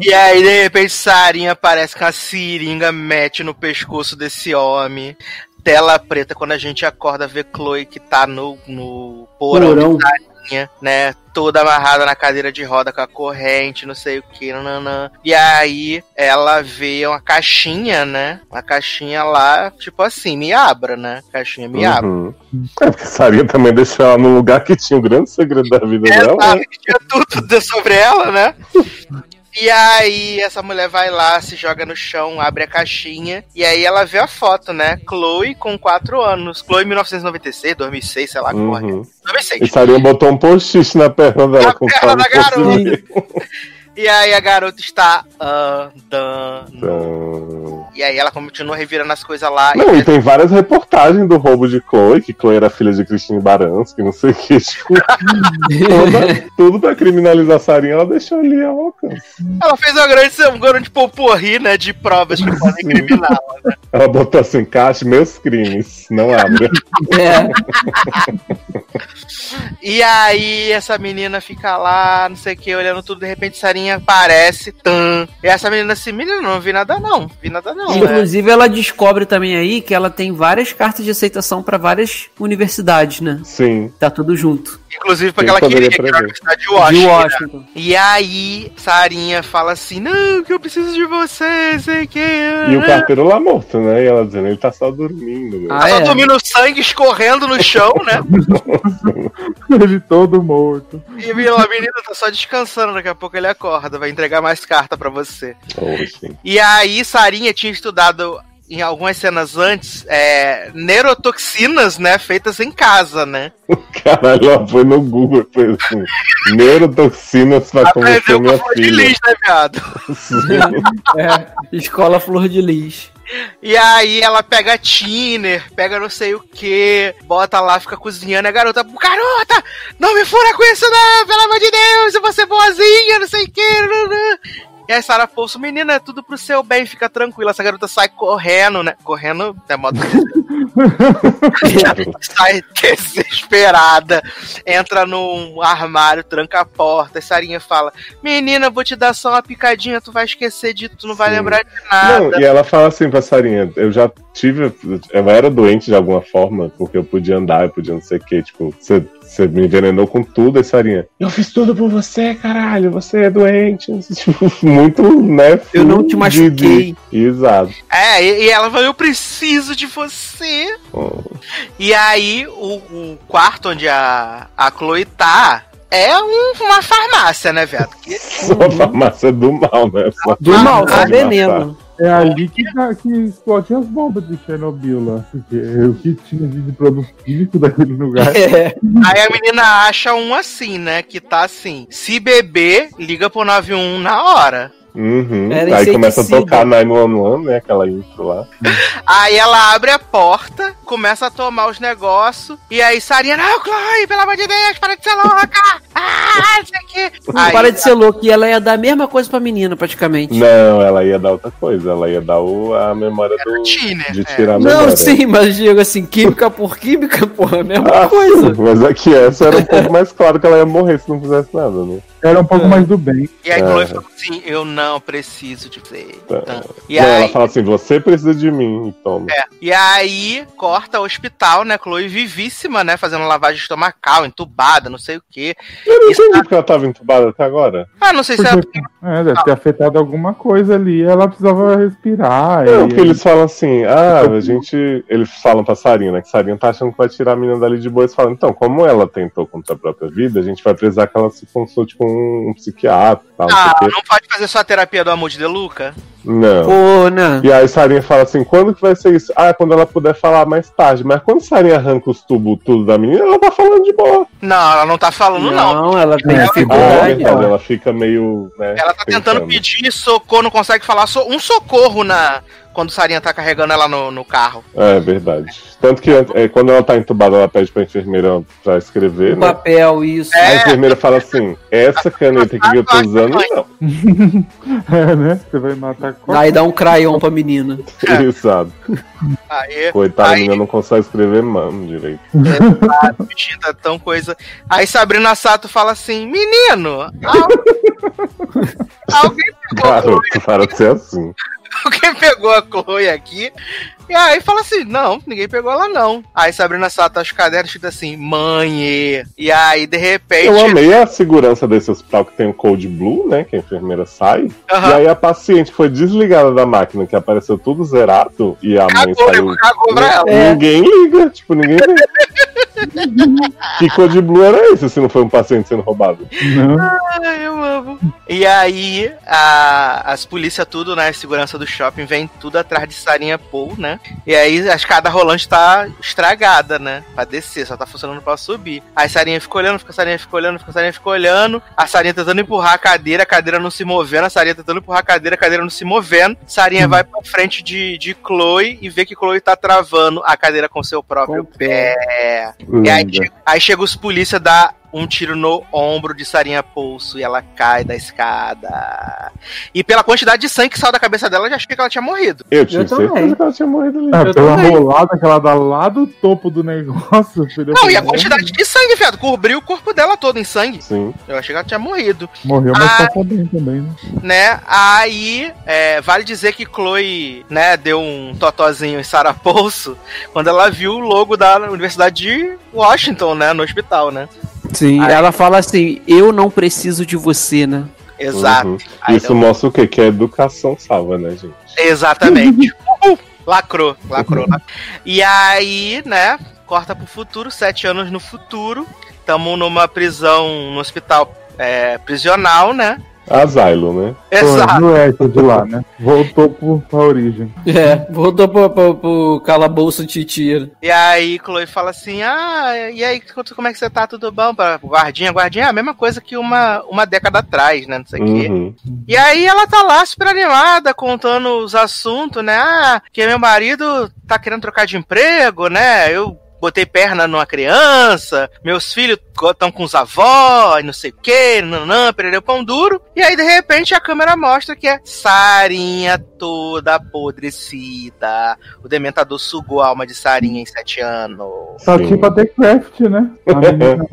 E aí, de repente, Sarinha aparece com a seringa, mete no pescoço desse homem. Tela preta, quando a gente acorda, vê Chloe que tá no, no porão, Porão. de Sarinha, né? Toda amarrada na cadeira de roda com a corrente, não sei o que, nananã. E aí, ela vê uma caixinha, né? Uma caixinha lá, tipo assim, me abra, né? Caixinha me abra. Uhum. É porque Sarinha também deixou ela num lugar que tinha o grande segredo da vida dela. Exato, né? que tinha tudo sobre ela, né? E aí, essa mulher vai lá, se joga no chão, abre a caixinha, e aí ela vê a foto, né? Chloe com 4 anos. Chloe 1996, 2006, sei lá, corre. Uhum. 2006. E Sarinha botou um post-it na perna dela Na com perna da garota. E aí a garota está andando. E aí ela continua revirando as coisas lá. Não, e e tem várias reportagens do roubo de Chloe, que Chloe era filha de Christine Baranski, não sei o que. Tipo, toda- tudo pra criminalizar a Sarinha, ela deixou ali ao alcance. ela fez uma grande, um grande poporri, né? De provas que podem criminá-la. né? Ela botou assim, caixa meus crimes, não abre. É. E aí essa menina fica lá, não sei o que, olhando tudo, de repente Sarinha aparece, tan. E essa menina assim, menina, não vi nada não, vi nada não. né? Inclusive, ela descobre também aí que ela tem várias cartas de aceitação pra várias universidades, né? Sim. Tá tudo junto. Inclusive porque ela queria que era a? Universidade de Washington. De né? Washington. E aí, Sarinha fala assim, não, que eu preciso de você, sei o que. E o carteiro lá morto, né? E ela dizendo, ele tá só dormindo. meu. Ah, Ela é? dormindo sangue escorrendo no chão, né? Ele todo morto. E a menina tá só descansando, daqui a pouco ele acorda, vai entregar mais carta pra você. Oxe. E aí, Sarinha tinha estudado em algumas cenas antes é, neurotoxinas, né? Feitas em casa, né? Caralho, ela foi no Google e fez assim, neurotoxinas pra convencer minha flor de filha. lis, né, viado? É. Escola Flor de Lis. E aí ela pega tiner, pega não sei o que, bota lá, fica cozinhando, e a garota, garota, não me fura com isso não, pelo amor de Deus, eu vou ser boazinha, não sei o que. E aí Sarah Poço, menina, é tudo pro seu bem, fica tranquila. Essa garota sai correndo, né? Correndo, é modo sai desesperada, entra num armário, tranca a porta. E Sarinha fala: Menina, vou te dar só uma picadinha, tu vai esquecer de tu não vai Sim. lembrar de nada. Não, e ela fala assim pra Sarinha, eu já tive. Eu era doente de alguma forma, porque eu podia andar, eu podia não sei o que, tipo, você. Você me envenenou com tudo, aí Sarinha. Eu fiz tudo por você, caralho. Você é doente. Tipo, muito, né? Eu não te machuquei. Exato. É, e, ela falou: Eu preciso de você. Oh, E aí, o, o quarto onde a, a Chloe tá é um- uma farmácia, né, viado? Que- Só a farmácia do mal, né? Só Do mal, só veneno. É ali que, dá- que explodiam as bombas de Chernobyl lá. Porque o que tinha de produto químico daquele lugar. É. Aí a menina acha um assim, né? Que tá assim: se beber, liga pro 91 na hora. Uhum. Aí começa a tocar 911, né? Aquela intro lá. Aí ela abre a porta, começa a tomar os negócios, e aí Sarinha, não, Chloe, pelo amor de Deus, para de ser louca! Ah, isso aqui. Aí, Para de ser louco. E ela ia dar a mesma coisa pra menina, praticamente. Não, ela ia dar outra coisa. Ela ia dar o, a memória do. Tiner, De é. tirar a Não, memória. sim, mas digo assim, química por química, porra, é a mesma Ah, coisa. mas aqui essa era um pouco mais claro que ela ia morrer se não fizesse nada, né? Era um pouco mais do bem. E aí Chloe É. falou assim: Eu não preciso de você. Tá. Então, E não, aí, ela fala assim: você precisa de mim, e toma. É. E aí, corta o hospital, né? Chloe vivíssima, né? Fazendo lavagem estomacal, entubada, não sei o quê. Eu não entendi porque ela tava entubada até agora. Ah, não sei se é. Porque, é, deve ter afetado alguma coisa ali. Ela precisava respirar. Não, e- porque eles falam assim, ah, a gente. Eles falam pra Sarinha, né? Que Sarinha tá achando que vai tirar a menina dali de boa. Eles falam, então, como ela tentou contra a própria vida, a gente vai precisar que ela se consulte com um, psiquiatra tal, não Ah, sei o quê. não pode fazer só a terapia do amor de Deluca? Não. Pô, né? E aí Sarinha fala assim, quando que vai ser isso? Ah, quando ela puder falar mais tarde. Mas quando Sarinha arranca os tubos tudo da menina, ela tá falando de boa. Não, ela não tá falando, não. Não, ela tem É, Ah, é dificuldade. verdade, ela fica meio, né? Ela tá tentando pensando. pedir socorro, não consegue falar so- um socorro na quando Sarinha tá carregando ela no, no carro. É verdade. Tanto que é, quando ela tá entubada, ela pede pra enfermeira pra escrever, O né? papel, isso. É. A enfermeira fala assim: essa caneta aqui que eu tô usando, não. É, né? Você vai matar qualquer Aí dá um crayon pra menina. É. Exato. Aí, Coitada, a Aí- menina não consegue escrever mano direito. a bichinha tá tão coisa. Aí Sabrina Sato fala assim: Menino, al- alguém pegou, a Garoto, para de ser assim. alguém pegou a Chloe aqui. E aí fala assim: Não, ninguém pegou ela, não. Aí Sabrina Sato acha o caderno escrito assim: Mãe. E aí, de repente. Eu amei a segurança desse hospital que tem o Code Blue, né? Que a enfermeira sai. Aham. E aí a paciente foi desligada da máquina, que apareceu tudo zerado, e a mãe Cagou, saiu. cagou pra ela. Ninguém liga, tipo, ninguém vê. que Code Blue era esse se não foi um paciente sendo roubado? Não. Ai, eu amo. E aí, a- as polícias tudo, né, segurança do shopping, vem tudo atrás de Sarinha Paul, né? E aí a escada rolante tá estragada, né? Pra descer, só tá funcionando pra subir. Aí Sarinha fica olhando, fica Sarinha fica olhando, fica Sarinha fica olhando. A Sarinha tentando empurrar a cadeira, a cadeira não se movendo, a Sarinha tentando empurrar a cadeira, a cadeira não se movendo. Sarinha vai pra frente de, de Chloe e vê que Chloe tá travando a cadeira com seu próprio pé. E aí, Linda. che- aí chega os polícia, dá um tiro no ombro de Sarinha Pulso e ela cai da escada. E pela quantidade de sangue que saiu da cabeça dela, eu já achei que ela tinha morrido. Eu tinha Eu também. certeza que ela tinha morrido ali. Ah, pela também. rolada que ela dá lá do topo do negócio. filho, Não, e a quantidade de sangue, viado, cobriu o corpo dela todo em sangue. Sim. Eu achei que ela tinha morrido, Morreu, mas Ah. passou bem também, né? né? Aí, é, vale dizer que Chloe, né, deu um totozinho em Sarah Paulso quando ela viu o logo da Universidade de Washington, né, no hospital, né? Sim, Aí- ela fala assim: eu não preciso de você, né? Exato. Uhum. Isso mostra o quê? Que a educação salva, né, gente? Exatamente. Uhul. Lacrou, lacrou. lacrou. E aí, né, corta pro futuro, sete anos no futuro. Tamo numa prisão, no hospital é, prisional, né? Asylum, né? Exato. Pô, é de lá, né? Voltou pro, pra origem. É, voltou pro, pro, pro calabouço titira. E aí, Chloe fala assim: Ah, e aí, como é que você tá? Tudo bom? Pra guardinha, guardinha é a mesma coisa que uma, uma década atrás, né? Não sei o quê. Uhum. E aí ela tá lá super animada, contando os assuntos, né? Ah, que meu marido tá querendo trocar de emprego, né? Eu botei perna numa criança, meus filhos estão com os avós, não sei o que, nanã, perereu pão duro. E aí, de repente, a câmera mostra que é Sarinha toda apodrecida. O Dementador sugou a alma de Sarinha em sete anos. Tá Sim. tipo a The Craft, né? A menina.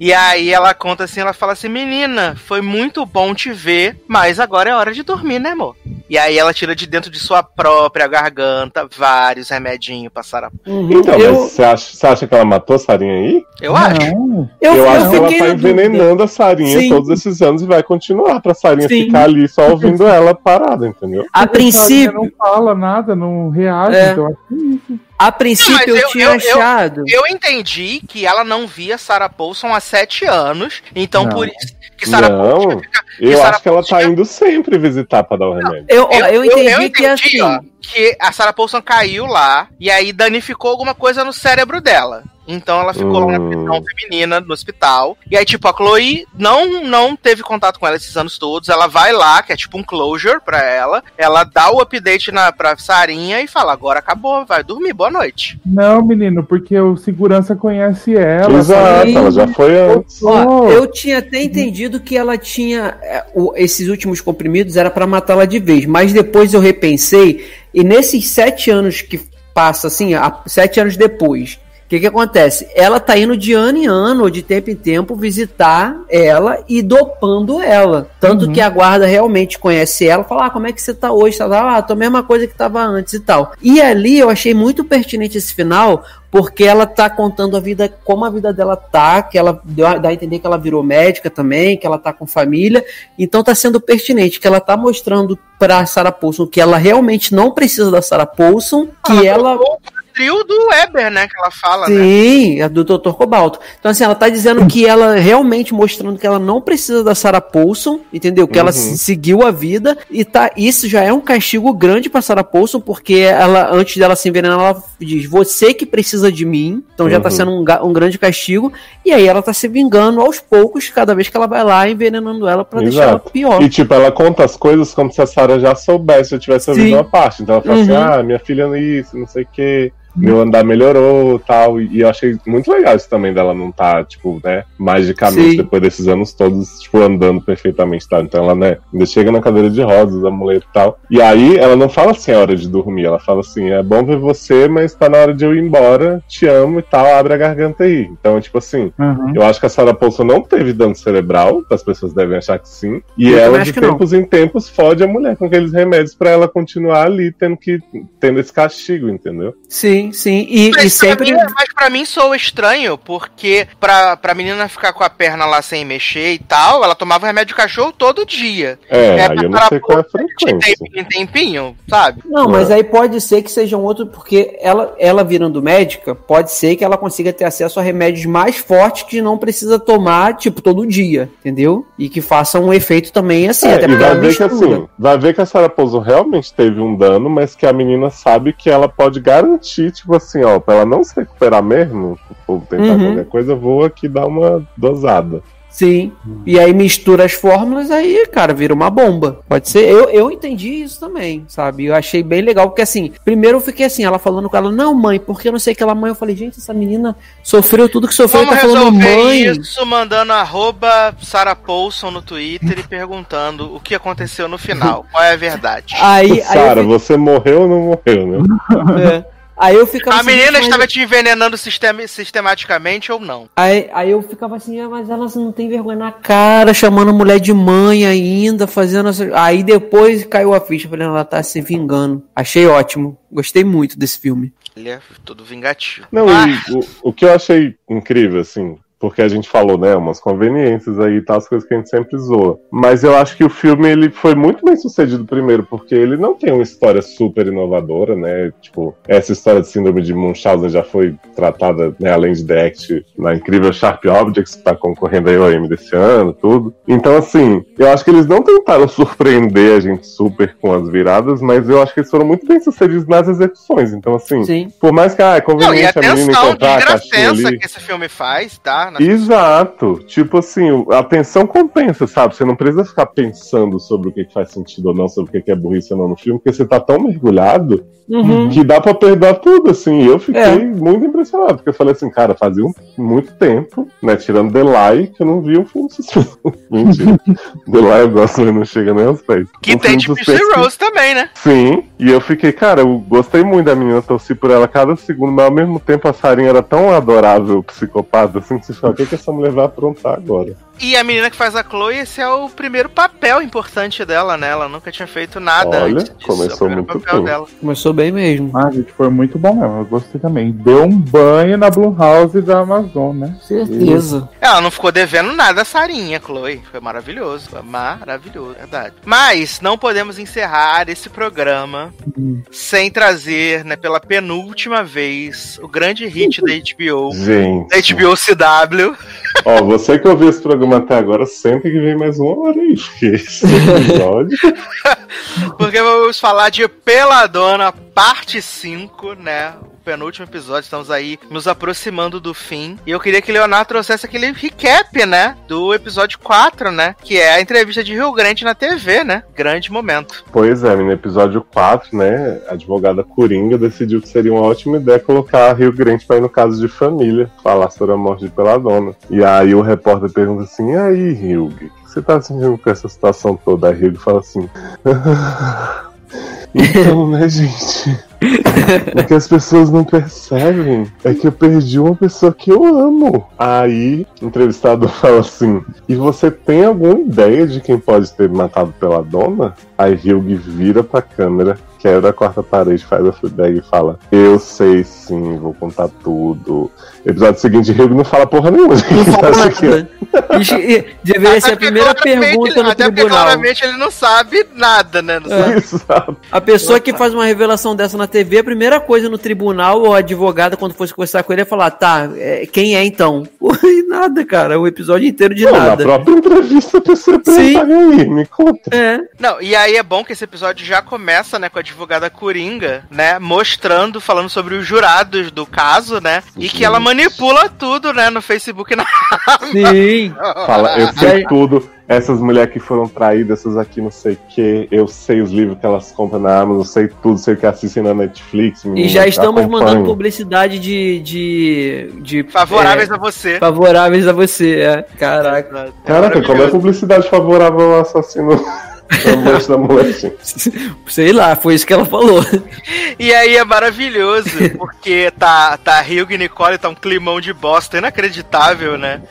E aí ela conta assim, ela fala assim, menina, foi muito bom te ver, mas agora é hora de dormir, né, amor? E aí ela tira de dentro de sua própria garganta vários remedinhos pra Sarah. Então, eu, mas você acha, você acha que ela matou a Sarinha aí? Eu acho. Não. eu, Eu, eu acho que ela tá envenenando a Sarinha Sim. todos esses anos e vai continuar pra Sarinha Sim. ficar ali só ouvindo ela parada, entendeu? A Porque princípio, Não fala nada, não reage, É. então eu acho que é isso. a princípio Não, eu, eu- tinha eu- eu- achado. Eu entendi que ela não via Sarah Paulson há sete anos, então Não. por isso que Sarah Não, Paulson fica- eu Sarah acho que ela Paulson tá indo sempre visitar pra dar o remédio. Eu, eu, entendi que assim. ó, que a Sarah Paulson caiu lá e aí danificou alguma coisa no cérebro dela. Então ela ficou lá na Hum. prisão feminina no hospital. E aí, tipo, a Chloe não, não teve contato com ela esses anos todos. Ela vai lá, que é tipo um closure pra ela. Ela dá o update na, pra Sarinha e fala: agora acabou, vai dormir, boa noite. Não, menino, porque o segurança conhece ela. Exato, ela já foi antes. Ó, eu tinha até entendido que ela tinha. é, esses últimos comprimidos era pra matá-la de vez, mas depois eu repensei, e nesses sete anos que passa, assim, a- sete anos depois. O que, que acontece? Ela tá indo de ano em ano, ou de tempo em tempo, visitar ela e dopando ela. Tanto Uhum. que a guarda realmente conhece ela, fala: ah, como é que você tá hoje? Tá, ah, tô a mesma coisa que tava antes e tal. E ali eu achei muito pertinente esse final, porque ela tá contando a vida, como a vida dela tá, que ela deu a- dá a entender que ela virou médica também, que ela tá com família, então tá sendo pertinente, que ela tá mostrando pra Sarah Paulson que ela realmente não precisa da Sarah Paulson, que ela trocou o trio do Weber, né? Que ela fala, né? Sim, a do Dr. Cobalto. Então, assim, ela tá dizendo que ela realmente mostrando que ela não precisa da Sarah Paulson, entendeu? Que ela Uhum. se- seguiu a vida e tá. Isso já é um castigo grande pra Sarah Paulson, porque ela, antes dela se envenenar, ela diz: Você que precisa de mim. Então já tá Uhum. sendo um, um grande castigo. E aí ela tá se vingando aos poucos, cada vez que ela vai lá, envenenando ela pra deixar ela Exato. pior. E tipo, ela conta as coisas como se a Sarah já soubesse, já tivesse ouvido uma parte. Então ela fala assim, Uhum. ah, minha filha não isso, não sei o quê. Meu andar melhorou tal. E eu achei muito legal isso também dela não tá, tipo, né, magicamente, Sim. depois desses anos todos, tipo, andando perfeitamente, tá? Então ela, né, ainda chega na cadeira de rodas, a muleta e tal. E aí ela não fala assim, é hora de dormir. Ela fala assim, é bom ver você, mas tá na hora de eu ir embora, te amo e tal, abre a garganta aí. Então, tipo assim, Uhum. eu acho que a Sarah Paulson não teve dano cerebral, as pessoas devem achar que sim. E Eu ela, de que não. tempos em tempos, fode a mulher com aqueles remédios pra ela continuar ali, tendo que tendo esse castigo, entendeu? Sim. Sim, sim. E, e Mas, sempre. pra mim, mas pra mim soa estranho, porque pra, pra menina ficar com a perna lá sem mexer e tal, ela tomava remédio de cachorro todo dia. É, aí eu não sei qual é a De frequência. tempinho em tempinho, sabe? Não, mas aí pode ser que seja um outro, porque ela, ela virando médica, pode ser que ela consiga ter acesso a remédios mais fortes que não precisa tomar, tipo, todo dia, entendeu? E que façam um efeito também assim, É, até e vai ver que assim, vai ver que a Sarah Paulson realmente teve um dano, mas que a menina sabe que ela pode garantir, tipo assim, ó, pra ela não se recuperar mesmo, ou tentar Uhum. qualquer coisa, vou aqui dar uma dosada. Sim. E aí mistura as fórmulas, aí, cara, vira uma bomba. Pode ser. Eu, eu entendi isso também, sabe? Eu achei bem legal, porque assim, primeiro eu fiquei assim, ela falando com ela, não, mãe, porque eu não sei que ela mãe. Eu falei, gente, essa menina sofreu tudo que sofreu, Vamos tá falando resolver mãe. isso mandando arroba Sarah Paulson no Twitter e perguntando o que aconteceu no final. Qual é a verdade? Aí, aí, Sara, eu, você morreu ou não morreu, né? é. Aí eu ficava A assim, menina mas- estava te envenenando sistema- sistematicamente ou não? Aí, aí eu ficava assim, ah, mas ela não tem vergonha na cara, chamando a mulher de mãe ainda, fazendo essa... Aí depois caiu a ficha, falei, ela tá se vingando. Achei ótimo. Gostei muito desse filme. Ele é todo vingativo. Não, Ah, e o, o que eu achei incrível, assim, porque a gente falou, né, umas conveniências aí e tal, as coisas que a gente sempre zoa. Mas eu acho que o filme, ele foi muito bem sucedido primeiro, porque ele não tem uma história super inovadora, né, tipo, essa história de síndrome de Munchausen já foi tratada, né, além de The Act, na incrível Sharp Objects, que tá concorrendo aí ao Emmy desse ano, tudo. Então, assim, eu acho que eles não tentaram surpreender a gente super com as viradas, mas eu acho que eles foram muito bem sucedidos nas execuções. Então, assim, Sim. por mais que ah, é Não, e conveniente a menina encontrar a caixinha ali. que esse filme faz, tá? Na- Exato. Tipo assim, a atenção compensa, sabe? Você não precisa ficar pensando sobre o que faz sentido ou não, sobre o que é burrice ou não no filme, porque você tá tão mergulhado Uhum. que dá pra perdoar tudo, assim. E eu fiquei É. muito impressionado, porque eu falei assim, cara, fazia um- muito tempo, né, tirando The Lie, que eu não vi um filme suspense. Mentira. The Lie eu gosto, mas não chega nem aos pés. Que Um tem de PC suspense Rose também, né? Sim, e eu fiquei, cara, eu gostei muito da menina, torci por ela cada segundo, mas ao mesmo tempo a Sarinha era tão adorável, psicopata, assim, que fala, o que, que essa mulher vai aprontar agora? E a menina que faz a Chloe, esse é o primeiro papel importante dela, né? Ela nunca tinha feito nada Olha, antes disso. começou é muito papel bem. dela. Começou bem mesmo. Ah, gente, foi muito bom mesmo. Eu gostei também. Deu um banho na Blumhouse da Amazon, né? Certeza. Ela não ficou devendo nada a Sarinha, Chloe. Foi maravilhoso. Foi maravilhoso, verdade. Mas não podemos encerrar esse programa sem trazer, né, pela penúltima vez, o grande hit da HBO. Gente, Da HBO CW. ó, você que ouviu esse programa até agora, sempre que vem mais uma hora aí, porque esse episódio... Porque vamos falar de Peladona, parte 5, né? Penúltimo episódio, estamos aí nos aproximando do fim. E eu queria que Leonardo trouxesse aquele recap, né? Do episódio 4, né? Que é a entrevista de Rio Grande na TV, né? Grande momento. Pois é, no episódio 4, né, a advogada Coringa decidiu que seria uma ótima ideia colocar a Rio Grande pra ir no caso de família, falar sobre a morte de Peladona. E aí o repórter pergunta assim, e aí, Rio, você tá sentindo com essa situação toda? Aí Rio fala assim, então, né, gente... O que as pessoas não percebem é que eu perdi uma pessoa que eu amo. Aí, o entrevistado fala assim: E você tem alguma ideia de quem pode ter matado pela dona? Aí Hugh vira pra câmera, quebra a quarta parede, faz a feedback e fala: Eu sei sim, vou contar tudo. Episódio seguinte, Hugh não fala porra nenhuma. Não fala é- nada. E Deveria ser a porque primeira pergunta ele- no Até porque tribunal. claramente ele não sabe nada, né? Não É. sabe. Exato. A pessoa que faz uma revelação dessa na TV, a primeira coisa no tribunal ou a advogada, quando fosse conversar com ele, é falar: tá, é, quem é então? E nada, cara, o episódio inteiro de Não, na nada. própria entrevista a pessoa Sim. pergunta, "E aí, me conta. É, Não, e aí é bom que esse episódio já começa, né, com a advogada Coringa, né, mostrando, falando sobre os jurados do caso, né, e que ela manipula tudo, né, no Facebook e na... sim. Fala, eu sei tudo. Essas mulheres que foram traídas, essas aqui não sei o que. Eu sei os livros que elas compram na Amazon, eu sei tudo, sei o que assistem na Netflix. E menina, já estamos acompanho. mandando publicidade de. de, de Favoráveis é, a você. favoráveis a você, é. Caraca. Caraca, como é publicidade favorável ao assassino da mulher, gente? Sei lá, foi isso que ela falou. E aí é maravilhoso, porque tá, tá Hugh e Nicole, tá um climão de bosta inacreditável, né?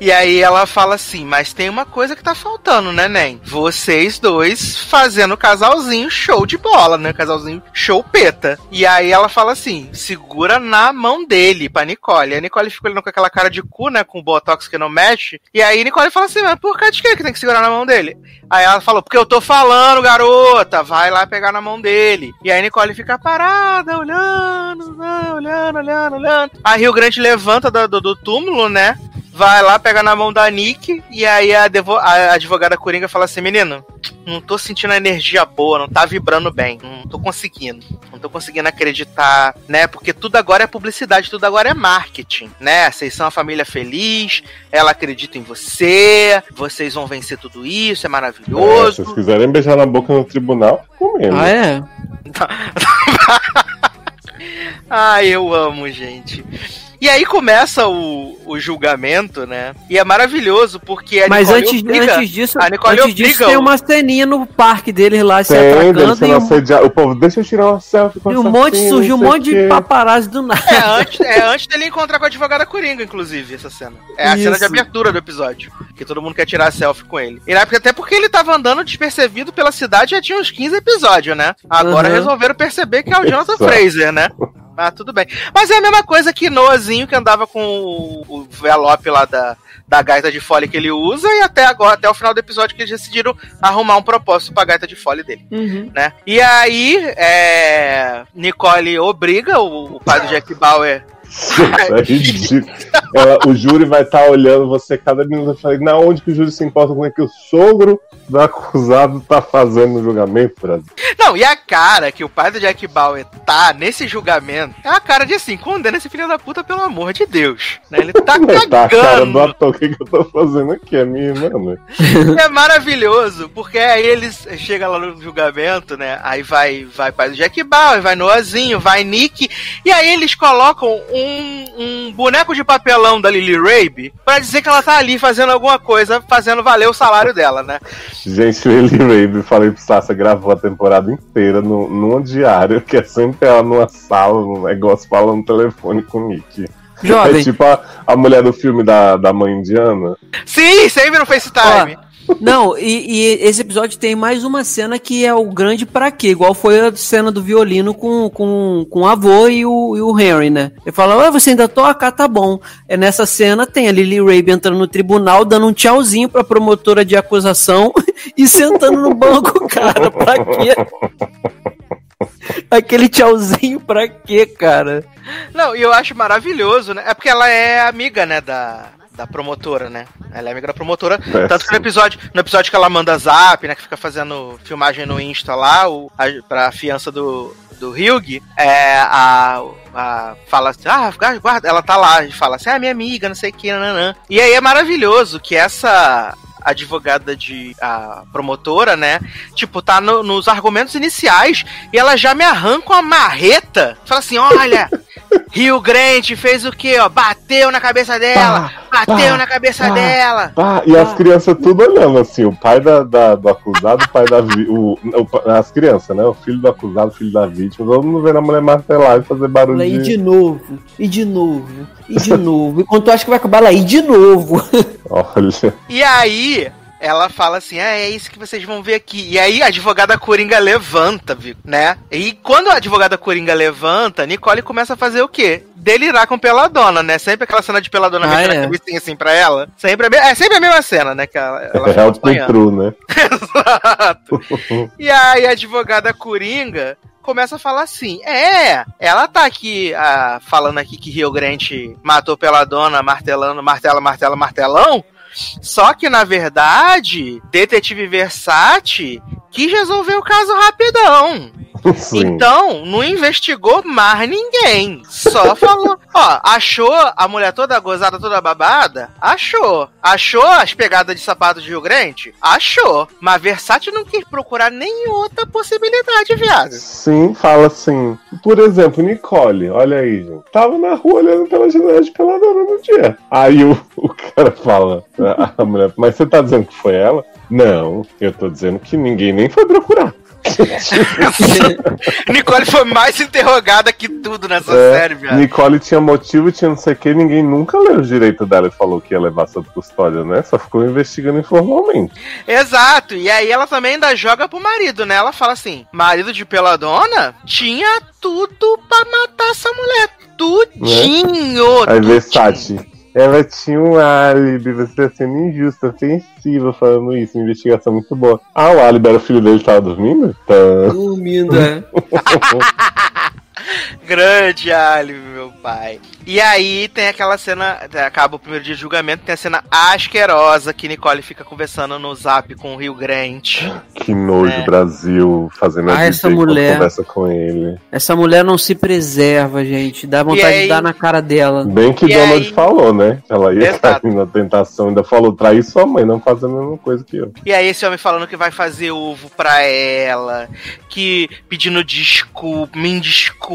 E aí ela fala assim, mas tem uma coisa que tá faltando, né, Nen? Vocês dois fazendo casalzinho show de bola, né? Casalzinho show peta. E aí ela fala assim, segura na mão dele, pra Nicole. E a Nicole fica olhando com aquela cara de cu, né, com o botox que não mexe. E aí Nicole fala assim, mas por causa de que que tem que segurar na mão dele? Aí ela falou, porque eu tô falando, garota, vai lá pegar na mão dele. E aí Nicole fica parada, olhando, né, olhando, olhando, olhando. Aí o Grande levanta do, do, do túmulo, né? Vai lá, pega na mão da Nick, e aí a, a advogada Coringa fala assim, menino, não tô sentindo a energia boa, não tá vibrando bem, não tô conseguindo, não tô conseguindo acreditar, né? Porque tudo agora é publicidade, tudo agora é marketing, né? Vocês são uma família feliz, ela acredita em você, vocês vão vencer tudo isso, é É, se maravilhoso. vocês quiserem beijar na boca no tribunal, comendo. Ah, é? Ai, eu amo, gente. E aí começa o, o julgamento, né? E é maravilhoso, porque a Mas Nicole antes, obriga- antes disso, a Nicole antes disso tem uma ceninha no parque deles lá se Tem, dele atracando e um. O povo, deixa eu tirar uma selfie com e um monte, surgiu um monte de paparazzi do nada. É antes, é antes dele encontrar com a advogada Coringa, inclusive, essa cena. É a cena de Isso. abertura do episódio. Que todo mundo quer tirar selfie com ele. E na época, até porque ele tava andando despercebido pela cidade já tinha uns 15 episódios, né? Agora Uhum. resolveram perceber que é o Jonathan. Fraser, né? Ah, tudo bem. Mas é a mesma coisa que Noahzinho que andava com o, o envelope lá da, da gaita de fole que ele usa e até agora, até o final do episódio que eles decidiram arrumar um propósito pra gaita de fole dele Uhum. né? E aí, é, Nicole obriga o, o pai do Jack Bauer. É ridículo. Ela- o júri vai estar olhando você cada minuto na onde que o júri se importa com o que o sogro do acusado tá fazendo no julgamento, Brasil? Não, e a cara que o pai do Jack Bauer tá nesse julgamento é a cara de assim, condena esse filho da puta pelo amor de Deus. Né? Ele tá Tá a cara do cagando. ator, o que, que eu tô fazendo aqui? É minha irmã, né? É maravilhoso, porque aí eles chegam lá no julgamento, né? Aí vai, vai pai do Jack Bauer, vai Noahzinho, vai Nick, e aí eles colocam um, um boneco de papelão da Lily Rabe pra dizer que ela tá ali fazendo alguma coisa, fazendo valer o salário dela, né? Gente, Eli Rabe, falei pro Sassa, gravou a temporada inteira no, num diário, que é sempre ela numa sala, num negócio, falando no telefone com o Nick. É Jovem, tipo a, a mulher do filme da, da mãe indiana. Sim, sempre no FaceTime. Não, e, e esse episódio tem mais uma cena que é o grande pra quê? Igual foi a cena do violino com, com, com o avô e o, e o Henry, né? Ele fala, ué, você ainda toca? Ah, tá bom. É nessa cena tem a Lily Rabe entrando no tribunal, dando um tchauzinho pra promotora de acusação e sentando no banco, cara, pra quê? Aquele tchauzinho pra quê, cara? Não, e eu acho maravilhoso, né? É porque ela é amiga, né, da, da promotora, né? Ela é amiga da promotora. Tanto que no episódio, no episódio que ela manda zap, né? Que fica fazendo filmagem no Insta lá, o, a, pra fiança do, do Hyug, é, a, a. Fala assim, ah, guarda, ela tá lá e fala assim, ah, minha amiga, não sei o que, nananã. E aí é maravilhoso que essa advogada de a promotora, né? Tipo, tá no- nos argumentos iniciais e ela já me arranca uma marreta. Fala assim: olha, Rio Grande fez o quê? Ó, bateu na cabeça dela, bateu pá, na cabeça pá. dela. E as crianças tudo olhando assim, o pai da, da- do acusado, o pai da o, o as crianças, né? O filho do acusado, o filho da vítima, todo mundo vendo a mulher martelar e fazer barulho e de. novo, e de novo, e de novo. E quando tu acha que vai acabar, ela, e de novo. Olha. E aí. Ela fala assim: ah, é isso que vocês vão ver aqui. E aí a advogada Coringa levanta, viu? Né? E quando a advogada Coringa levanta, Nicole começa a fazer o quê? Delirar com peladona, né? Sempre aquela cena de peladona Ah, é. a assim pra ela. Sempre a é sempre a mesma cena, né? Que ela, ela É fica o true, né? Exato. E aí a advogada Coringa começa a falar assim: é, ela tá aqui ah, falando aqui que Rio Grande matou pela dona, martelando, martela, martela, martelão. Só que, na verdade, Detetive Versace quis resolver o caso rapidão. Sim. Então, não investigou mais ninguém. Só falou. Ó, achou a mulher toda gozada, toda babada? Achou. Achou as pegadas de sapato de Rio Grande? Achou. Mas Versace não quis procurar nem outra possibilidade, viado. Sim, fala assim. Por exemplo, Nicole, olha aí, gente. Tava na rua olhando pela janela de peladora no dia. Aí o, o cara fala, a, a mulher, mas você tá dizendo que foi ela? Não, eu tô dizendo que ninguém nem foi procurar. Nicole foi mais interrogada que tudo nessa É, série, viado. Nicole tinha motivo, tinha não sei o que, ninguém nunca leu os direitos dela e falou que ia levar sob custódia, né? Só ficou investigando informalmente. Exato. E aí ela também ainda joga pro marido, né? Ela fala assim: marido de peladona tinha tudo pra matar essa mulher. Tudinho! Aí tudinho. Versace. Ela tinha um álibi, você tá sendo injusta, ofensiva falando isso, investigação muito boa. Ah, o álibi era o filho dele que tava dormindo? Tá. Dormindo, é. Grande álibi, meu pai. E aí tem aquela cena, acaba o primeiro dia de julgamento, tem a cena asquerosa que Nicole fica conversando no zap com o Rio Grande. Que nojo, É. Brasil, fazendo a Ah, essa DJ quando mulher. conversa com ele. Essa mulher não se preserva, gente. Dá vontade aí- de dar na cara dela. Bem que E Donald aí- falou, né? Ela ia Exato. cair na tentação, ainda falou, trair sua mãe, não fazer a mesma coisa que eu. E aí esse homem falando que vai fazer ovo pra ela, que pedindo desculpa, me desculpa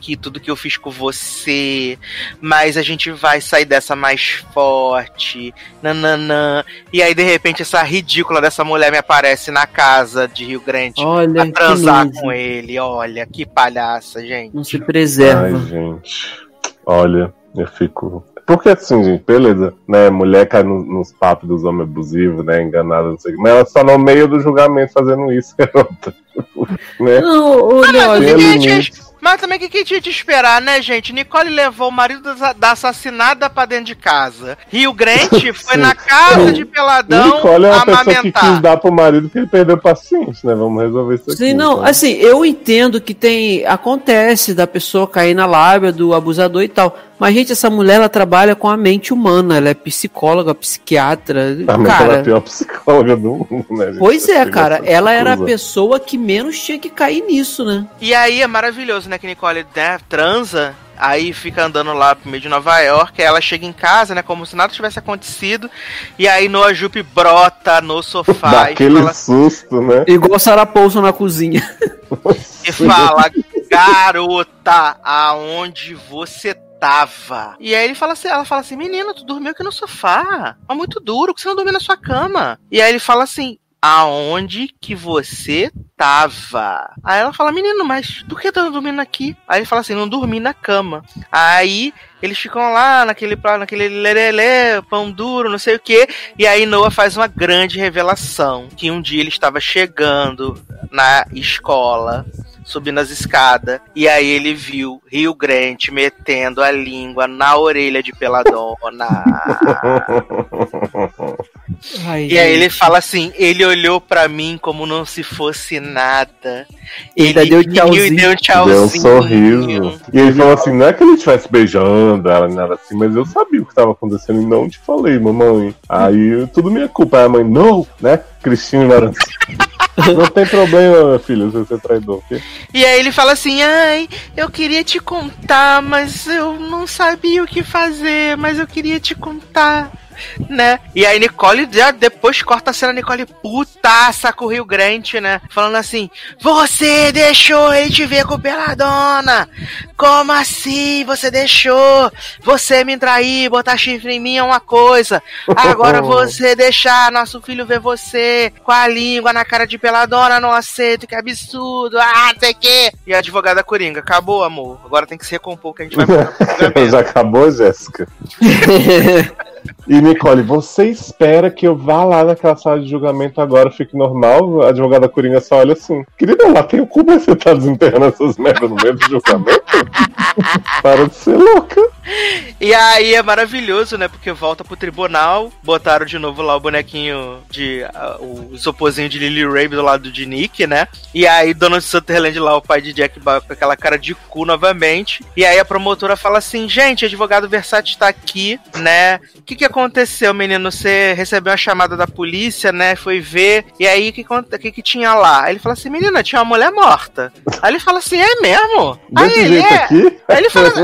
que tudo que eu fiz com você, mas a gente vai sair dessa mais forte, nananã. E aí de repente essa ridícula dessa mulher me aparece na casa de Rio Grande Olha, pra transar com ele. Olha, que palhaça, gente. Não se preserva. Ai, gente. Olha, eu fico. Porque assim, gente, beleza, né? Mulher cai no- nos papos dos homens abusivos, né? Enganada, não sei o que. Mas ela só no meio do julgamento fazendo isso, garota. né? Não, ô, mas Leózio, por Mas também o que, que tinha de esperar, né, gente? Nicole levou o marido da, da assassinada pra dentro de casa. Rio Grande foi Sim. na casa de Peladão Nicole é uma pessoa que amamentar. quis dar pro marido que ele perdeu paciente, né? Vamos resolver isso aqui. Sim, não, então. assim, eu entendo que tem. Acontece da pessoa cair na lábia do abusador e tal. Mas, gente, essa mulher ela trabalha com a mente humana, ela é psicóloga, psiquiatra. A ela é a cara, pior psicóloga do mundo, né? gente? pois é, cara, ela era a pessoa que menos tinha que cair nisso, né? E aí é maravilhoso, né, que Nicole né, transa, aí fica andando lá pro meio de Nova York, aí ela chega em casa, né, como se nada tivesse acontecido, e aí Noah Jupe brota no sofá Dá e aquele fala, susto, né? Igual Sarah Paulson na cozinha. e fala, garota, aonde você E aí ele fala assim, ela fala assim, menina, tu dormiu aqui no sofá, é muito duro, que você não dormiu na sua cama? E aí ele fala assim, aonde que você tava? Aí ela fala, menino, mas por que tá dormindo aqui? Aí ele fala assim, não dormi na cama. Aí eles ficam lá naquele, naquele lerelé, pão duro, não sei o que. E aí Noah faz uma grande revelação. Que um dia ele estava chegando na escola, subindo as escadas. E aí ele viu Rio Grande metendo a língua na orelha de Peladona. Ai, E aí ele fala assim, ele olhou pra mim como não se fosse nada. Ainda deu riu e tchauzinho. deu um tchauzinho. Deu um sorriso. E ele falou assim: não é que ele estivesse beijando ela, nada assim, mas eu sabia o que estava acontecendo e não te falei, mamãe. Aí tudo minha culpa. Aí a mãe, não, né? Cristina Maranhão. Não tem problema, meu filho, se você é traidor. E aí ele fala assim, ai, eu queria te contar, mas eu não sabia o que fazer, mas eu queria te contar. Né? E aí Nicole já depois corta a cena Nicole putaça com o Rio Grande, né? Falando assim: Você deixou ele te ver com peladona! Como assim? Você deixou? Você me trair, botar chifre em mim é uma coisa. Agora você deixar nosso filho ver você com a língua na cara de peladona, não aceito, que absurdo. Ah, não sei o quê. E a advogada Coringa, acabou, amor. Agora tem que se recompor que a gente vai. Já acabou, Jéssica? E Nicole, você espera que eu vá lá naquela sala de julgamento agora, fique normal? A advogada Coringa só olha assim. Querida, lá tem o cu, mas você tá desenterrando essas merdas no meio do julgamento? Para de ser louca. E aí é maravilhoso, né? Porque volta pro tribunal, botaram de novo lá o bonequinho de. ah, o isoporzinho de Lily Rabe do lado de Nick, né? E aí Donald Sutherland lá, o pai de Jack com aquela cara de cu novamente. E aí a promotora fala assim: gente, advogado Versace tá aqui, né? O que que aconteceu, menino? Você recebeu uma chamada da polícia, né? Foi ver. E aí o que, que que tinha lá? Aí ele fala assim: menina, tinha uma mulher morta. Aí ele fala assim: é mesmo? Aí Desse ele jeito é. aqui? Aí ele fala,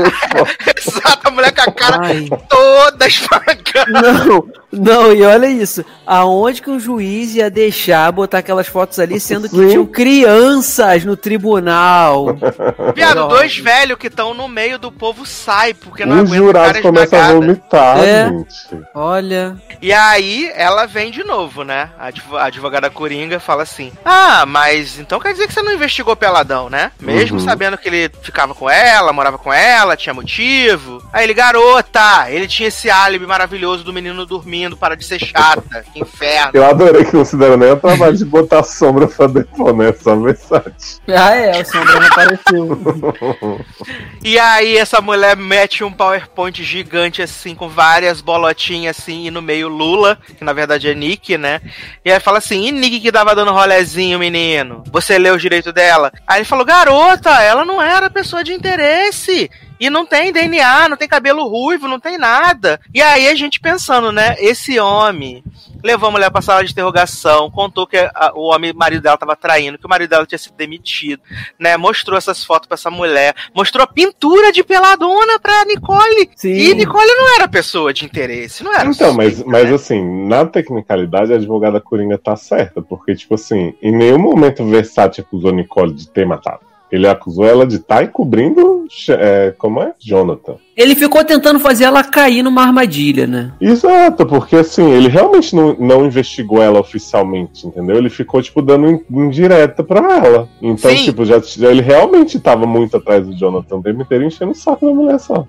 exato, a mulher com a cara Ai. toda esfarcada. Não, Não, e olha isso. Aonde que um juiz ia deixar botar aquelas fotos ali, sendo que Sim. tinham crianças no tribunal? Viado, dois velhos que estão no meio do povo sai, porque não Os aguentam jurados cara começam a esmagada. vomitar, É. gente. Olha. E aí ela vem de novo, né? A a advogada Coringa fala assim: Ah, mas então quer dizer que você não investigou Peladão, né? Mesmo Uhum. sabendo que ele ficava com ela, morava com ela, tinha motivo. Aí ele, garota, ele tinha esse álibi maravilhoso do menino dormindo, para de ser chata, que inferno. Eu adorei que não se deram nem o trabalho de botar a sombra pra depois, né? Só versátil. Ah, é, o Sombra não apareceu. E aí essa mulher mete um PowerPoint gigante assim, com várias bolotinhas assim, e no meio Lula, que na verdade é Nick, né? E aí fala assim, e Nick que tava dando rolezinho, menino? Você leu o direito dela? Aí ele falou, garota, ela não era pessoa de interesse. E não tem DNA, não tem cabelo ruivo, não tem nada. E aí a gente pensando, né? Esse homem levou a mulher pra sala de interrogação, contou que a- o homem, marido dela tava traindo, que o marido dela tinha sido demitido, né? Mostrou essas fotos pra essa mulher, mostrou a pintura de peladona pra Nicole. Sim. E Nicole não era pessoa de interesse, não era Então, mas, suspeita, mas né? assim, na tecnicalidade, a advogada Coringa tá certa, porque, tipo assim, em nenhum momento o Versace acusou Nicole de ter matado. Ele acusou ela de estar encobrindo, é, como é? Jonathan. Ele ficou tentando fazer ela cair numa armadilha, né? Exato, porque assim, ele realmente não, não investigou ela oficialmente, entendeu? Ele ficou, tipo, dando in- indireta pra ela. Então, Sim. tipo, já, já- ele realmente tava muito atrás do Jonathan o tempo inteiro enchendo o saco da mulher só.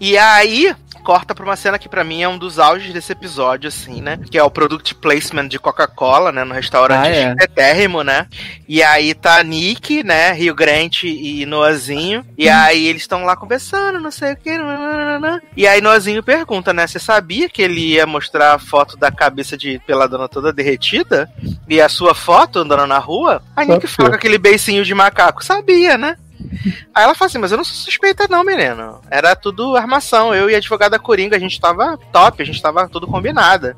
E aí, corta pra uma cena que pra mim é um dos auges desse episódio, assim, né? Que é o product placement de Coca-Cola, né? No restaurante Ah, é. etérrimo, né? E aí tá Nick, né? Rio Grande e Noazinho. E aí eles estão lá conversando, não sei o que. nananana. E aí Noazinho pergunta, né? Você sabia que ele ia mostrar a foto da cabeça de peladona toda derretida? E a sua foto andando na rua? A Nick fala com aquele beicinho de macaco. Sabia, né? Aí ela fala assim, mas eu não sou suspeita não, menino. Era tudo armação. Eu e a advogada Coringa, a gente tava top, a gente tava tudo combinada.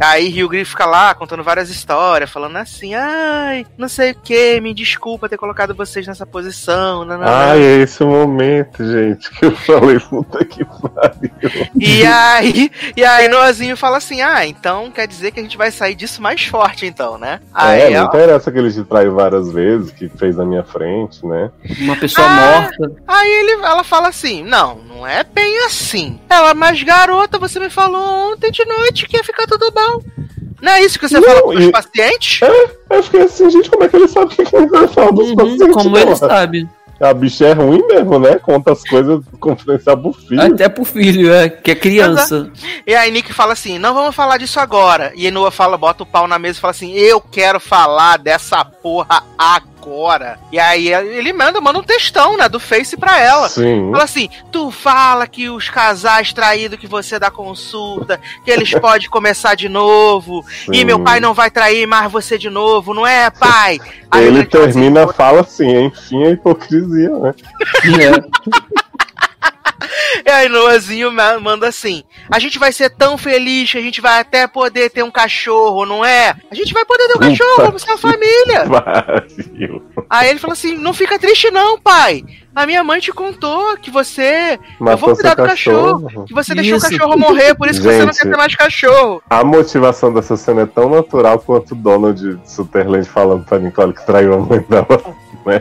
Aí Rio Green fica lá contando várias histórias, falando assim, ai, não sei o que, me desculpa ter colocado vocês nessa posição. nananã." Ai, é esse o momento, gente, que eu falei, puta que pariu. E aí, e aí Noazinho fala assim, ah, então quer dizer que a gente vai sair disso mais forte, então, né? Aí é, não ela- interessa que ele te traiu várias vezes, que fez na minha frente, né? Uma pessoa Ah. morta. Aí ele, ela fala assim: Não, não é bem assim. Ela, mas garota, você me falou ontem de noite que ia ficar tudo bom. Não é isso que você Não, fala pros e- pacientes? Eu fiquei assim, gente, como é que ele sabe o que ele vai falar dos Uhum, pacientes? como ele dela? sabe. A bicha é ruim mesmo, né? Conta as coisas confidencial pro filho. Até pro filho, é, que é criança. E aí Nick fala assim: Não vamos falar disso agora. E Noah fala, bota o pau na mesa e fala assim: Eu quero falar dessa porra agora. E aí ele manda, manda um textão, né, do Face pra ela. Sim. Fala assim, tu fala que os casais traídos que você dá consulta, que eles podem começar de novo, e Sim. meu pai não vai trair mais você de novo, não é, pai? Aí Ele assim, termina, fala assim, enfim, a hipocrisia, né? E aí Noazinho ma- manda assim: A gente vai ser tão feliz que a gente vai até poder ter um cachorro, não é? A gente vai poder ter um cachorro, vamos ser uma família. Aí ele fala assim: Não fica triste, não, pai. A minha mãe te contou que você. eu Matou vou cuidar do cachorro. cachorro. Que você deixou o Isso. cachorro morrer, por isso que você não Gente. quer ter mais cachorro. A motivação dessa cena é tão natural quanto o Donald Sutherland falando pra Nicole que traiu a mãe dela.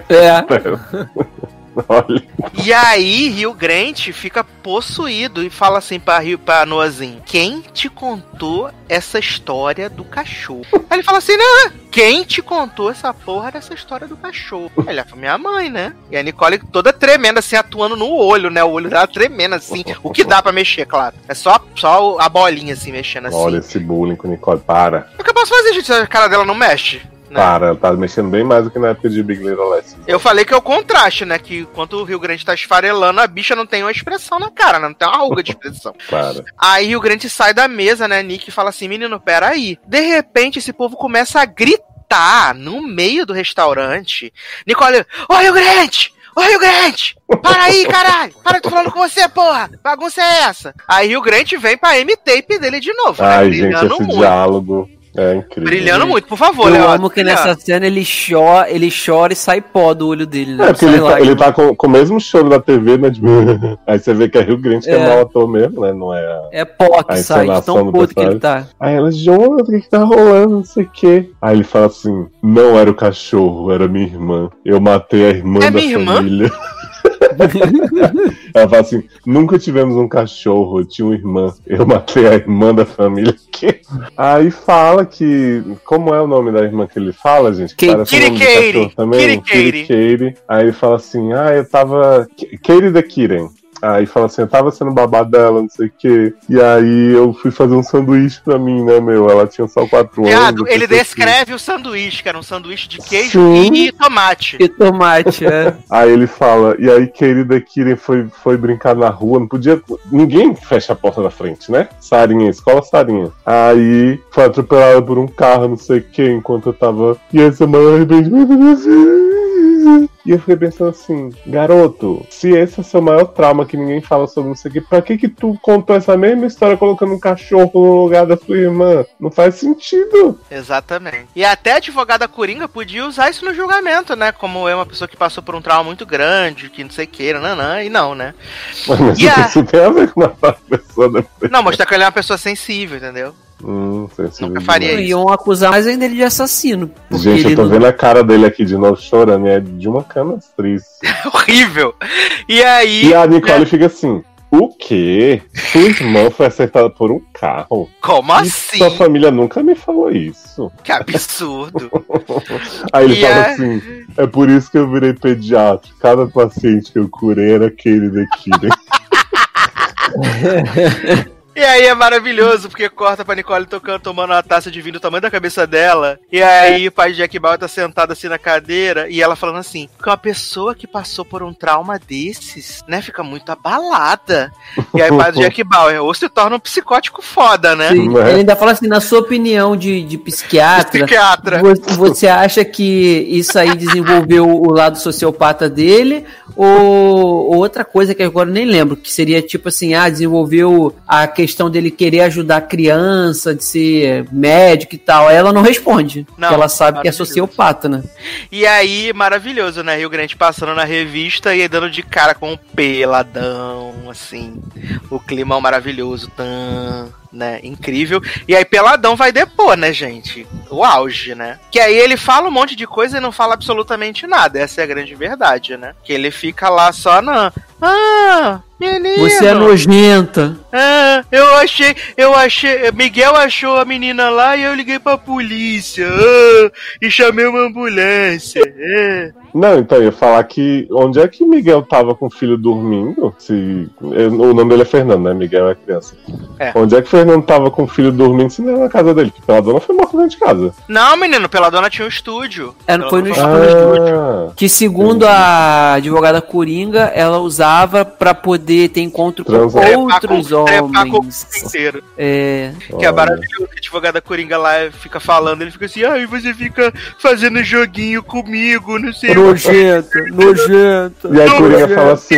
É. Olha. E aí, Rio Grande fica possuído e fala assim pra, Rio, pra Noazinho: Quem te contou essa história do cachorro? Aí ele fala assim: Não, quem te contou essa porra dessa história do cachorro? Aí Ele foi minha mãe, né? E a Nicole toda tremenda, assim, atuando no olho, né? O olho dela tremendo, assim. O que dá pra mexer, claro. É só, só a bolinha, assim, mexendo assim. Olha esse bullying com Nicole. Para. O que eu posso fazer, gente? A cara dela não mexe. Né? Para. Ela tá mexendo bem mais do que na época de Big Little Lies. Eu falei que é o contraste, né? Que enquanto o Rio Grande tá esfarelando, a bicha não tem uma expressão na cara, né? Não tem uma ruga de expressão. Para. Aí Rio Grande sai da mesa, né? Nick fala assim: menino, peraí. De repente, esse povo começa a gritar no meio do restaurante. Nicole, ô Rio Grande! Ô Rio Grande! Para aí, caralho! Para, tô falando com você, porra! Bagunça é essa? Aí Rio Grande vem pra M-tape dele de novo, né? Ai, gente, Brigando esse muito. diálogo. É incrível. Brilhando muito, por favor, Eu amo que nessa cena ele chora, ele chora e sai pó do olho dele, né? É, porque ele, tá, ele tá com, com o mesmo choro da TV, né? Tipo, aí você vê que é Rio Grande que é, É. mau ator mesmo, né? Não é. a- É pó que sai, de tão puto que ele tá. Aí ela, Jonathan, o que, que tá rolando? Não sei o quê. Aí ele fala assim: não era o cachorro, era minha irmã. Eu matei a irmã É da minha irmã? ela fala assim: nunca tivemos um cachorro, eu tinha uma irmã. Eu matei a irmã da família. Que? Aí fala que. Como é o nome da irmã que ele fala, gente? Que Kate- parece o nome do Kiri também. Kiri Kiri Kiri. Aí ele fala assim: ah, eu tava. Katie the Kitten. Aí fala assim, eu tava sendo babado dela, não sei o quê. E aí eu fui fazer um sanduíche pra mim, né, meu? Ela tinha só quatro Viado, anos. ele eu descreve o sanduíche, que era um sanduíche de queijo Sim. e tomate. E tomate, é. Aí ele fala, e aí querida Kiren foi, foi brincar na rua, não podia. Ninguém fecha a porta da frente, né? Sarinha, escola Sarinha. Aí foi atropelada por um carro, não sei o que, enquanto eu tava. E essa maior arrependimento da minha vida. E eu fiquei pensando assim, garoto, se esse é seu maior trauma que ninguém fala sobre isso aqui, pra que que tu contou essa mesma história colocando um cachorro no lugar da sua irmã? Não faz sentido. Exatamente. E até a advogada Coringa podia usar isso no julgamento, né? Como é uma pessoa que passou por um trauma muito grande, que não sei o que, e não, né? Mas E a- isso tem a ver com a pessoa depois. Não, mostrar que ele é uma pessoa sensível, entendeu? Hum, Nunca faria demais. Iam acusar mais ainda ele de assassino. Gente, eu tô não- vendo a cara dele aqui de novo chorando, e é de uma canastriz. Horrível. E aí. E a Nicole fica assim: o quê? Sua irmã foi acertada por um carro? Como E assim? Sua família nunca me falou isso. Que absurdo. Aí ele E fala é- assim: é por isso que eu virei pediatra. Cada paciente que eu curei era aquele daqui. né? E aí é maravilhoso, porque corta pra Nicole tocando, tomando uma taça de vinho do tamanho da cabeça dela. E aí o pai de Jack Bauer tá sentado assim na cadeira e ela falando assim: que uma pessoa que passou por um trauma desses, né, fica muito abalada. E aí o pai do Jack Bauer, ou se torna um psicótico foda, né? Sim, é? Ele ainda fala assim, na sua opinião de, de psiquiatra, Psiquiatra. vo- você acha que isso aí desenvolveu o lado sociopata dele? Ou, ou outra coisa que agora eu nem lembro, que seria tipo assim, ah, desenvolveu a questão dele querer ajudar a criança, de ser médico e tal. Aí ela não responde, Não, ela sabe que é sociopata, né? E aí, maravilhoso, né? Rio Grande passando na revista e dando de cara com um peladão, assim. O climão maravilhoso, tan, né? Incrível. E aí, peladão vai depor, né, gente? O auge, né? Que aí ele fala um monte de coisa e não fala absolutamente nada. Essa é a grande verdade, né? Que ele fica lá só na. Ah, menino! Você é nojenta. Ah, eu achei, eu achei, Miguel achou a menina lá e eu liguei pra polícia, ah, e chamei uma ambulância, é. Não, então eu ia falar que onde é que Miguel tava com o filho dormindo? Se eu- o nome dele é Fernando, né? Miguel é criança. É. Onde é que Fernando tava com o filho dormindo se não era na casa dele? Porque pela dona foi morta dentro de casa. Não, menino, pela dona tinha um estúdio. É, não foi no Ela não estúdio. Ah, Que segundo a advogada Coringa, ela usava pra poder ter encontro com Transar. Outros com- trepar com o homens. mundo inteiro. É, Que é olha. maravilhoso, que a advogada Coringa lá fica falando, ele fica assim, ai, você fica fazendo joguinho comigo, não sei o nojenta, nojenta. E aí Não, Coringa fala assim: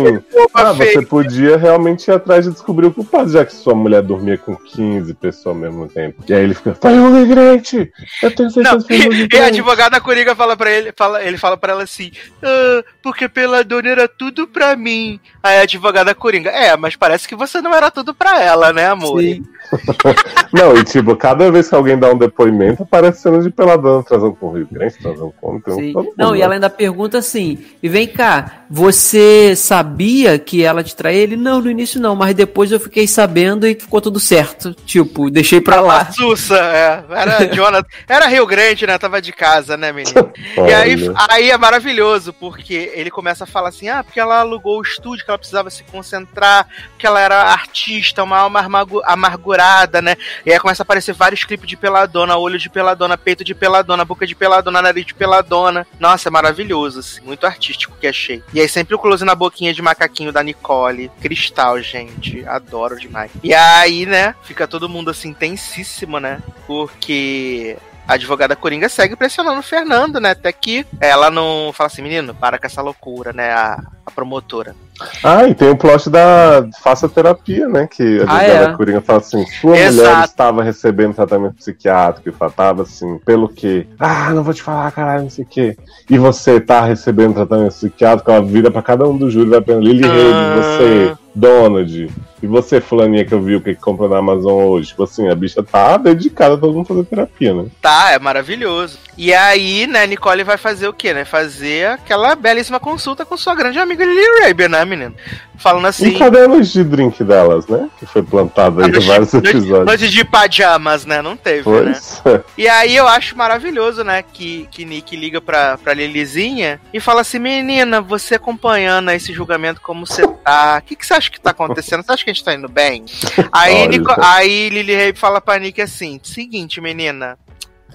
Ah, você podia realmente ir atrás de descobrir o culpado, já que sua mulher dormia com 15 pessoas ao mesmo tempo. E aí ele fica, foi um migrante! Eu tenho certeza Não, que foi um e, e a advogada Coringa fala pra ele, fala, ele fala pra ela assim, ah, porque pela dona era tudo pra mim. Aí a advogada Coringa, é, mas parece que você não era tudo pra ela, né, amor? Sim. Não, e tipo, cada vez que alguém dá um depoimento, aparece cena de peladão transando com o Rio Grande, transando com tem um Sim. todo mundo, Não, e né? ela ainda pergunta assim: e vem cá, você sabia que ela te traiu? Ele, não, no início não, mas depois eu fiquei sabendo e ficou tudo certo. Tipo, deixei pra lá. Sussa, é. Era Jonathan. Era Rio Grande, né? Tava de casa, né, menino? E aí, aí é maravilhoso, porque ele começa a falar assim: ah, porque ela alugou o estúdio, que ela precisava se concentrar, que ela era artista, uma alma amargu- amargurada, né? E aí começa a aparecer vários clipes de peladona, olho de peladona, peito de peladona, boca de peladona, nariz de peladona. Nossa, é maravilhoso, assim, muito artístico que achei. E aí sempre o close na boquinha de macaquinho da Nicole. Cristal, gente. Adoro demais. E aí, né, fica todo mundo assim, tensíssimo, né? Porque a advogada Coringa segue pressionando o Fernando, né? Até que ela não fala assim, menino, para com essa loucura, né? A, a promotora. Ah, e tem o plot da Faça Terapia, né? Que a Ah, é? Coringa fala assim: sua mulher Exato. estava recebendo tratamento psiquiátrico e faltava assim, pelo quê? Ah, não vou te falar, caralho, não sei o quê. E você tá recebendo tratamento psiquiátrico, ela vira pra cada um do júri, vai pra Lily Ah. Reid, você, Donald, e você, fulaninha que eu vi o que comprou na Amazon hoje. Tipo assim, a bicha tá dedicada a todo mundo fazer terapia, né? Tá, é maravilhoso. E aí, né, Nicole vai fazer o quê, né? Fazer aquela belíssima consulta com sua grande amiga Lily Rabe, né, menino? Falando assim. E cadê a noite de drink delas, né? Que foi plantada aí em vários noite- episódios. Noite de pajamas, né? Não teve, né? Pois. E aí eu acho maravilhoso, né, que, que Nick liga pra, pra Lilizinha e fala assim, menina, você acompanhando esse julgamento como você tá, o que, que você acha que tá acontecendo? Você acha que a gente tá indo bem? Aí. Nico, aí Lily Rabe fala pra Nick assim, seguinte, menina,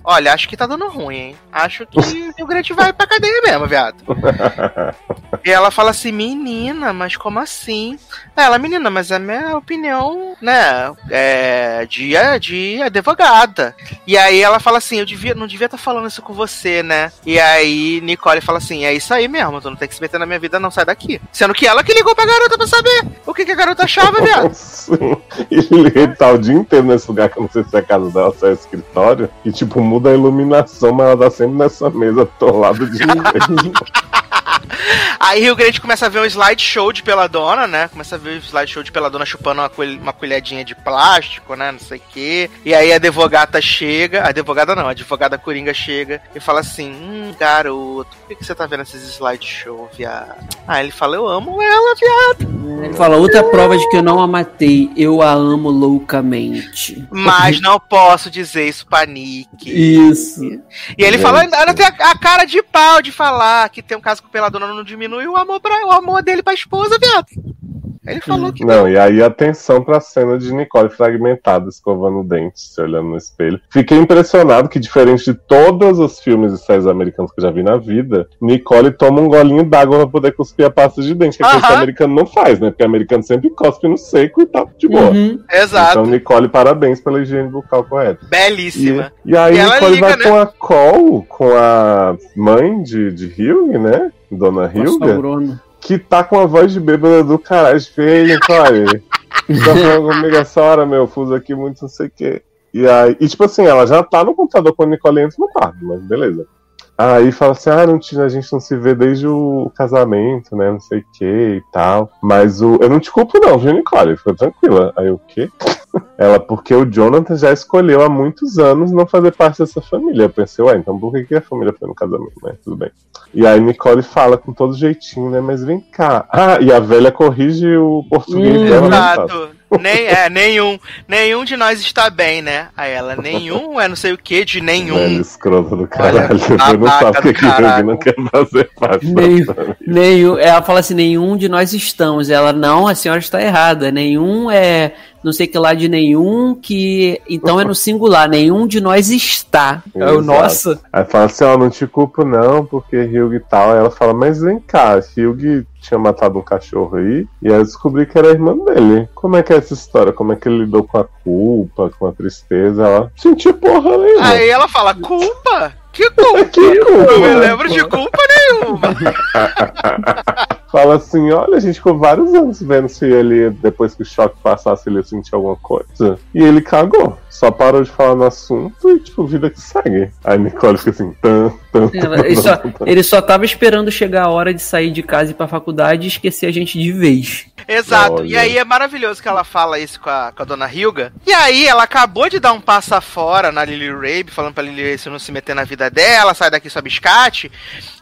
olha, acho que tá dando ruim, hein? Acho que o Rio Grande vai pra cadeia mesmo, viado. E ela fala assim, menina, mas como assim? Ela, menina, mas é minha opinião, né, é, de, de advogada. E aí ela fala assim, eu devia, não devia estar falando isso com você, né? E aí Nicole fala assim, é isso aí mesmo, tu não tem que se meter na minha vida, não, sai daqui. Sendo que ela que ligou pra garota pra saber o que, que a garota achava, viado. Sim. Ele tá o dia inteiro nesse lugar que eu não sei se é a casa dela, se é o escritório, e tipo, muda a iluminação, mas ela tá sempre nessa mesa atolada de Aí Rio Grande começa a ver um slideshow de Peladona, né? Começa a ver um slideshow de Peladona chupando uma, colhe- uma colhedinha de plástico, né? Não sei o quê. E aí a advogada chega, a advogada não, a advogada Coringa chega e fala assim: Hum, garoto, por que, que você tá vendo esses slideshow, viado? Ah, ele fala: Eu amo ela, viado. Ele fala, outra prova de que eu não a matei, eu a amo loucamente. Mas não posso dizer isso pra Nick. Isso. E ele fala, ainda tem a, a cara de pau de falar que tem um caso com Peladona não diminui o amor, pra, o amor dele pra esposa, viado. Ele falou que Não, e aí atenção pra cena de Nicole fragmentada, escovando o dente, se olhando no espelho. Fiquei impressionado que, diferente de todos os filmes e séries americanos que eu já vi na vida, Nicole toma um golinho d'água pra poder cuspir a pasta de dente, que é coisa que o americano não faz, né? Porque o americano sempre cospe no seco e tá de boa. Uhum. Exato. Então, Nicole, parabéns pela higiene bucal correta. Belíssima. E, e aí E Nicole liga, vai né? com a call, com a mãe de, de Hugh, né? Dona Bruno. Que tá com a voz de bêbada do caralho. Ei, Nicole, tá falando comigo essa hora, meu, fuso aqui muito não sei o quê. E aí, e tipo assim, ela já tá no computador quando a Nicole entra no quarto, mas beleza. Aí fala assim, ah, não, a gente não se vê desde o casamento, né? Não sei o que e tal. Mas o. Eu não te culpo, não, viu, Nicole? Fica tranquila. Aí o quê? Ela, porque o Jonathan já escolheu há muitos anos não fazer parte dessa família. Eu pensei, ué, então por que, que a família foi no casamento, né? Tudo bem. E aí Nicole fala com todo jeitinho, né? Mas vem cá. Ah, e a velha corrige o português Hum, dela, né? Exato. Nem, é, nenhum. Nenhum de nós está bem, né? A ela, nenhum é não sei o que de nenhum. escrota do caralho. Você não sabe o que que o não quer fazer parte Nenhum, nenhum, ela fala assim, nenhum de nós estamos. Ela, não, a senhora está errada. Nenhum é não sei que lá de nenhum, que então é no singular, nenhum de nós está. Eu, Exato. nossa. Aí fala assim, ó, não te culpo não, porque Hugh e tal. Aí ela fala, mas vem cá, Hugh tinha matado um cachorro aí, e aí eu descobri que era a irmã dele. Como é que é essa história? Como é que ele lidou com a culpa, com a tristeza? Ela sentiu porra nenhuma. Aí ela fala, culpa? Que culpa? Que culpa? Não me lembro de culpa nenhuma. Fala assim, olha, a gente ficou vários anos vendo se ele, depois que o choque passasse, ele ia sentir alguma coisa. E ele cagou. Só parou de falar no assunto e, tipo, vida que segue. Aí Nicole fica assim, tan, tan, Ela- tan, ele, só, ele só tava esperando chegar a hora de sair de casa e ir pra faculdade e esquecer a gente de vez. Exato. Olha. E aí é maravilhoso que ela fala isso com a, com a dona Hilga. E aí ela acabou de dar um passo fora na Lily Rabe, falando pra Lily Rabe se não se meter na vida dela, sai daqui sua biscate.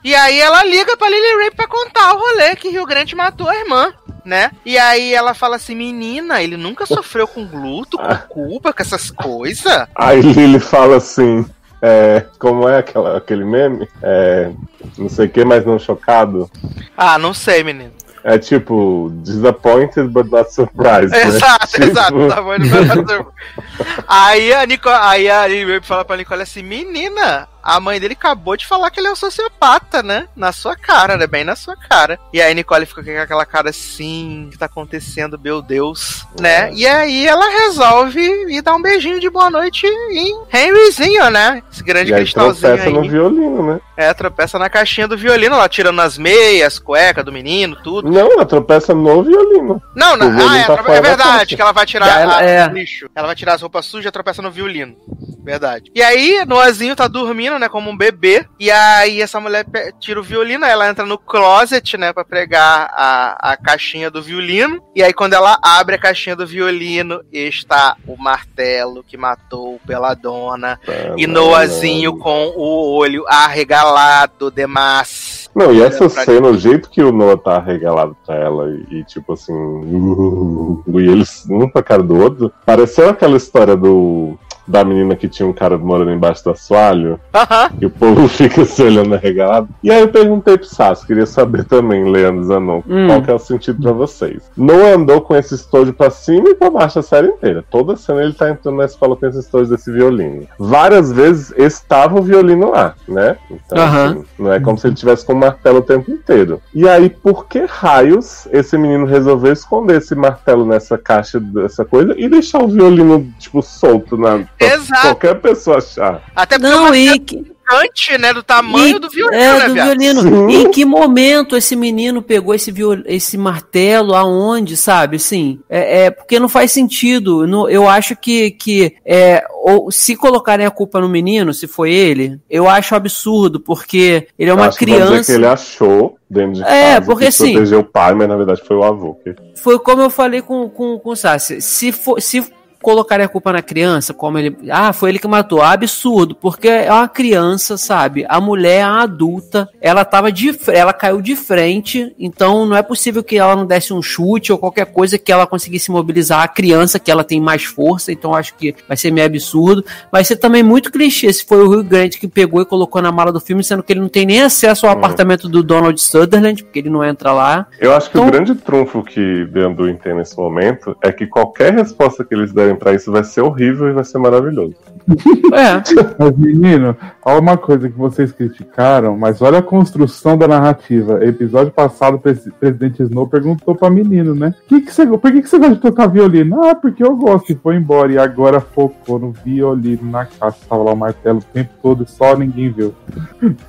E aí ela liga pra Lily Rabe pra contar o rolê que Rio Grande matou a irmã. Né? E aí ela fala assim, menina, ele nunca sofreu com gluto, com culpa, com essas coisas. Aí Lily fala assim, é, como é aquela, aquele meme? É, não sei o que, mas não chocado. Ah, não sei, menino. É tipo, disappointed but not surprised. né? Exato, Tipo, exato. Tá ele aí a Nicole, aí a fala pra Nicole assim, menina, a mãe dele acabou de falar que ele é um sociopata, né? Na sua cara, né? Bem na sua cara. E aí Nicole fica com aquela cara assim, o que tá acontecendo, meu Deus, né? E aí ela resolve ir dar um beijinho de boa noite em Henryzinho, né? Esse grande E aí cristalzinho tropeça aí. no violino, né? É, tropeça na caixinha do violino, lá tirando as meias, cueca do menino, tudo. Não, ela tropeça no violino. Não, não, O violino ah, é, tá é da verdade, que ela vai tirar Ela- a- é. o lixo. Ela vai tirar as roupas sujas e tropeça no violino. Verdade. E aí, Noazinho tá dormindo, né, como um bebê. E aí, essa mulher tira o violino, aí ela entra no closet, né, pra pregar a, a caixinha do violino. E aí, quando ela abre a caixinha do violino, está o martelo que matou pela dona. E Noazinho com o olho arregalado demais. Não, e essa Pra- cena, o jeito que o Noah tá regalado pra ela e, e, tipo assim, uh, e eles um pra cara do outro, pareceu aquela história do da menina que tinha um cara morando embaixo do assoalho, Aham. e o povo fica se olhando regalado. E aí eu perguntei pro Sassi, queria saber também, Leandro Zanon, Hum. qual que é o sentido pra vocês. Noah andou com esse estojo pra cima e pra baixo a série inteira. Toda cena ele tá entrando na escola com esse estojo desse violino. Várias vezes estava o violino lá, né? Então, assim, não é como se ele tivesse com o martelo o tempo inteiro. E aí, por que raios esse menino resolveu esconder esse martelo nessa caixa dessa coisa e deixar o violino, tipo, solto na. Exato. Qualquer pessoa achar. Até porque Não, é e que, gigante, né, do tamanho e- do violino, é, né, do viado? violino. Sim. E em que momento esse menino pegou esse, viol, esse martelo? Aonde, sabe? Assim, é, é porque não faz sentido. No- eu acho que, que é, ou, se colocarem a culpa no menino, se foi ele, eu acho absurdo, porque ele é uma Acho criança. que ele achou dentro de É, casa porque que assim- protegeu o pai, mas na verdade foi o avô. que- Foi como eu falei com, com, com o Sassi. Se, for, se colocarem a culpa na criança, como ele. Ah, foi ele que matou. Absurdo, porque é uma criança, sabe? A mulher, a adulta, ela tava de ela caiu de frente, então não é possível que ela não desse um chute ou qualquer coisa que ela conseguisse mobilizar a criança, que ela tem mais força, então acho que vai ser meio absurdo. Vai ser também muito clichê se foi o Rio Grande que pegou e colocou na mala do filme, sendo que ele não tem nem acesso ao Hum. apartamento do Donald Sutherland, porque ele não entra lá. Eu acho que Então- o grande trunfo que Deanduin tem nesse momento é que qualquer resposta que eles derem pra isso vai ser horrível e vai ser maravilhoso. É. Mas, menino, olha uma coisa que vocês criticaram, mas olha a construção da narrativa. Episódio passado, o presi- presidente Snow perguntou pra menino, né? Que que você, por que, que você gosta de tocar violino? Ah, porque eu gosto. E foi embora. E agora focou no violino na caixa. Tava lá o martelo o tempo todo e só ninguém viu.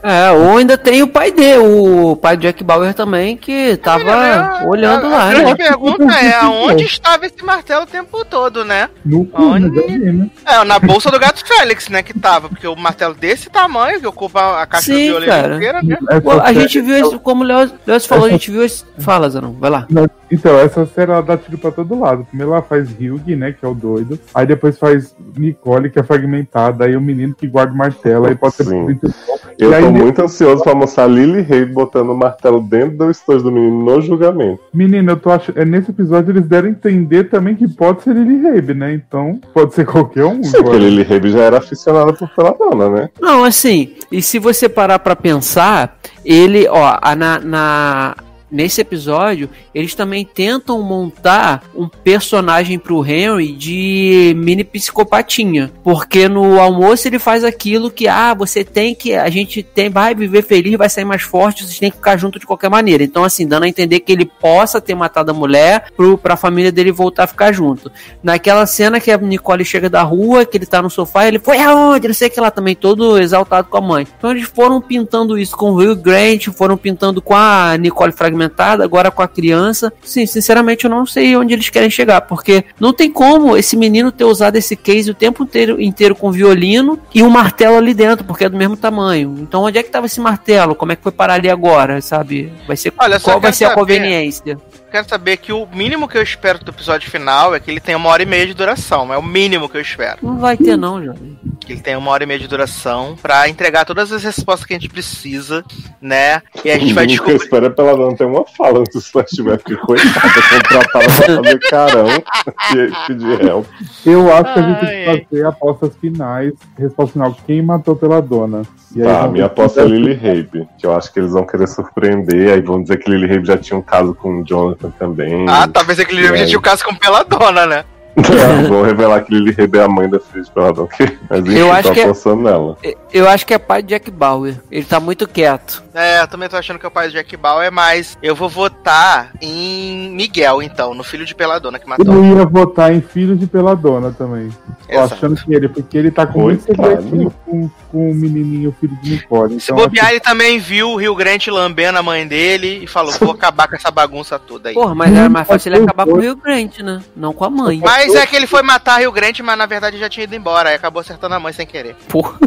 É, ou ainda tem o pai dele, o pai do Jack Bauer também, que tava É, olhando a, lá, A grande né? pergunta é aonde estava esse martelo o tempo todo, né? No cu, Olha. né. É, na bolsa do gato Félix, né, que tava, porque o martelo desse tamanho, que ocupa a caixa Sim, do violino cara. inteira, né? Pô, a gente viu isso, como o Léo falou, a gente viu esse. Fala, Zanon, vai lá. Então, essa série ela dá tiro pra todo lado. Primeiro ela faz Hugh, né, que é o doido. Aí depois faz Nicole, que é fragmentada. Aí o menino que guarda o martelo. Aí pode ser Sim. presidente Eu E aí, tô ne- muito ansioso pra mostrar Lily Hay botando o martelo dentro do estojo do menino no julgamento. Menino, eu tô achando. É, nesse episódio eles deram a entender também que pode ser Lily Rabe, né? Então, pode ser qualquer um. Sim, porque Lily Hay já era aficionada por Peladona, né? Não, assim, e se você parar pra pensar, ele, ó, na, na- nesse episódio, eles também tentam montar um personagem pro Henry de mini psicopatinha, porque no almoço ele faz aquilo que, ah, você tem que, a gente tem, vai viver feliz, vai sair mais forte, vocês têm que ficar junto de qualquer maneira. Então, assim, dando a entender que ele possa ter matado a mulher pro, pra família dele voltar a ficar junto. Naquela cena que a Nicole chega da rua, que ele tá no sofá, ele foi aonde? Não sei o que lá também, todo exaltado com a mãe. Então eles foram pintando isso com o Will Grant, foram pintando com a Nicole fragmentada, agora com a criança. Sim, sinceramente eu não sei onde eles querem chegar, porque não tem como esse menino ter usado esse case o tempo inteiro, inteiro com violino e um martelo ali dentro, porque é do mesmo tamanho. Então onde é que tava esse martelo? Como é que foi parar ali agora, sabe? Vai ser Olha, qual vai ser a conveniência? Quero saber que o mínimo que eu espero do episódio final é que ele tenha uma hora e meia de duração. É o mínimo que eu espero. Não vai ter não, jovem. Que ele tenha uma hora e meia de duração pra entregar todas as respostas que a gente precisa, né? E a gente vai O que eu descobrir. espero é Peladona ter uma fala antes do flashback, porque coitada, contratada pra fazer carão e pedir help. Eu acho que a gente tem que fazer apostas finais. Resposta final: quem matou pela dona? E Tá, minha aposta é Lily Rabe, que eu acho que eles vão querer surpreender, aí vão dizer que Lily Rabe já tinha um caso com o Jonathan também. Ah, talvez aquele E já aí? tinha o caso com Peladona, né? Vou revelar que Lily Rebe é a mãe da filha de Peladão. que- Mas enfim, Eu acho tô que é- apostando nela. Eu acho que é pai de Jack Bauer. Ele tá muito quieto. É, eu também tô achando que é o pai do Jack Bauer, mas eu vou votar em Miguel, então, no filho de Peladona que Eu matou. não ia votar em Filho de Peladona também. Tô Exato. achando que ele, porque ele tá com muito Coitado. segredinho com, com o menininho, filho de Nicole. Se Então, bobear, ele também viu o Rio Grande lambendo a mãe dele e falou: vou acabar com essa bagunça toda aí. Porra, mas era mais fácil ele ser acabar com o. Rio Grande, né? Não com a mãe. Mas é que ele foi matar Rio Grande, mas na verdade já tinha ido embora. Aí acabou acertando a mãe sem querer. Porra.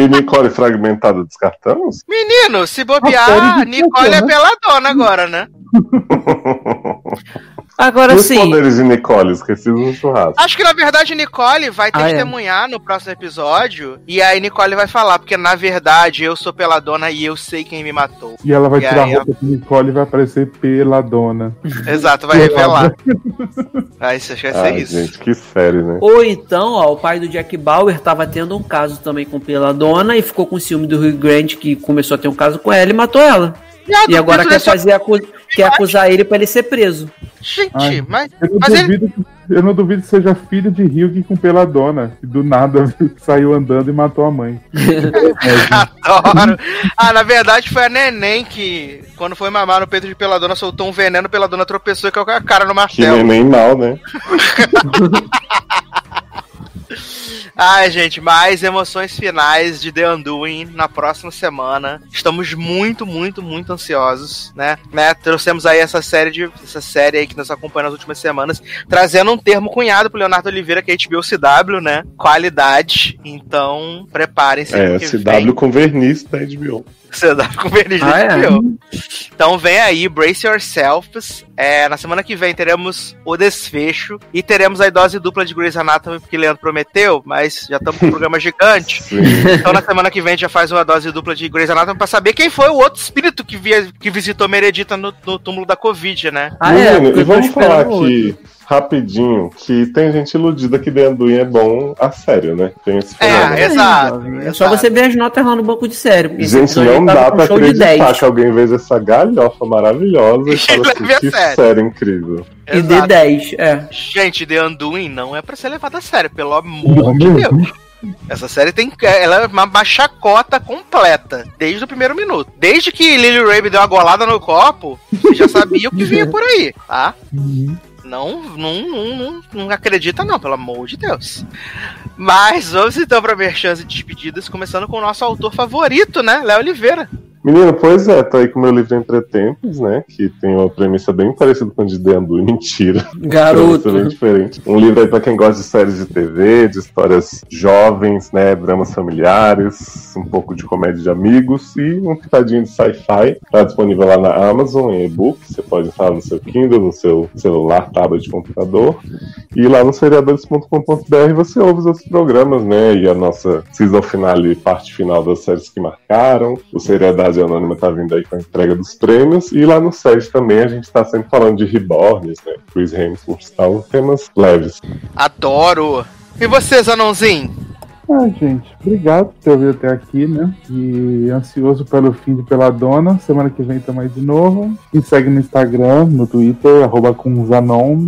E Nicole fragmentada descartamos? Menino, se bobear, Nicole é né? peladona agora, né? Agora e os sim. poderes de Nicole esquecidos no churrasco? Acho que na verdade Nicole vai Ah, é. testemunhar no próximo episódio. E aí Nicole vai falar, porque na verdade eu sou peladona e eu sei quem me matou. E ela vai E tirar a roupa de Nicole e vai aparecer peladona. Exato, vai revelar. Aí isso acho que vai ser Ai, isso. gente, que série, né? Ou então, ó, o pai do Jack Bauer tava tendo um caso também com Peladona e ficou com ciúme do Rio Grande, que começou a ter um caso com ela e matou ela. E agora quer fazer acu- quer acusar ele pra ele ser preso. Gente, Ai. mas. Eu não, Mas ele- duvido, que, eu não duvido que seja filho de Hyuk com peladona. Que do nada saiu andando e matou a mãe. Adoro. Ah, na verdade foi a neném que, quando foi mamar no peito de Peladona, soltou um veneno, Peladona tropeçou e caiu com a cara no Que martelo. neném mal, né? Ai, gente, mais emoções finais de The Undoing na próxima semana. Estamos muito, muito, muito ansiosos, né? né? Trouxemos aí essa série de essa série aí que nos acompanha nas últimas semanas, trazendo um termo cunhado pro Leonardo Oliveira, que é HBO CW, né? Qualidade. Então, preparem-se. É, CW vem- com verniz da HBO. CW com verniz Ah, da é? HBO. Então vem aí, brace yourselves. É, na semana que vem teremos o desfecho e teremos a dose dupla de Grey's Anatomy, porque Leandro prometeu, mas já estamos com um programa gigante. Sim. Então na semana que vem a gente já faz uma dose dupla de Grey's Anatomy pra saber quem foi o outro espírito que, via, que visitou Meredita no, no túmulo da Covid, né? Ah, é, Menino, porque e vamos falar aqui, rapidinho, que tem gente iludida que The Undoing é bom a sério, né? Tem esse fenômeno. É, exato. É só exato. você ver as notas lá no banco de esse Gente, não tava dá pra acreditar 10. que alguém veja essa galhofa maravilhosa e fala assim, que sério. série incrível. E de Exato. 10, é. Gente, The Undoing não é pra ser levada a sério, pelo Não amor de? Deus. Essa série tem. Ela é uma, uma chacota completa, desde o primeiro minuto. Desde que Lily Rabe deu uma golada no copo, você já sabia o que vinha por aí, tá? Uhum. Não, não, não, não, não acredita, não, pelo amor de Deus. Mas vamos então pra merchans e despedidas, começando com o nosso autor favorito, né? Léo Oliveira. Menino, pois é, tô aí com o meu livro Entre Tempos, né? Que tem uma premissa bem parecida com a de Undoing. Mentira. Garoto. Bem diferente. Um livro aí pra quem gosta de séries de TV, de histórias jovens, né? Dramas familiares, um pouco de comédia de amigos e um pitadinho de sci-fi. Tá disponível lá na Amazon em e-book. Você pode instalar no seu Kindle, no seu celular, tablet, computador. E lá no seriadores.com.br você ouve os outros programas, né? E a nossa season finale, parte final das séries que marcaram. O Seriedade Anônima tá vindo aí com a entrega dos prêmios. E lá no SED também a gente tá sempre falando de Reborns, né? Chris Hemsworth e tal, temas leves. Adoro. E você, Zanãozinho? Ah, gente, obrigado por ter ouvido até aqui, né? E ansioso pelo fim de Peladona. Semana que vem tamo aí de novo. Me segue no Instagram, no Twitter, arroba com Zanon.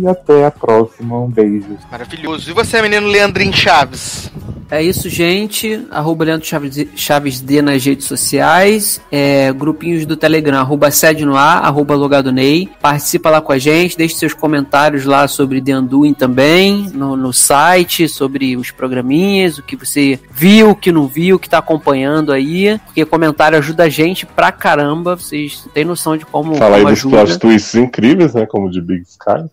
E até a próxima. Um beijo. Maravilhoso. E você, menino Leandrinho Chaves? É isso, gente. Arroba Leandro Chaves, Chaves D nas redes sociais. É, grupinhos do Telegram, arroba sede no ar, arroba logado Ney. Participa lá com a gente, deixe seus comentários lá sobre The Undoing também, no, no site, sobre os programinhas, o que você viu, o que não viu, o que tá acompanhando aí. Porque comentário ajuda a gente pra caramba. Vocês têm noção de como, Fala aí como dos ajuda. twists incríveis, né? Como de Big Sky.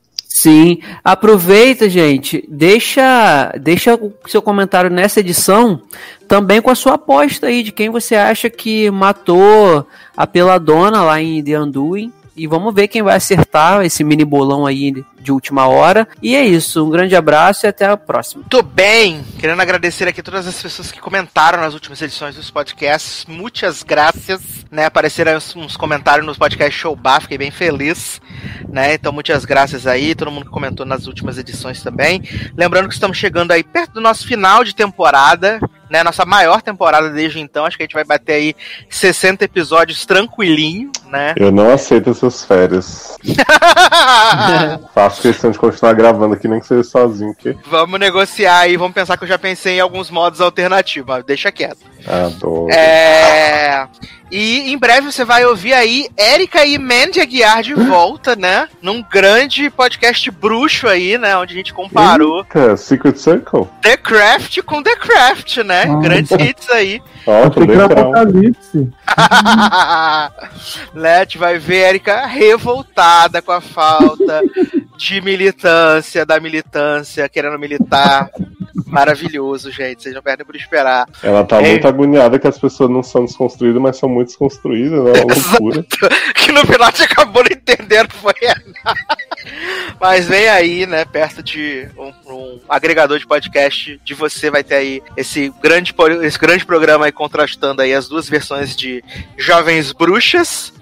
Sim, aproveita, gente. Deixa, deixa o seu comentário nessa edição também com a sua aposta aí de quem você acha que matou a peladona lá em The Undoing. E vamos ver quem vai acertar esse mini bolão aí de última hora. E é isso, um grande abraço e até a próxima. Muito bem, querendo agradecer aqui todas as pessoas que comentaram nas últimas edições dos podcasts. Muitas graças, né? Apareceram uns, comentários nos podcasts Showbar, fiquei bem feliz, né? Então, muitas graças aí, todo mundo que comentou nas últimas edições também. Lembrando que estamos chegando aí perto do nosso final de temporada, né? Nossa maior temporada desde então. Acho que a gente vai bater aí 60 episódios tranquilinho, né? Eu não aceito essas férias. Faço questão de continuar gravando aqui, nem que seja sozinho, porque vamos negociar aí, vamos pensar que eu já pensei em alguns modos alternativos, mas deixa quieto. adoro. É. E em breve você vai ouvir aí Érica e Mandy Aguiar de volta, né? Num grande podcast bruxo aí, né? Onde a gente comparou Eita, Secret Circle? The Craft com The Craft, né? Ah. Grandes hits aí. Ó, legal. Apocalipse. Let vai ver Érica revoltada com a falta de militância, da militância, querendo militar. Maravilhoso, gente. Vocês não perdem por esperar. Ela tá É. muito agoniada que as pessoas não são desconstruídas, mas são muito desconstruídas, né? Uma loucura. que no final você acabou não entendendo foi. Mas vem aí, né, perto de um, um agregador de podcast de você vai ter aí esse grande, esse grande programa aí contrastando aí as duas versões de Jovens Bruxas,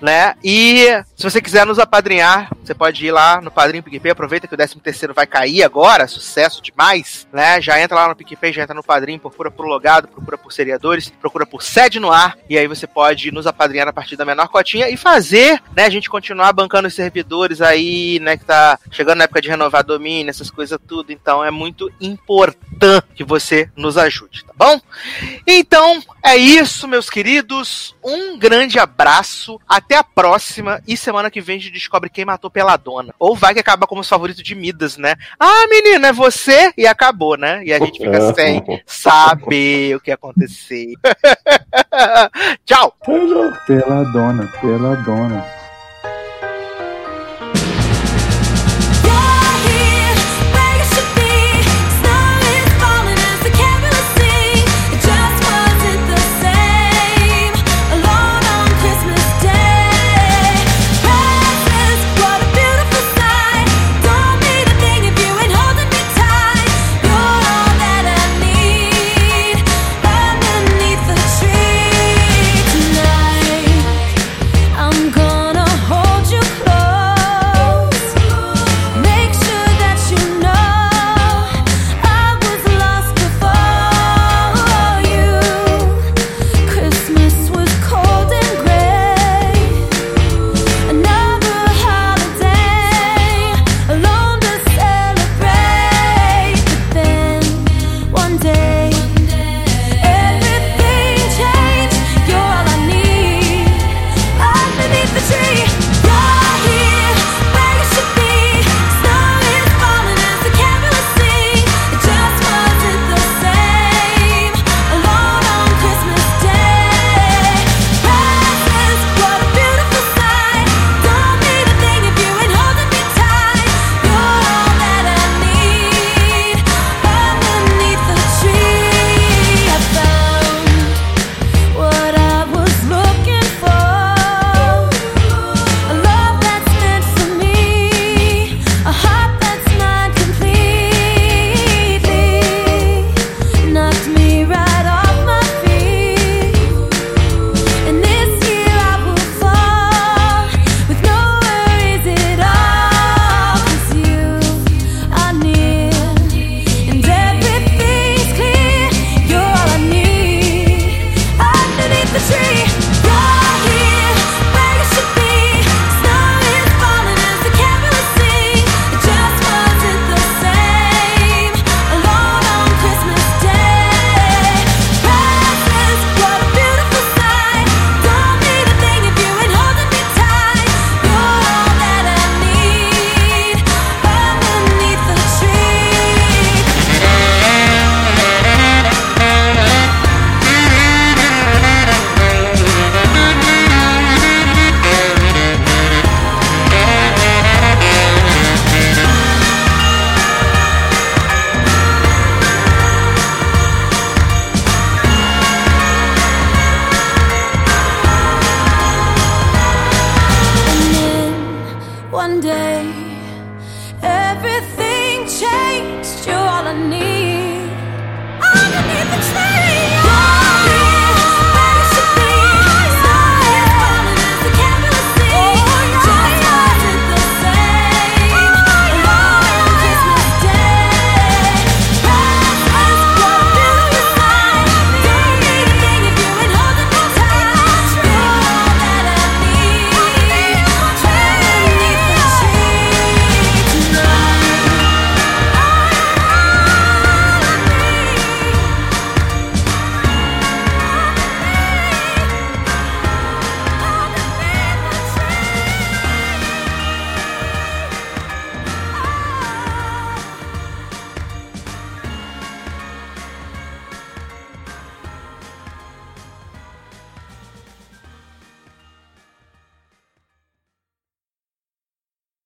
né? E se você quiser nos apadrinhar, você pode ir lá no Padrinho PicPay, aproveita que o 13 terceiro vai cair agora, sucesso demais, né? Já entra lá no PicPay, já entra no Padrinho, procura por Logado, procura por Seriadores, procura por Sede no Ar, e aí você pode nos apadrinhar a partir da menor cotinha e fazer, né, a gente continuar bancando os servidores aí, né, que tá chegando na época de renovar domínio, essas coisas tudo, então é muito importante que você nos ajude, tá bom? Então, é isso, meus queridos. Um grande abraço. Até a próxima. E semana que vem a gente descobre quem matou pela dona. Ou vai que acaba como os favoritos de Midas, né? Ah, menina, é você? E acabou, né? E a gente fica sem saber o que aconteceu. Tchau! Pela dona, pela dona.